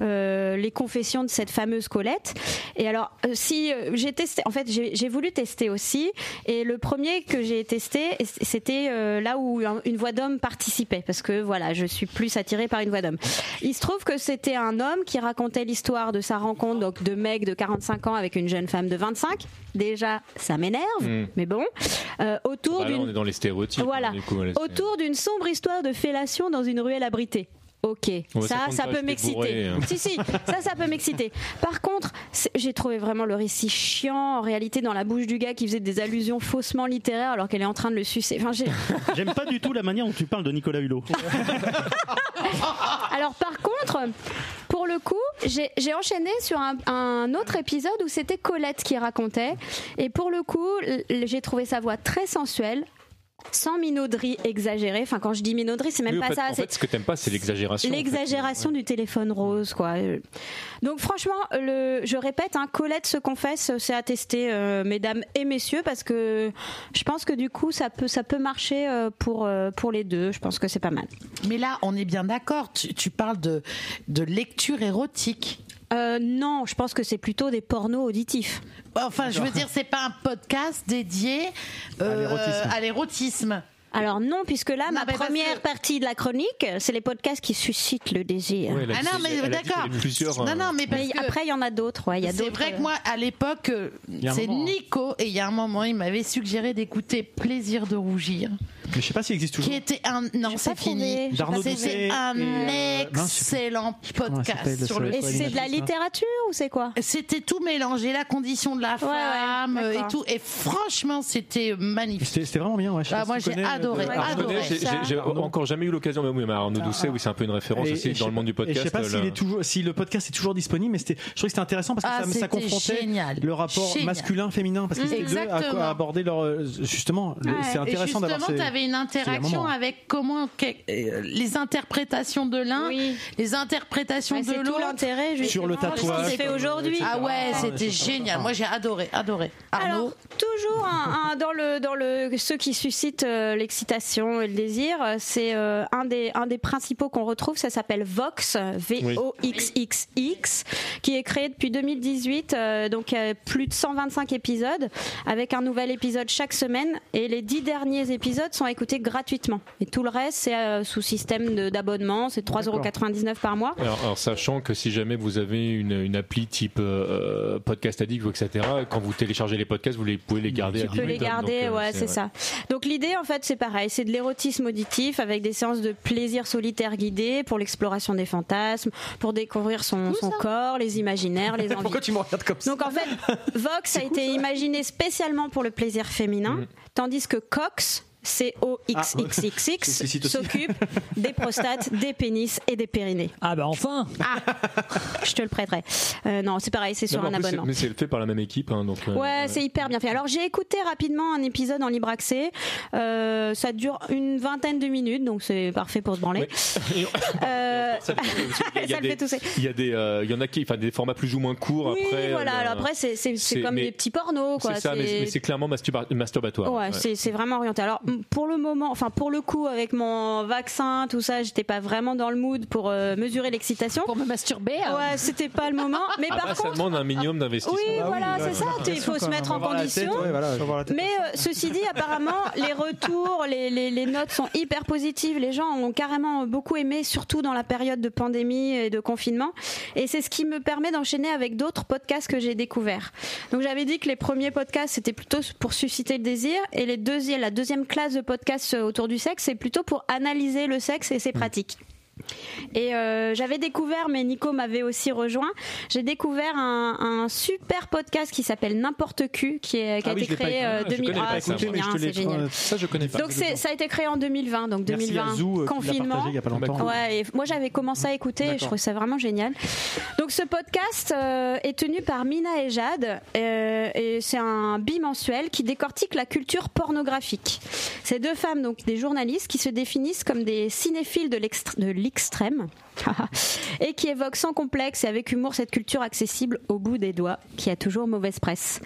les confessions de cette fameuse Colette. Et alors, si j'ai testé, en fait, j'ai voulu tester aussi, et le premier que j'ai testé, c'était là où un- une voix d'homme participait, parce que voilà, je suis plus attirée par une voix d'homme. Il se trouve que c'était un homme qui racontait l'histoire de sa rencontre donc de mec de 45 ans avec une jeune femme de 25. Déjà, ça m'énerve, Mm. mais bon. Euh, autour Bah là, on est dans les stéréotypes. voilà. hein, du coup, là, c'est- Autour d'une sombre histoire de fellation dans une ruelle abritée. Ok, Ouais, ça ça, peut m'exciter. hein. Si, si, ça, ça peut m'exciter. Par contre, j'ai trouvé vraiment le récit chiant, en réalité, dans la bouche du gars qui faisait des allusions faussement littéraires alors qu'elle est en train de le sucer. Enfin, j'ai- J'aime pas du tout la manière dont tu parles de Nicolas Hulot. Alors par contre, pour le coup, j'ai enchaîné sur un, un autre épisode où c'était Colette qui racontait. Et pour le coup, j'ai trouvé sa voix très sensuelle. Sans minauderie exagérée. Enfin, quand je dis minauderie, c'est même Oui, pas fait, ça. En c'est- fait, ce que t'aimes pas, c'est l'exagération. en fait. L'exagération du téléphone rose, quoi. Donc franchement, le, je répète, hein, Colette se confesse, c'est à tester, euh, mesdames et messieurs, parce que je pense que du coup, ça peut, ça peut marcher euh, pour, euh, pour les deux. Je pense que c'est pas mal. Mais là, on est bien d'accord. Tu, tu parles de, de lecture érotique. Euh, non, je pense que c'est plutôt des pornos auditifs. Enfin, je veux dire, c'est pas un podcast dédié euh, à l'érotisme. Alors non, puisque là, Non, ma première que- partie de la chronique, c'est les podcasts qui suscitent le désir. Ah non, mais d'accord. plusieurs, Non, euh, non, mais parce Mais que après, il y en a d'autres. Ouais, c'est vrai euh, que moi, à l'époque, euh, c'est hein. Nico, et il y a un moment, il m'avait suggéré d'écouter Plaisir de rougir, Mais je sais pas s'il existe toujours. qui était un. Non, c'est fini. C'était un euh, excellent podcast sur le Et c'est de la littérature ou c'est quoi? C'était tout mélangé, la condition de la ouais, femme et tout. Et franchement, c'était magnifique. C'était vraiment bien, ouais. Je Ah, pas moi, j'ai adoré. Ah, adoré j'ai- encore jamais eu l'occasion, mais oui, mais Arnaud Doucet, oui, c'est un peu une référence Et- aussi et dans le monde du podcast. je sais pas est toujours, si le podcast est toujours disponible, mais c'était, je trouvais que c'était intéressant parce que Ah, ça, confrontait génial. le rapport masculin-féminin parce qu'ils étaient deux à, à aborder leur, euh, justement, Ouais. c'est intéressant d'avoir justement, tu avais une interaction avec comment que- euh, les interprétations de l'un, Oui. les interprétations de C'est tout l'autre. l'intérêt justement, Sur le de ce qui tatouage, fait aujourd'hui. Ah ouais, Ah, c'était génial. Moi, j'ai adoré, adoré. Arnaud. Alors, toujours dans le dans le ceux qui suscitent euh, l'excitation et le désir, euh, c'est euh, un des un des principaux qu'on retrouve. Ça s'appelle Vox, V O X X X, qui est créé depuis 2018. euh, donc euh, plus de 125 épisodes, avec un nouvel épisode chaque semaine. Et les dix derniers épisodes sont écoutés gratuitement. Et tout le reste, c'est sous système d'abonnement. C'est 3,99€ par mois. Alors, alors, sachant que si jamais vous avez une, une appli type Podcast Addict etc., quand vous téléchargez les podcasts, vous les, pouvez les garder à Tu peux les hein, garder, donc, ouais, c'est ça. Donc l'idée, en fait, c'est pareil, c'est de l'érotisme auditif avec des séances de plaisir solitaire guidées pour l'exploration des fantasmes, pour découvrir son, son corps, les imaginaires, les envies. Pourquoi tu me regardes comme ça Donc en fait, Vox a été imaginé spécialement pour le plaisir féminin, Mhm. tandis que Cox C-O-X-X-X-X, Ah, s'occupe des prostates, des pénis et des périnées. Ah bah enfin Je te le prêterai. Euh, non, c'est pareil, c'est sur un abonnement. Mais c'est fait par la même équipe, hein, donc. euh, Ouais, c'est hyper bien fait. Alors j'ai écouté rapidement un épisode en libre accès. Euh, ça dure une vingtaine de minutes, donc c'est parfait pour se branler. Euh, ça fait, ça le fait tousser. Il y a des, il y en a qui, enfin des formats plus ou moins courts Oui, après. voilà. euh, Alors après, c'est comme mais- des petits pornos, quoi. C'est ça, mais, C'est- mais c'est clairement masturba- masturbatoire. Ouais, Ouais. c'est c'est vraiment orienté. Alors pour le moment, enfin pour le coup, avec mon vaccin, tout ça, j'étais pas vraiment dans le mood pour euh, mesurer l'excitation. Pour me masturber. hein. Ouais, c'était pas le moment. Mais Ah par bah, ça contre, demande un minimum d'investissement. oui, voilà, c'est ça. Il faut se mettre en condition. Mais euh, ceci dit, apparemment, les retours, les, les, les notes sont hyper positives. Les gens ont carrément beaucoup aimé, surtout dans la période de pandémie et de confinement. Et c'est ce qui me permet d'enchaîner avec d'autres podcasts que j'ai découverts. Donc j'avais dit que les premiers podcasts, c'était plutôt pour susciter le désir. Et les deuxièmes, la deuxième classe de podcasts autour du sexe, c'est plutôt pour analyser le sexe et ses pratiques. Et euh, j'avais découvert, mais Nico m'avait aussi rejoint. J'ai découvert un, un super podcast qui s'appelle N'importe Q, qui, est, qui a Ah oui, été créé euh, Ah, je 2000. connais pas Ah, ça, c'est moi. génial. Ça, je connais pas. Donc ça a été créé en 2020, donc Merci 2020, à Zou, euh, confinement. il y a pas longtemps. Ouais, et moi j'avais commencé à écouter et je trouvais ça vraiment génial. Donc ce podcast euh, est tenu par Mina et Jade euh, et c'est un bimensuel qui décortique la culture pornographique. Ces deux femmes, donc des journalistes, qui se définissent comme des cinéphiles de de extrême et qui évoque sans complexe et avec humour cette culture accessible au bout des doigts qui a toujours mauvaise presse.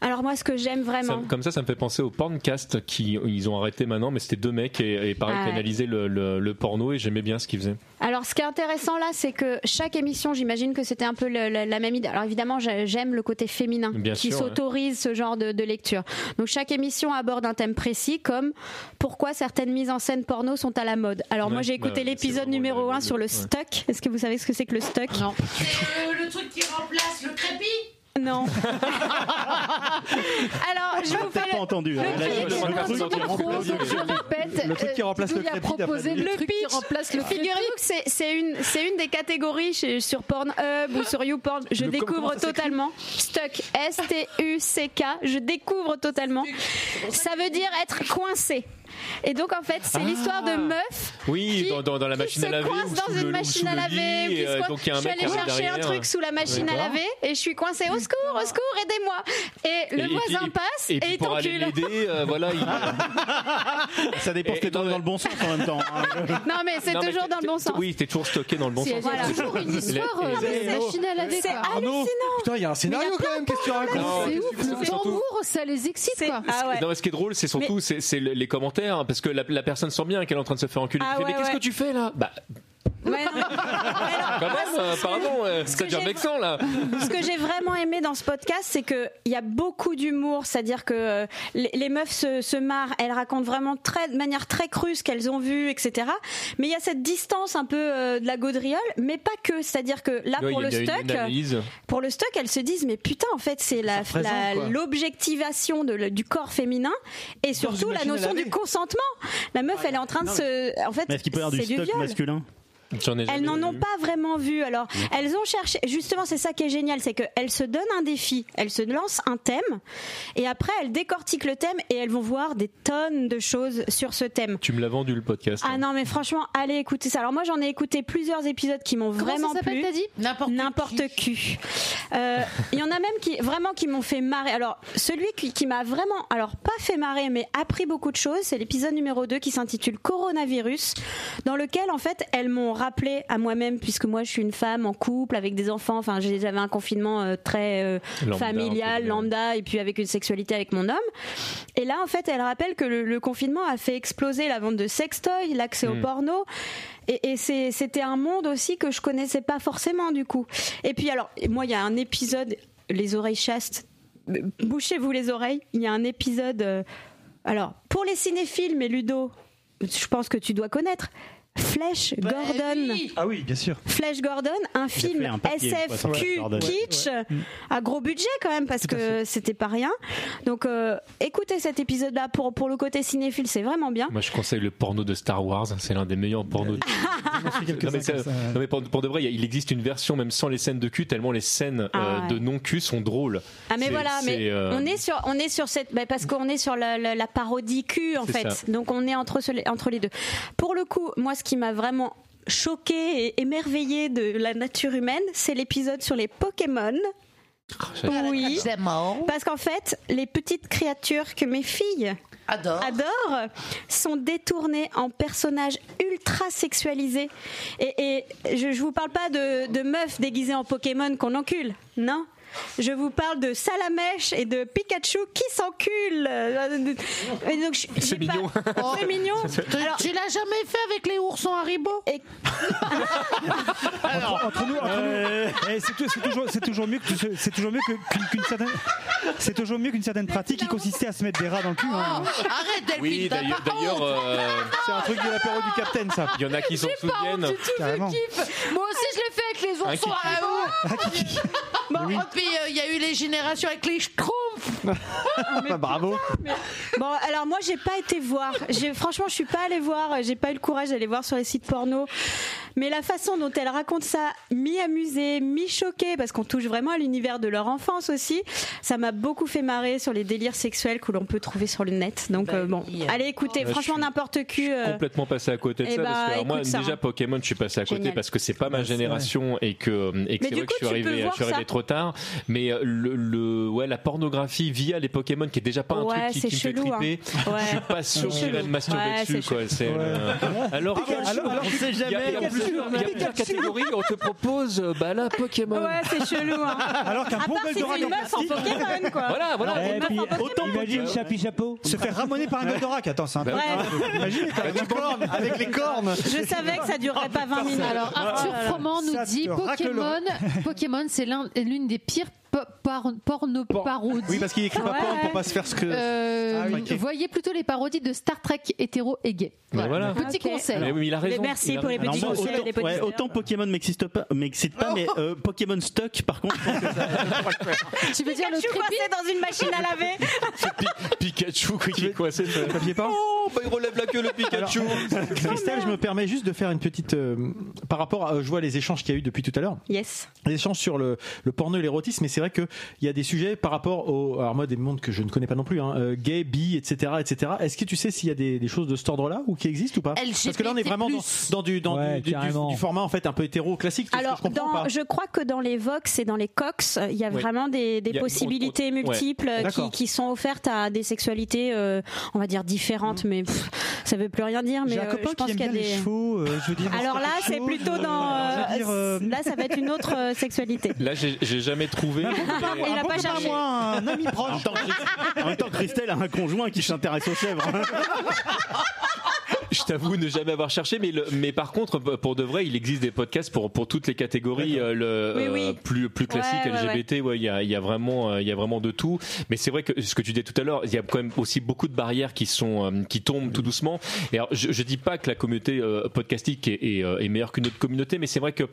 Alors moi, ce que j'aime Ça- vraiment, comme ça, ça me fait penser au porncast qui ils ont arrêté maintenant, mais c'était deux mecs et, et pareil Ah qui ouais. analysaient le, le- le porno et j'aimais bien ce qu'ils faisaient. Alors, ce qui est intéressant là, c'est que chaque émission, j'imagine que c'était un peu le- la, la même idée. Alors, évidemment, j'ai- j'aime le côté féminin Bien qui ouais. s'autorise ce genre de, de lecture. Donc, chaque émission aborde un thème précis, comme pourquoi certaines mises en scène porno sont à la mode. Alors, moi, j'ai écouté bah, l'épisode numéro le- 1 le- sur le ouais. stock. Est-ce que vous savez ce que c'est que le stock? Non. C'est euh, le truc qui remplace le Non. Alors, je vous fais Pas le, entendu. hein. Le truc, qui remplace le je crépi. répète. Le truc qui euh, remplace le proposé truc qui remplace. Figurez-vous que c'est- une, c'est une des catégories chez- sur Pornhub ou sur YouPorn. Je Le- découvre totalement. Stuck. S-T-U-C-K. Je découvre totalement. Ça veut dire être coincé. Et donc, en fait, c'est l'histoire de meufs Oui, qui, dans, dans, dans la qui machine se à laver. coincent ou dans une machine à laver. lit, euh, donc y a un je suis mec allée chercher un truc sous la machine à laver et je suis coincée. Au secours, au secours, aidez-moi. Et le Et- et voisin puis- passe et il t'encule. euh, voilà, il, Ça dépend t'es non, dans le bon sens en même temps. hein. Non, mais c'est toujours dans le bon sens. Oui, t'es toujours stocké dans le bon sens. a toujours une histoire euh, Et- de machine à laver. C'est hallucinant. Putain, il y a un scénario quand même, qu'est-ce que tu racontes C'est ouf, le tambour, ça les excite. Ah. Non, mais ce qui est drôle, c'est surtout les commentaires, hein, parce que la, la personne sent bien qu'elle est en train de se faire enculer. Ah ouais, mais qu'est-ce que tu fais là? Bah, Ouais, non. quand même, euh, pardon, euh, ce ça que devient j'ai- vexant là. Ce que j'ai vraiment aimé dans ce podcast, c'est qu'il y a beaucoup d'humour, c'est-à-dire que euh, les, les meufs se, se marrent, elles racontent vraiment très, de manière très crue ce qu'elles ont vu, etc. Mais il y a cette distance un peu euh, de la gaudriole, mais pas que. C'est-à-dire que là, Ouais, pour, il y le a une- stock, une analyse. pour le stock, elles se disent, mais putain, en fait, c'est la, représente, la- quoi. l'objectivation de le- du corps féminin et surtout la notion du consentement. La meuf, elle est en train de se. En fait, Mais est-ce qu'il peut y avoir du c'est du stock viol. masculin? Elles n'en ont pas vraiment vu. Alors, elles ont cherché. Justement, c'est ça qui est génial, c'est qu'elles se donnent un défi, elles se lancent un thème, et après elles décortiquent le thème et elles vont voir des tonnes de choses sur ce thème. Tu me l'as vendu le podcast. Ah hein. non, mais franchement, allez écouter ça. Alors moi, j'en ai écouté plusieurs épisodes qui m'ont vraiment ça plu. t'as dit? N'importe N'importe qui. Euh, Il y en a même qui vraiment qui m'ont fait marrer. Alors celui qui, qui m'a vraiment, alors pas fait marrer, mais appris beaucoup de choses, c'est l'épisode numéro 2 qui s'intitule Coronavirus, dans lequel en fait elles m'ont rappelé à moi-même, puisque moi je suis une femme en couple avec des enfants. Enfin, j'avais un confinement euh, très euh, Lambda, familial, lambda, et puis avec une sexualité avec mon homme. Et là, en fait, elle rappelle que le, le confinement a fait exploser la vente de sextoys, l'accès au Mm. porno. Et, c'était un monde aussi que je connaissais pas forcément du coup. Et puis alors, moi, il y a un épisode, les oreilles chastes. Bouchez-vous les oreilles. Il y a un épisode. euh, alors, pour les cinéphiles, mais Ludo, je pense que tu dois connaître. Flèche Bah Gordon. oui. Ah oui, bien sûr. Flèche Gordon, un film un papier, SFQ kitsch à gros budget quand même parce que c'était pas rien. Donc euh, écoutez cet épisode là pour pour le côté cinéphile, c'est vraiment bien. Moi, je conseille le porno de Star Wars. C'est l'un des meilleurs pornos. Non, mais, c'est- non, mais pour, pour de vrai, il existe une version même sans les scènes de cul, tellement les scènes euh, Ah ouais. de non cul sont drôles. Ah mais voilà, mais euh, on est sur on est sur cette bah, parce qu'on est sur la, la- la parodie cul en fait. ça. Donc on est entre ce- entre les deux. Pour le coup, moi ce qui m'a vraiment choqué et émerveillé de la nature humaine, c'est l'épisode sur les Pokémon. j'adore. Oui. C'est mort. Parce qu'en fait, les petites créatures que mes filles Adore. adore sont détournés en personnages ultra sexualisés. Et, et je, je vous parle pas de, de meufs déguisées en Pokémon qu'on encule, non. Je vous parle de Salamèche et de Pikachu qui s'enculent. Je- j'ai C'est pas- mignon. C'est mignon. Alors, tu l'as jamais fait avec les oursons Haribo et- Entre, entre nous, entre nous, eh, c'est tou- c'est toujours, mieux que c'est toujours mieux que- qu'une qu'une certaine, c'est toujours mieux qu'une certaine pratique qui consistait à se mettre des rats dans le cul. Oh, hein. Arrête Delphine, Oui, d'ailleurs, pas euh, C'est un truc de l'apéro du Capitaine, ça. il y en a qui s'en souviennent. Moi aussi, je l'ai fait avec les oursons. Haribo. Bon, euh, il y a eu les générations avec les schtroumpfs. Ah, bravo. Bon, alors moi, j'ai pas été voir. J'ai, franchement, je suis pas allée voir. J'ai pas eu le courage d'aller voir sur les sites porno. Mais la façon dont elle raconte ça, mi-amusée, mi-choquée, parce qu'on touche vraiment à l'univers de leur enfance aussi, ça m'a beaucoup fait marrer sur les délires sexuels que l'on peut trouver sur le net. Donc, Bah euh, bon, allez écouter. Ouais, Franchement, je suis- n'importe qui. euh, complètement passé à côté de Eh ça bah, parce que alors moi ça, déjà hein. Pokémon je suis passé à côté Génial. parce que c'est pas ma génération et que et que Mais c'est vrai coup, que je suis arrivé je suis arrivé trop tard mais euh, le, le ouais la pornographie via les Pokémon qui est déjà pas un Ouais, truc qui, c'est qui me fait chelou. chelou, hein. Ouais. Je suis pas sûr C'est j'irais me masturber Ouais, dessus. Quoi. C'est, euh, Alors, Pikachu, alors, alors, on sait jamais. Il y a, plusieurs, catégories. On te propose euh, bah là Pokémon. Ouais, c'est chelou. Hein. Alors qu'un bon si Goldorak c'est en une meuf en plastique, Pokémon, quoi. Voilà, voilà. Autant imagine Chapi Chapeau. se faire ramoner par un Goldorak. Attends, c'est un peu. Ouais. Imagine, t'as Avec les cornes, avec les cornes. Je savais que ça durerait pas 20 minutes. Alors Arthur là là. Froment nous dit Pokémon, Pokémon c'est l'un- l'une des pires po- par- porno-parodies. Oui, parce qu'il écrit pas Ouais. porn pour pas se faire ce que. Euh, Ah oui. Voyez plutôt les parodies de Star Trek hétéro et gay. Voilà. Petit Ok. conseil. Mais oui, il a raison. Mais merci il a pour les petits Alors conseils et les autant, petits ouais, autant Pokémon m'excite pas, m'excite pas mais euh, Pokémon Stock, par contre, je pense que ça- Tu veux dire le Pikachu crépi coincé dans une machine à laver. Pikachu qui est coincé. Saviez pas Oh, bah il relève la queue le Pikachu. Christelle, je me permets juste de faire une petite. euh, par rapport à. Je vois les échanges qu'il y a eu depuis tout à l'heure. Yes. Les échanges sur le, le porno et l'érotisme, mais c'est vrai qu'il y a des sujets par rapport au. Alors, moi, des mondes que je ne connais pas non plus, hein, euh, gay, bi, etc. etc. Est-ce que tu sais s'il y a des, des choses de cet ordre-là ou qui existent ou pas? Parce que là, on est vraiment dans, dans du, dans Ouais, du, format en fait un peu hétéro classique. Alors, je comprends dans, pas. je crois que dans les Vox et dans les Cox, il y a Oui. vraiment des, des Il y a- possibilités on- on- ouais. multiples qui, sont offertes à des sexualités, euh, on va dire différentes, mais pff, ça veut plus rien dire. Mais euh, je pense qu'il y a des. chevaux. euh, je veux dire. Alors là, c'est plutôt dans. Là, ça va être une autre sexualité. Là, j'ai jamais trouvé. Il a pas cherché. moi, un ami proche. en même temps, Christelle a un conjoint qui s'intéresse aux chèvres. Je t'avoue ne jamais avoir cherché, mais, le- mais par contre, pour de vrai, il existe des podcasts pour, pour toutes les catégories euh, le, Oui, euh, plus, plus Ouais, ouais, LGBT, ouais, il y, a, il y, a vraiment, euh, il y a vraiment de tout. Mais c'est vrai que ce que tu disais tout à l'heure, il y a quand même aussi beaucoup de barrières qui, sont, euh, qui tombent tout doucement. Et alors, je, je dis pas que la communauté euh, podcastique est, est, euh, est meilleure qu'une autre communauté, mais c'est vrai que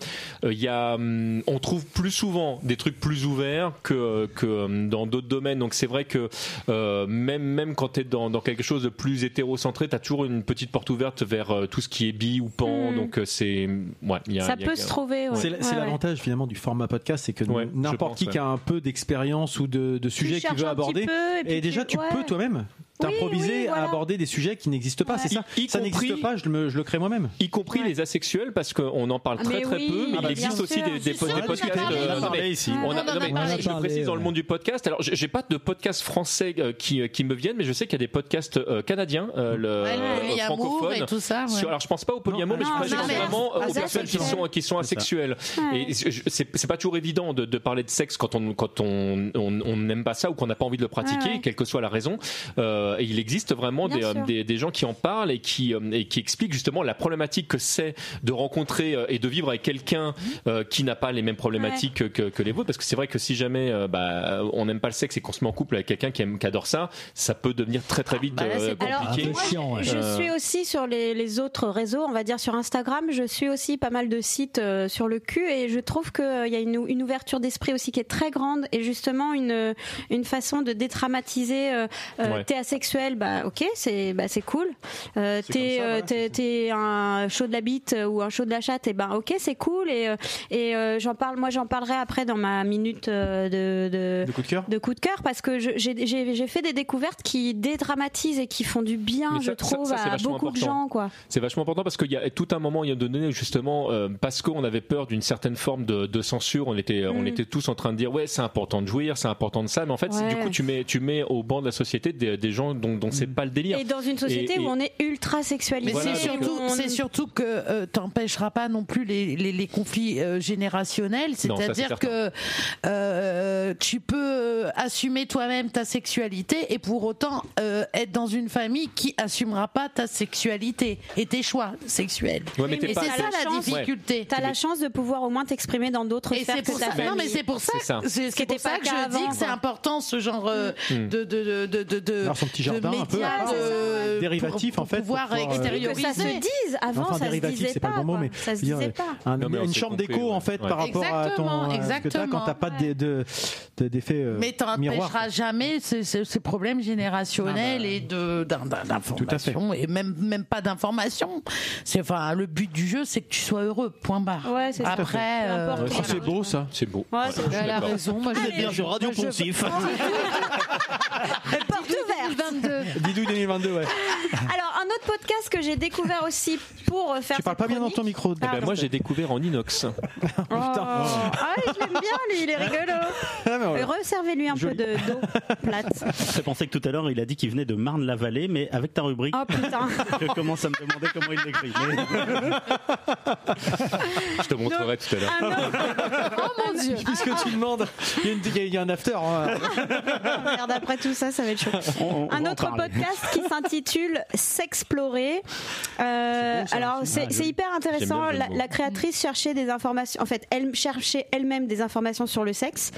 euh, il y a, hum, on trouve plus souvent des trucs plus ouverts que, que euh, dans d'autres domaines. Donc c'est vrai que euh, même, même quand tu es dans, dans quelque chose de plus hétérocentré, tu as toujours une petite porte ouverte vers euh, tout ce qui est bi ou pan. Mm. Donc euh, c'est. Ouais, il y a- Ça il y a- peut se trouver. ouais. C'est Ouais, l'avantage finalement du format podcast, c'est que n'importe qui ouais. qui a un peu d'expérience ou de, de sujets qu'il veut aborder, peu, et déjà tu tu- ouais. peux toi-même t'improviser oui, voilà. à aborder des sujets qui n'existent pas. Ouais. C'est ça. Y- y ça n'existe pas, je le, je le crée moi-même. y compris Ouais. les asexuels parce qu'on en parle Ah, très mais très oui, peu mais ah il existe aussi sûr. des, des, des on podcasts parlé. euh, On en a non, parlé mais ici. on a- On non, mais parlé. je précise dans le monde du podcast alors j'ai j'ai pas de podcast français euh, qui, qui me viennent mais je sais qu'il y a des podcasts euh, canadiens euh, le, euh, et tout ça, ouais. Sur- alors je pense pas au polyamour mais je pense vraiment euh, Ah, aux personnes qui sont qui sont asexuelles et je- c'est c'est pas toujours évident de, de parler de sexe quand on quand on on on n'aime pas ça ou qu'on n'a pas envie de le pratiquer quelle que soit la raison Euh, et il existe vraiment des, euh, des des gens qui en parlent et qui euh, et qui expliquent justement la problématique que c'est de rencontrer euh, et de vivre avec quelqu'un euh, qui n'a pas les mêmes problématiques que, que les vôtres. Parce que c'est vrai que si jamais euh, bah, on n'aime pas le sexe et qu'on se met en couple avec quelqu'un qui, aime- qui adore ça ça peut devenir très très vite bah là, euh, c'est- Un compliqué. chiant, ouais. Je Euh, suis aussi sur les, les autres réseaux, on va dire sur Instagram, je suis aussi pas mal de sites euh, sur le cul et je trouve qu'il y a une, une ouverture d'esprit aussi qui est très grande et justement une, une façon de dédramatiser euh, euh, Ouais. Asexuel, bah ok, c'est bah, c'est cool. Euh, t'es euh, voilà, t'es- un chaud de la bite ou un chaud de la chatte, et ben ok, c'est cool et, euh, et euh, j'en parle, moi j'en parlerai après dans ma minute euh, de, de, De coup de cœur? de coup de cœur parce que j'ai j'ai- j'ai fait des découvertes qui dédramatisent et qui font du bien, je ça- trouve, ça, à beaucoup de important. gens. Quoi. C'est vachement important parce qu'il y a tout un moment, il y a donné justement, euh, parce qu'on avait peur d'une certaine forme de, de censure, on était, on Mm. était tous en train de dire ouais c'est important de jouir, c'est important de ça, mais en fait Ouais. du coup tu mets, tu mets au banc de la société des, des gens dont, dont c'est pas le délire. Et dans une société Et- et- où on est ultra sexualisé. Mais Voilà, c'est surtout, c'est que euh, t'empêcheras pas non plus les, les, les conflits euh, générationnels. C'est-à-dire que euh, tu peux euh, assumer toi-même ta sexualité et pour autant euh, être dans une famille qui assumera pas ta sexualité et tes choix sexuels. Ouais, mais pas- c'est ça la chance- difficulté. T'as la chance de pouvoir au moins t'exprimer dans d'autres Et sphères c'est que ta famille. Non, mais c'est pour ça. C'est pour était ça que je dis que c'est important ce genre Mm. de de de de de Alors, son petit jardin, de un peu, euh, Dérivatif, pour- en fait, pour pouvoir pour euh, que extérioriser. ça se dise. Avant, Enfin, ça se dérivatif, disait c'est pas pas. le bon mot, mais ça se disait pas. un- Non, mais une chambre d'écho ouais. en fait Ouais. par rapport à ton Exactement, euh, ce que exactement. quand t'as pas de de- de- d'effet euh, Mais t'empêcheras jamais ces, ces- problèmes générationnels Ah bah, et de d'in- d'in- d'information et même même pas d'information. C'est enfin le but du jeu, c'est que tu sois heureux. Point barre. Ouais, c'est ça. Après, c'est beau ça. C'est beau. Elle a raison. Moi, je Vous êtes bien sur Radio Poncif. Porte ouverte. 2022. Didouille 2022, ouais. Alors, un autre podcast que j'ai découvert aussi pour euh, faire Tu parles pas bien dans ton micro. Eh ben, moi, j'ai découvert en inox. Oh. Ah oui, je l'aime bien, lui, il est rigolo. Ah. Resservez-lui un peu de- d'eau plate. Je pensais que tout à l'heure, il a dit qu'il venait de Marne-la-Vallée, mais avec ta rubrique, Oh putain. je commence à me demander comment il l'écrit. Mais- Je te montrerai tout à l'heure. Un autre, Oh mon dieu. Puisque tu demandes, il y a, une- il y a un after. hein. Ah, merde, après tout ça, ça va être chaud. On- on un autre podcast qui s'intitule S'explorer. Euh, bon, alors, c'est hyper intéressant. La, créatrice cherchait des informations. En fait, elle cherchait elle-même des informations sur le sexe.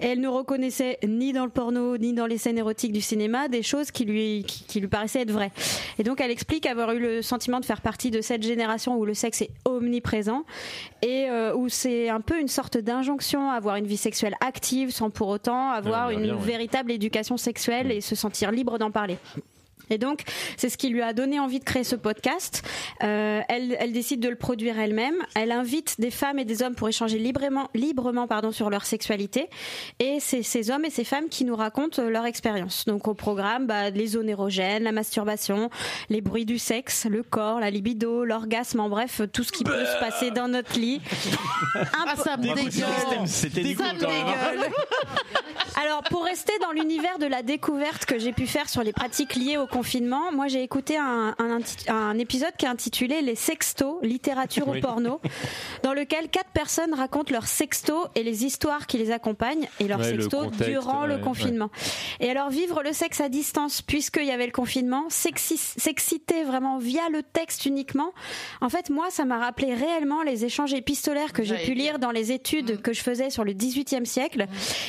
Et elle ne reconnaissait ni dans le porno, ni dans les scènes érotiques du cinéma des choses qui lui, qui, qui lui paraissaient être vraies. Et donc, elle explique avoir eu le sentiment de faire partie de cette génération où le sexe est omniprésent et euh, où c'est un peu une sorte d'injonction à avoir une vie sexuelle active sans pour autant avoir une ouais. véritable éducation sexuelle et se sentir libre d'en parler. Et donc, c'est ce qui lui a donné envie de créer ce podcast. Euh, elle, elle décide de le produire elle-même. Elle invite des femmes et des hommes pour échanger librement, librement pardon, sur leur sexualité. Et c'est ces hommes et ces femmes qui nous racontent euh, leur expérience. Donc, au programme, bah, les zones érogènes, la masturbation, les bruits du sexe, le corps, la libido, l'orgasme, en bref, tout ce qui peut se passer dans notre lit. Un Ah, ça me dégueule. C'était me dégueule. Alors, pour rester dans l'univers de la découverte que j'ai pu faire sur les pratiques liées au confinement, moi j'ai écouté un, un inti- un épisode qui est intitulé Les sextos, littérature Oui. au porno, dans lequel quatre personnes racontent leurs sextos et les histoires qui les accompagnent et leurs Ouais, le sextos contexte, durant le ouais, confinement. Et alors, vivre le sexe à distance, puisqu'il y avait le confinement, s'exciter vraiment via le texte uniquement, en fait, moi, ça m'a rappelé réellement les échanges épistolaires que j'ai pu lire dans les études que je faisais sur le XVIIIe siècle.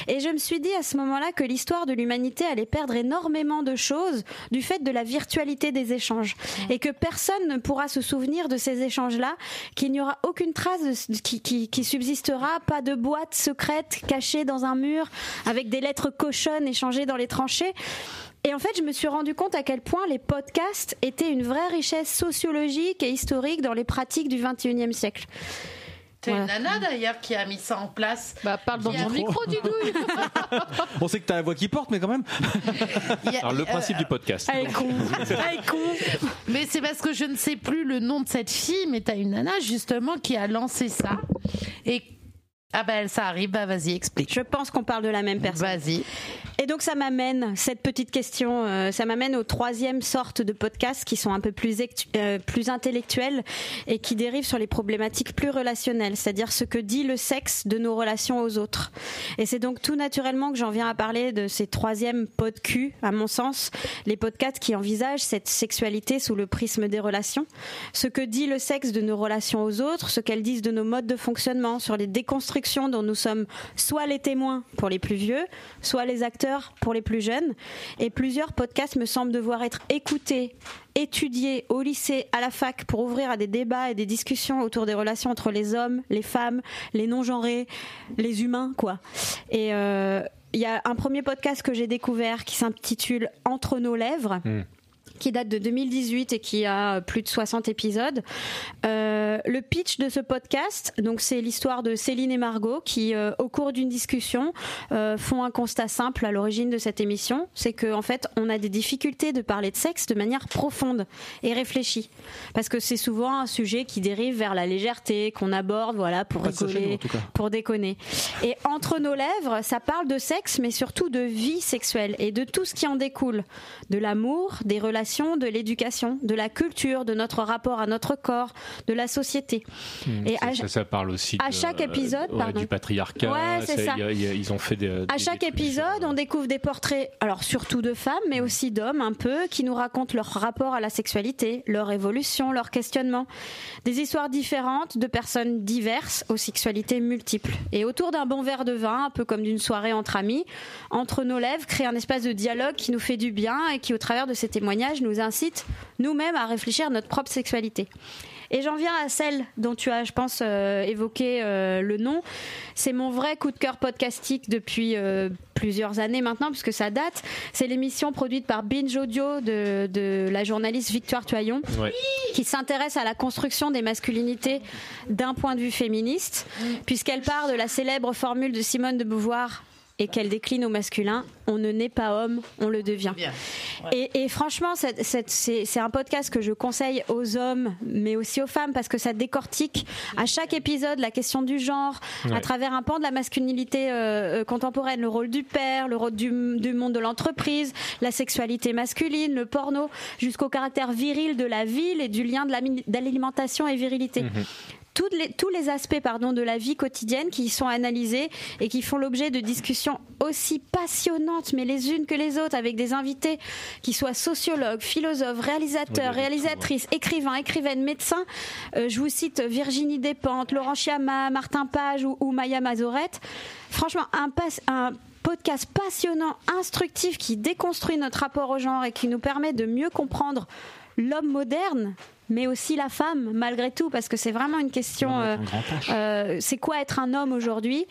Et je me suis dit à ce moment-là que l'histoire de l'humanité allait perdre énormément de choses du fait de la virtualité des échanges. Et que personne ne pourra se souvenir de ces échanges-là, qu'il n'y aura aucune trace de- qui, qui, qui subsistera, pas de boîte secrète cachée dans un mur avec des lettres cochonnes échangées dans les tranchées. Et en fait, je me suis rendu compte à quel point les podcasts étaient une vraie richesse sociologique et historique dans les pratiques du XXIe siècle. C'est une nana d'ailleurs qui a mis ça en place. Bah, parle dans Il y a ton un micro, du coup. On sait que t'as la voix qui porte, mais quand même. A- Alors, le euh, principe du podcast. Elle est con. Elle est con. Mais c'est parce que je ne sais plus le nom de cette fille, mais t'as une nana justement qui a lancé ça. Et ah ben ça arrive, bah vas-y explique. Je pense qu'on parle de la même personne. Vas-y. Et donc ça m'amène, cette petite question, euh, ça m'amène aux troisième sorte de podcasts qui sont un peu plus, euh, plus intellectuels et qui dérivent sur les problématiques plus relationnelles, c'est-à-dire ce que dit le sexe de nos relations aux autres. Et c'est donc tout naturellement que j'en viens à parler de ces troisièmes podcu, à mon sens, les podcasts qui envisagent cette sexualité sous le prisme des relations, ce que dit le sexe de nos relations aux autres, ce qu'elles disent de nos modes de fonctionnement, sur les déconstructions dont nous sommes soit les témoins pour les plus vieux, soit les acteurs pour les plus jeunes. Et plusieurs podcasts me semblent devoir être écoutés, étudiés au lycée, à la fac, pour ouvrir à des débats et des discussions autour des relations entre les hommes, les femmes, les non-genrés, les humains, quoi. Et euh, il y a un premier podcast que j'ai découvert qui s'intitule Entre nos lèvres qui date de 2018 et qui a plus de 60 épisodes. Euh, le pitch de ce podcast, donc c'est l'histoire de Céline et Margot qui, euh, au cours d'une discussion, euh, font un constat simple à l'origine de cette émission, c'est que en fait, on a des difficultés de parler de sexe de manière profonde et réfléchie, parce que c'est souvent un sujet qui dérive vers la légèreté qu'on aborde, voilà, pour Pas rigoler, pour déconner. Et entre nos lèvres, ça parle de sexe, mais surtout de vie sexuelle. Et de tout ce qui en découle, de l'amour, des relations, de l'éducation, de la culture, de notre rapport à notre corps, de la société. Hmm, Et ça, à- ça, ça parle aussi à de- chaque épisode, ouais, pardon. du patriarcat. Ouais, c'est ça. y a- il y a- ils ont fait des. À chaque épisode, on découvre des portraits, alors surtout de femmes, mais aussi d'hommes un peu, qui nous racontent leur rapport à la sexualité, leur évolution, leur questionnement. Des histoires différentes de personnes diverses aux sexualités multiples. Et autour d'un bon verre de vin, un peu comme d'une soirée entre amis, entre nos lèvres, crée un espace de dialogue qui nous fait du bien et qui, au travers de ces témoignages, nous incite nous-mêmes à réfléchir à notre propre sexualité. Et j'en viens à celle dont tu as, je pense, euh, évoqué euh, le nom. C'est mon vrai coup de cœur podcastique depuis euh, plusieurs années maintenant, puisque ça date. C'est l'émission produite par Binge Audio de, de la journaliste Victoire Toyon, Ouais. qui s'intéresse à la construction des masculinités d'un point de vue féministe, puisqu'elle part de la célèbre formule de Simone de Beauvoir et qu'elle décline au masculin, on ne naît pas homme, on le devient. Et, et franchement, cette- cette- c'est c'est un podcast que je conseille aux hommes, mais aussi aux femmes, parce que ça décortique à chaque épisode la question du genre, à travers un pan de la masculinité euh, euh, contemporaine, le rôle du père, le rôle du, du monde de l'entreprise, la sexualité masculine, le porno, jusqu'au caractère viril de la ville et du lien de l'alimentation et virilité toutes les- tous les aspects pardon, de la vie quotidienne qui y sont analysés et qui font l'objet de discussions aussi passionnantes, mais les unes que les autres, avec des invités qui soient sociologues, philosophes, réalisateurs, réalisatrices, écrivains, écrivaines, médecins. Euh, je vous cite Virginie Despentes, Laurent Chiama, Martin Page ou, ou Maya Mazorette. Franchement, un podcast passionnant, instructif, qui déconstruit notre rapport au genre et qui nous permet de mieux comprendre l'homme moderne mais aussi la femme malgré tout parce que c'est vraiment une question euh, euh, c'est quoi être un homme aujourd'hui?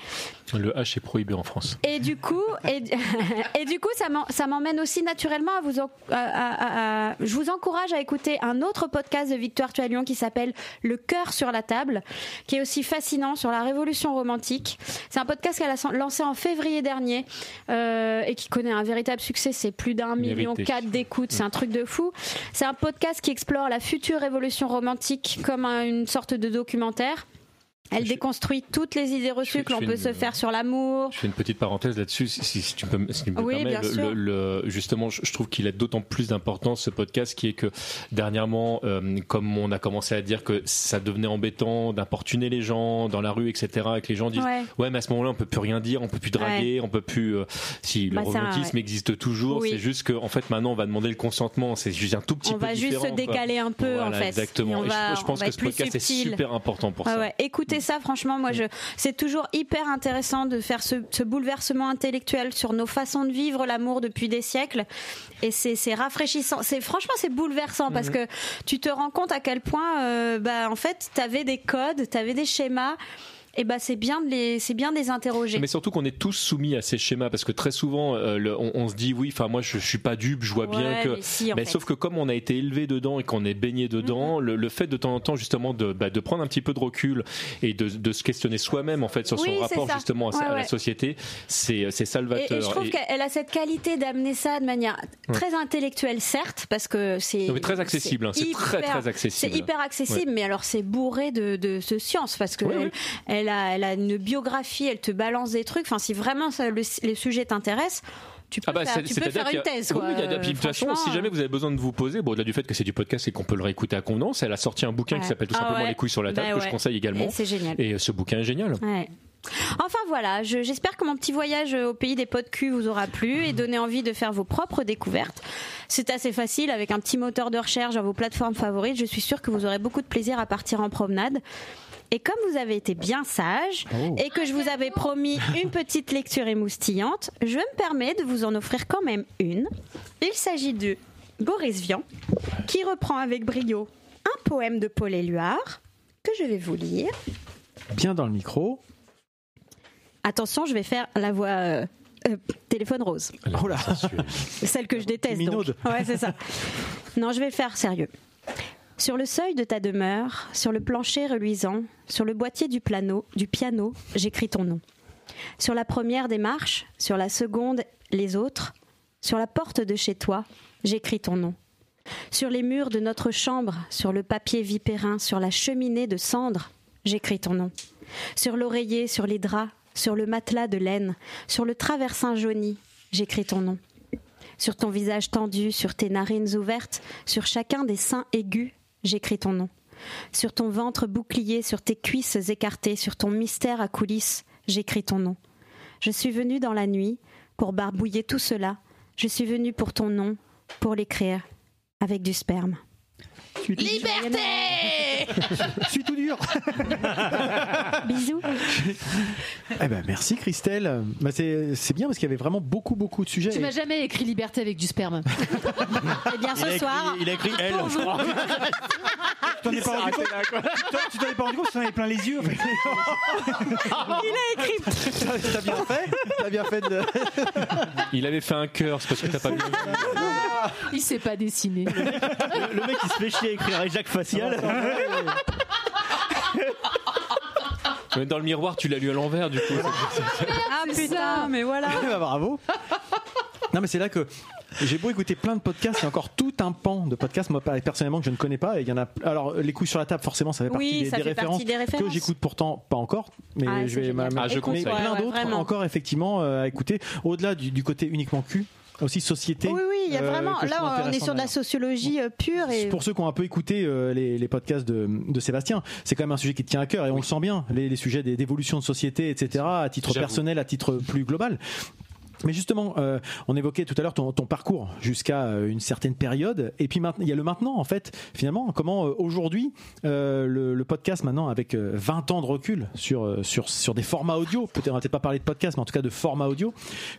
Le H est prohibé en France. et du coup, et, et du coup, ça m'emmène aussi naturellement à vous, en- à- à- à- je vous encourage à écouter un autre podcast de Victoire Tualion qui s'appelle Le cœur sur la table, qui est aussi fascinant sur la révolution romantique. C'est un podcast qu'elle a lancé en février dernier euh, et qui connaît un véritable succès. C'est plus d'un million quatre d'écoutes. C'est un truc de fou. C'est un podcast qui explore la future révolution romantique comme un- une sorte de documentaire. Elle déconstruit toutes les idées reçues que l'on peut une- se faire sur l'amour, Je fais une petite parenthèse là-dessus, si, si- si tu peux, me- si tu me Oui, permets. bien Le- sûr. le- le- justement, je, je trouve qu'il a d'autant plus d'importance ce podcast, qui est que dernièrement, euh, comme on a commencé à dire que ça devenait embêtant d'importuner les gens dans la rue, etc., et que les gens disent Ouais. ouais, mais à ce moment-là, on peut plus rien dire, on peut plus draguer, on peut plus. euh, si le Bah, romantisme ouais. existe toujours, Oui. c'est juste qu'en fait maintenant, on va demander le consentement. C'est juste un tout petit on peu va juste se décaler un peu Voilà, en fait. Exactement. Et on Et je- va- je, on pense que ce podcast est super important pour Ouais, ça. ouais. Écoutez ça, franchement, moi, je, c'est toujours hyper intéressant de faire ce, ce bouleversement intellectuel sur nos façons de vivre l'amour depuis des siècles. Et c'est, c'est rafraîchissant. C'est, franchement, c'est bouleversant parce Mhm. que tu te rends compte à quel point, euh, bah, en fait, t'avais des codes, t'avais des schémas. Et bah, c'est bien de les, c'est bien de les interroger. Mais surtout qu'on est tous soumis à ces schémas parce que très souvent euh, le- on, on se dit oui, enfin moi je, je suis pas dupe, je vois bien que. mais si, fait. sauf que comme on a été élevé dedans et qu'on est baigné dedans, Mhm. le, le fait de temps en temps justement de, bah, de prendre un petit peu de recul et de, de se questionner soi-même en fait sur Oui, son rapport ça. justement à, Ouais, la société, c'est salvateur. et je trouve Et- qu'elle a cette qualité d'amener ça de manière très intellectuelle, certes, parce que c'est. Mais très accessible, hein. C'est très, hyper- très accessible. C'est hyper accessible, mais alors c'est bourré de, de, de science, parce que Ouais, elle, ouais. Elle a, elle a une biographie, elle te balance des trucs. Enfin, si vraiment ça, le, le sujet t'intéresse, tu peux Ah bah, faire, tu peux une thèse. Quoi. de toute façon, si jamais vous avez besoin de vous poser, bon, au-delà du fait que c'est du podcast et qu'on peut le réécouter à convenance, elle a sorti un bouquin qui s'appelle tout Ah simplement ouais. Les couilles sur la table Bah que je conseille également. C'est génial. Et euh, ce bouquin est génial. Enfin voilà, je- j'espère que mon petit voyage au pays des pots de cul vous aura plu et donné envie de faire vos propres découvertes. C'est assez facile avec un petit moteur de recherche à vos plateformes favorites. Je suis sûre que vous aurez beaucoup de plaisir à partir en promenade. Et comme vous avez été bien sage Oh. et que je vous avais promis une petite lecture émoustillante, je me permets de vous en offrir quand même une. Il s'agit de Boris Vian qui reprend avec brio un poème de Paul Éluard que je vais vous lire. Bien dans le micro. Attention, je vais faire la voix euh, euh, téléphone rose. Oh là Celle que je déteste. Donc. Minaude. Ouais, c'est ça. Non, je vais le faire sérieux. Sur le seuil de ta demeure, sur le plancher reluisant, sur le boîtier du, piano, j'écris ton nom. Sur la première des marches, sur la seconde, les autres, sur la porte de chez toi, j'écris ton nom. Sur les murs de notre chambre, sur le papier vipérin, sur la cheminée de cendre, j'écris ton nom. Sur l'oreiller, sur les draps, sur le matelas de laine, sur le traversin jauni, j'écris ton nom. Sur ton visage tendu, sur tes narines ouvertes, sur chacun des seins aigus, j'écris ton nom. Sur ton ventre bouclier, sur tes cuisses écartées, sur ton mystère à coulisses, j'écris ton nom. Je suis venue dans la nuit pour barbouiller tout cela. Je suis venue pour ton nom, pour l'écrire, avec du sperme. Liberté Je suis tout dur. Bisous. Eh ben, merci Christelle. Bah, c'est c'est bien parce qu'il y avait vraiment beaucoup beaucoup de sujets. Tu m'as jamais écrit liberté avec du sperme. Eh bien, ce soir. il a écrit elle, je crois. Tu t'en es pas rendu compte Tu t'en es pas rendu compte, tu t'en avais plein les yeux. en fait. Il a écrit. T'as t'as bien fait T'as bien fait de. Il avait fait un cœur, c'est parce que t'as pas vu. Il s'est pas dessiné. Le, le mec il se fait chier avec Jacques Facial. Mais dans le miroir, tu l'as lu à l'envers, du coup. Ah putain, mais voilà. Bah, bravo. Non, mais c'est là que j'ai beau écouter plein de podcasts, il y a encore tout un pan de podcasts, moi personnellement, que je ne connais pas. Et il y en a. Alors, les couilles sur la table, forcément, ça fait partie Oui, des, ça des fait références, partie des références. que j'écoute pourtant pas encore. Mais Ah, je vais m'a- Ah, je mais conseille. plein Ouais, d'autres encore, effectivement, euh, à écouter. Au-delà du, du côté uniquement cul, aussi société. Oui, oui, il y a euh, vraiment. Là, on est sur de la sociologie euh, pure et. Pour ceux qui ont un peu écouté euh, les, les podcasts de, de Sébastien, c'est quand même un sujet qui te tient à cœur et on le sent bien, les, les sujets des- d'évolution de société, etc., à titre J'avoue. personnel, à titre plus global. Mais justement, euh, on évoquait tout à l'heure ton, ton parcours jusqu'à euh, une certaine période, et puis il y a le maintenant en fait. Finalement, comment euh, aujourd'hui euh, le, le podcast maintenant avec euh, 20 ans de recul sur euh, sur sur des formats audio, peut-être on va peut-être pas parler de podcast, mais en tout cas de formats audio.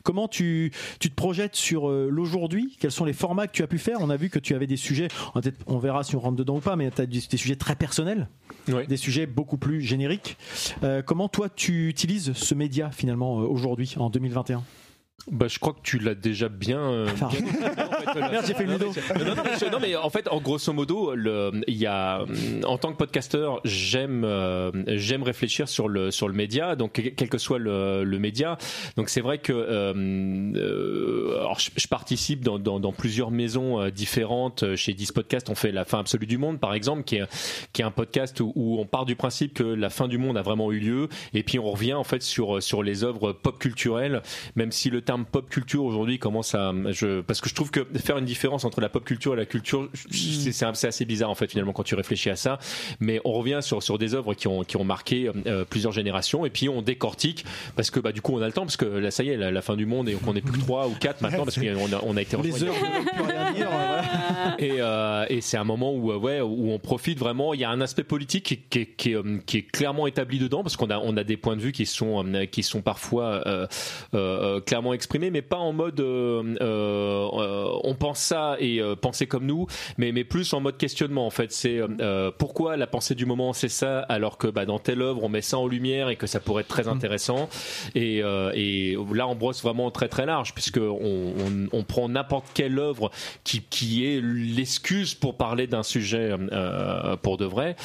Comment tu tu te projettes sur euh, l'aujourd'hui? Quels sont les formats que tu as pu faire? On a vu que tu avais des sujets, on, verra si on rentre dedans ou pas, mais tu as des sujets très personnels, Ouais. des sujets beaucoup plus génériques. Euh, comment toi tu utilises ce média finalement euh, aujourd'hui en 2021 Bah, je crois que tu l'as déjà bien. euh, Enfin, bien- là- Merde, j'ai fait le Non, mais- Non, non, mais, je- non, mais en fait, en grosso modo, le, il y a, hum, en tant que podcasteur, j'aime, euh, j'aime réfléchir sur le sur le média, donc quel que soit le, le média. Donc c'est vrai que, euh, euh, alors je, je participe dans, dans, dans plusieurs maisons euh, différentes. Chez 10 podcasts, on fait la fin absolue du monde, par exemple, qui est qui est un podcast où, où on part du principe que la fin du monde a vraiment eu lieu, et puis on revient en fait sur sur les œuvres pop culturelles, même si le terme pop culture aujourd'hui commence à, je, parce que je trouve que faire une différence entre la pop culture et la culture, c'est c'est assez bizarre en fait finalement quand tu réfléchis à ça. Mais on revient sur sur des œuvres qui ont qui ont marqué euh, plusieurs générations, et puis on décortique parce que bah du coup on a le temps parce que là ça y est la, la fin du monde et qu'on n'est plus que trois ou quatre maintenant parce qu'on a, on a été les heures euh, et, euh, et c'est un moment où euh, ouais où on profite vraiment. Il y a un aspect politique qui, qui, est- qui est, euh, qui est clairement établi dedans parce qu'on a on a des points de vue qui sont euh, qui sont parfois euh, euh, clairement exprimés mais pas en mode euh, euh, euh, on pense ça et euh, pensez comme nous mais mais plus en mode questionnement en fait c'est euh, pourquoi la pensée du moment c'est ça alors que bah, dans telle œuvre on met ça en lumière et que ça pourrait être très intéressant et, euh, et là on brosse vraiment très très large puisque on, on, on prend n'importe quelle œuvre qui, qui est l'excuse pour parler d'un sujet euh, pour de vrai.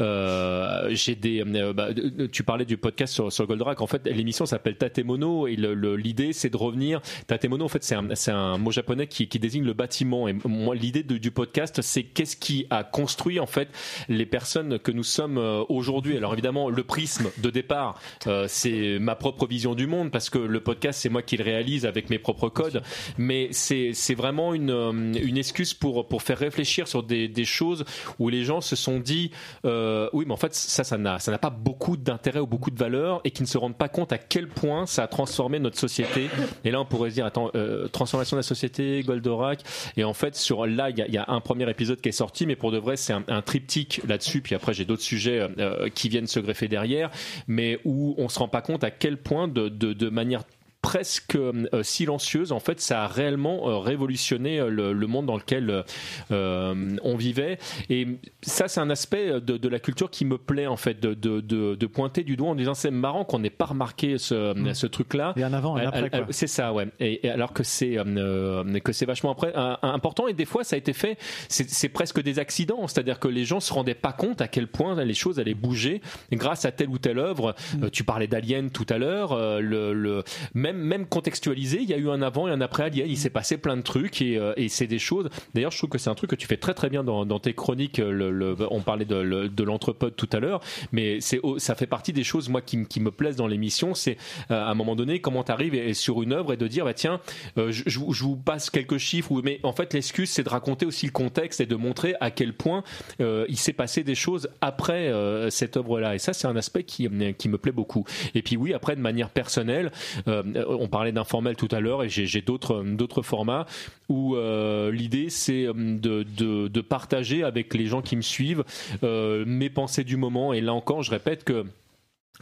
Euh, J'ai des, euh, bah, tu parlais du podcast sur, sur Goldrack. En fait, l'émission s'appelle Tatemono et l'idée c'est de revenir. Tatemono, en fait, c'est un, un mot japonais qui, qui désigne le bâtiment. Et moi, l'idée du podcast, c'est qu'est-ce qui a construit en fait les personnes que nous sommes euh, aujourd'hui. Alors évidemment, le prisme de départ, euh, c'est ma propre vision du monde parce que le podcast, c'est moi qui le réalise avec mes propres codes. Mais c'est vraiment une euh, une excuse pour pour faire réfléchir sur des, des choses où les gens se sont dit euh, oui, mais en fait ça ça n'a pas beaucoup d'intérêt ou beaucoup de valeur et qui ne se rendent pas compte à quel point ça a transformé notre société. Et là, on pourrait se dire attends, euh, transformation de la société, Goldorak. Et en fait, sur là, il y y a un premier épisode qui est sorti, mais pour de vrai, c'est un, un triptyque là-dessus. Puis après, j'ai d'autres sujets euh, qui viennent se greffer derrière, mais où on se rend pas compte à quel point de, de, de manière presque euh, silencieuse. En fait ça a réellement euh, révolutionné euh, le, le monde dans lequel euh, on vivait. Et ça c'est un aspect de, de la culture qui me plaît en fait de, de, de, de pointer du doigt en disant c'est marrant qu'on n'ait pas remarqué ce, ce truc là Et un avant et après, c'est ça ouais. Et, et alors que c'est euh, que c'est vachement après, important. Et des fois ça a été fait c'est presque des accidents. C'est-à-dire que les gens se rendaient pas compte à quel point les choses allaient bouger grâce à telle ou telle œuvre. Euh, tu parlais d'Alien tout à l'heure euh, le, le même même contextualisé il y a eu un avant et un après il s'est passé plein de trucs et, euh, et c'est des choses. D'ailleurs je trouve que c'est un truc que tu fais très très bien dans, dans tes chroniques euh, le, le- on parlait de, de l'entrepode tout à l'heure mais c'est ça fait partie des choses moi qui, qui me plaisent dans l'émission. C'est euh, à un moment donné comment tu arrives sur une œuvre et de dire bah tiens euh, je, je vous- passe quelques chiffres mais en fait l'excuse c'est de raconter aussi le contexte et de montrer à quel point euh, il s'est passé des choses après euh, cette œuvre là et ça c'est un aspect qui, qui me plaît beaucoup. Et puis oui après de manière personnelle euh, on parlait d'informel tout à l'heure et j'ai j'ai d'autres formats où euh, l'idée c'est euh, de, partager avec les gens qui me suivent euh, mes pensées du moment. Et là encore je répète que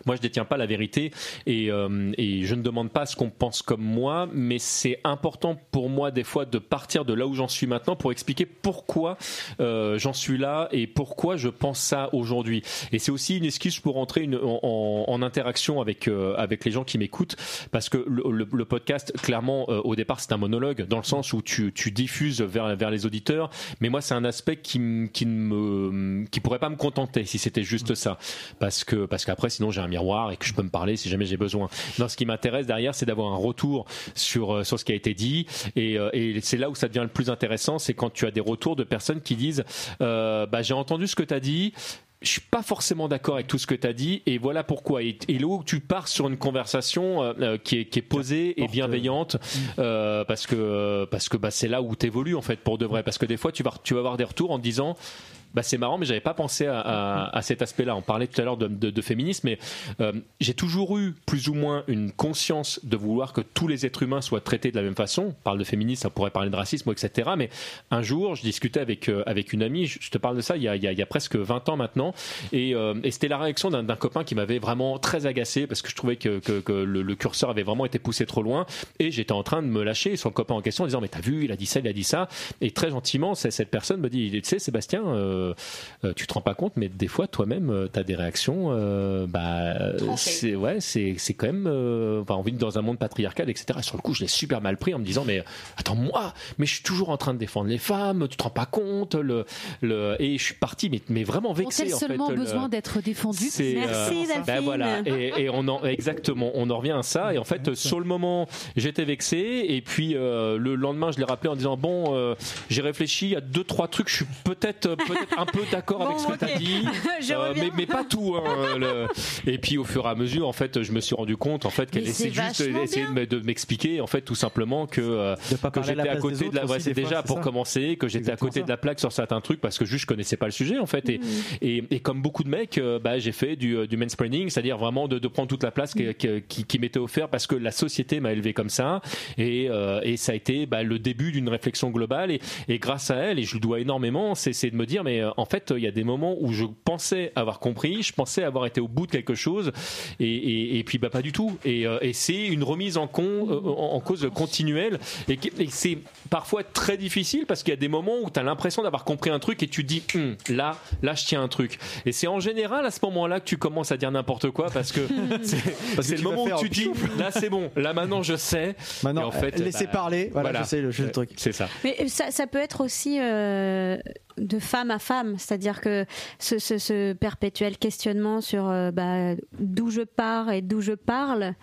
moi, je détiens pas la vérité et, euh, et je ne demande pas ce qu'on pense comme moi, mais c'est important pour moi des fois de partir de là où j'en suis maintenant pour expliquer pourquoi euh, j'en suis là et pourquoi je pense ça aujourd'hui. Et c'est aussi une excuse pour entrer en, interaction avec euh, avec les gens qui m'écoutent, parce que le, podcast, clairement, au départ, c'est un monologue dans le sens où tu, tu diffuses vers vers les auditeurs, mais moi, c'est un aspect qui qui ne me qui pourrait pas me contenter si c'était juste ça, parce que parce qu'après, sinon, j'ai un un miroir et que je peux me parler si jamais j'ai besoin. Non, ce qui m'intéresse derrière, c'est d'avoir un retour sur euh, sur ce qui a été dit et, euh, et c'est là où ça devient le plus intéressant, c'est quand tu as des retours de personnes qui disent euh, bah j'ai entendu ce que tu as dit, je suis pas forcément d'accord avec tout ce que tu as dit et voilà pourquoi. Et, et là où tu pars sur une conversation euh, qui, est, qui est posée et bienveillante euh, parce que parce que bah, c'est là où tu évolues en fait pour de vrai. Parce que des fois tu vas tu vas avoir des retours en te disant bah, c'est marrant, mais j'avais pas pensé à, cet aspect-là. On parlait tout à l'heure de, féminisme, mais euh, j'ai toujours eu plus ou moins une conscience de vouloir que tous les êtres humains soient traités de la même façon. On parle de féminisme, ça pourrait parler de racisme, etc. Mais un jour, je discutais avec euh, avec une amie. Je te parle de ça il y a, presque 20 ans maintenant, et, euh, et c'était la réaction d'un copain qui m'avait vraiment très agacé parce que je trouvais que, le, le curseur avait vraiment été poussé trop loin, et j'étais en train de me lâcher son copain en question en disant mais t'as vu, il a dit ça, il a dit ça, et très gentiment, cette personne me dit tu sais Sébastien, euh, euh, tu te rends pas compte, mais des fois toi-même tu as des réactions, euh, bah c'est ouais, c'est c'est quand même, euh, enfin, on vit dans un monde patriarcal, etc. Et sur le coup, je l'ai super mal pris en me disant mais attends moi, mais je suis toujours en train de défendre les femmes, tu te rends pas compte, le, le et je suis parti mais, mais vraiment vexé en fait. seulement le- besoin d'être défendues? C'est, Merci, euh, ben voilà, et, et on en exactement, on en revient à ça. Et en fait, sur le moment, j'étais vexé, et puis euh, le lendemain, je l'ai rappelé en disant bon, euh, j'ai réfléchi, il y a deux trois trucs, je suis peut-être peut-être un peu d'accord avec ce que ok. tu as dit, Je euh, mais, mais pas tout. hein, le- Et puis au fur et à mesure, en fait, je me suis rendu compte en fait qu'elle essayait juste d'essayer de me- de m'expliquer en fait tout simplement que euh, que j'étais à côté de la ouais, c'est déjà pour ça. commencer que j'étais à côté ça. de la plaque sur certains trucs parce que juste je connaissais pas le sujet en fait et, et, et comme beaucoup de mecs euh, bah, j'ai fait du, du mansplaining c'est-à-dire vraiment de, de prendre toute la place qui, qui, qui- qui m'était offerte parce que la société m'a élevé comme ça et, euh, et ça a été bah, le début d'une réflexion globale et, et grâce à elle et je lui dois énormément c'est c'est de me dire mais euh, en fait il y a des moments où je pensais avoir compris je pensais avoir été au bout de quelque chose et, et, et puis bah pas du tout et, euh, et c'est une remise en, con, euh, en, en cause continuelle et, c'est parfois très difficile parce qu'il y a des moments où tu as l'impression d'avoir compris un truc et tu te dis Hum, là là je tiens un truc et c'est en général à ce moment-là que tu commences à dire n'importe quoi parce que c'est le moment où tu dis là c'est bon là maintenant je sais Maintenant, en fait, laissez bah, parler. Voilà, voilà. je sais le, je sais le Ouais, truc. c'est ça Mais ça, ça peut être aussi euh, de femme à femme, c'est-à-dire que ce, perpétuel questionnement sur euh, bah, d'où je pars et d'où je parle.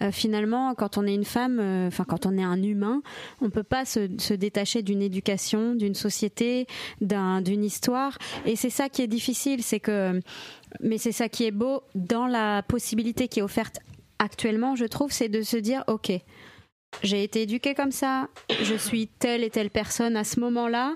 euh, finalement, quand on est une femme, euh, enfin quand on est un humain, on peut pas se, détacher d'une éducation, d'une société, d'un- d'une histoire. Et c'est ça qui est difficile, c'est que, mais c'est ça qui est beau dans la possibilité qui est offerte actuellement, je trouve, c'est de se dire, ok, j'ai été éduquée comme ça, je suis telle et telle personne à ce moment-là.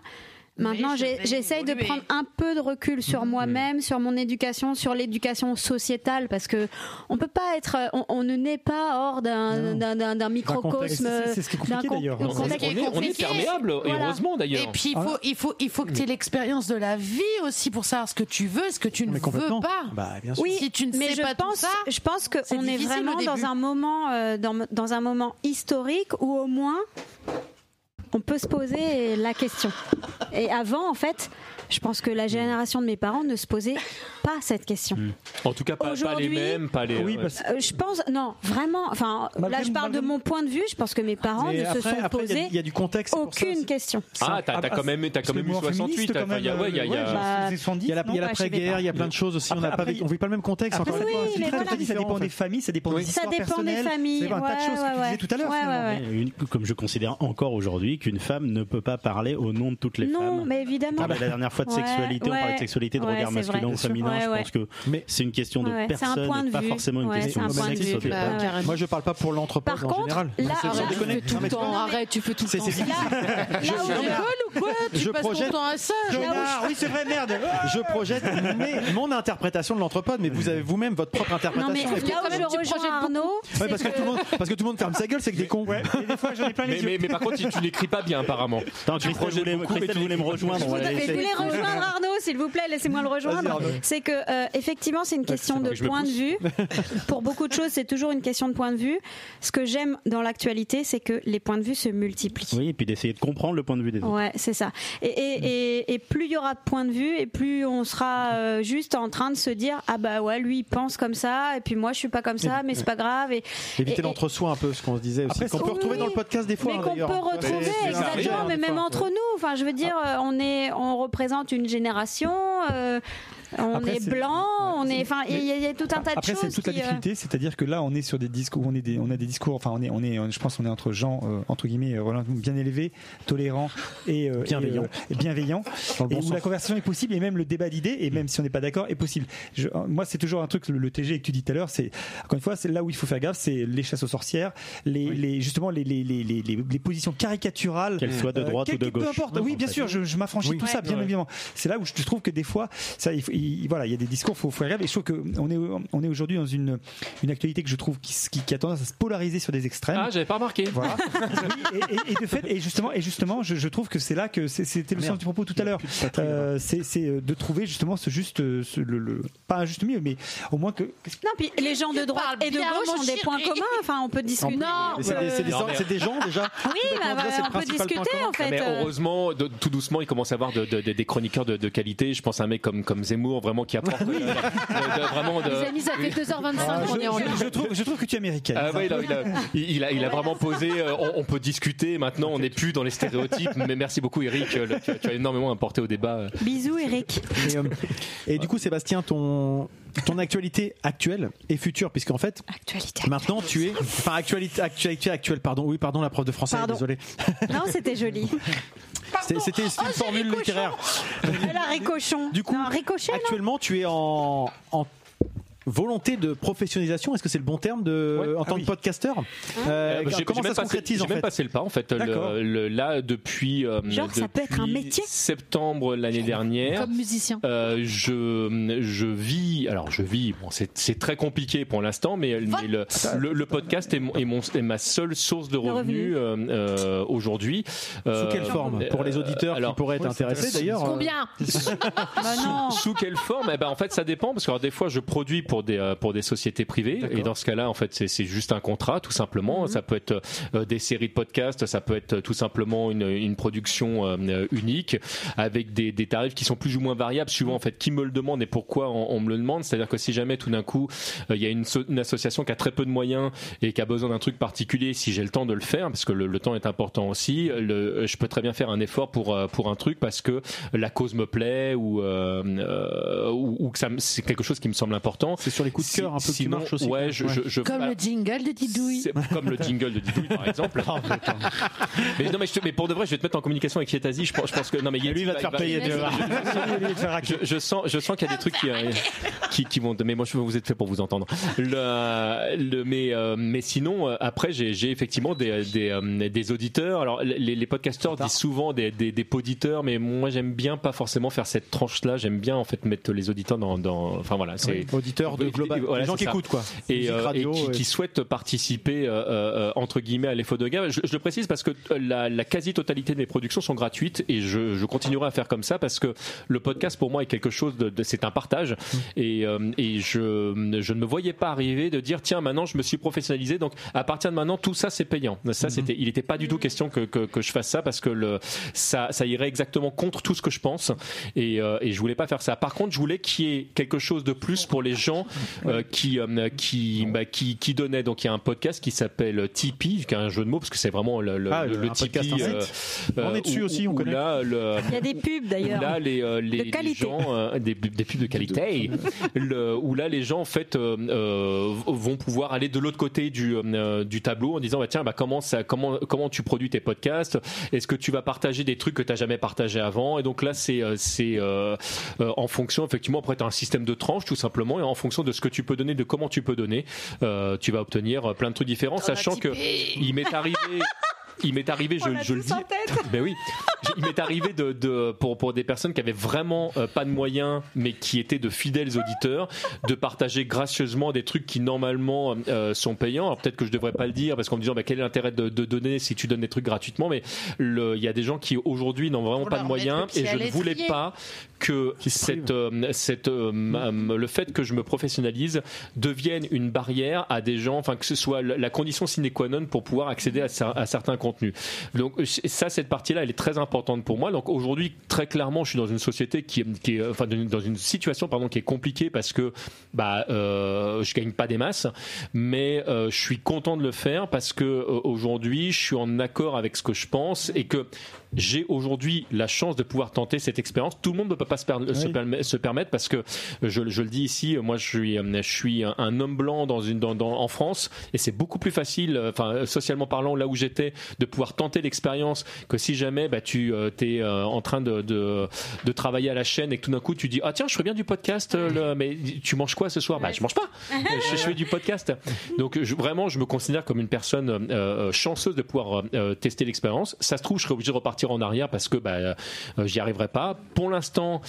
Maintenant, j'essaye de prendre un peu de recul sur moi-même, sur mon éducation, sur l'éducation sociétale, parce que on peut pas être, on, on ne naît pas hors d'un microcosme. C'est- ce qui est compliqué, d'ailleurs. On- on, est, on est perméable et Voilà. heureusement d'ailleurs Et puis il faut, il faut, il faut que tu aies l'expérience de la vie aussi pour savoir ce que tu veux, ce que tu ne Mais veux pas. Bah, bien sûr. Oui, Si tu ne mais sais je pas tout pense, ça, je pense que c'est on est difficile vraiment dans un moment, euh, dans, dans un moment historique où au moins on peut se poser la question. Et avant, en fait, je pense que la génération de mes parents ne se posait pas cette question. en tout cas pas, pas les mêmes pas les Oui, parce Euh, je pense, non, vraiment. Enfin, Malgré- là, je parle de mon point de vue. Je pense que mes parents Mais ne après- se sont après, posés il y, a du contexte. ça, aucune question. ah t'as Ah, t'as ah, quand même t'as parce quand même eu le mouvement 68 féministe, enfin, quand il y a- il y a- il y a- ouais, Bah, c'est 70, Il y a la- il y a non l'après-guerre, il y a plein de choses aussi. On n'a Après, pas, vécu- on vit pas le même contexte. Après, encore ça une fois. mais ça dépend des familles, ça dépend des Oui. Ça histoires dépend des personnelles, familles, Ça dépend un tas de ouais, choses que ouais, tu ouais. disais tout à l'heure. Ouais, finalement. ouais, ouais. Une- comme je considère encore aujourd'hui qu'une femme ne peut pas parler au nom de toutes les Non, femmes. mais On évidemment. la dernière fois de Ouais, sexualité, on parlait ouais. de sexualité, de Ouais, regard masculin ou féminin. Ouais, je ouais. pense que Mais- c'est une question de Ouais, ouais, un personne point de et pas vue. forcément une Ouais, question c'est un de de sexe vue. Ouais, ouais. Moi, je parle pas pour l'anthropologue Par en contre, général. là, C'est- arrête, tu fais tout le tu temps, arrête, tu fais tout le temps. Là Je- où je- je- rigole ou quoi Tu passes ton temps à ça oui, c'est vrai, merde. Je projette mon interprétation de l'anthropode, mais vous avez vous-même votre propre Non, mais interprétation. là où je tu rejoins Arnaud, Ouais, parce que tout le monde, parce que tout le monde ferme sa gueule, c'est que des cons. Ouais, des fois, j'en ai plein les mais, yeux. mais, par contre tu, tu n'écris pas bien apparemment Christelle projettes beaucoup, mais tu voulait me rejoindre. on je voulais rejoindre Arnaud, s'il vous plaît, laissez-moi le rejoindre. C'est que euh, effectivement, c'est une question c'est de point de vue. Pour beaucoup de choses, c'est toujours une question de point de vue. Ce que j'aime dans l'actualité, c'est que les points de vue se multiplient. Oui, et puis d'essayer de comprendre le point de vue des autres. Ouais, c'est ça. Et, et, et, et plus il y aura de points de vue, et plus on sera euh, juste en train de se dire ah bah ouais, lui il pense comme ça, et puis moi je suis pas comme ça, mais c'est pas grave. Et, Éviter l'entre-soi un peu, ce qu'on se disait aussi. Qu'on peut oui, retrouver dans le podcast des fois. mais hein, qu'on peut retrouver, exactement, hein, mais même fois. entre nous. Enfin, je veux dire, euh, on est, on représente une génération. euh, On Après, est blanc, on est, enfin, il y, a- il y a tout un tas de Après, choses. c'est toute la qui, euh, difficulté, c'est-à-dire que là, on est sur des discours, on est des, on a des discours, enfin, on est, on est, je pense, on est entre gens euh, entre guillemets euh, relativement bien élevés, tolérants et euh, Bienveillants. et, euh, bienveillants, et bon où sens. la conversation est possible et même le débat d'idées, et même si on n'est pas d'accord, est possible. Je- moi, c'est toujours un truc, le, le TG que tu dis tout à l'heure, c'est encore une fois, c'est là où il faut faire gaffe, c'est les chasses aux sorcières, les, les justement les, les, les, les, les- les positions caricaturales, Qu'elles soient de droite ou de quel- Peu gauche. importe, oui, en bien sûr, je, je m'affranchis de Oui. tout ça, bien Ouais. évidemment. C'est là où je trouve que des fois, ça, il, faut- il- voilà, il y a des discours, faut, faut faire gaffe. Et je trouve que on est, on est aujourd'hui dans une, une actualité que je trouve qui, qui, qui a tendance à se polariser sur des extrêmes. Ah, j'avais pas remarqué. Voilà. Oui, et, et- et de fait, et justement, et justement, je, je trouve que c'est là que c'était le Merde. sens du propos tout à l'heure. Euh, c'est c'est, euh, de trouver justement ce juste, euh, ce- le, le- pas un juste milieu, mais au moins que. Non, puis les gens de droite et de gauche ont des points communs. Enfin, on peut discuter. Non, c'est des, c'est des- des gens déjà. Oui, bah, bah, on peut discuter en fait. Mais heureusement, de- tout doucement, il commence à avoir de, de- de- des chroniqueurs de, de qualité. Je pense à un mec comme, comme Zemmour, vraiment qui apporte euh, de- de- vraiment de. Les amis, ça fait 2h25 qu'on je, est en je- ligne. je trouve, je trouve que tu es américaine. Ah ouais, il, a, il a- il a- il a vraiment posé. euh, On, on peut discuter. Maintenant, on n'est plus dans les stéréotypes. Mais merci beaucoup, Eric. euh, le- Tu as, tu as énormément apporté au débat. euh. Bisous, Eric. Et, euh, et du coup, Sébastien, ton, ton actualité actuelle et future, puisqu'en fait, Actualité. maintenant tu es. Enfin, actualité, actualité actuelle, pardon. Oui, pardon, la prof de français, Pardon. désolé. Non, c'était joli. C'était c'était une formule littéraire. Elle a ricochon. Du coup, non, ricochet, non? Actuellement, tu es en, en volonté de professionnalisation. Est-ce que c'est le bon terme de, Ouais. en tant Ah oui. que podcasteur Euh, Euh, j'ai- Comment j'ai ça même se passé- concrétise J'ai en même fait passé le pas en fait. D'accord. Le, le- là depuis euh, Genre, ça peut être un métier Septembre l'année dernière. Comme musicien. Euh, je, je vis, alors je vis, bon, c'est c'est très compliqué pour l'instant, mais, mais le, le, le podcast est, mon, est, mon- est ma seule source de revenus euh, euh, aujourd'hui. Sous quelle forme? Pour les auditeurs qui pourraient être intéressés d'ailleurs. Combien? Bah non. Sous quelle forme? Eh ben, En fait, ça dépend parce que alors, des fois, je produis pour des euh, pour des sociétés privées et dans ce cas-là, en fait, c'est c'est juste un contrat, tout simplement. Ça peut être euh, des séries de podcasts, ça peut être tout simplement une, une production euh, unique avec des, des tarifs qui sont plus ou moins variables suivant en fait qui me le demande et pourquoi on, on me le demande. C'est-à-dire que si jamais tout d'un coup euh, il y a une, une association qui a très peu de moyens et qui a besoin d'un truc particulier, si j'ai le temps de le faire, parce que le, le temps est important aussi, le, je peux très bien faire un effort pour euh, pour un truc parce que la cause me plaît ou euh, euh, ou, ou que c'est quelque chose qui me semble important. C'est sur les coups de cœur un peu Sinon, marches aussi. Ouais, je, je, je- Comme bah, le jingle de Didouille. c'est comme le jingle de Didouille par exemple. mais non mais, je te- mais pour de vrai, je vais te mettre en communication avec Yetazi. Je pense, je pense que non mais Yeti Lui, il va te faire payer, je, je sens, je sens qu'il y a des trucs qui, euh, qui, qui vont. Mais moi, je vous êtes fait pour vous entendre. Le, le, mais, euh, mais sinon, euh, après, j'ai effectivement des, des, des auditeurs. Alors, les, les podcasteurs disent souvent des, des, des poditeurs, mais moi, j'aime bien pas forcément faire cette tranche-là. J'aime bien en fait mettre les auditeurs dans. dans enfin voilà, c'est Auditeurs de global, Voilà, les gens qui ça. écoutent quoi. et, euh, radio, et qui, qui souhaitent participer euh, euh, entre guillemets à l'effort de gamme. Je, je le précise parce que euh, la, la quasi-totalité de mes productions sont gratuites et je, je continuerai à faire comme ça parce que le podcast pour moi est quelque chose de, de- c'est un partage et, euh, et je, je ne me voyais pas arriver de dire tiens maintenant je me suis professionnalisé donc à partir de maintenant tout ça c'est payant. Ça c'était il n'était pas du tout question que, que, que je fasse ça parce que le ça ça irait exactement contre tout ce que je pense et, euh, et je voulais pas faire ça. Par contre je voulais qu'il y ait quelque chose de plus pour les gens euh, qui euh, qui bah, qui qui donnaient donc il y a un podcast qui s'appelle Tipeee qui est un jeu de mots parce que c'est vraiment le, le, Ah, le, un le podcast, Tipeee, euh. On est dessus où- aussi, on où connaît. là le Il y a des pubs d'ailleurs. là les, euh, les, De les qualité. gens euh, des, des pubs de qualité le, où là les gens en fait euh, euh, vont pouvoir aller de l'autre côté du, euh, du tableau en disant bah, tiens bah, comment ça comment comment tu produis tes podcasts? Est-ce que tu vas partager des trucs que tu n'as jamais partagé avant? Et donc là c'est euh, c'est euh, euh, en fonction effectivement après tu as un système de tranches tout simplement et en fonction de ce que tu peux donner de comment tu peux donner euh, tu vas obtenir plein de trucs différents sachant que il m'est arrivé il m'est arrivé, je, le dis. tête. Ben oui, il m'est arrivé de, de pour pour des personnes qui avaient vraiment euh, pas de moyens, mais qui étaient de fidèles auditeurs, de partager gracieusement des trucs qui normalement euh, sont payants. Alors peut-être que je devrais pas le dire parce qu'en me disant bah, quel est l'intérêt de, de donner si tu donnes des trucs gratuitement, mais il y a des gens qui aujourd'hui n'ont vraiment Pour pas de moyens et je ne voulais pas que cette, euh, cette, euh, le fait que je me professionnalise devienne une barrière à des gens, enfin que ce soit la condition sine qua non pour pouvoir accéder à, cer- à certains contenus. Donc ça, cette partie-là, elle est très importante pour moi. Donc aujourd'hui, très clairement, je suis dans une société qui, est- qui est, enfin dans une- dans une situation pardon qui est compliquée parce que bah euh, je gagne pas des masses, mais euh, je suis content de le faire parce que euh, aujourd'hui, je suis en accord avec ce que je pense et que j'ai aujourd'hui la chance de pouvoir tenter cette expérience. Tout le monde ne peut pas se, per- se perm- se permettre parce que je, je le dis ici, moi je suis, euh, je suis un, un homme blanc dans une, dans, dans- en France et c'est beaucoup plus facile, euh, enfin socialement parlant, là où j'étais, de pouvoir tenter l'expérience que si jamais bah, tu es en train de, de, de travailler à la chaîne et que tout d'un coup tu dis ah tiens je ferais bien du podcast, euh, le- mais tu manges quoi ce soir? Bah je mange pas, je, je fais du podcast. Donc je- vraiment je me considère comme une personne euh, euh, chanceuse de pouvoir euh, tester l'expérience. Ça se trouve je serais obligé de repartir en arrière parce que bah, euh, j'y arriverai pas. Pour l'instant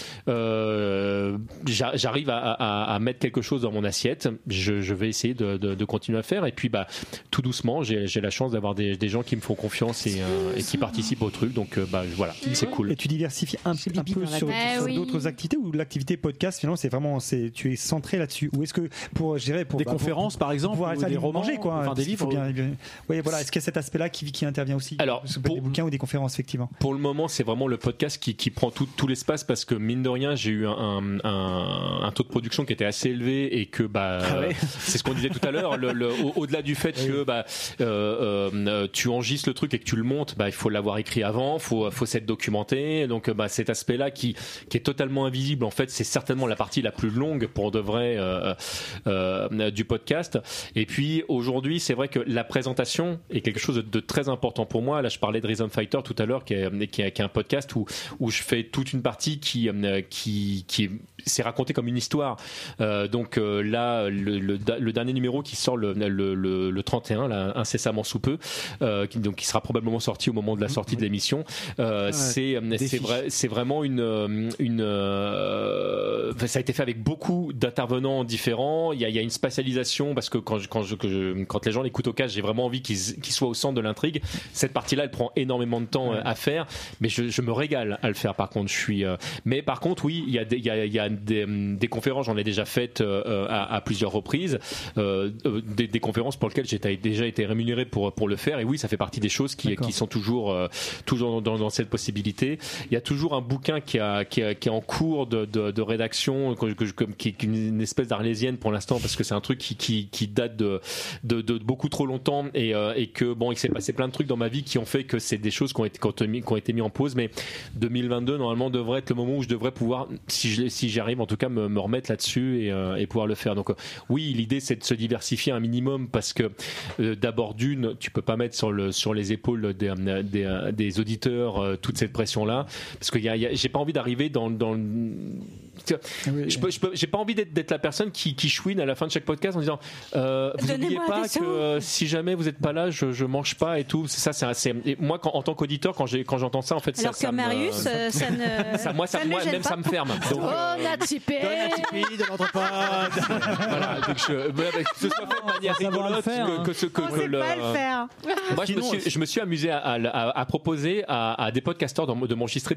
euh, j'a- j'arrive à, à- à mettre quelque chose dans mon assiette. Je, je vais essayer de, de- de continuer à faire et puis bah tout doucement j'ai la chance d'avoir des, des gens qui me font confiance et, euh, et qui participent au truc. Donc euh, bah voilà c'est cool. Et tu diversifies un, un peu sur, Eh oui. d'autres activités ou l'activité podcast finalement c'est vraiment c'est tu es centré là-dessus? Ou est-ce que pour je dirais pour Des bah, pour- conférences, par exemple, pour pouvoir ou aller des romans, manger quoi enfin, des livres. bien, bien- oui voilà est-ce qu'il y a cet aspect-là qui, qui intervient aussi? Alors, être des bouquins ou des conférences effectivement Pour le moment, c'est vraiment le podcast qui, qui prend tout, tout l'espace parce que mine de rien, j'ai eu un, un, un- un taux de production qui était assez élevé et que bah Ah ouais. euh, c'est ce qu'on disait tout à l'heure. le- le- au- Au-delà du fait que bah euh, euh, tu enregistres le truc et que tu le montes, bah il faut l'avoir écrit avant, faut faut s'être documenté. Donc bah cet aspect-là qui qui est totalement invisible en fait, c'est certainement la partie la plus longue pour de vrai euh, euh, du podcast. Et puis aujourd'hui, c'est vrai que la présentation est quelque chose de, de très important pour moi. Là, je parlais de Rhythm Fighter tout à l'heure, qui est, qui, est, qui est un podcast où, où je fais toute une partie qui, euh, qui, qui s'est racontée comme une histoire. Euh, donc euh, là, le, le, le dernier numéro qui sort le, le, le, le 31, là, incessamment sous peu, euh, qui, donc qui sera probablement sorti au moment de la sortie de l'émission. Euh, c'est c'est vrai, c'est vraiment une une ça a été fait avec beaucoup d'intervenants différents. Il y a, il y a une spatialisation parce que quand je, quand je, que je- quand les gens l'écoutent au casque, j'ai vraiment envie qu'ils qu'ils soient au centre de l'intrigue. Cette partie-là, elle prend énormément de temps à faire, mais je, je me régale à le faire. Par contre, je suis. euh, mais par contre, oui, il y a des, il y a, il y a des, hum, des conférences. J'en ai déjà faites euh, à, à plusieurs reprises. Euh, euh, des, des conférences pour lesquelles j'ai déjà été rémunéré pour pour le faire. Et oui, ça fait partie des choses qui, qui sont toujours euh, toujours dans, dans cette possibilité. Il y a toujours un bouquin qui, a, qui, a- qui est en cours de, de, de rédaction, que, que qui est une espèce d'arlésienne pour l'instant, parce que c'est un truc qui, qui, qui date de, de, de beaucoup trop longtemps et, euh, et que bon, il s'est passé plein de trucs dans ma vie qui ont fait que c'est des choses qui ont été, qui ont été qui ont été mis en pause. Mais 2022 normalement devrait être le moment où je devrais pouvoir, si je- si j'y arrive en tout cas, me, me remettre là-dessus et, euh, et pouvoir le faire. Donc euh, oui, l'idée c'est de se diversifier un minimum parce que euh, d'abord d'une, tu peux pas mettre sur le sur les épaules des, des, auditeurs toute cette pression là parce que j'ai pas envie d'arriver dans dans je peux- j'ai pas envie d'être, la personne qui, qui chouine à la fin de chaque podcast en disant euh, vous n'oubliez pas que euh, si jamais vous êtes pas là je, je mange pas et tout ça c'est, c'est- et moi quand, en tant qu'auditeur quand j'ai quand j'entends ça en fait Alors ça, ça que me- Marius, euh, ça ne. ça- moi, ça, ça ne moi, même pas. ça me ferme donc, Oh, euh, Natty P. de l'entrepode. voilà, donc je, voilà, que ce soit fait de manière rigolote que, hein. que ce que, On que sait le pas le faire. moi, je me, suis, je me suis amusé à, à- à proposer à, à des podcasteurs de, m'enregistrer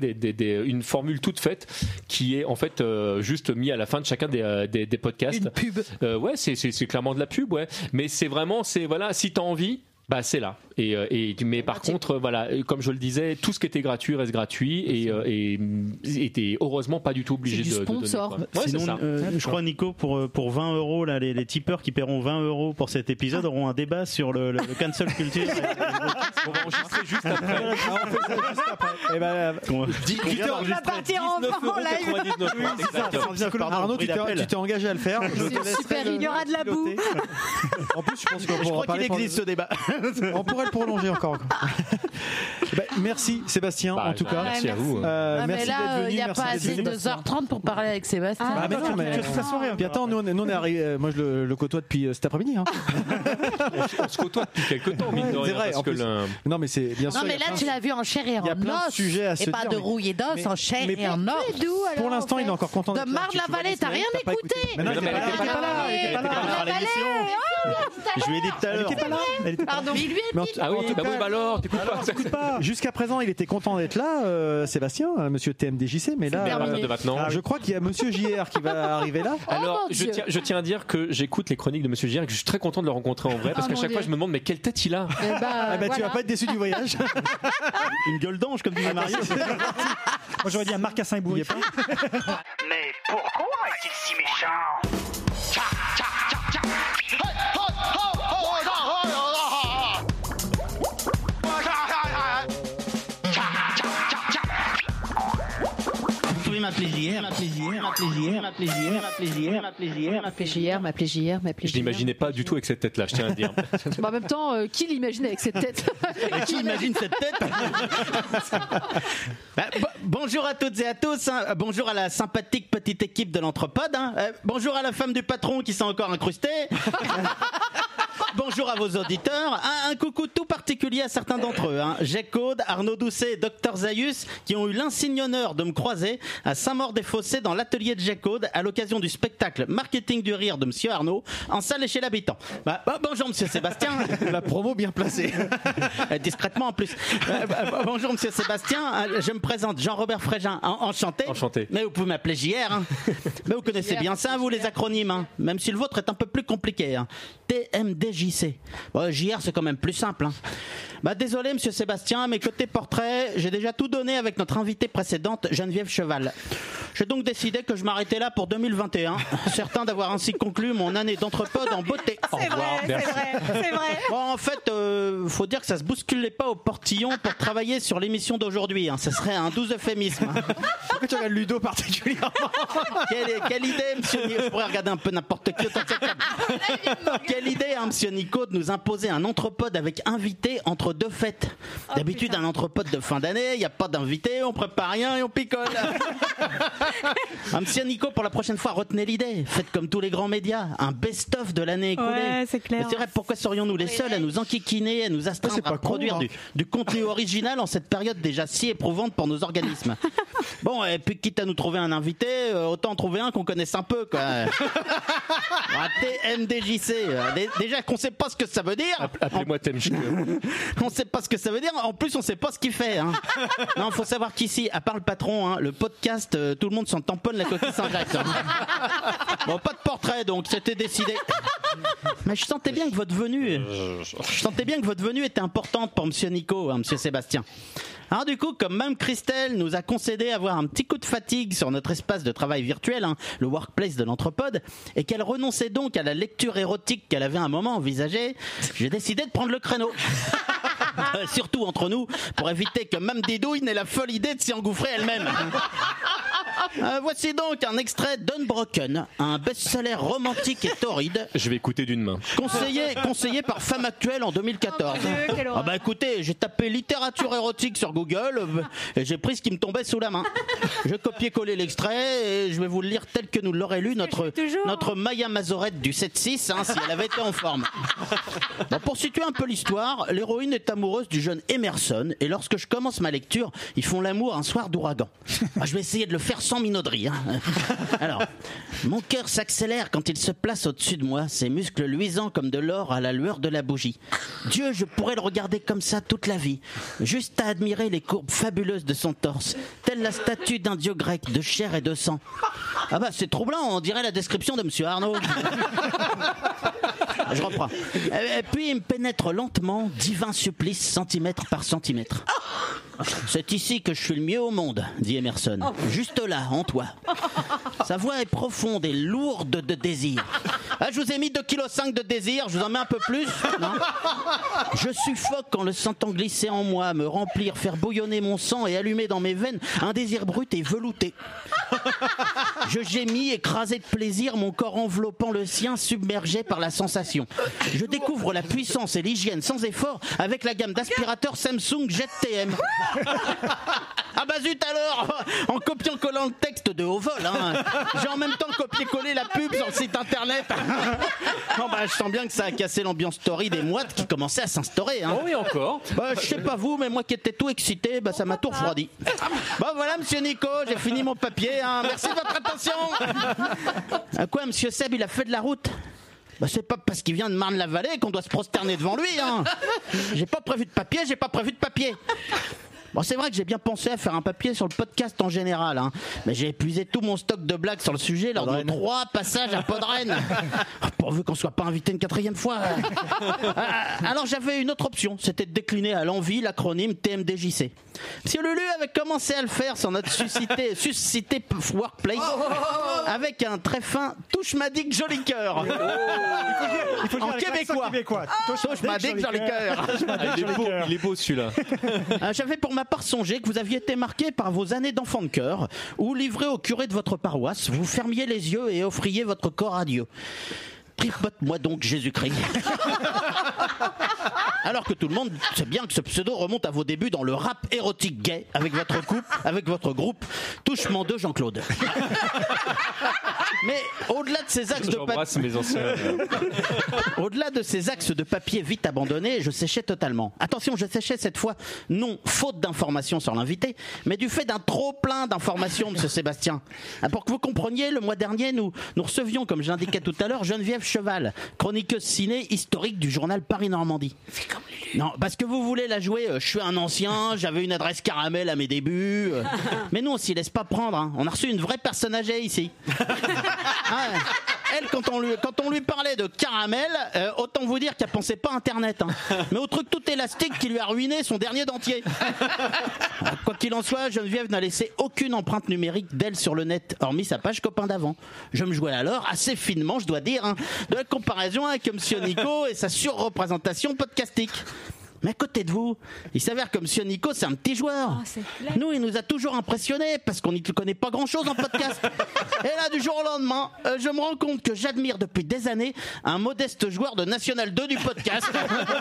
une formule toute faite qui est en fait euh, juste mis à la fin de chacun des, euh, des, des podcasts. Une pub. ouais, c'est, c'est, c'est clairement de la pub, ouais. Mais c'est vraiment, c'est voilà, si t'as envie. Bah c'est là et, euh, et mais par contre voilà euh, comme je le disais tout ce qui était gratuit reste gratuit et euh, et et t'es heureusement pas du tout obligé C'est du de, de donner, sponsor. Ouais, Sinon, ça. euh, je crois Nico pour pour 20 euros là les, les tipeurs qui paieront 20 euros pour cet épisode Ah. auront un débat sur le, le, le cancel culture. on va enregistrer juste après Eh ben, Qu'on- dis- qu'on vient dis-toi, d'enregistrer. On va partir en live. 99 Oui, c'est ça, exactement. 119 pardon, Arnaud, tu t'es, engagé à le faire. Je te super, le- Il y aura de la boue. En plus, je pense qu'on Je crois qu'il existe ce débat. On pourrait le prolonger encore. Ben, merci Sébastien, Bah, en tout cas. merci à vous. Euh, Ah, mais merci il n'y a merci pas assez de 2h30 pour parler avec Sébastien. Ah, Ah, mais non, mais- toute la soirée Puis attends, nous, on est- nous, on est arrivé. euh, Moi, je le, le côtoie depuis euh, cet après-midi. hein. on se côtoie depuis quelques temps mine de C'est rien, vrai, parce en que plus. le- Non, mais c'est bien sûr. Non, mais a là, tu l'as vu en chair et il y a en plein de os. sujets à se Et pas de mais- rouille et d'os, mais- en chair mais- et en os. Pour l'instant, il est encore content De d'être là. Marre de la Tu vois, Vallée, les t'as rien écouté. Mais non, Mais mais elle était là, pas là, elle pas était là. pas là. l'émission. Je lui ai dit tout à l'heure. était pas là. Elle était pas là. Pardon, mais lui Mais en- ah oui en tout bah cas, oui bah alors t'écoutes pas Écoute pas. Jusqu'à présent, il était content d'être là, euh, Sébastien, euh, monsieur TMDJC, mais là, euh, de maintenant je crois qu'il y a monsieur JR qui va arriver là. Alors, mon je tiens, je tiens à dire que j'écoute les chroniques de Monsieur Gire et que je suis très content de le rencontrer en vrai parce Oh, qu'à chaque fois je me demande mais quelle tête il a. Eh ben, Ah bah, tu vas pas être déçu du voyage. Une gueule d'ange, comme disait Mario. Moi j'aurais dit un marcassin et bourré. Mais pourquoi est-il si méchant? JR, m'appeler JR, m'appeler JR, m'appeler JR, m'appeler JR, M'appeler JR, m'appeler JR, m'appeler Je l'imaginais pas du tout avec cette tête-là, je tiens à le dire. Bah, en même temps, euh, qui l'imagine avec cette tête qui imagine cette tête Bah, bo- Bonjour à toutes et à tous. hein. Euh, Bonjour à la sympathique petite équipe de l'Entrepode. hein. Euh, Bonjour à la femme du patron qui s'est encore incrustée. Bonjour à vos auditeurs. Un, un coucou tout particulier à certains d'entre eux. Hein. Jacques Arnaud Doucet et Dr Zaius qui ont eu l'insigne honneur de me croiser à Saint-Maur-des-Fossés dans l'atelier de Jacques Caude à l'occasion du spectacle Marketing du rire de Monsieur Arnaud en salle et chez l'habitant. Bah, bah, bonjour Monsieur Sébastien. La promo bien placée. Euh, discrètement en plus. Euh, bah, bonjour Monsieur Sébastien, Euh, je me présente Jean-Robert Frégin, En- enchanté. Enchanté. Mais vous pouvez m'appeler JR. hein. Mais vous connaissez JR, bien ça, vous les acronymes, hein. même si le vôtre est un peu plus compliqué. Hein. TMDJC. Bon, JR c'est quand même plus simple. Bah désolé Monsieur Sébastien, mais côté portrait, j'ai déjà tout donné avec notre invitée précédente, Geneviève Cheval. J'ai donc décidé que je m'arrêtais là pour 2021, certain d'avoir ainsi conclu mon année d'entrepode en beauté. Au C'est revoir. vrai, c'est vrai, c'est vrai. Bon, en fait, euh, faut dire que ça se bousculait pas au portillon pour travailler sur l'émission d'aujourd'hui. Hein. Ce serait un doux euphémisme. Pourquoi tu regardes Ludo particulièrement? Quelle, quelle idée, monsieur Nico Je pourrais regarder un peu n'importe qui. Quelle idée, hein, monsieur Nico, de nous imposer un entrepode avec invité entre deux fêtes? D'habitude, un entrepode de fin d'année, il n'y a pas d'invité, on prépare rien et on picole. Ah, monsieur Nico, pour la prochaine fois, retenez l'idée. Faites comme tous les grands médias, un best-of de l'année écoulée. Ouais, c'est clair. C'est vrai, pourquoi serions-nous les seuls à nous enquiquiner, à nous astreindre c'est pas à produire con, hein. du, du contenu original en cette période déjà si éprouvante pour nos organismes? Bon, et puis quitte à nous trouver un invité, euh, autant en trouver un qu'on connaisse un peu, quoi. Ah, TMDJC. euh, dé- Déjà qu'on sait pas ce que ça veut dire. Appelez-moi Temchik. On sait pas ce que ça veut dire. En plus, on sait pas ce qu'il fait. Hein. Non, faut savoir qu'ici, à part le patron, hein, le podcast, euh, tout le monde s'en tamponne la coquille Saint-Jacques. hein. Bon, pas de portrait, donc c'était décidé. Mais je sentais bien que votre venue, je sentais bien que votre venue était importante pour Monsieur Nico, hein, Monsieur Sébastien. Alors du coup, comme même Christelle nous a concédé avoir un petit coup de fatigue sur notre espace de travail virtuel, hein, le workplace de l'entrepode, et qu'elle renonçait donc à la lecture érotique qu'elle avait un moment envisagée, j'ai décidé de prendre le créneau. Euh, surtout entre nous, pour éviter que même Didouille n'ait la folle idée de s'y engouffrer elle-même. Euh, voici donc un extrait d'Unbroken, un best-seller romantique et torride, Je vais écouter d'une main. conseillé, conseillé par Femme Actuelle en 2014. Dieu, quelle Ah bah écoutez, j'ai tapé littérature érotique sur Google euh, et j'ai pris ce qui me tombait sous la main. Je copié-collé l'extrait et je vais vous le lire tel que nous l'aurait lu notre, notre Maya Mazorette du 7-6 hein, si elle avait été en forme. Bon, pour situer un peu l'histoire, l'héroïne est amoureuse du jeune Emerson et lorsque je commence ma lecture, ils font l'amour un soir d'ouragan. Ah, je vais essayer de le faire sans minauderie. hein. Alors, mon cœur s'accélère quand il se place au-dessus de moi, ses muscles luisants comme de l'or à la lueur de la bougie. Dieu, je pourrais le regarder comme ça toute la vie, juste à admirer les courbes fabuleuses de son torse, telle la statue d'un dieu grec de chair et de sang. Ah bah c'est troublant, on dirait la description de Monsieur Arnaud. Je reprends. Et et puis il me pénètre lentement, divin supplice, centimètre par centimètre. C'est ici que je suis le mieux au monde, dit Emerson. Juste là, en toi. Sa voix est profonde et lourde de désir. Ah, je vous ai mis 2,5 kg de désir, je vous en mets un peu plus. Non je suffoque en le sentant glisser en moi, me remplir, faire bouillonner mon sang et allumer dans mes veines un désir brut et velouté. Je gémis, écrasé de plaisir, mon corps enveloppant le sien, submergé par la sensation. Je découvre la puissance et l'hygiène sans effort avec la gamme d'aspirateurs Samsung Jet TM. Ah bah zut alors En copiant-collant le texte de haut vol, hein. j'ai en même temps copié-collé la pub sur le site internet. Non bah je sens bien que ça a cassé l'ambiance story des moites qui commençaient à s'instaurer. Hein. Oh oui, encore. Bah, je sais pas vous, mais moi qui étais tout excité, bah, ça m'a tout refroidi. Bon, voilà, monsieur Nico, j'ai fini mon papier. hein. Merci de votre attention. À quoi, monsieur Seb, il a fait de la route? Bah, c'est pas parce qu'il vient de Marne-la-Vallée qu'on doit se prosterner devant lui. Hein. J'ai pas prévu de papier, j'ai pas prévu de papier. Bon, c'est vrai que j'ai bien pensé à faire un papier sur le podcast en général, hein. mais j'ai épuisé tout mon stock de blagues sur le sujet lors de trois passages à Podren. Pourvu qu'on soit pas invité une quatrième fois. Ah, Alors j'avais une autre option, c'était de décliner à l'envie l'acronyme TMDJC. Monsieur Lulu avait commencé à le faire sur notre suscité, suscité workplace avec un très fin touche madique joli cœur. Il faut dire En québécois. québécois. Touche madique joli cœur. Ah, il, est beau, il est beau celui-là. Euh, J'avais pour ma part songé que vous aviez été marqué par vos années d'enfant de cœur, où livré au curé de votre paroisse, vous fermiez les yeux et offriez votre corps à Dieu. Tripote-moi donc Jésus-Christ. Alors que tout le monde sait bien que ce pseudo remonte à vos débuts dans le rap érotique gay avec votre couple, avec votre groupe Touchement de Jean-Claude. Mais au-delà de ces axes de papier, au-delà de ces axes de papier vite abandonnés, je séchais totalement. Attention, je séchais cette fois, non faute d'informations sur l'invité, mais du fait d'un trop plein d'informations, monsieur Sébastien. Ah, Pour que vous compreniez, le mois dernier, nous, nous recevions, comme je l'indiquais tout à l'heure, Geneviève Cheval, chroniqueuse ciné historique du journal Paris-Normandie. Non, parce que vous voulez la jouer, euh, je suis un ancien, j'avais une adresse caramel à mes débuts. euh. Mais nous, on s'y laisse pas prendre. hein. On a reçu une vraie personne âgée ici. Ah, elle, quand on lui, parlait de caramel, euh, autant vous dire qu'elle pensait pas Internet. hein. Mais au truc tout élastique qui lui a ruiné son dernier dentier. Quoi qu'il en soit, Geneviève n'a laissé aucune empreinte numérique d'elle sur le net, hormis sa page copain d'avant. Je me jouais alors assez finement, je dois dire, hein, de la comparaison avec Monsieur Nico et sa surreprésentation podcastique. Mais à côté de vous, il s'avère que Monsieur Nico, c'est un petit joueur. Oh, clair. Nous, il nous a toujours impressionnés parce qu'on n'y connaît pas grand chose en podcast. Et là, du jour au lendemain, euh, je me rends compte que j'admire depuis des années un modeste joueur de National 2 du podcast.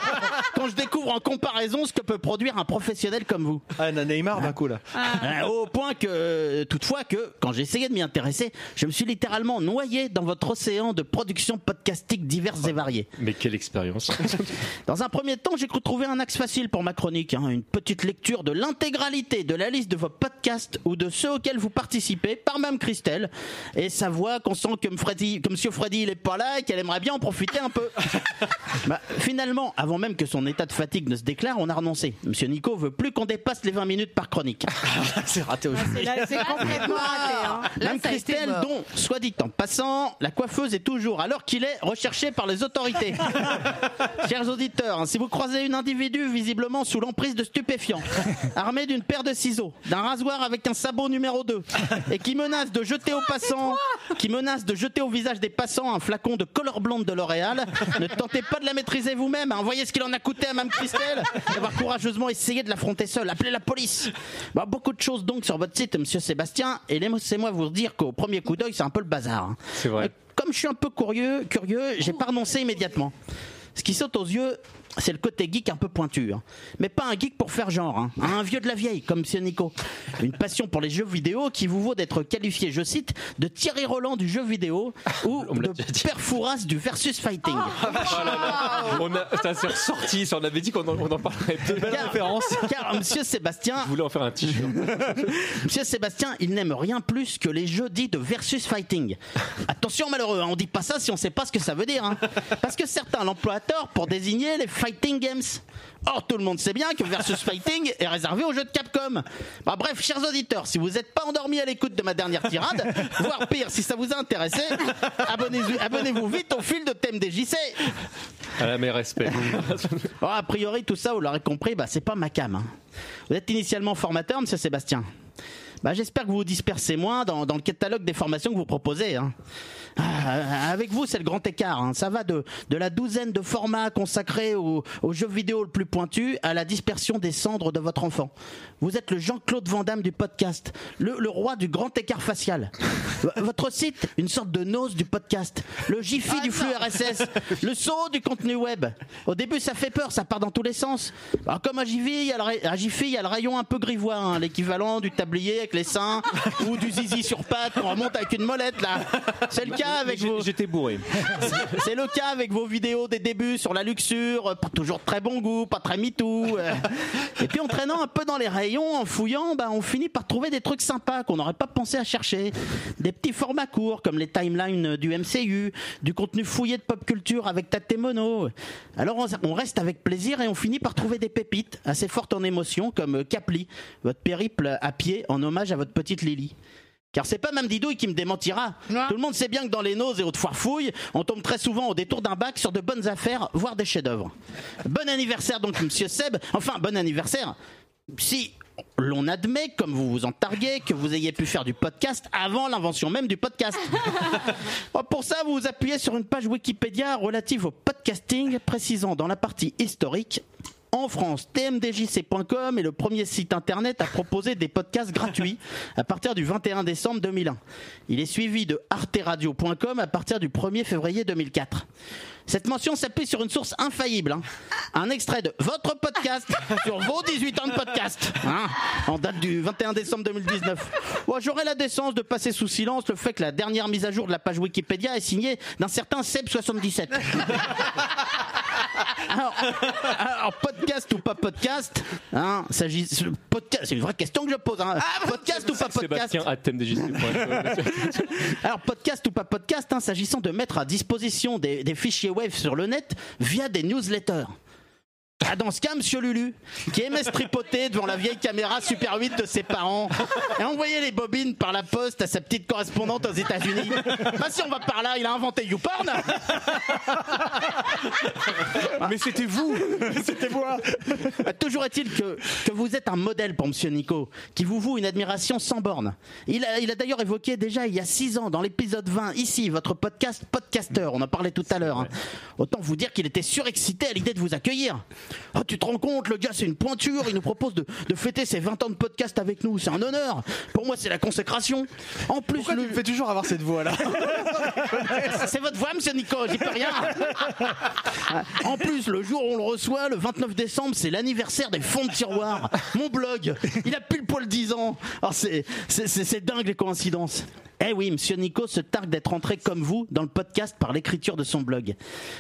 quand je découvre en comparaison ce que peut produire un professionnel comme vous. Ah, on a Neymar d'un coup là. Euh, au point que, euh, toutefois, que quand j'ai essayé de m'y intéresser, je me suis littéralement noyé dans votre océan de productions podcastiques diverses et variées. Mais quelle expérience. Dans un premier temps, j'ai cru trouver un axe facile pour ma chronique, hein, une petite lecture de l'intégralité de la liste de vos podcasts ou de ceux auxquels vous participez par Mme Christelle. Et sa voix qu'on sent que, M. Freddy, que Monsieur Freddy il est pas là et qu'elle aimerait bien en profiter un peu. Bah, finalement, avant même que son état de fatigue ne se déclare, on a renoncé. Monsieur Nico veut plus qu'on dépasse les 20 minutes par chronique. C'est raté aujourd'hui. C'est complètement raté. hein. Là, a été Christelle, dont, soit dit en passant, la coiffeuse est toujours, alors qu'il est, recherchée par les autorités. Chers auditeurs, hein, si vous croisez un individu visiblement sous l'emprise de stupéfiants, armé d'une paire de ciseaux, d'un rasoir avec un sabot numéro 2, et qui menace de jeter aux passants, qui menace de jeter au visage des passants un flacon de couleur blonde de L'Oréal, ne tentez pas de la maîtriser vous-même. hein. Voyez ce qu'il en a coûté à Mme Christelle d'avoir courageusement essayé de l'affronter seule. Appelez la police. Bah, beaucoup de choses donc sur votre site, Monsieur Sébastien, et laissez-moi vous dire qu'au premier coup d'œil, c'est un peu le bazar. hein. C'est vrai. Mais Comme je suis un peu curieux, curieux, j'ai pas renoncé immédiatement. Ce qui saute aux yeux, c'est le côté geek un peu pointu. hein. Mais pas un geek pour faire genre, hein. un vieux de la vieille, comme M. Nico. Une passion pour les jeux vidéo qui vous vaut d'être qualifié, je cite, de Thierry Roland du jeu vidéo ou me l'a de déjà dit. Père Fouras du versus fighting. Oh là là. On a, ça s'est ressorti. ça, On avait dit qu'on en, on en parlerait. car, car Monsieur Sébastien, Je voulais en faire un t-shirt. Monsieur Sébastien, il n'aime rien plus que les jeux dits de versus fighting. Attention malheureux, hein, on dit pas ça si on sait pas ce que ça veut dire. hein. Parce que certains l'emploient à tort pour désigner les fighting games. Or, tout le monde sait bien que versus fighting est réservé aux jeux de Capcom. Bah, bref, chers auditeurs, si vous n'êtes pas endormis à l'écoute de ma dernière tirade, voire pire, si ça vous a intéressé, abonnez-vous vite au fil de thème des JC. À la mes respects. Oh, a priori, tout ça, vous l'aurez compris, bah, c'est pas ma cam. hein. Vous êtes initialement formateur, monsieur Sébastien. Bah, J'espère que vous vous dispersez moins dans, dans le catalogue des formations que vous proposez. hein. Ah, avec vous, c'est le grand écart. hein. Ça va de, de la douzaine de formats consacrés aux, aux jeux vidéo le plus pointu à la dispersion des cendres de votre enfant. Vous êtes le Jean-Claude Van Damme du podcast, le, le roi du grand écart facial. Votre site, une sorte de nose du podcast, le Jiffy du flux RSS, le saut du contenu web. Au début, ça fait peur, ça part dans tous les sens. Alors, comme à Jiffy, il y a le, ray- à Jiffy, il y a le rayon un peu grivois, hein, l'équivalent du tablier avec les seins ou du zizi sur pattes qu'on remonte avec une molette là. C'est le cas avec J'ai- vos. J'étais bourré. C'est le cas avec vos vidéos des débuts sur la luxure, pas toujours très bon goût, pas très mitou. euh. Et puis en traînant un peu dans les rayons, en fouillant, bah, on finit par trouver des trucs sympas qu'on n'aurait pas pensé à chercher. Des petits formats courts comme les timelines du MCU, du contenu fouillé de pop culture avec Tate Mono. Alors on, reste avec plaisir et on finit par trouver des pépites assez fortes en émotion comme Capli, votre périple à pied en hommage à votre petite Lily. Car c'est pas Mme Didouille qui me démentira. Ouais. Tout le monde sait bien que dans les noses et autres foires fouilles, on tombe très souvent au détour d'un bac sur de bonnes affaires, voire des chefs-d'œuvre. Bon anniversaire donc, monsieur Seb. Enfin, bon anniversaire. Si l'on admet, comme vous vous en targuez, que vous ayez pu faire du podcast avant l'invention même du podcast. Bon, Pour ça, vous vous appuyez sur une page Wikipédia relative au podcasting, précisant dans la partie historique en France, tmdjc.com est le premier site internet à proposer des podcasts gratuits à partir du 21 décembre 2001. Il est suivi de arteradio.com à partir du 1er février 2004. Cette mention s'appuie sur une source infaillible. hein. Un extrait de votre podcast sur vos 18 ans de podcast, hein, en date du 21 décembre 2019. Bon, J'aurais la décence de passer sous silence le fait que la dernière mise à jour de la page Wikipédia est signée d'un certain Seb77. Alors, alors, podcast ou pas podcast hein, s'agit- ce podcast, C'est une vraie question que je pose. hein. podcast ou pas podcast? Sébastien alors, podcast ou pas podcast, hein, s'agissant de mettre à disposition des, des fichiers web sur le net via des newsletters. Ah, dans ce cas, Monsieur Lulu, qui aimait se tripoter devant la vieille caméra Super 8 de ses parents et envoyer les bobines par la poste à sa petite correspondante aux États-Unis. Bah, si on va par là, il a inventé YouPorn. Mais c'était vous C'était moi Bah, Toujours est-il que, que vous êtes un modèle pour Monsieur Nico, qui vous voue une admiration sans borne. Il a, il a d'ailleurs évoqué déjà il y a 6 ans, dans l'épisode 20, ici, votre podcast Podcaster, on en parlait tout à l'heure. hein. Autant vous dire qu'il était surexcité à l'idée de vous accueillir. Oh, tu te rends compte, le gars c'est une pointure, il nous propose de, de fêter ses 20 ans de podcast avec nous, c'est un honneur. Pour moi c'est la consécration. En plus, Pourquoi le- tu me fais toujours avoir cette voix-là c'est votre voix, monsieur Nico, j'y peux rien. En plus, le jour où on le reçoit, le 29 décembre, c'est l'anniversaire des fonds de tiroir. Mon blog, il a pile poil 10 ans. Alors c'est- c'est dingue les coïncidences. Eh oui, monsieur Nico se targue d'être entré comme vous dans le podcast par l'écriture de son blog.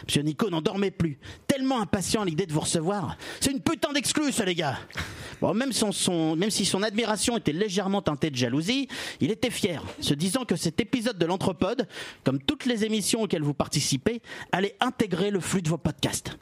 Monsieur Nico n'en dormait plus, tellement impatient à l'idée de vous recevoir. C'est une putain d'exclus, ça, les gars. Bon, même, si son admiration était légèrement teintée de jalousie, il était fier, se disant que cet épisode de l'Anthropode, comme toutes les émissions auxquelles vous participez, allait intégrer le flux de vos podcasts.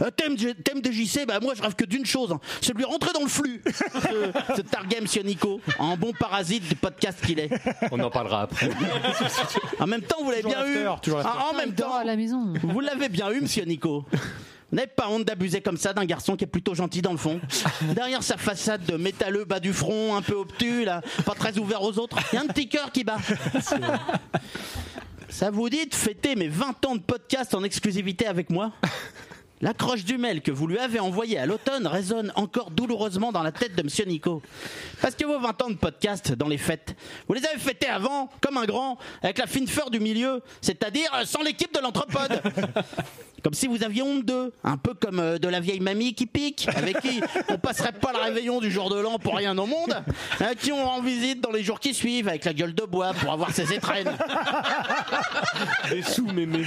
Euh, thème, de- thème de JC, bah moi je rêve que d'une chose, hein, c'est de lui rentrer dans le flux. Ce, ce target monsieur Nico, en bon parasite du podcast qu'il est. On en parlera après. En même temps, vous l'avez bien eu. l'after. En, même temps, à la maison. vous l'avez bien eu, monsieur Nico. Vous n'avez pas honte d'abuser comme ça d'un garçon qui est plutôt gentil dans le fond. Derrière sa façade de métalleux bas du front, un peu obtus, là, pas très ouvert aux autres, il y a un petit cœur qui bat. Ça vous dit de fêter mes 20 ans de podcast en exclusivité avec moi? La croche du mail que vous lui avez envoyé à l'automne résonne encore douloureusement dans la tête de Monsieur Nico. Parce que vos 20 ans de podcast dans les fêtes, vous les avez fêtés avant, comme un grand, avec la fine fleur du milieu, c'est-à-dire euh, sans l'équipe de l'anthropode. Comme si vous aviez honte d'eux, un peu comme euh, de la vieille mamie qui pique, avec qui on passerait pas le réveillon du jour de l'an pour rien au monde, à qui on rend visite dans les jours qui suivent avec la gueule de bois pour avoir ses étrennes. Des sous mémés.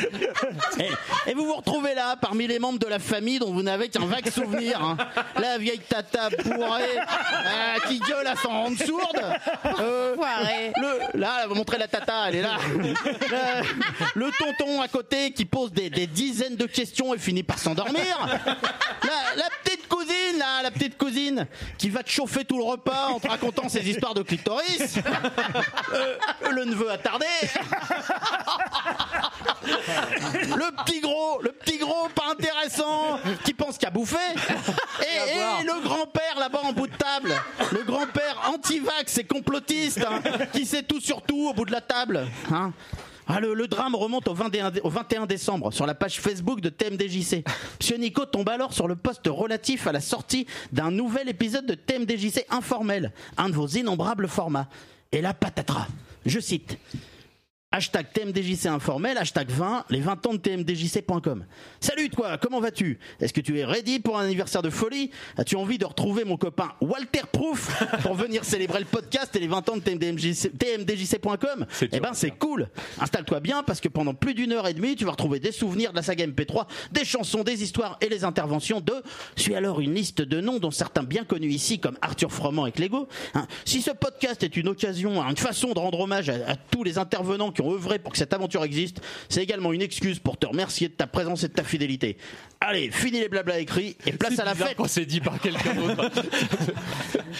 Et, et vous vous retrouvez là, parmi les membres de la famille dont vous n'avez qu'un vague souvenir. hein. La vieille tata bourrée, euh, qui gueule à s'en rendre sourde. Euh, le, là, elle va montrer la tata, elle est là. Le, le tonton à côté qui pose des, des dizaines de questions et finit par s'endormir. La, la petite cousine, là, la petite cousine qui va te chauffer tout le repas en te racontant ses histoires de clitoris. Euh, le neveu attardé. Le petit gros, le petit gros pas intéressant qui pense qu'à bouffer. Et, et le grand-père là-bas en bout de table. Le grand-père anti-vax et complotiste hein, qui sait tout sur tout au bout de la table. hein. Ah, le, drame remonte au 21, dé- au 21 décembre sur la page Facebook de TMDJC. Monsieur Nico tombe alors sur le poste relatif à la sortie d'un nouvel épisode de TMDJC informel, un de vos innombrables formats. Et là, patatras. Je cite. Hashtag TMDJC informel, hashtag 20, les 20 ans de TMDJC.com. Salut toi, comment vas-tu? Est-ce que tu es ready pour un anniversaire de folie? As-tu envie de retrouver mon copain Walter Proof pour venir célébrer le podcast et les 20 ans de TMDJC TMDJC.com Eh ben c'est cool. Installe-toi bien parce que pendant plus d'une heure et demie, tu vas retrouver des souvenirs de la saga MP3, des chansons, des histoires et les interventions de... Suis alors une liste de noms dont certains bien connus ici comme Arthur Froment et Clégo. Hein, si ce podcast est une occasion, une façon de rendre hommage à, à tous les intervenants qui qui ont œuvré pour que cette aventure existe, c'est également une excuse pour te remercier de ta présence et de ta fidélité. Allez, fini les blabla écrits et place à la fête. quand c'est dit par quelqu'un d'autre.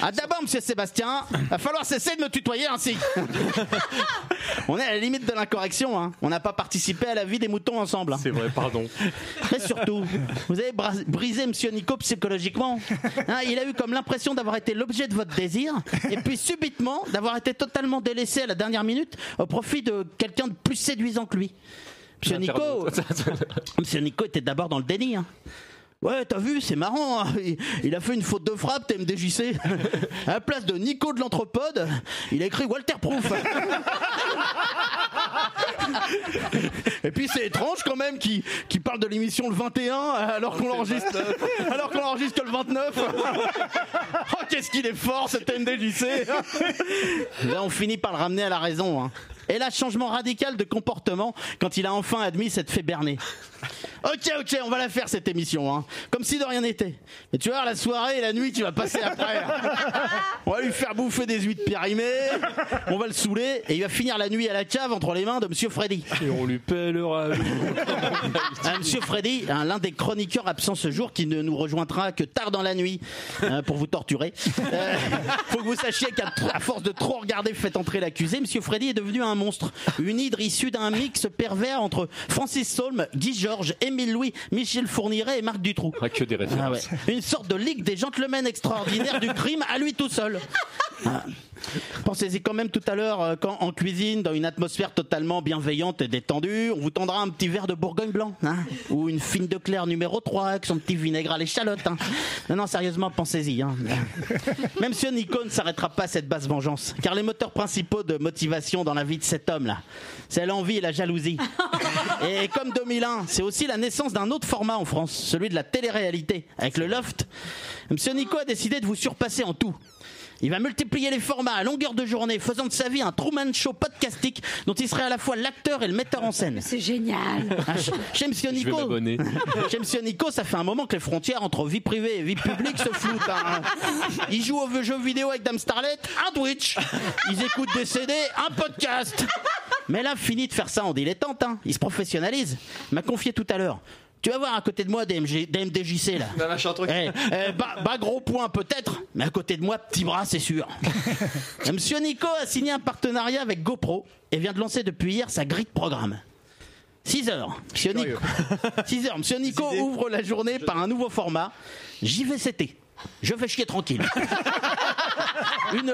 Ah d'abord, monsieur Sébastien, va falloir cesser de me tutoyer ainsi. On est à la limite de l'incorrection. Hein. On n'a pas participé à la vie des moutons ensemble. hein. C'est vrai, pardon. Mais surtout, vous avez brisé Monsieur Nico psychologiquement. Hein, il a eu comme l'impression d'avoir été l'objet de votre désir, et puis subitement d'avoir été totalement délaissé à la dernière minute au profit de quelqu'un de plus séduisant que lui. Monsieur Nico, Monsieur Nico était d'abord dans le déni. hein. Ouais, t'as vu, c'est marrant. hein. Il, il a fait une faute de frappe, TMDJC. À la place de Nico de l'anthropode, il a écrit Walter Proof. Et puis c'est étrange quand même qu'il qu'il parle de l'émission le 21 alors qu'on l'enregistre alors qu'on l'enregistre que le 29. Oh qu'est-ce qu'il est fort ce TMDJC. Là on finit par le ramener à la raison. hein. Et là, changement radical de comportement quand il a enfin admis cette fée bernée. Ok, ok, on va la faire cette émission, hein. comme si de rien n'était. Mais tu vas voir la soirée et la nuit qui va passer après. On va lui faire bouffer des huîtres périmées, on va le saouler et il va finir la nuit à la cave entre les mains de Monsieur Freddy. Et on lui pèlera. Ah, Monsieur Freddy, hein, l'un des chroniqueurs absents ce jour qui ne nous rejoindra que tard dans la nuit hein, pour vous torturer. Euh, faut que vous sachiez qu'à force de trop regarder Faites entrer l'accusé, Monsieur Freddy est devenu un monstre. Une hydre issue d'un mix pervers entre Francis Saulme, Guy Georges, Émile Louis, Michel Fourniret et Marc Dutroux. Ah, que des Ah ouais. références. Une sorte de ligue des gentlemen extraordinaires du crime à lui tout seul. Ah. Pensez-y quand même tout à l'heure, euh, quand en cuisine, dans une atmosphère totalement bienveillante et détendue, on vous tendra un petit verre de Bourgogne blanc, hein, ou une fine de clair numéro 3 avec son petit vinaigre à l'échalote. hein. Non, non, sérieusement, pensez-y. hein. Même si Nico ne s'arrêtera pas à cette basse vengeance, car les moteurs principaux de motivation dans la vie de cet homme-là, c'est l'envie et la jalousie. Et comme 2001, c'est aussi la naissance d'un autre format en France, celui de la télé-réalité, avec le loft. Monsieur Nico a décidé de vous surpasser en tout. Il va multiplier les formats à longueur de journée, faisant de sa vie un Truman Show podcastique dont il serait à la fois l'acteur et le metteur en scène. C'est génial. Ah, ch- Chez Monsieur Je vais Nico, m'abonner. chez Monsieur Nico, ça fait un moment que les frontières entre vie privée et vie publique se floutent. hein. Ils jouent aux jeux vidéo avec Dame Starlet, un Twitch. Ils écoutent des CD, un podcast. Mais là, fini de faire ça en dilettante. Hein. Il se professionnalise. Il m'a confié tout à l'heure. Tu vas voir à côté de moi DMG, DMDJC là. Eh, eh, bas, bas gros point peut-être, mais à côté de moi petit bras c'est sûr. Et Monsieur Nico a signé un partenariat avec GoPro et vient de lancer depuis hier sa grille de programme. 6 heures. Monsieur Nico, 6 heures. Monsieur Nico ouvre la journée par un nouveau format. JVCT. Je fais chier tranquille. Une,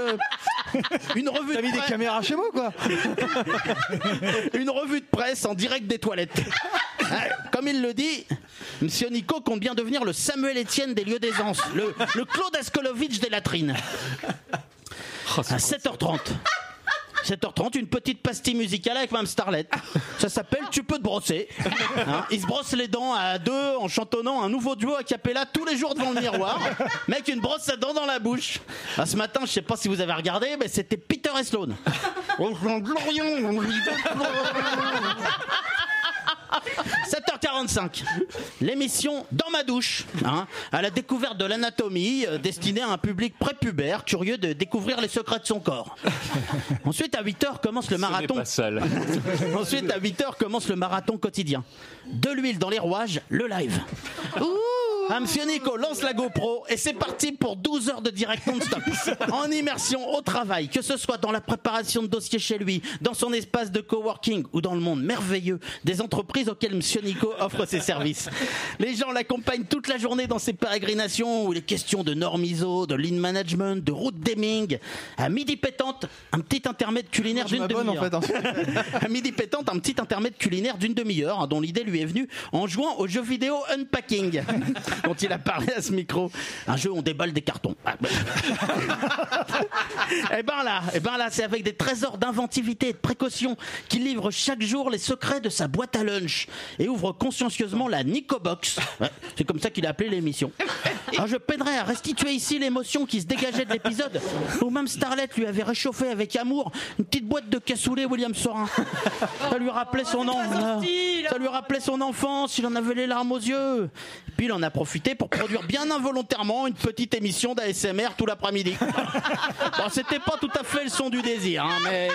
une revue T'as de mis des presse- caméras chez moi, quoi une revue de presse en direct des toilettes. Comme il le dit, Monsieur Nico compte bien devenir le Samuel Etienne des lieux d'aisance, le, le Claude Askolovitch des latrines. Oh, À 7h30. 7h30, une petite pastille musicale avec Mme Starlet. Ça s'appelle Tu peux te brosser. Hein, il se brosse les dents à deux en chantonnant un nouveau duo a cappella tous les jours devant le miroir. Mec, une brosse à dents dans la bouche. Ah, ce matin, je sais pas si vous avez regardé, mais c'était Peter et Sloan. 7h45, l'émission Dans ma douche, hein, à la découverte de l'anatomie, euh, destinée à un public prépubère, curieux de découvrir les secrets de son corps. Ensuite, à 8h commence le marathon. pas sale. Ensuite, à 8h commence le marathon quotidien. De l'huile dans les rouages, le live. Nico lance la GoPro et c'est parti pour 12 heures de direct non-stop. En immersion au travail, que ce soit dans la préparation de dossiers chez lui, dans son espace de coworking ou dans le monde merveilleux des entreprises auxquelles Monsieur Nico offre ses services. Les gens l'accompagnent toute la journée dans ses pérégrinations où il est question de normes ISO, de lean management, de route deming. À midi pétante, un petit intermède culinaire d'une m'abonne, en demi-heure. fait, hein. à midi pétante, un petit intermède culinaire d'une demi-heure, hein, dont l'idée lui est venue en jouant au jeu vidéo Unpacking, dont il a parlé à ce micro. Un jeu où on déballe des cartons. Ah, bah. et ben là, et ben là, c'est avec des trésors d'inventivité et de précaution qu'il livre chaque jour les secrets de sa boîte à lunch et ouvre consciencieusement la Nico Box. Ouais, c'est comme ça qu'il a appelé l'émission. Alors je peinerais à restituer ici l'émotion qui se dégageait de l'épisode où même Starlet lui avait réchauffé avec amour une petite boîte de cassoulet William Sorin. Ça lui rappelait son en- ça lui rappelait son enfance, il en avait les larmes aux yeux. Puis il en a profité pour produire bien involontairement une petite émission d'ASMR tout l'après-midi. Bon, c'était pas tout à fait le son du désir, hein, mais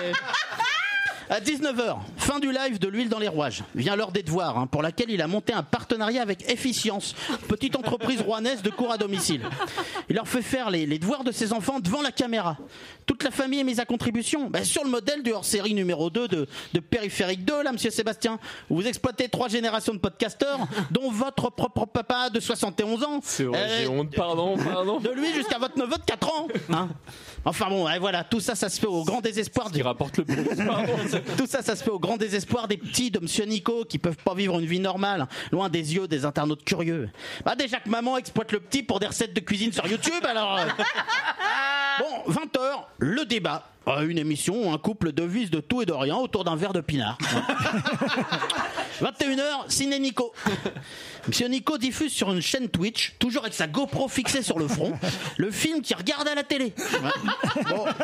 À 19h, fin du live de l'huile dans les rouages. Vient l'heure des devoirs, hein, pour laquelle il a monté un partenariat avec Efficience, petite entreprise rouennaise de cours à domicile. Il leur fait faire les, les devoirs de ses enfants devant la caméra. Toute la famille est mise à contribution, Ben, sur le modèle du hors-série numéro 2 de, de Périphérique 2, là, monsieur Sébastien, où vous exploitez trois générations de podcasteurs, dont votre propre papa de 71 ans. C'est vrai, Euh, j'ai honte, pardon, pardon. de lui jusqu'à votre neveu de 4 ans. hein. Enfin bon, ouais, voilà, tout ça, ça se fait au grand désespoir Qui du... rapporte le plus. Pardon. Tout ça, ça se fait au grand désespoir des petits de Monsieur Nico qui peuvent pas vivre une vie normale, loin des yeux des internautes curieux. Bah déjà que maman exploite le petit pour des recettes de cuisine sur YouTube, alors. euh. Bon, 20h, le débat. Euh, Une émission où un couple devise de tout et de rien autour d'un verre de pinard. 21h, Ciné Nico. Monsieur Nico diffuse sur une chaîne Twitch, toujours avec sa GoPro fixée sur le front, le film qu'il regarde à la télé. Bon.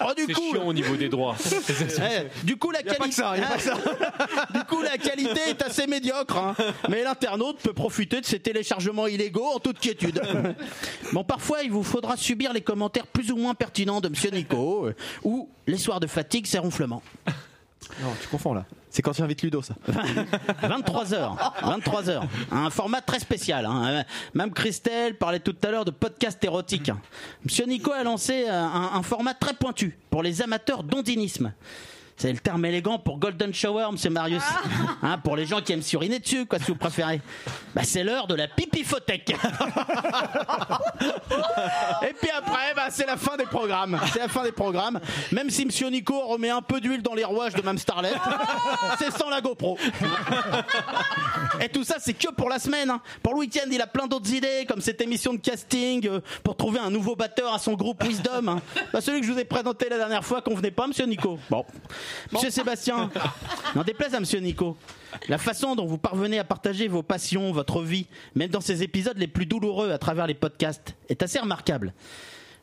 Oh, du C'est coup, chiant au niveau des droits. eh, du coup, la Y a pas que qualité, ça, y a pas que ça. du coup, la qualité est assez médiocre, hein. mais l'internaute peut profiter de ses téléchargements illégaux en toute quiétude. Bon, parfois, il vous faudra subir les commentaires plus ou moins pertinents de Monsieur Nico, euh, ou les soirs de fatigue, ses ronflements. Non, tu confonds là. C'est quand tu invites Ludo, ça. 23h. 23h. Un format très spécial. hein. Même Christelle parlait tout à l'heure de podcast érotique. Monsieur Nico a lancé euh, un, un format très pointu pour les amateurs d'ondinisme. C'est le terme élégant pour Golden Shower, monsieur Marius. Hein, pour les gens qui aiment suriner dessus, quoi, si vous préférez. Bah, c'est l'heure de la pipifothèque. Et puis après, bah, c'est la fin des programmes. C'est la fin des programmes. Même si monsieur Nico remet un peu d'huile dans les rouages de Mme Starlet, c'est sans la GoPro. Et tout ça, c'est que pour la semaine. hein. Pour le week-end, il a plein d'autres idées, comme cette émission de casting euh, pour trouver un nouveau batteur à son groupe Wisdom. hein. Bah, celui que je vous ai présenté la dernière fois, convenait pas, monsieur Nico. Bon. Monsieur Sébastien, n'en déplaise à monsieur Nico. La façon dont vous parvenez à partager vos passions, votre vie, même dans ces épisodes les plus douloureux à travers les podcasts, est assez remarquable.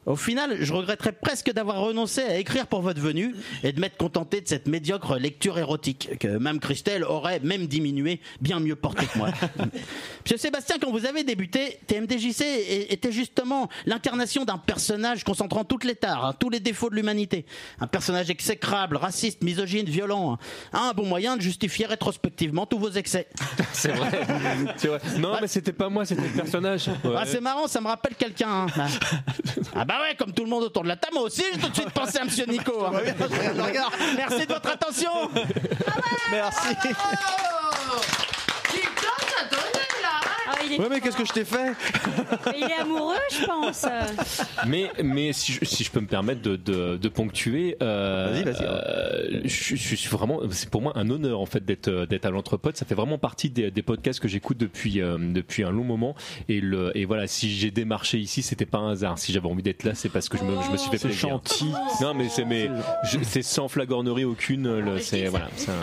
Au final, je regretterais presque d'avoir renoncé à écrire pour votre venue et de m'être contenté de cette médiocre lecture érotique que Mme Christelle aurait même diminué, bien mieux portée que moi. Monsieur Sébastien, quand vous avez débuté, TMDJC était justement l'incarnation d'un personnage concentrant toutes les tares, hein, tous les défauts de l'humanité. Un personnage exécrable, raciste, misogyne, violent. hein. Un bon moyen de justifier rétrospectivement tous vos excès. C'est vrai. Vrai. Non, mais c'était pas moi, c'était le personnage. Ouais. Ah, c'est marrant, ça me rappelle quelqu'un. hein. Ah bah ouais, comme tout le monde autour de la table, moi aussi, j'ai tout de suite pensé à Monsieur Nico. hein. Merci de votre attention. Merci. Il, est, Ouais, mais qu'est-ce que je t'ai fait il est amoureux, je pense. Mais, mais si, je, si je peux me permettre de, de, de ponctuer, euh, Vas-y, vas-y. euh, je, je suis vraiment, c'est pour moi un honneur en fait d'être euh, d'être à l'entrepode. Ça fait vraiment partie des, des podcasts que j'écoute depuis euh, depuis un long moment. Et le et voilà, si j'ai démarché ici, c'était pas un hasard. Si j'avais envie d'être là, c'est parce que je me, je me suis fait C'est plaisir. gentil. Non, mais c'est mais je- c'est sans flagornerie aucune. le- C'est voilà, c'est un-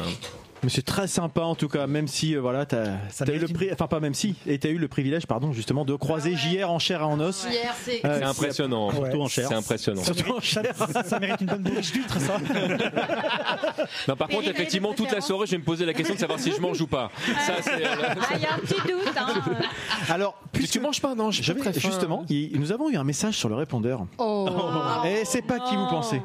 Mais c'est très sympa en tout cas, même si euh, voilà, t'as eu le mérite pri- enfin pas même si, et t'as eu le privilège, pardon, justement, de croiser JR en chair et en os. C'est. Euh, c'est impressionnant. Ouais. Surtout en chair. C'est impressionnant. Ça, ça- ça mérite une bonne bourriche d'huîtres, ça. Non, par contre, a effectivement, toute la soirée, je vais me poser la question de savoir si je mange ou pas. Ça, c'est. euh, Ah, il y a un petit doute. Hein. Alors, Puis puisque tu manges pas, non pas j'avais justement, il- nous avons eu un message sur le répondeur. Oh. Et c'est pas qui vous pensez.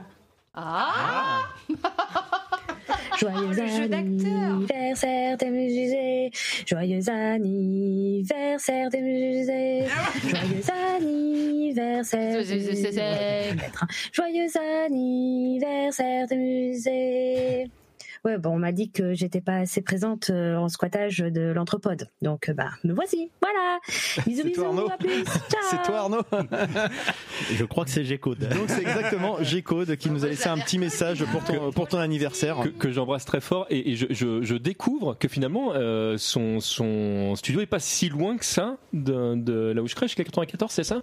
Joyeux anniversaire, t'es musée. Joyeux anniversaire, t'es musée. Joyeux anniversaire. Joyeux anniversaire, t'es musée. Ouais, bon, on m'a dit que j'étais pas assez présente euh, en squattage de l'anthropode. Donc, euh, bah, me voici. Voilà. Bisous, C'est bisous. toi, Arnaud. À plus. Ciao. C'est toi Arnaud Je crois que c'est G-Code. Donc c'est exactement G-Code qui nous a laissé un petit message pour ton, pour ton anniversaire. que, que j'embrasse très fort et, et je, je, je découvre que finalement euh, son, son studio est pas si loin que ça de, de là où je crèche, 94, c'est ça?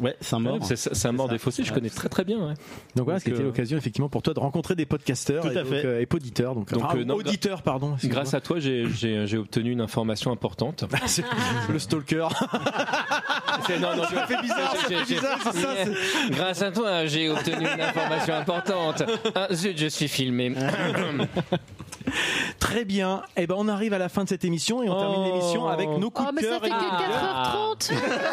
Ouais, c'est un mort. C'est c'est un mort des fossés, je connais très très bien. ouais. Donc voilà, c'était euh, l'occasion effectivement pour toi de rencontrer des podcasteurs et, donc, euh, et poditeurs. Donc, Donc, enfin, euh, non, auditeurs, pardon. Grâce à toi, j'ai- j'ai j'ai obtenu une information importante. Le stalker. Non, non, Ça fait bizarre, ça fait bizarre, c'est ça. Grâce à toi, j'ai obtenu une information importante. Ah, zut, je suis filmé. Très bien. Et ben on arrive à la fin de cette émission et on termine l'émission avec nos coups Oh, de mais ça cœur. fait et nos que coups de gueule. 4h30.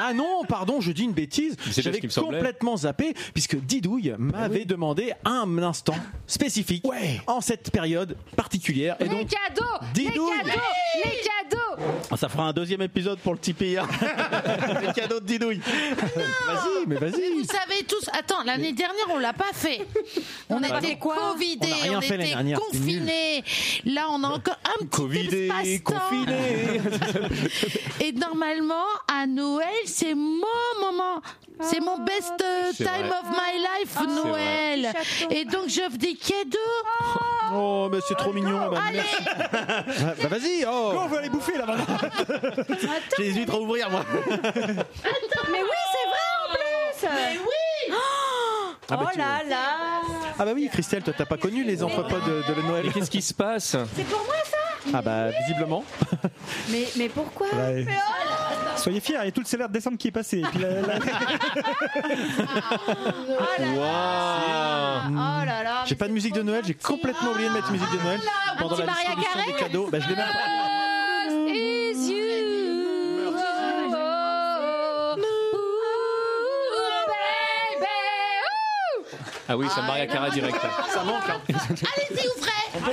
Ah non, pardon, je dis une bêtise. J'avais complètement zappé puisque Didouille m'avait demandé un instant spécifique en cette période particulière. Et Les donc, cadeaux Didouille. Les cadeaux Les cadeaux Ça fera un deuxième épisode pour le Tipeee. hein. le cadeau de Didouille. vas-y, mais Mais vas-y. vous savez tous, attends, l'année dernière, on l'a pas fait. On, a était covidés, On a rien on, fait l'année était dernière, c'était confinés. Là, on a encore un petit Covidé, espace-temps. confiné. Et normalement, à Noël, c'est mon moment. C'est mon best euh, C'est time vrai. of my life, Noël. chaton. Et donc, j'offre des cadeaux. Oh, mais c'est trop mignon. Bah, merci. Bah, bah, vas-y. Oh. On veut aller bouffer là maintenant? J'hésite à ouvrir, moi. Mais oui, c'est vrai en plus Mais oui Ah, bah, Oh tu- là là Ah bah oui, Christelle, toi t'as pas connu les entrepôts de, de Noël. Mais qu'est-ce qui se passe? C'est pour moi ça? Ah bah visiblement. mais, mais pourquoi? Ouais. Soyez fiers, il y a tout le salaire de décembre qui est passé. Et puis la- la- Oh là là Oh là là J'ai pas de musique de Noël, j'ai complètement oublié de mettre musique de Noël pendant petit la distribution des cadeaux. Bah je l'ai même pas. Ah oui, ça Maria Cara direct. Ça manque. hein. Allez-y, ouvrez.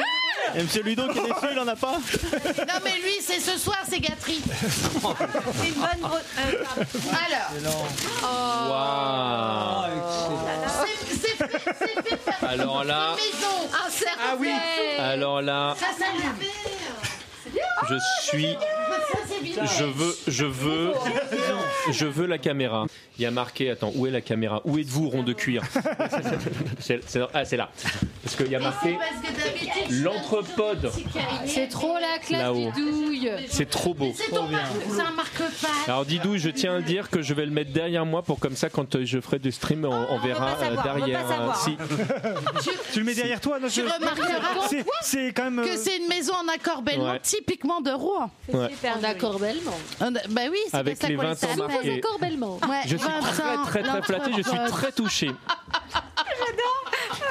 Et Monsieur Ludo qui est déçu, il en a pas Non, mais lui, c'est ce soir, c'est gâterie. C'est une bonne euh. Alors, Waouh c'est c'est fait, c'est fait faire Alors là, maison. Un cercle. Ah oui. alors là, Ça, ça je suis. Je veux, je veux, je veux la caméra. Il y a marqué, attends, où est la caméra? Où êtes-vous, rond de cuir? C'est- c'est- Ah, c'est là. Parce qu'il y a marqué l'entrepode. C'est trop la classe Là-haut. du douille. C'est trop beau. C'est ton marque, c'est un marque-page. Alors Didou, je tiens à dire que je vais le mettre derrière moi pour comme ça quand euh, je ferai du stream, on, on verra savoir, euh, on veut derrière. pas savoir, si. tu le mets derrière toi non, Tu je- remarqueras c'est- C'est quand même. que euh, c'est une maison en accord bellement, Ouais. typiquement de Rouen. Ouais. Super En joli. accord bellement. On a- Bah oui, c'est Avec ça les qu'on 20 ans s'appelle. marqués. Et- Accord bellement. Ouais, Je suis 20 très très très flatté, je suis très touché.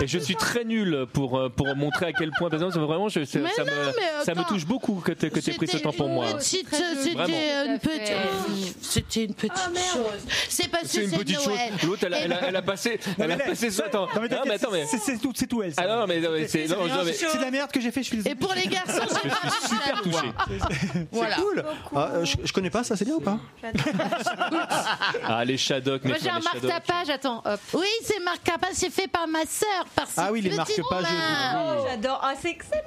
Et je suis très nul pour, euh, pour montrer à quel point, par exemple, vraiment, je, ça, Mais ça non, me, ça me attends. touche beaucoup que tu aies pris ce temps pour moi. Petite, Très joli. C'était Vraiment. une petite, fait. c'était une petite chose. C'est parce que C'est une petite chose. Noël. L'autre, elle, a- elle a- elle a passé, elle a passé ça. Attends, Non mais, non, mais attends, mais. c'est- c'est tout, c'est tout elle. ça. Ah non, non, mais, non, mais c'est. non, non, mais- C'est de la merde que j'ai fait. Je suis désolé. Et pour les garçons, j'ai pas je suis super touché. Voilà. Cool. Ah, euh, je, je connais pas ça, c'est bien ou pas Ah, les Shadok, mais Moi j'ai un marque-tapage, attends, hop. Oui, c'est marque capable, c'est fait par ma sœur, par Ah oui, les marque-pages. Oh, J'adore. Ah, c'est excellent.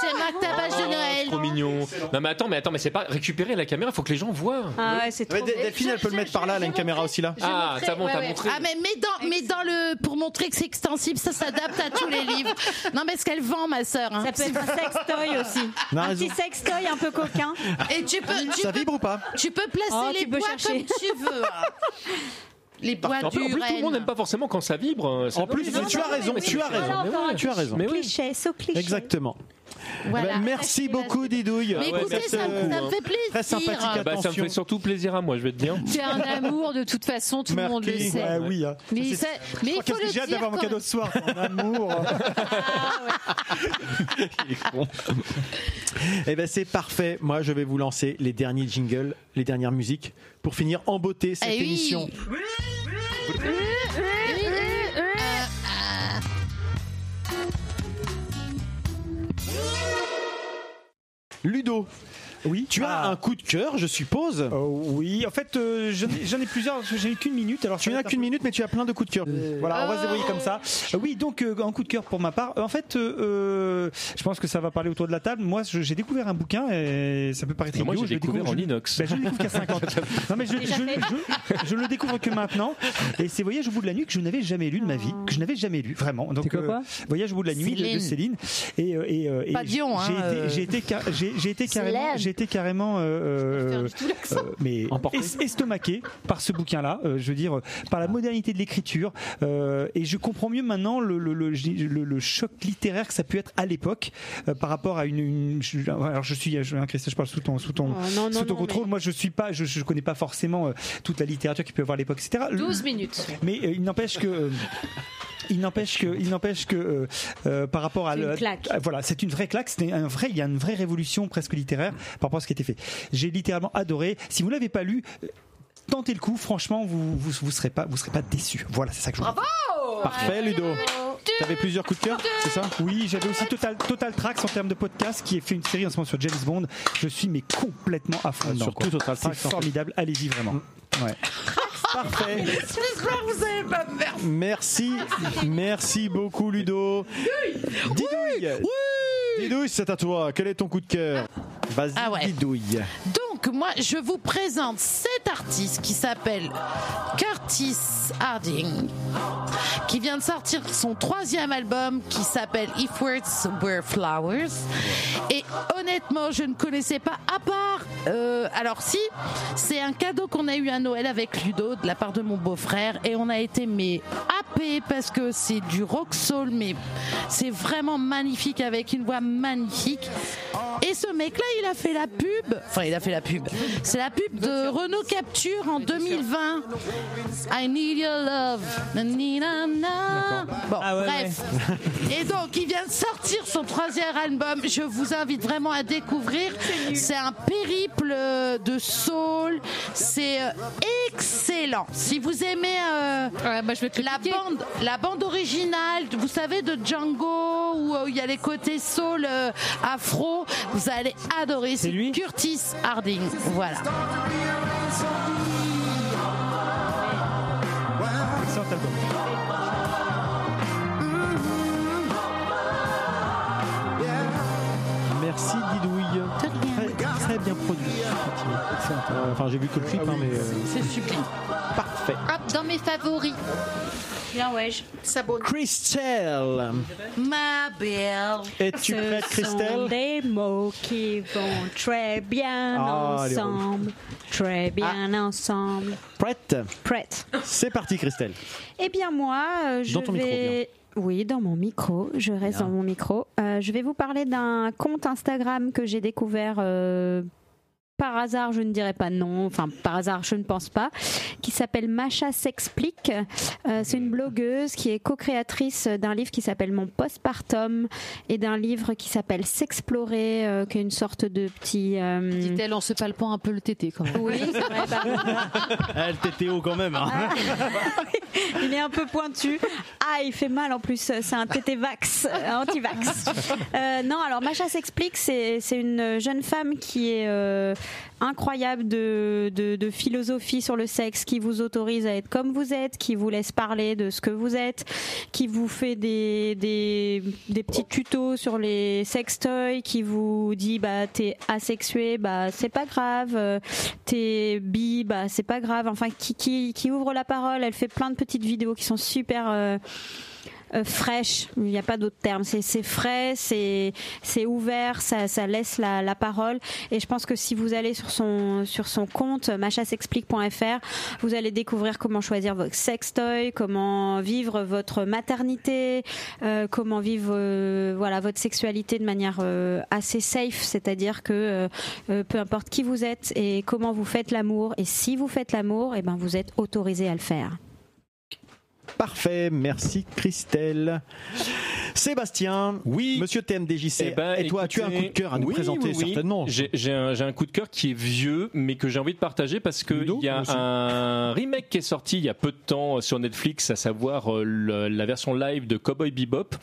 C'est marque tapage de Oh, Noël. trop mignon. Non mais attends, mais attends, mais c'est pas récupérer la caméra, faut que les gens voient. Ah ouais, c'est Ouais, trop. Del- Delphine, elle peut le mettre par là, elle a une caméra aussi là. Ah, ça bon, t'as montré. Ah mais, mais dans mais dans le pour montrer que c'est extensible ça s'adapte à tous les livres. Non mais ce qu'elle vend ma sœur. hein. Ça peut être un sextoy aussi. Non, un raison. petit sextoy un peu coquin. Et tu peux tu Ça peux, vibre ou pas? tu peux placer Oh, les tu peux bois chercher. comme tu veux. hein. Les bois En plus, en du plus, tout le monde n'aime pas forcément quand ça vibre. euh, ça En plus, tu as raison, tu as c'est- raison. Tu as raison. Mais oui. Cliché, so cliché. Exactement. Voilà. Ben, merci beaucoup Didouille. Mais écoutez, ça, me- beaucoup, ça me fait plaisir. Très sympathique, Ah bah, ça me fait surtout plaisir à moi, je vais te dire. C'est un amour de toute façon, tout le monde le sait. Ouais, oui. hein. Mais, C'est- ça- mais il faut le j'ai hâte dire d'avoir mon cadeau ce soir. Mon amour. Eh ben c'est parfait. Moi, je vais vous lancer les derniers jingles, les dernières musiques pour finir en beauté cette Eh oui. émission. Ludo, Oui. tu as Ah. un coup de cœur, je suppose. Oh, oui, en fait, euh, j'en ai, j'en ai plusieurs. J'ai eu qu'une minute. Alors Tu n'as qu'une minute, mais tu as plein de coups de cœur. Voilà, on va se débrouiller comme ça. Euh, oui, donc euh, un coup de cœur pour ma part. Euh, En fait, euh, euh, je pense que ça va parler autour de la table. Moi, je- j'ai découvert un bouquin et ça peut paraître Moi, idiot, j'ai je le découvert découvre- en je- inox. Ben, je le découvre qu'à 50. Non, mais je, je, je- je le découvre que maintenant. Et c'est Voyage au bout de la nuit que je n'avais jamais lu de ma vie, que je n'avais jamais lu, vraiment. Donc, euh, Voyage au bout de la nuit de- de, Céline. Et, euh, et, euh, et Pas Dion, hein, j'ai été, euh. j'ai été, car- j'ai- j'ai été carrément, j'ai été carrément, euh, euh, euh, mais Emporté. es- estomaqué par ce bouquin-là. euh, je veux dire, par la modernité de l'écriture. euh, et je comprends mieux maintenant le, le, le, le- le choc littéraire que ça a pu être à l'époque euh, par rapport à une. une- je- alors je suis, je, Christophe, je parle sous ton, sous ton, Oh, non, non, sous ton non, contrôle. mais- Moi, je suis pas, je, je connais pas forcément euh, toute la littérature qu'il peut y avoir à l'époque, etc. Le- 12 minutes. mais euh, il n'empêche que. Il n'empêche que, il n'empêche que euh, euh, par rapport à, C'est une le- claque. à- voilà, c'est une vraie claque. C'est un vrai, il y a une vraie révolution presque littéraire par rapport à ce qui a été fait. J'ai littéralement adoré. Si vous l'avez pas lu, euh, tentez le coup. Franchement, vous vous, vous serez pas, vous serez pas déçus. Voilà, c'est ça que je. Bravo. Parfait, Ludo. T'avais plusieurs coups de cœur, c'est ça? Oui, j'avais aussi Total, Total Tracks en termes de podcast qui est fait une série en ce moment sur James Bond. Je suis mais complètement à fond. Surtout. Total C'est Tracks, en fait. formidable. Allez-y vraiment. Ouais. Parfait. J'espère que vous avez pas Merci, merci beaucoup Ludo. Didouille. Didouille, c'est à toi. Quel est ton coup de cœur? Vas-y, Ah ouais. Didouille. Donc, moi, je vous présente cet artiste qui s'appelle Curtis Harding, qui vient de sortir son troisième album qui s'appelle If Words Were Flowers. Et honnêtement, je ne connaissais pas, à part. euh, alors, si, c'est un cadeau qu'on a eu à Noël avec Ludo de la part de mon beau-frère, et on a été, mais happé parce que c'est du rock soul, mais c'est vraiment magnifique avec une voix magnifique. Et ce mec-là, il a fait la pub. Enfin, il a fait la pub. C'est la pub de Renault Capture en 2020. I need your love. Na, ni, na, na. Bon, Ah ouais, bref. Et donc, il vient de sortir son troisième album. Je vous invite vraiment à découvrir. C'est un périple euh, de soul. C'est euh, excellent. Si vous aimez euh, Ouais, bah, je vais te la bande, la bande originale, vous savez, de Django, où euh, il y a les côtés soul, euh, afro, vous allez adorer. C'est lui? Curtis Voilà. Excellent album. Merci Didouille. Très, très bien Enfin, j'ai vu que le clip, hein, mais euh, C'est sublime. parfait. Hop, dans mes favoris. Bien ouais. Christelle, Ma belle. es-tu prête, Ce sont Christelle des mots qui vont très bien Ah, elle est ensemble. Très bien ensemble. Prête Prête. C'est parti, Christelle. Eh bien moi, euh, je Dans ton micro, vais... Oui, dans mon micro. Je reste dans mon micro. Euh, je vais vous parler d'un compte Instagram que j'ai découvert euh, par hasard, je ne dirais pas non, enfin par hasard, je ne pense pas, qui s'appelle Macha s'explique. Euh, c'est une blogueuse qui est co-créatrice d'un livre qui s'appelle Mon postpartum et d'un livre qui s'appelle S'explorer, euh, qui est une sorte de petit. euh, Dit-elle en se palpant un peu le tété quand même. Oui, c'est vrai. bah, Elle TTO quand même. hein. Il est un peu pointu. Ah, il fait mal en plus. C'est un tété vax, anti-vax. Euh, non, alors Macha s'explique. C'est c'est une jeune femme qui est euh, incroyable de, de, philosophie sur le sexe, qui vous autorise à être comme vous êtes, qui vous laisse parler de ce que vous êtes, qui vous fait des, des, petits tutos sur les sextoys, qui vous dit bah t'es asexué, bah c'est pas grave, euh, t'es bi, bah c'est pas grave. Enfin, qui, qui, qui ouvre la parole. Elle fait plein de petites vidéos qui sont super. euh, euh, fraîche, il n'y a pas d'autre terme. C'est frais, c'est ouvert, ça, ça laisse la, la parole. Et je pense que si vous allez sur son sur son compte machasexplique.fr, vous allez découvrir comment choisir votre sextoy, comment vivre votre maternité, euh, comment vivre euh, voilà votre sexualité de manière euh, assez safe, c'est-à-dire que euh, euh, peu importe qui vous êtes et comment vous faites l'amour, et si vous faites l'amour, et ben vous êtes autorisé à le faire. Parfait, merci Christelle. Sébastien, Oui. monsieur TMDJC, Eh ben, et toi, tu as un coup de cœur à nous oui, présenter oui, certainement. J'ai un, coup de cœur qui est vieux, mais que j'ai envie de partager parce qu'il Ludo, y a aussi. un remake qui est sorti il y a peu de temps sur Netflix, à savoir euh, le- la version live de Cowboy Bebop.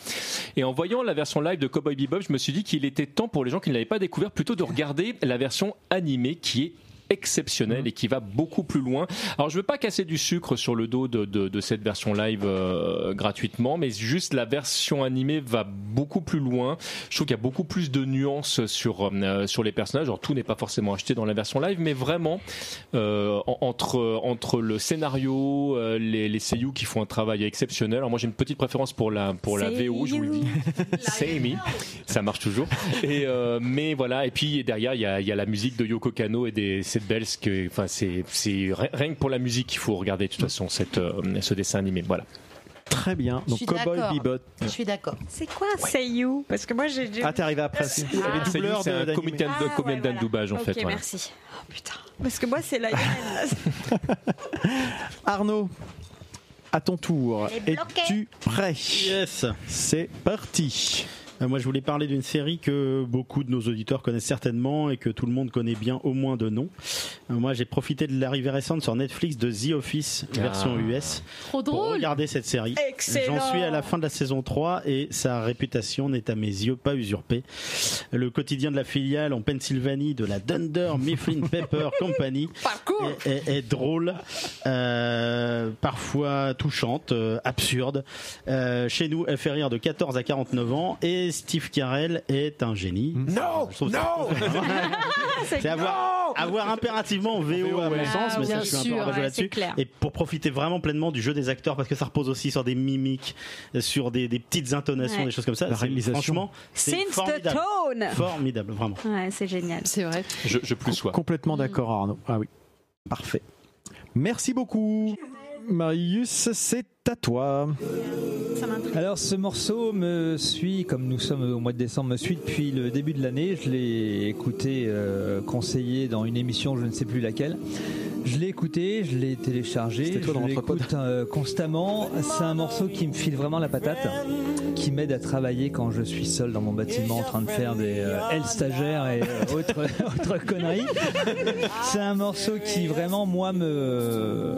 Et en voyant la version live de Cowboy Bebop, je me suis dit qu'il était temps pour les gens qui ne l'avaient pas découvert plutôt de regarder la version animée qui est exceptionnelle et qui va beaucoup plus loin. Alors je veux pas casser du sucre sur le dos de, de- de cette version live euh, gratuitement, mais juste la version animée va beaucoup plus loin. Je trouve qu'il y a beaucoup plus de nuances sur euh, sur les personnages. Alors tout n'est pas forcément acheté dans la version live, mais vraiment euh, en- entre entre le scénario, euh, les les seiyuu qui font un travail exceptionnel. Alors moi j'ai une petite préférence pour la pour la VO, je vous le dis. C'est me, ça marche toujours. Et euh, mais voilà, et puis derrière il y a, il y a la musique de Yoko Kano et des cette belle que enfin c'est c'est ri- rien que pour la musique qu'il faut regarder de toute façon cette euh, ce dessin animé. Voilà. Très bien. Donc Cowboy. Bebop. Je suis d'accord. C'est quoi Seiyu? Parce que moi j'ai Ah, t'es arrivé après. C'est les C'est doubleurs c'est de- un de Ah, comédien ouais, de voilà. doublage en Ok, fait. voilà. merci. Oh putain. Parce que moi c'est la. Arnaud. à ton tour. Es-tu prêt? Yes. C'est parti. Euh, Moi, je voulais parler d'une série que beaucoup de nos auditeurs connaissent certainement et que tout le monde connaît bien au moins de nom. Euh, Moi, j'ai profité de l'arrivée récente sur Netflix de The Office version Ah. US Trop pour drôle. regarder cette série. Excellent. J'en suis à la fin de la saison 3 et sa réputation n'est à mes yeux pas usurpée. Le quotidien de la filiale en Pennsylvanie de la Dunder Mifflin Pepper Company est, est- est drôle, euh, parfois touchante, euh, absurde. Euh, chez nous, elle fait rire de 14 à 49 ans et Steve Carell est un génie. Non, ça- C'est avoir, avoir impérativement VO à mon sens, mais Bien ça je suis un peu ouais, là-dessus. Et pour profiter vraiment pleinement du jeu des acteurs, parce que ça repose aussi sur des mimiques, sur des, des petites intonations, Ouais. des choses comme ça. La réalisation. Franchement, c'est Since the formidable. tone. Formidable, vraiment. Ouais, c'est génial. C'est vrai. Je, je plus sois. Complètement d'accord, Arnaud. Ah oui. Parfait. Merci beaucoup. Marius, c'est à toi. Alors ce morceau me suit, comme nous sommes au mois de décembre, me suit depuis le début de l'année. Je l'ai écouté, euh, conseillé dans une émission, je ne sais plus laquelle. Je l'ai écouté, je l'ai téléchargé, toi je l'écoute euh, constamment. C'est un morceau qui me file vraiment la patate, qui m'aide à travailler quand je suis seul dans mon bâtiment en train de faire des euh, L stagiaires et euh, autres, autres conneries. C'est un morceau qui vraiment moi me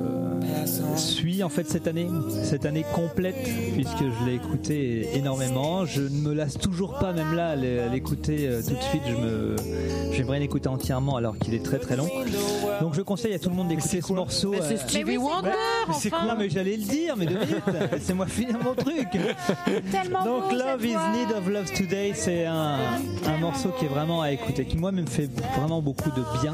suit en fait cette année, cette année complète puisque je l'ai écouté énormément. Je ne me lasse toujours pas, même là, à l'é- à l'écouter euh, tout de suite. Je me, j'aimerais l'écouter entièrement alors qu'il est très très long. Donc je conseille à tout le monde d'écouter ce morceau. Mais c'est euh, Stevie Wonder, mais c'est enfin. quoi Mais j'allais le dire, mais deux minutes. Laissez-moi finir mon truc. Tellement Donc beau, Love is. Need of Love Today, c'est un, un morceau qui est vraiment à écouter, qui moi me fait vraiment beaucoup de bien.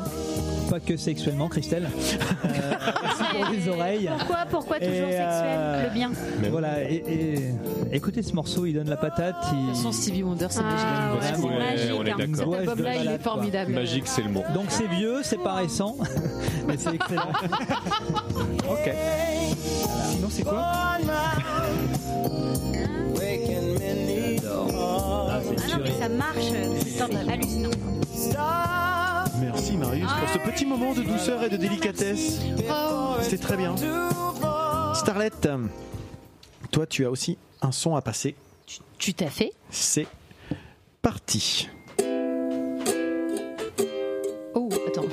Pas que sexuellement, Christelle. Euh, aussi pour les oreilles. Pourquoi, pourquoi toujours Et, sexuel euh, Le bien. Mais Voilà, et, et- écoutez ce morceau, il donne la patate. Il... Son Stevie Wonder, c'est Ah, magique. ouais, c'est Ouais, magique. on est hein. d'accord. Cet album-là, il est formidable. Magique, c'est le mot. Donc c'est vieux, c'est pas récent, mais c'est excellent. Ok. Sinon, c'est quoi Ah, Ah non, mais ça marche. C'est hallucinant. Merci Marius pour ce petit moment de douceur et de délicatesse. C'était très bien. Starlet, toi tu as aussi un son à passer. Tu t'as fait C'est parti. Oh, attends.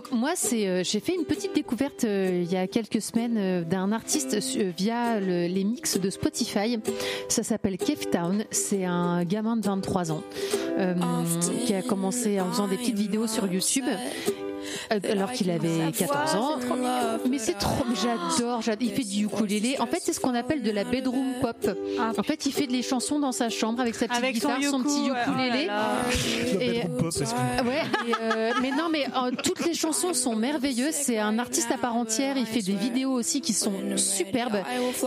Donc moi, c'est, euh, j'ai fait une petite découverte euh, il y a quelques semaines euh, d'un artiste via le- les mix de Spotify. Ça s'appelle Cave Town. C'est un gamin de 23 ans euh, qui a commencé en faisant des petites vidéos sur YouTube. Euh, Alors qu'il avait 14 ans, mais c'est trop, j'adore, j'adore. Il fait du ukulélé. En fait, c'est ce qu'on appelle de la bedroom pop. Ah, En fait, il fait des chansons dans sa chambre avec sa petite Avec son guitare, son, petit. Oh là ukulélé. là. Et- Ouais, et, euh, mais non, mais euh, toutes les chansons sont merveilleuses. C'est un artiste à part entière. Il fait des vidéos aussi qui sont superbes.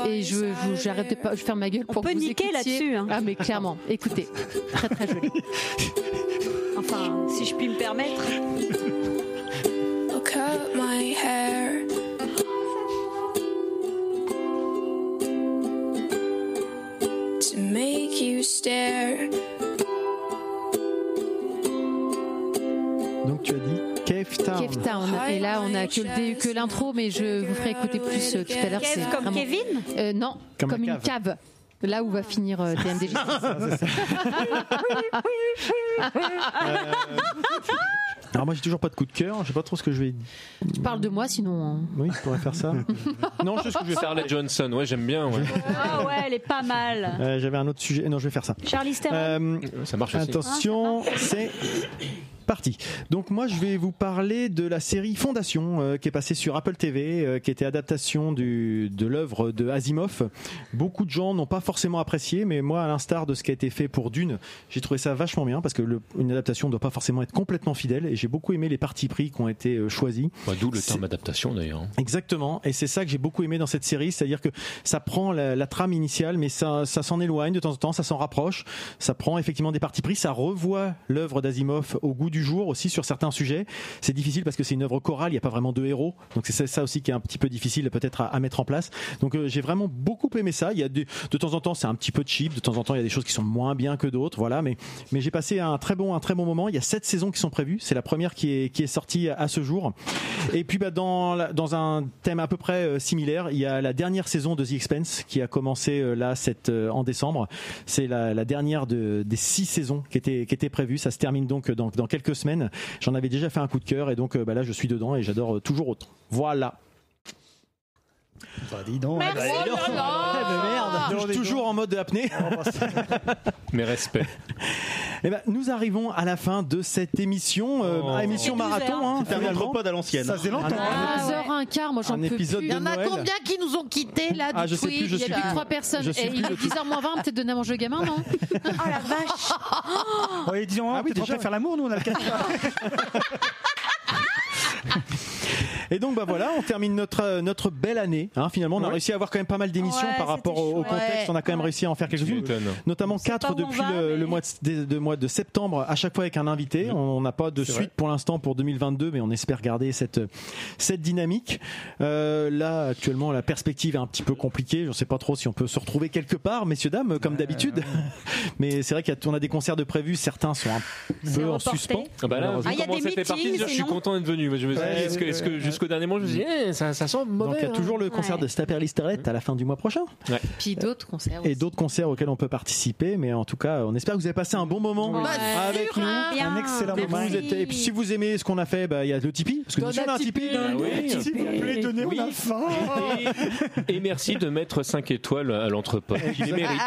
Et je, je j'arrête de pas je ferme ma gueule pour peut que vous niquer écoutiez. là-dessus, hein. Ah, mais clairement. Écoutez, très très joli. Enfin, si je puis me permettre. Cut my hair. To make you stare. Donc tu as dit Cave Town. Cave Town. Et là, on a que le que l'intro, mais je vous ferai écouter plus euh, tout à l'heure. Cave C'est comme vraiment- Kevin Euh, Non, Comme comme, un une cave. Là où va finir euh. Alors moi j'ai toujours pas de coup de cœur, je sais pas trop ce que je vais. tu parles de moi, sinon. hein. Oui, je pourrais faire ça. non, je sais ce que je vais faire. Scarlett Johnson, ouais, j'aime bien. Ouais. Ah ouais, elle est pas mal. Euh, J'avais un autre sujet. Non, je vais faire ça. Charlie Theron. Euh, Ça marche aussi. Attention, c'est parti. Donc moi je vais vous parler de la série Fondation euh, qui est passée sur Apple TV, euh, qui était adaptation du, de l'œuvre de Asimov. Beaucoup de gens n'ont pas forcément apprécié, mais moi à l'instar de ce qui a été fait pour Dune, j'ai trouvé ça vachement bien parce que le- une adaptation ne doit pas forcément être complètement fidèle et j'ai beaucoup aimé les partis pris qui ont été euh, choisis. D'où le terme adaptation d'ailleurs. Exactement, et c'est ça que j'ai beaucoup aimé dans cette série, c'est-à-dire que ça prend la, la trame initiale, mais ça, ça s'en éloigne de temps en temps, ça s'en rapproche, ça prend effectivement des parties pris, ça revoit l'œuvre d'Asimov au goût du jour aussi sur certains sujets. C'est difficile parce que c'est une œuvre chorale, il n'y a pas vraiment de héros, donc c'est ça aussi qui est un petit peu difficile peut-être à, mettre en place. Donc euh, j'ai vraiment beaucoup aimé ça. Il y a des- de temps en temps c'est un petit peu cheap, de temps en temps il y a des choses qui sont moins bien que d'autres, voilà. Mais mais j'ai passé un très bon un très bon moment. Il y a sept saisons qui sont prévues. C'est la première qui est qui est sortie à ce jour. Et puis bah, dans dans un thème à peu près euh, similaire, il y a la dernière saison de The Expense qui a commencé euh, là cette en décembre. C'est la, dernière de, des six saisons qui étaient qui étaient prévues. Ça se termine donc dans, dans quelques semaines. J'en avais déjà fait un coup de cœur et donc euh, bah, là je suis dedans et j'adore euh, toujours autant. Voilà. Bah, dis donc. Merci. bah, dis donc. Oh là là. Eh ben, merde. Tou- Dis donc. toujours en mode apnée. Mes respects. Eh ben, nous arrivons à la fin de cette émission, euh, Oh. émission Et marathon. Hein, C'est un finalement. anthropode à l'ancienne. Ça faisait longtemps. Ah, Ah, ouais. 2h15, moi j'en Un peux épisode plus. Il y en a Noël. combien qui nous ont quittés là Ah, je sais depuis plus, je Il y a suis plus plus- que 3 personnes. je suis Et plus il est de tout. 10h moins 20, peut-être donner à manger au gamin, non Oh la vache Ouais, disons, Ah oui, peut-être en train déjà. de faire l'amour, nous on a le cas. Et donc bah voilà, on termine notre euh, notre belle année. Hein, finalement, on a réussi à avoir quand même pas mal d'émissions Ouais, par rapport au, contexte. On a quand même réussi à en faire quelques-unes. Notamment quatre depuis va, le, mais- le mois de, de mois de septembre, à chaque fois avec un invité. On n'a pas de suite vrai. pour l'instant pour 2022, mais on espère garder cette cette dynamique. Euh, là, actuellement, la perspective est un petit peu compliquée. Je ne sais pas trop si on peut se retrouver quelque part, messieurs dames, comme d'habitude. Mais c'est vrai qu'on a des concerts de prévus. Certains sont un peu en reporté. suspens. Ah bah là. Ah, y a comment des ça fait partie, meetings, je suis content d'être venu. Je me suis dit, Ouais, est-ce que, est-ce que jusqu'au dernier moment, je me suis dit, eh, ça, ça sent mauvais. Donc il y a hein. toujours le concert Ouais. de Staperlisterette à la fin du mois prochain. Puis d'autres concerts. et d'autres concerts auxquels on peut participer. Mais en tout cas, on espère que vous avez passé un bon moment Ouais. avec sûr, nous. hein. Bien. Un excellent moment. vous êtes- et puis si vous aimez ce qu'on a fait, bah, il y a le Tipeee. Parce que nous a un Tipeee. Ah. S'il vous plaît, donnez, on a faim. Et, et merci de mettre 5 étoiles à l'entrepôt. Il les mérite.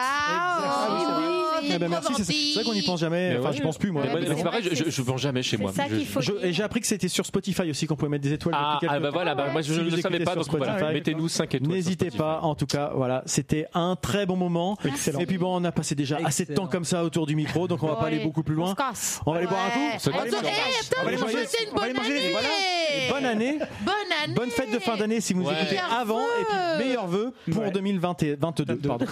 C'est Eh ben, merci, c'est c'est vrai qu'on n'y pense jamais. Mais Enfin, ouais. je pense plus moi. Mais c'est c'est pareil, vrai je, que je vends jamais chez C'est moi. ça Je- qu'il faut Je- et j'ai appris que c'était sur Spotify aussi qu'on pouvait mettre des étoiles. Ah, depuis ah bah temps. voilà, bah, moi je Si ne vous le savais écoutez pas, sur donc voilà, Spotify, mettez-nous 5 étoiles. N'hésitez sur pas, Spotify. en tout cas, voilà, c'était un très bon moment. Excellent. Et puis bon, on a passé déjà assez de temps comme ça autour du micro, donc on va pas aller beaucoup plus loin. On va aller boire un coup. C'est on va Eh, aller on manger- souhaite une on va aller bonne manger, année. voilà. Et bonne année. Bonne année. Bonne fête de fin d'année si vous nous Ouais. écoutez Meilleurs avant et puis vœux. meilleurs vœux pour Ouais. 2022. Pardon.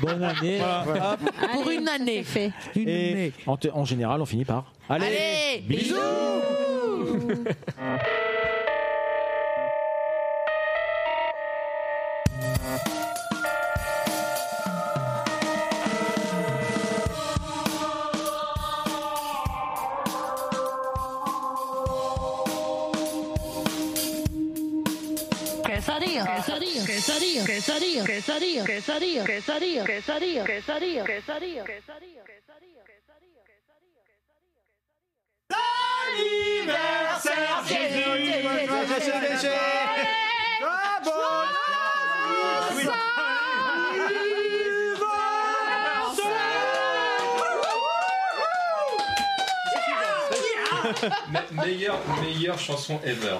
Bonne année. Hop. Pour une année. fait. Et en, en général, on finit par. Allez, Allez, bisous. L'anniversaire Jésus, Me meilleure, meilleure chanson ever.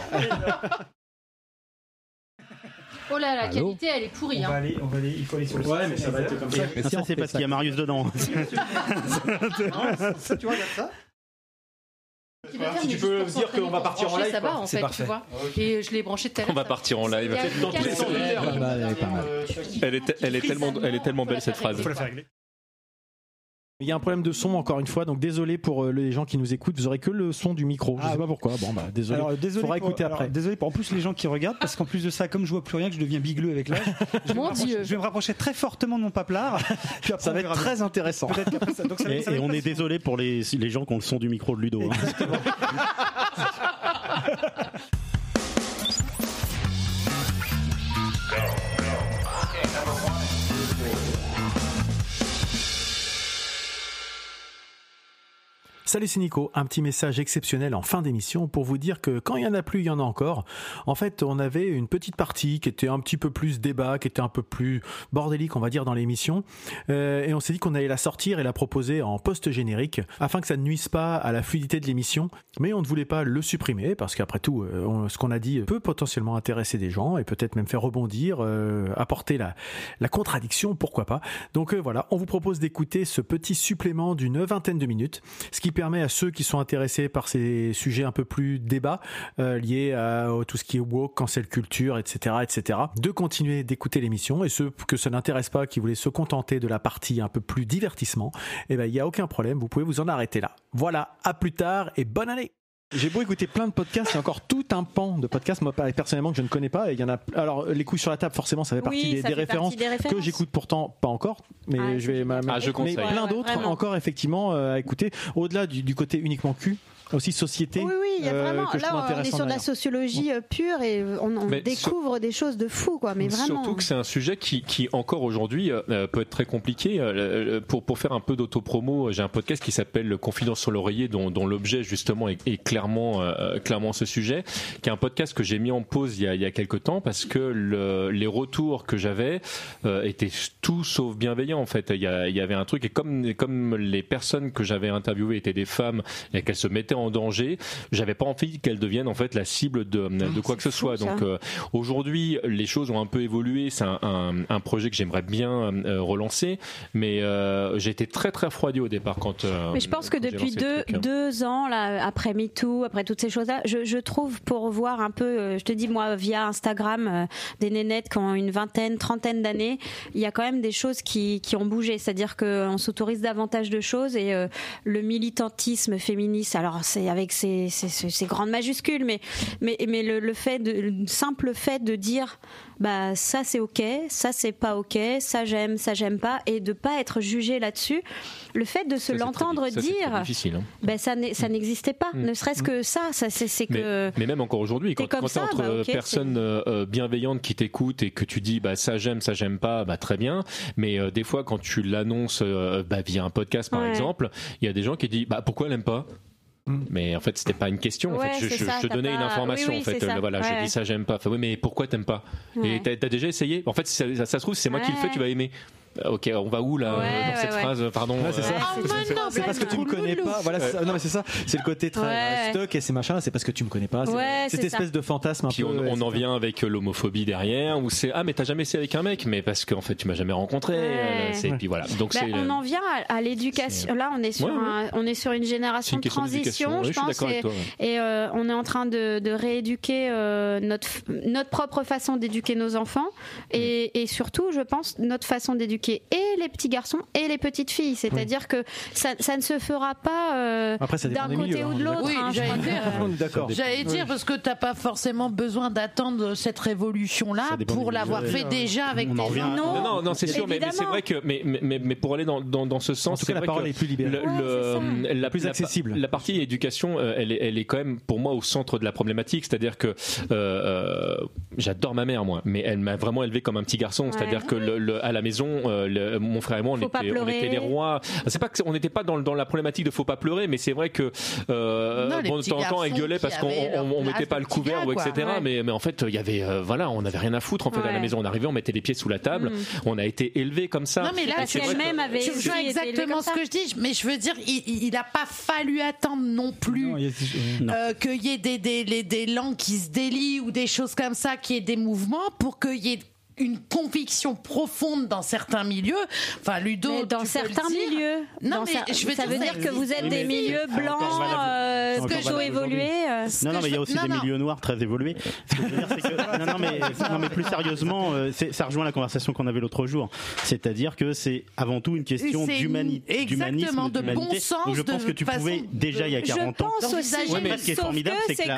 Oh là, la Allô qualité, elle est pourrie. On hein. va aller, on va aller, il faut aller sur le Ouais, mais ça va être comme ça. Ah, ça, c'est parce qu'il y a Marius dedans. Ça, tu regardes ça Tu veux faire, Si mais tu peux dire qu'on va partir en live, Ça va quoi. en C'est fait, parfait. tu vois. Et je l'ai branché tout à l'heure. On va ça- partir en live. Il y a Dans tous les quatre- sens du terme. Pas mal, elle est tellement, elle est tellement belle cette phrase. Il y a un problème de son encore une fois, donc désolé pour euh, les gens qui nous écoutent, vous aurez que le son du micro. Je Ah, sais pas pourquoi. Bon bah désolé. Alors, désolé Faudra pour, écouter alors, après. désolé pour en plus les gens qui regardent, parce qu'en plus de ça, comme je vois plus rien, que je deviens bigleux avec l'âge, je, vais me Mon rapprocher- Dieu. je vais me rapprocher très fortement de mon paplard. Puis après, Ça on va être bien. très intéressant. Ça. Donc ça Et, ça va et être on est désolé pour les, les gens qui ont le son du micro de Ludo. hein. Salut, c'est Nico. Un petit message exceptionnel en fin d'émission pour vous dire que quand il y en a plus, il y en a encore. En fait, on avait une petite partie qui était un petit peu plus débat, qui était un peu plus bordélique, on va dire, dans l'émission. Euh, et on s'est dit qu'on allait la sortir et la proposer en post-générique afin que ça ne nuise pas à la fluidité de l'émission. Mais on ne voulait pas le supprimer parce qu'après tout, euh, ce qu'on a dit peut potentiellement intéresser des gens et peut-être même faire rebondir, euh, apporter la, contradiction, pourquoi pas. Donc voilà, on vous propose d'écouter ce petit supplément d'une vingtaine de minutes, ce qui permet à ceux qui sont intéressés par ces sujets un peu plus débat euh, liés à tout ce qui est woke, cancel culture, etc., etc., de continuer d'écouter l'émission et ceux que ça n'intéresse pas, qui voulaient se contenter de la partie un peu plus divertissement, eh ben il y a aucun problème, vous pouvez vous en arrêter là. Voilà, à plus tard et bonne année. J'ai beau écouter plein de podcasts, il y a encore tout un pan de podcasts, moi personnellement que je ne connais pas. Et il y en a. Alors les couilles sur la table, forcément, ça fait partie Oui, des, ça des fait références partie des références. que j'écoute pourtant pas encore, mais Ah, je vais. ma- ma- Ah, je mais conseille. plein d'autres encore effectivement euh, à écouter. Au-delà du, du côté uniquement cul, aussi société. Oui, oui, il y a euh, vraiment. trouve Là, on est sur de la sociologie euh, pure et on, on découvre des choses de fou, quoi. Mais vraiment. Surtout que c'est un sujet qui, qui encore aujourd'hui euh, euh, peut être très compliqué. Euh, euh, pour, pour faire un peu d'autopromo, euh, j'ai un podcast qui s'appelle Confidence sur l'oreiller, dont, dont l'objet justement est, est clairement, euh, clairement ce sujet, qui est un podcast que j'ai mis en pause il y a, il y a quelques temps parce que le, les retours que j'avais euh, étaient tout sauf bienveillants en fait. Il y, a- il y avait un truc et comme, comme les personnes que j'avais interviewées étaient des femmes et qu'elles se mettaient en danger, j'avais pas envie qu'elles deviennent en fait la cible de, de quoi que ce soit. Donc euh, aujourd'hui, les choses ont un peu évolué. C'est un, un, un projet que j'aimerais bien euh, relancer, mais euh, été très très refroidi au départ quand. Mais je pense que depuis deux, hein. deux ans, là, après MeToo, après toutes ces choses-là, je, je trouve pour voir un peu, je te dis moi via Instagram, des nénettes qui ont une vingtaine, trentaine d'années, il y a quand même des choses qui, qui ont bougé. C'est-à-dire qu'on s'autorise davantage de choses et le militantisme féministe, alors c'est avec ces, ces, ces- ces grandes majuscules, mais, mais, mais le, le fait de, le simple fait de dire bah ça c'est ok, ça c'est pas ok, ça j'aime, ça j'aime pas, et de pas être jugé là-dessus. Le fait de se l'entendre dire, difficile, hein. ben ça ça n'existait pas. Mm. Ne serait-ce que ça, ça c'est c'est Mais, que mais même encore aujourd'hui, quand, quand t'es entre bah, ok, personnes euh, euh, bienveillantes qui t'écoutent et que tu dis bah ça j'aime, ça j'aime pas, bah très bien. Mais euh, des fois quand tu l'annonces euh, bah, via un podcast par Ouais. exemple, il y a des gens qui disent bah pourquoi elle aime pas? Mais en fait, c'était pas une question. En Ouais, fait, je, c'est je- ça, je te donnais pas- une information. oui, oui, en fait. Euh, voilà, Ouais. je dis ça, j'aime pas. Enfin, oui, mais pourquoi t'aimes pas? Ouais. Et t'as déjà essayé? En fait, si ça, ça, ça se trouve, c'est moi qui le fais, tu vas aimer. Euh, Ok, on va où là Ouais, dans ouais, cette ouais. phrase Pardon. Ouais, c'est ça. euh, Ah, C'est- parce que tu me connais pas. Voilà, c'est ça. non mais c'est ça. C'est le côté très Ouais. euh, stock et c'est machin. C'est parce que tu me connais pas. C'est cette espèce ça. de fantasme un Puis peu. on, ouais, on en vient avec l'homophobie derrière, où c'est ah mais t'as jamais essayé avec un mec, mais parce qu'en fait tu m'as jamais rencontré. Et puis voilà. Donc c'est on en vient à, à l'éducation. Là, on est sur Ouais, ouais. un- on est sur une génération une de transition, je pense, et, toi. ouais. et, euh, on est en train de, de rééduquer euh, notre notre propre façon d'éduquer nos enfants et, et surtout, je pense, notre façon d'éduquer et les petits garçons et les petites filles. C'est-à-dire que ça, ça ne se fera pas euh, d'un des côté milieux, ou hein, de l'autre. Oui, hein, je j'allais que- dire. D'accord. J'allais dire parce que t'as pas forcément besoin d'attendre cette révolution-là pour des l'avoir fait déjà avec à- enfants. Non, non, non, c'est sûr, mais, mais c'est vrai que, mais, mais, mais pour aller dans, dans, dans ce sens, En tout c'est cas, la parole que est plus libérée. le- Ouais, le- la, Plus accessible. La, partie éducation, euh, elle est, elle est quand même pour moi au centre de la problématique. C'est-à-dire que euh, euh, j'adore ma mère, moi, mais elle m'a vraiment élevé comme un petit garçon. C'est-à-dire que le, le- à la maison, euh, le- mon frère et moi, on était, on pleurer. était les rois. C'est pas que on n'était pas dans, dans la problématique de faut pas pleurer, mais c'est vrai que euh, Non, bon, de temps en temps, elle gueulait parce qu'on on, on mettait pas le couvert gars, ou etc. Ouais. Mais, mais en fait, il y avait, euh, voilà, on n'avait rien à foutre en fait à la maison. On arrivait, on mettait les pieds sous la table. Mm. On a été élevé comme ça. Non, mais là, que- avait Je vois exactement ce que je dis, mais je veux dire, il n'a pas fallu attendre non plus euh, qu'il y ait des, des langues qui se délient ou des choses comme ça, qu'il y ait des mouvements pour qu'il y ait une conviction profonde dans certains milieux. Enfin, Ludo, Mais dans tu peux le certains dire. milieux. Non, Dans mais je veux ça dire, veut dire que vous êtes Oui, des milieux blancs, euh, plutôt valable évolués. euh. Non, que non, mais il y je- a aussi non, des non. milieux noirs très évolués. Ce que je veux dire, c'est que, non, non, mais, non, mais plus sérieusement, euh, ça rejoint la conversation qu'on avait l'autre jour. C'est-à-dire que c'est avant tout une question C'est d'humani- exactement, d'humanisme, de bon d'humanité. sens, Donc je pense que tu pouvais déjà il y a Je 40 ans. pense aussi, ce qui est formidable, que c'est que,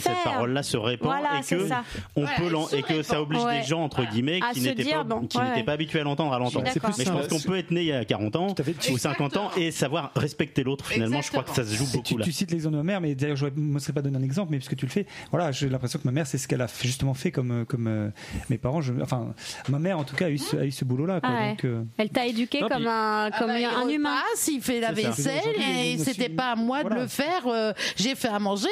cette parole-là se répand et que ça. on peut et que oblige des gens entre guillemets À qui dire, pas bon, qui ouais. n'étaient pas habitués à l'entendre à l'entendre. Mais je pense qu'on peut être né il y a 40 ans ou 50 ans et savoir respecter l'autre. Finalement, je crois que ça se joue Et tu, beaucoup là. tu cites l'exemple de ma mère, mais d'ailleurs, je ne me serais pas donné un exemple, mais puisque tu le fais, voilà, j'ai l'impression que ma mère, c'est ce qu'elle a justement fait comme, comme euh, mes parents. Je, enfin, ma mère, en tout cas, a eu ce, a eu ce boulot-là. Ah ouais. Euh, Elle t'a éduqué Non, comme puis- un, Ah comme bah, il un humain. repasse, il fait la vaisselle et c'était pas à moi de le faire. euh, j'ai fait à manger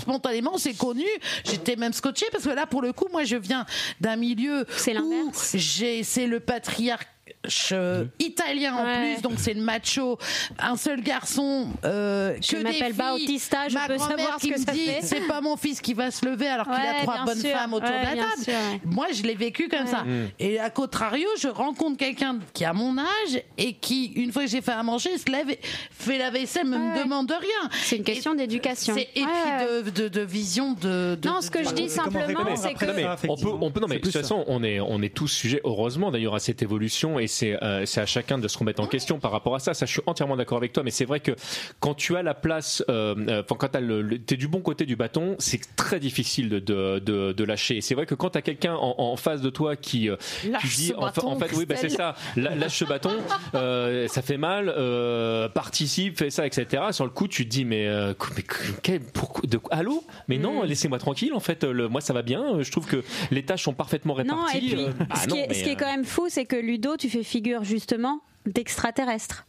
spontanément, c'est connu. J'étais même scotché parce que là, pour le coup, moi, je viens d'un milieu C'est où l'inverse. j'ai, c'est le patriarcat je- italien en Ouais. plus, donc c'est le macho, un seul garçon. Euh, Je m'appelle. Bautista, je Ma peux savoir ce qui que me ça dit, c'est pas mon fils qui va se lever alors qu'il Ouais, a trois bonnes sûr. femmes autour Ouais, de la table. sûr. Moi, je l'ai vécu comme ça. Ouais. Et à contrario, je rencontre quelqu'un qui a mon âge et qui, une fois que j'ai fait à manger, se lève, et fait la vaisselle, me, me demande rien. C'est une question d'éducation. C'est- Et puis de, de, de vision de, de- Non, ce que je dis simplement, c'est que peut, on peut, non, mais de toute façon, on est, on est tous sujets, heureusement d'ailleurs, à cette évolution et c'est, euh, c'est à chacun de se remettre en question par rapport à ça. Ça, je suis entièrement d'accord avec toi, mais c'est vrai que quand tu as la place, euh, euh, enfin, quand t'as le, le- t'es du bon côté du bâton, c'est très difficile de, de, de, de lâcher. C'est vrai que quand t'as quelqu'un en, en face de toi qui, euh, Lâche qui dit, ce en, fa- bâton, en fait, oui, bah, c'est ça, lâche ce bâton, euh, ça fait mal, euh, participe, fais ça, etc. Sur le coup, tu te dis, mais, euh, mais quel- pourquoi, de, allô? Mais Mm. non, laissez-moi tranquille. En fait, le, moi, ça va bien. Je trouve que les tâches sont parfaitement réparties. Non, et puis, Euh, bah ce, non, qui est, mais, ce qui est quand même fou, c'est que Ludo, tu fais figure justement d'extraterrestre.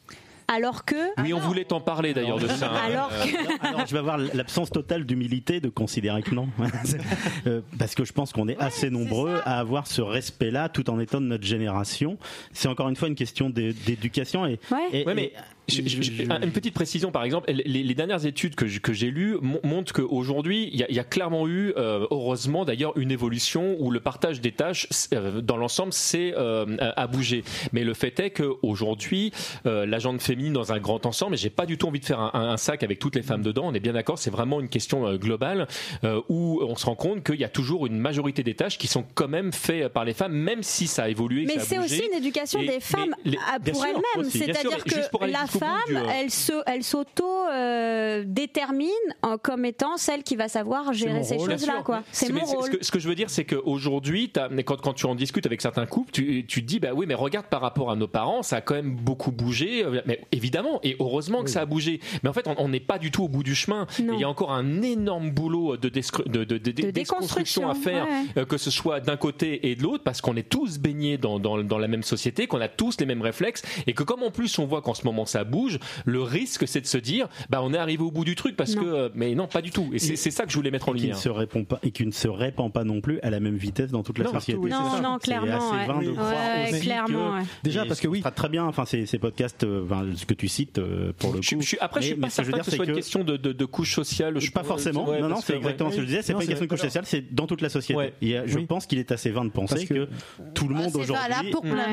Alors que. Oui, on voulait t'en parler d'ailleurs de ça. hein. Alors Euh, que. Alors, je vais avoir l'absence totale d'humilité de considérer que non. Euh, parce que je pense qu'on est assez nombreux à avoir ce respect-là tout en étant de notre génération. C'est encore une fois une question d'é- d'éducation. Et, et- Ouais, mais et- je- je- je- une petite précision, par exemple, les, les dernières études que, je- que j'ai lues mon- montrent qu'aujourd'hui, il y, a- il y a clairement eu, euh, heureusement d'ailleurs, une évolution où le partage des tâches, euh, dans l'ensemble, c'est euh, à bouger. Mais le fait est qu'aujourd'hui, euh, la gente féminine dans un grand ensemble, et j'ai pas du tout envie de faire un, un sac avec toutes les femmes dedans, on est bien d'accord, c'est vraiment une question euh, globale euh, où on se rend compte qu'il y a toujours une majorité des tâches qui sont quand même faites par les femmes, même si ça a évolué. Mais c'est aussi une éducation Et- des femmes les- pour elles-mêmes. C'est-à-dire mais juste pour que la femme, du, elle se, elle s'auto euh, détermine en- comme étant celle qui va savoir gérer ces choses-là, quoi. C'est mon ce rôle. que, ce que je veux dire, c'est qu'aujourd'hui, quand, quand tu en discutes avec certains couples, tu, tu te dis, bah oui, mais regarde par rapport à nos parents, ça a quand même beaucoup bougé. euh, Mais évidemment, et heureusement que ça a bougé. Mais en fait, on- on n'est pas du tout au bout du chemin. Il y a encore un énorme boulot de, de, de- de- de- déconstruction à faire, ouais. euh, que ce soit d'un côté et de l'autre, parce qu'on est tous baignés dans, dans, dans la même société, qu'on a tous les mêmes réflexes, et que comme en plus on voit qu'en ce moment ça bouge, le risque c'est de se dire, bah on est arrivé au bout du truc, parce Non. que, euh, mais non, pas du tout. Et c'est c'est ça que je voulais mettre en et qui ne lumière. se répond pas et qui ne se répand pas non plus à la même vitesse dans toute la Non, société. partout, oui, Non, non, clairement, assez ouais. vain de Ouais, croire ouais, aussi clairement, que- ouais. Déjà, et parce que oui. très bien. Enfin, ces, ces podcasts, euh, enfin, ce que tu cites euh, pour le coup. Je, je suis, après, je suis pas que certain dire, que ce c'est soit une que- question de, de, de couche sociale. Je Pas forcément. Non, non, c'est exactement ce que je disais. C'est pas une question de couche sociale, c'est dans toute la société. Je pense qu'il est assez vain de penser que- tout le monde Ah,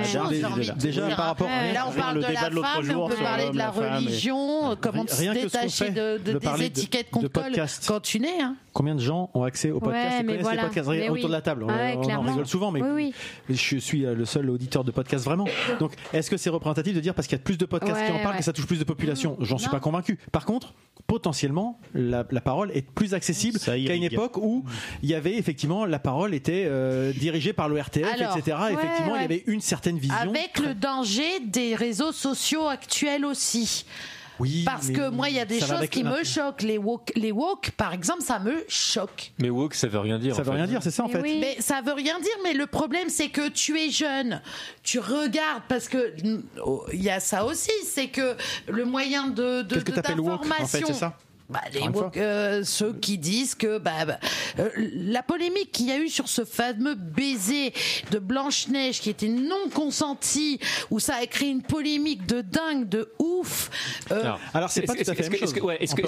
c'est aujourd'hui. Déjà, par rapport- Là, on parle le de la femme, on peut parler de la la femme et- religion, comment se détacher fait de, de- de des étiquettes qu'on colle podcasts. quand tu nais. Hein. Combien de gens ont accès au podcast Ouais, et connaissent voilà. les podcasts Mais autour oui. de la table? On, Ouais, on en rigole souvent, mais Oui, oui. je suis euh, le seul auditeur de podcasts vraiment. Donc, est-ce que c'est représentatif de dire parce qu'il y a plus de podcasts qui en parlent ouais. que ça touche plus de population? J'en suis Non. pas convaincu. Par contre, potentiellement, la, la parole est plus accessible qu'à une époque où il y avait effectivement la parole était euh, dirigée par le RTF, Alors, etc. ouais, effectivement, il y avait une certaine vision. Avec le danger des réseaux sociaux actuels aussi. Oui, Parce que moi, il y a des choses qui me choquent. Les woke, les woke, par exemple, ça me choque. Mais woke, ça veut rien dire. Ça veut fait. rien dire, c'est ça en Mais fait. oui. Mais ça veut rien dire, mais le problème c'est que tu es jeune, tu regardes parce que oh, il y a ça aussi, c'est que le moyen de de Qu'est-ce que de- t'appelles woke en fait, d'information- c'est ça? Bah, les woke, euh, ceux qui disent que bah, bah, euh, la polémique qu'il y a eu sur ce fameux baiser de Blanche Neige qui était non consenti, où ça a créé une polémique de dingue, de ouf. euh, Alors, Alors, c'est pas est-ce- tout à fait la que- même est-ce que- chose. Est-ce que peut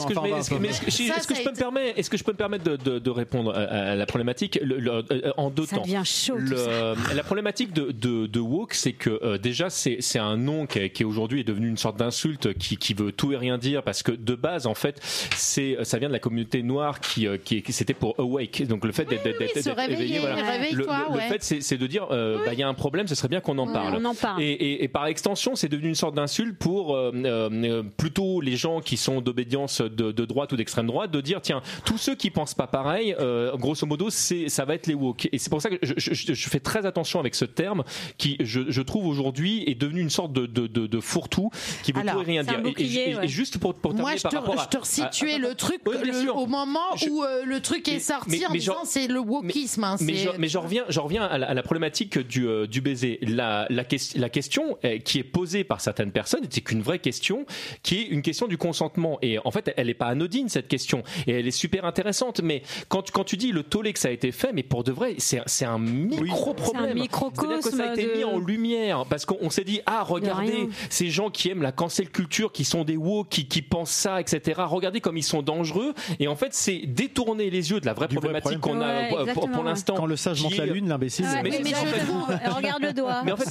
est-ce que je peux me permettre Est-ce que je peux me permettre de, de- de répondre à, la problématique? Le- le- euh, en deux Ça temps devient chaud, tout Le- La problématique de, de, de woke, c'est que euh, déjà c'est c'est un nom qui, qui aujourd'hui est devenu une sorte d'insulte qui, qui veut tout et rien dire parce que de base en fait c'est ça vient de la communauté noire qui, euh, qui, qui- c'était pour awake donc le fait d'être d'être- oui, réveiller, éveillé, Le, réveille-toi, le ouais. fait c'est c'est de dire euh, bah, il y a un problème, ce serait bien qu'on en Ouais, parle. on en parle. Et, et- et par extension, c'est devenu une sorte d'insulte pour euh, euh, plutôt les gens qui sont d'obédience de, de droite ou d'extrême droite, de dire tiens, tous ceux qui pensent pas pareil, euh, grosso modo, c'est ça va être les woke. Et c'est pour ça que je, je- je- fais très attention avec ce terme qui, je, je trouve aujourd'hui, est devenu une sorte de, de, de, de fourre-tout qui veut Alors, tout et rien dire. Et- et, ouais. et juste pour, pour terminer Moi, je par te, rapport je à, te à- tué le truc Oui, le- au moment Je- où euh, le truc est sorti mais- en mais disant c'est le wokisme. hein, Mais je, mais j'en reviens, reviens à la, à la problématique du, euh, du baiser. La, la, ques- la question euh, qui est posée par certaines personnes, c'est qu'une vraie question, qui est une question du consentement. Et en fait, elle n'est pas anodine cette question, et elle est super intéressante. Mais quand, quand tu dis le tollé que ça a été fait, mais pour de vrai, c'est un micro problème. C'est un microcosme que ça a été de- mis en lumière parce qu'on on s'est dit ah regardez ces gens qui aiment la cancel culture, qui sont des woke, qui, qui pensent ça, etc. Regardez comme ils sont dangereux. Et en fait, c'est détourner les yeux de la vraie Du vrai problématique qu'on a Ouais, euh, pour, l'instant. Quand le sage monte la lune, l'imbécile. Ouais, mais mais fait. euh, regarde le doigt. Mais en fait,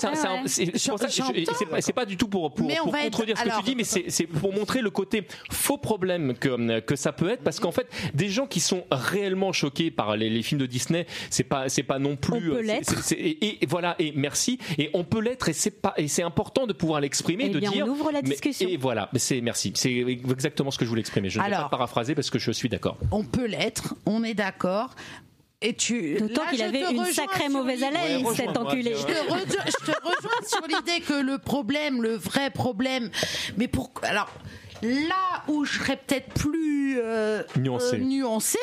c'est pas du tout pour, pour, Mais on pour va être- contredire ce que alors- tu dis, mais c'est pour montrer le côté faux problème que, que ça peut être, parce qu'en fait, des gens qui sont réellement choqués par les, les films de Disney, c'est pas pas non plus. On peut euh, l'être. et, et voilà, et merci. Et on peut l'être, et c'est important de pouvoir l'exprimer, Eh de bien, on dire. ouvre la mais- discussion. et voilà, mais c'est merci. C'est exactement ce que je voulais exprimer. Je ne vais Alors- pas paraphraser parce que je suis d'accord. On peut l'être, on est d'accord. Et tu. D'autant qu'il je avait une sacrée mauvaise haleine, Ouais, cet enculé. Je te, rejoins, je te rejoins sur l'idée que le problème, le vrai problème, mais pour alors là où je serais peut-être plus euh, Nuancé. euh, nuancée,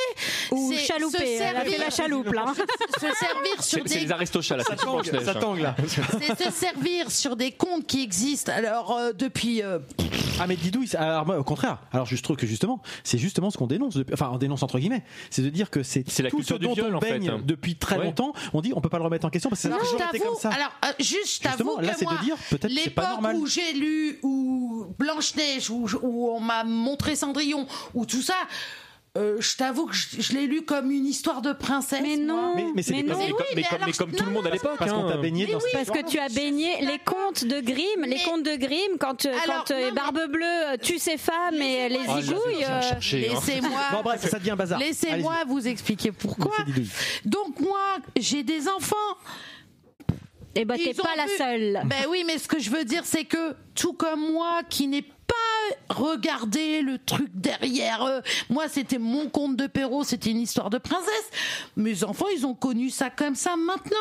Ou c'est chaloupé, se servir- la chaloupe, là. se servir sur C'est c'est des les Aristochats là, c'est plus Blanche-Neige. Ça tangue là. c'est se servir sur des comptes qui existent alors euh, depuis euh, Ah mais Didou, il- alors moi au contraire. Alors je trouve que justement, c'est justement ce qu'on dénonce. depuis- Enfin, on dénonce entre guillemets. C'est de dire que c'est C'est la tout culture ce du dont viol, on en fait, baigne hein. depuis très Ouais. longtemps. On dit on peut pas le remettre en question parce que ça a toujours comme ça. Alors, euh, juste, Justement, t'avoue là, que c'est de moi, dire, peut-être que c'est pas normal. où j'ai lu ou Blanche-Neige, où, où on m'a montré Cendrillon, ou tout ça, euh, je t'avoue que je, je l'ai lu comme une histoire de princesse. Mais non, Mais- mais c'est. Mais, oui, mais mais comme- alors, mais comme tout le monde à l'époque. Parce qu'on t'a baigné dans oui, cette Parce que tu as baigné les contes de Grimm, les contes de Grimm, quand, euh, Alors, quand euh, non, Barbe Bleue tue ses femmes et les Ah, euh, cherché, hein. Laissez-moi. Bon bref, ça devient bazar. Laissez-moi vous expliquer pourquoi. Donc moi, j'ai des enfants. Eh ben, t'es pas la seule. Ben oui, mais ce que je veux dire, c'est que tout comme moi, qui n'ai pas regardé le truc derrière, euh, moi, c'était mon conte de Perrault, c'était une histoire de princesse. Mes enfants, ils ont connu ça comme ça maintenant.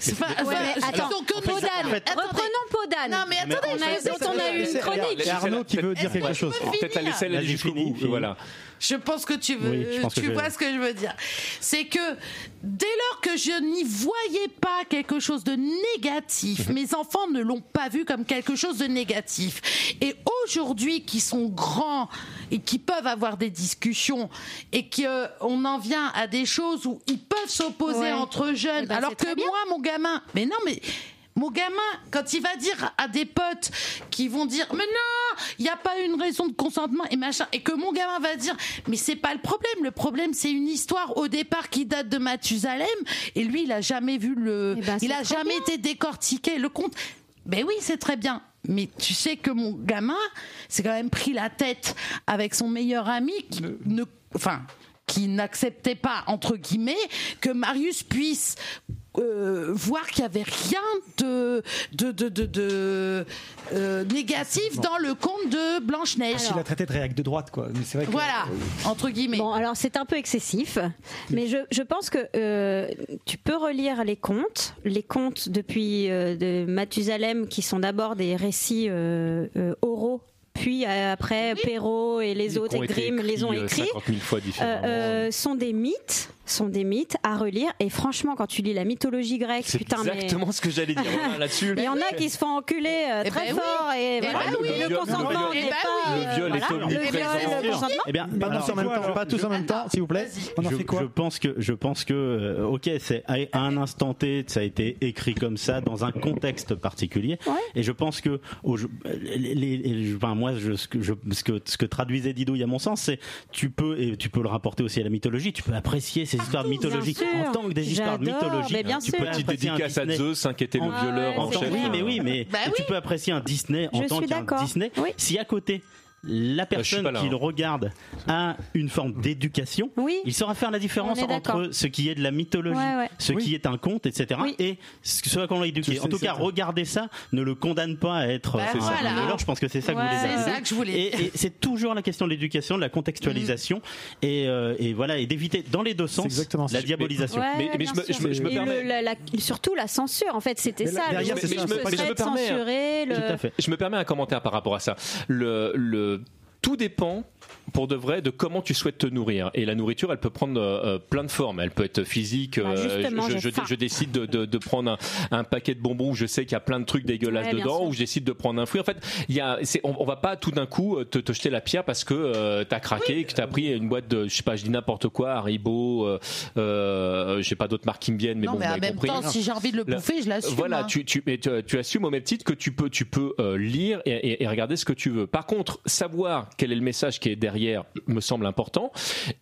C'est pas, Ouais, mais attends, Podane, reprenons Podane. Non, mais attendez, on a, on eu une chronique. Il y a Arnaud qui veut dire quelque chose. Peut-être la laisser aller jusqu'au bout. Voilà. Je pense que tu veux, Oui, tu que je- vois ce que je veux dire. C'est que dès lors que je n'y voyais pas quelque chose de négatif, mes enfants ne l'ont pas vu comme quelque chose de négatif. Et aujourd'hui, qui sont grands et qui peuvent avoir des discussions et qu'on en vient à des choses où ils peuvent s'opposer Ouais. entre jeunes, Eh ben, alors que moi, mon gamin, mais non, mais mon gamin, quand il va dire à des potes qui vont dire mais non, il n'y a pas une raison de consentement et machin, et que mon gamin va dire mais c'est pas le problème, le problème c'est une histoire au départ qui date de Mathusalem et lui il a jamais vu le, Eh ben, il a jamais bien. été décortiqué le conte. Ben oui, c'est très bien. Mais tu sais que mon gamin s'est quand même pris la tête avec son meilleur ami qui ne, enfin, qui n'acceptait pas entre guillemets que Marius puisse euh, voir qu'il y avait rien de de de de, de, euh, négatif dans le conte de Blanche Neige. Il a traité de réac de droite, quoi. Mais c'est vrai que. Voilà, entre guillemets. Bon, alors c'est un peu excessif, mais je, je pense que euh, tu peux relire les contes, les contes depuis euh, de Mathusalem qui sont d'abord des récits euh, euh, oraux, puis après Perrault et les autres et Grimm les ont écrits. 50 000 fois différemment. euh, euh, sont des mythes, sont des mythes à relire. Et franchement, quand tu lis la mythologie grecque, C'est putain, mais exactement ce que j'allais dire là-dessus. il y en a qui se font enculer euh, Eh très ben oui. fort et, Eh ben oui. Le consentement n'est Eh pas oui. Le viol est voilà, le viol, le consentement. Eh bien, Pas tous en même temps, pas tous en même temps, s'il vous plaît. On en je, fait quoi je pense que je pense que euh, ok c'est à, un instant T ça a été écrit comme ça dans un contexte particulier Ouais. et je pense que au- je- les, les- les- enfin, moi je, ce que je, ce que ce que traduisait Didouille à mon sens c'est tu peux et tu peux le rapporter aussi à la mythologie tu peux apprécier ces histoires de mythologie Ah en tant que des histoires de J'adore, mythologie mais bien tu sûr. peux Petite apprécier un dédicace à Disney Zeus, hein, qui était le Ah violeur en chef. oui, mais oui, mais Bah tu oui. peux apprécier un Disney en Je tant qu'un. Disney. Oui. Si à côté la je suis personne là, qui hein. le regarde a une forme d'éducation, Oui. il saura faire la différence entre ce qui est de la mythologie, Ouais, ouais. ce Oui. qui est un conte, etc., Oui. et ce à quoi on l'a éduqué. Je En tout cas, ça. regarder ça ne le condamne pas à être Bah, c'est ça, voilà. un violeur. Je pense que c'est ça que vous Ouais. voulez dire. C'est ça que je voulais Et, dire. et c'est toujours la question de l'éducation, de la contextualisation, et, euh, et voilà, et d'éviter dans les deux sens exactement ça. la diabolisation. Ouais, Mais- ouais, mais bien je me- sûr. je me- je me Et permets- le- la- la- surtout la censure, en fait, c'était Mais ça. Euh, tout dépend pour de vrai de comment tu souhaites te nourrir. Et la nourriture, elle peut prendre euh, euh plein de formes. Elle peut être physique. Bah euh, je, je, je, décide de, de, de prendre un, un, paquet de bonbons où je sais qu'il y a plein de trucs dégueulasses dedans, ou je décide de prendre un fruit. En fait, il y a, on, on, va pas tout d'un coup euh, te, te, jeter la pierre parce que tu t'as craqué, oui. que t'as pris une boîte de, je sais pas, je dis n'importe quoi, Haribo, euh, je sais pas d'autres marques qui me viennent, mais non, bon, mais vous même. Temps, si j'ai envie de le bouffer, je l'assume. Voilà, hein. tu, tu, mais tu, tu, assumes au même titre que tu peux, tu peux lire et, et regarder ce que tu veux. Par contre, savoir quel est le message qui est derrière derrière me semble important.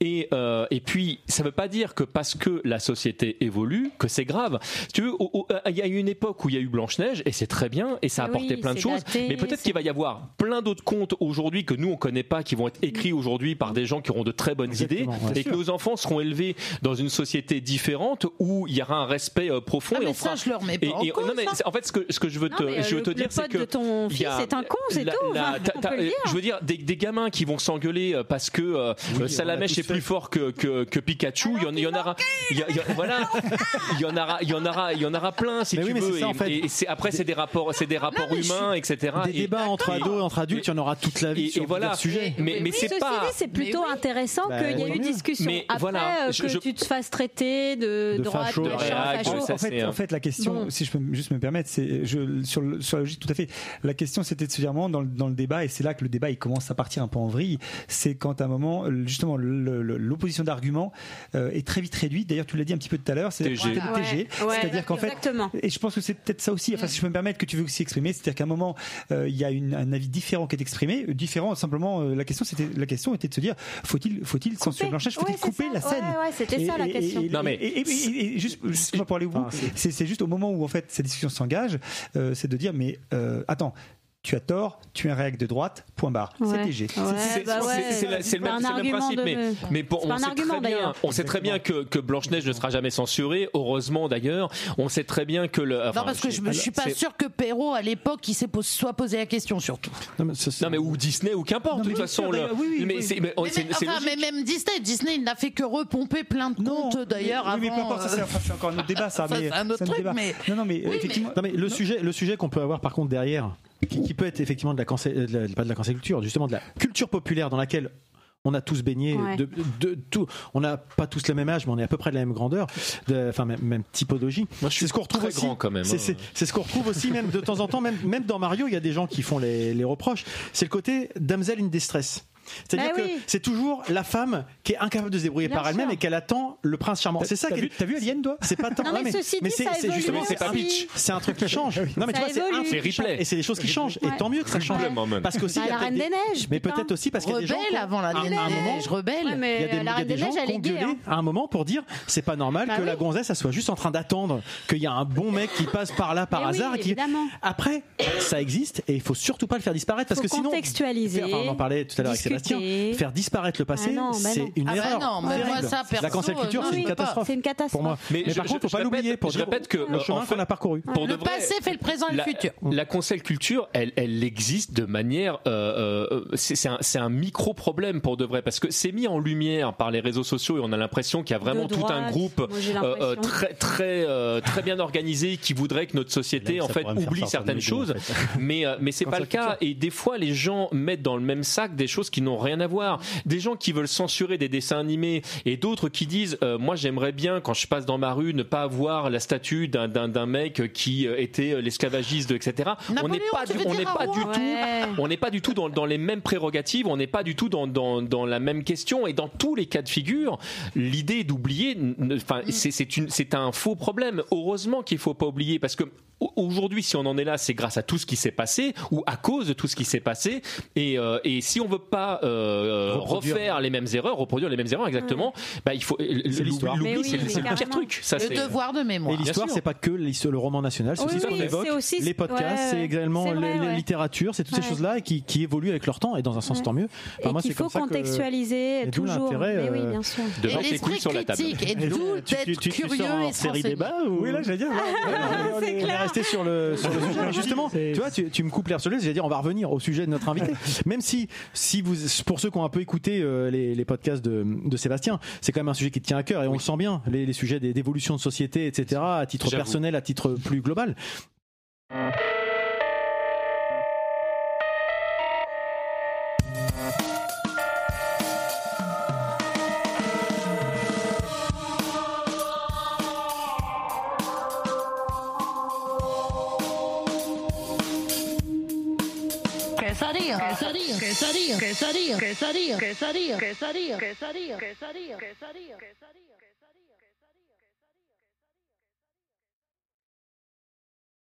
Et, euh, et puis, ça ne veut pas dire que parce que la société évolue, que c'est grave. Tu veux, euh, il y a eu une époque où il y a eu Blanche-Neige, et c'est très bien, et ça a apporté plein de choses. Mais peut-être qu'il va y avoir plein d'autres contes aujourd'hui que nous, on ne connaît pas, qui vont être écrits aujourd'hui par des gens qui auront de très bonnes idées, et que nos enfants seront élevés dans une société différente où il y aura un respect euh, profond. Ah, et on ça, je en mais. Hein. En fait, ce que, ce que je veux te, je veux le, te dire, c'est que. c'est un con, c'est tout. Je veux dire, des gamins qui vont s'engueuler euh, parce que euh, euh, Salamèche est plus fort que, Pikachu. Il y en, aura, voilà, il y en aura, il y en aura, il y en aura plein si tu veux. En fait. après, c'est des rapports, c'est des rapports humains, etc. Des débats entre ados et entre adultes, il y en aura toute la vie sur voilà. sujet. Mais, c'est pas. C'est plutôt intéressant bah, qu'il y ait eu discussion. Après, que tu te fasses traiter de droite, de En fait, la question, si je peux juste me permettre, sur la logique tout à fait. La question, c'était de se dire dans le débat, et c'est là que le débat il commence à partir un peu en vrille c'est quand à un moment, justement, l'opposition d'arguments euh, est très vite réduite. D'ailleurs, tu l'as dit un petit peu tout à l'heure, c'est TG. Ouais, TG ouais, c'est-à-dire qu'en fait, et je pense que c'est peut-être ça aussi, enfin, mm. si je peux me permettre, que tu veux aussi exprimer, c'est-à-dire qu'à un moment, euh, il y a un avis différent qui est exprimé, différent, simplement, euh, la, question, c'était, la question était de se dire, faut-il, faut-il censurer Blanchage, faut-il couper la scène? c'était ça la question. Et, non, mais... juste, pour aller au bout, c'est juste au moment où, en fait, ces discussions s'engagent, c'est de dire, mais attends, tu as tort, tu es un réac de droite, point barre. C'est bah léger. C'est le, même, principe. Mais, on, sait on, sait très bien, que, Blanche-Neige ne sera jamais censurée, heureusement d'ailleurs. On sait très bien que non, parce que je ne suis pas sûr que Perrault, à l'époque, il s'est soit posé la question surtout. Non, mais, ou Disney, ou qu'importe. De toute façon, le... mais, même Disney, Disney, il n'a fait que repomper plein de comptes d'ailleurs. Oui, mais peu ça euh, c'est encore un autre débat, ça. C'est un autre truc, mais. Non, non, mais. Le sujet qu'on peut avoir par contre derrière, qui, peut être effectivement de la, euh, culture, justement de la culture populaire dans laquelle on a tous baigné de, tout. On n'a pas tous le même âge, mais on est à peu près de la même grandeur, enfin même, même, typologie. C'est ce qu'on retrouve aussi. Grand quand même. Hein. C'est ce qu'on retrouve aussi même de temps en temps, même, dans Mario, il y a des gens qui font les, les reproches. C'est le côté damsel in distress. C'est-à-dire ben que c'est toujours la femme qui est incapable de se débrouiller par elle-même et qu'elle attend le prince charmant. C'est ça. T'as vu, vu, Alien, toi? C'est pas tant. Non, ah, mais, mais, mais c'est justement c'est pitch. C'est un truc qui change. Ah non mais tu vois, c'est replay. Et c'est des choses qui changent. Et tant mieux que ça change. Parce qu'aussi, bah, la Reine des, Neiges. Mais peut-être aussi parce qu'il y a des gens avant la Neiges, rebelle. Il y a des gens qui ont gueulé à un moment pour dire c'est pas normal bah que la gonzesse soit juste en train d'attendre qu'il y a un bon mec qui passe par là par eh hasard. Après, ça existe et il faut surtout pas le faire disparaître parce que sinon. Contextualiser. On en parlait tout à l'heure avec Faire disparaître le passé, c'est une erreur. La cancel culture, c'est une catastrophe. Pour moi. Mais, mais je, par contre, faut pas l'oublier. Je répète que le chemin en le passé fait le présent et le futur. La cancel culture, elle, elle existe de manière, euh, euh, c'est un, un micro problème pour de vrai parce que c'est mis en lumière par les réseaux sociaux et on a l'impression qu'il y a vraiment tout un groupe euh, très très très bien organisé qui voudrait que notre société en fait oublie certaines choses. Mais mais c'est pas le cas et des fois les gens mettent dans le même sac des choses qui ne n'ont rien à voir. Des gens qui veulent censurer des dessins animés et d'autres qui disent euh, moi j'aimerais bien quand je passe dans ma rue ne pas avoir la statue d'un d'un mec qui euh, était euh, l'esclavagiste etc. On n'est pas du, on n'est pas du tout on n'est pas du tout dans, dans les mêmes prérogatives, on n'est pas du tout dans, dans, la même question et dans tous les cas de figure, l'idée d'oublier enfin c'est c'est un faux problème. Heureusement qu'il faut pas oublier parce que aujourd'hui, si on en est là, c'est grâce à tout ce qui s'est passé ou à cause de tout ce qui s'est passé. Et, et si on veut pas euh, euh, refaire les mêmes erreurs, reproduire les mêmes erreurs exactement, mm. bah, il faut euh, l'oubli, c'est le pire truc. Ça, le devoir de mémoire. Et l'histoire, c'est pas que le roman national, c'est aussi ce qu'on évoque, les podcasts, c'est également la littérature, c'est toutes ces choses-là qui, évoluent avec leur temps et dans un sens tant mieux. Enfin, et moi, il faut contextualiser toujours. De et l'esprit critique et d'où d'être curieux et série débat Oui, là, j'allais dire. On est resté sur le sujet. Justement, tu vois, tu me coupes l'air sur le, j'allais dire, on va revenir au sujet de notre invité. Même si si vous pour ceux qui ont un peu écouté euh, les, podcasts de, Sébastien, c'est quand même un sujet qui te tient à cœur et on le sent bien, les, les sujets d'évolution de société, etc., à titre personnel, à titre plus global. Quesadilla, quesadilla, quesadilla, quesadilla, quesadilla, quesadilla, quesadilla, quesadilla, quesadilla.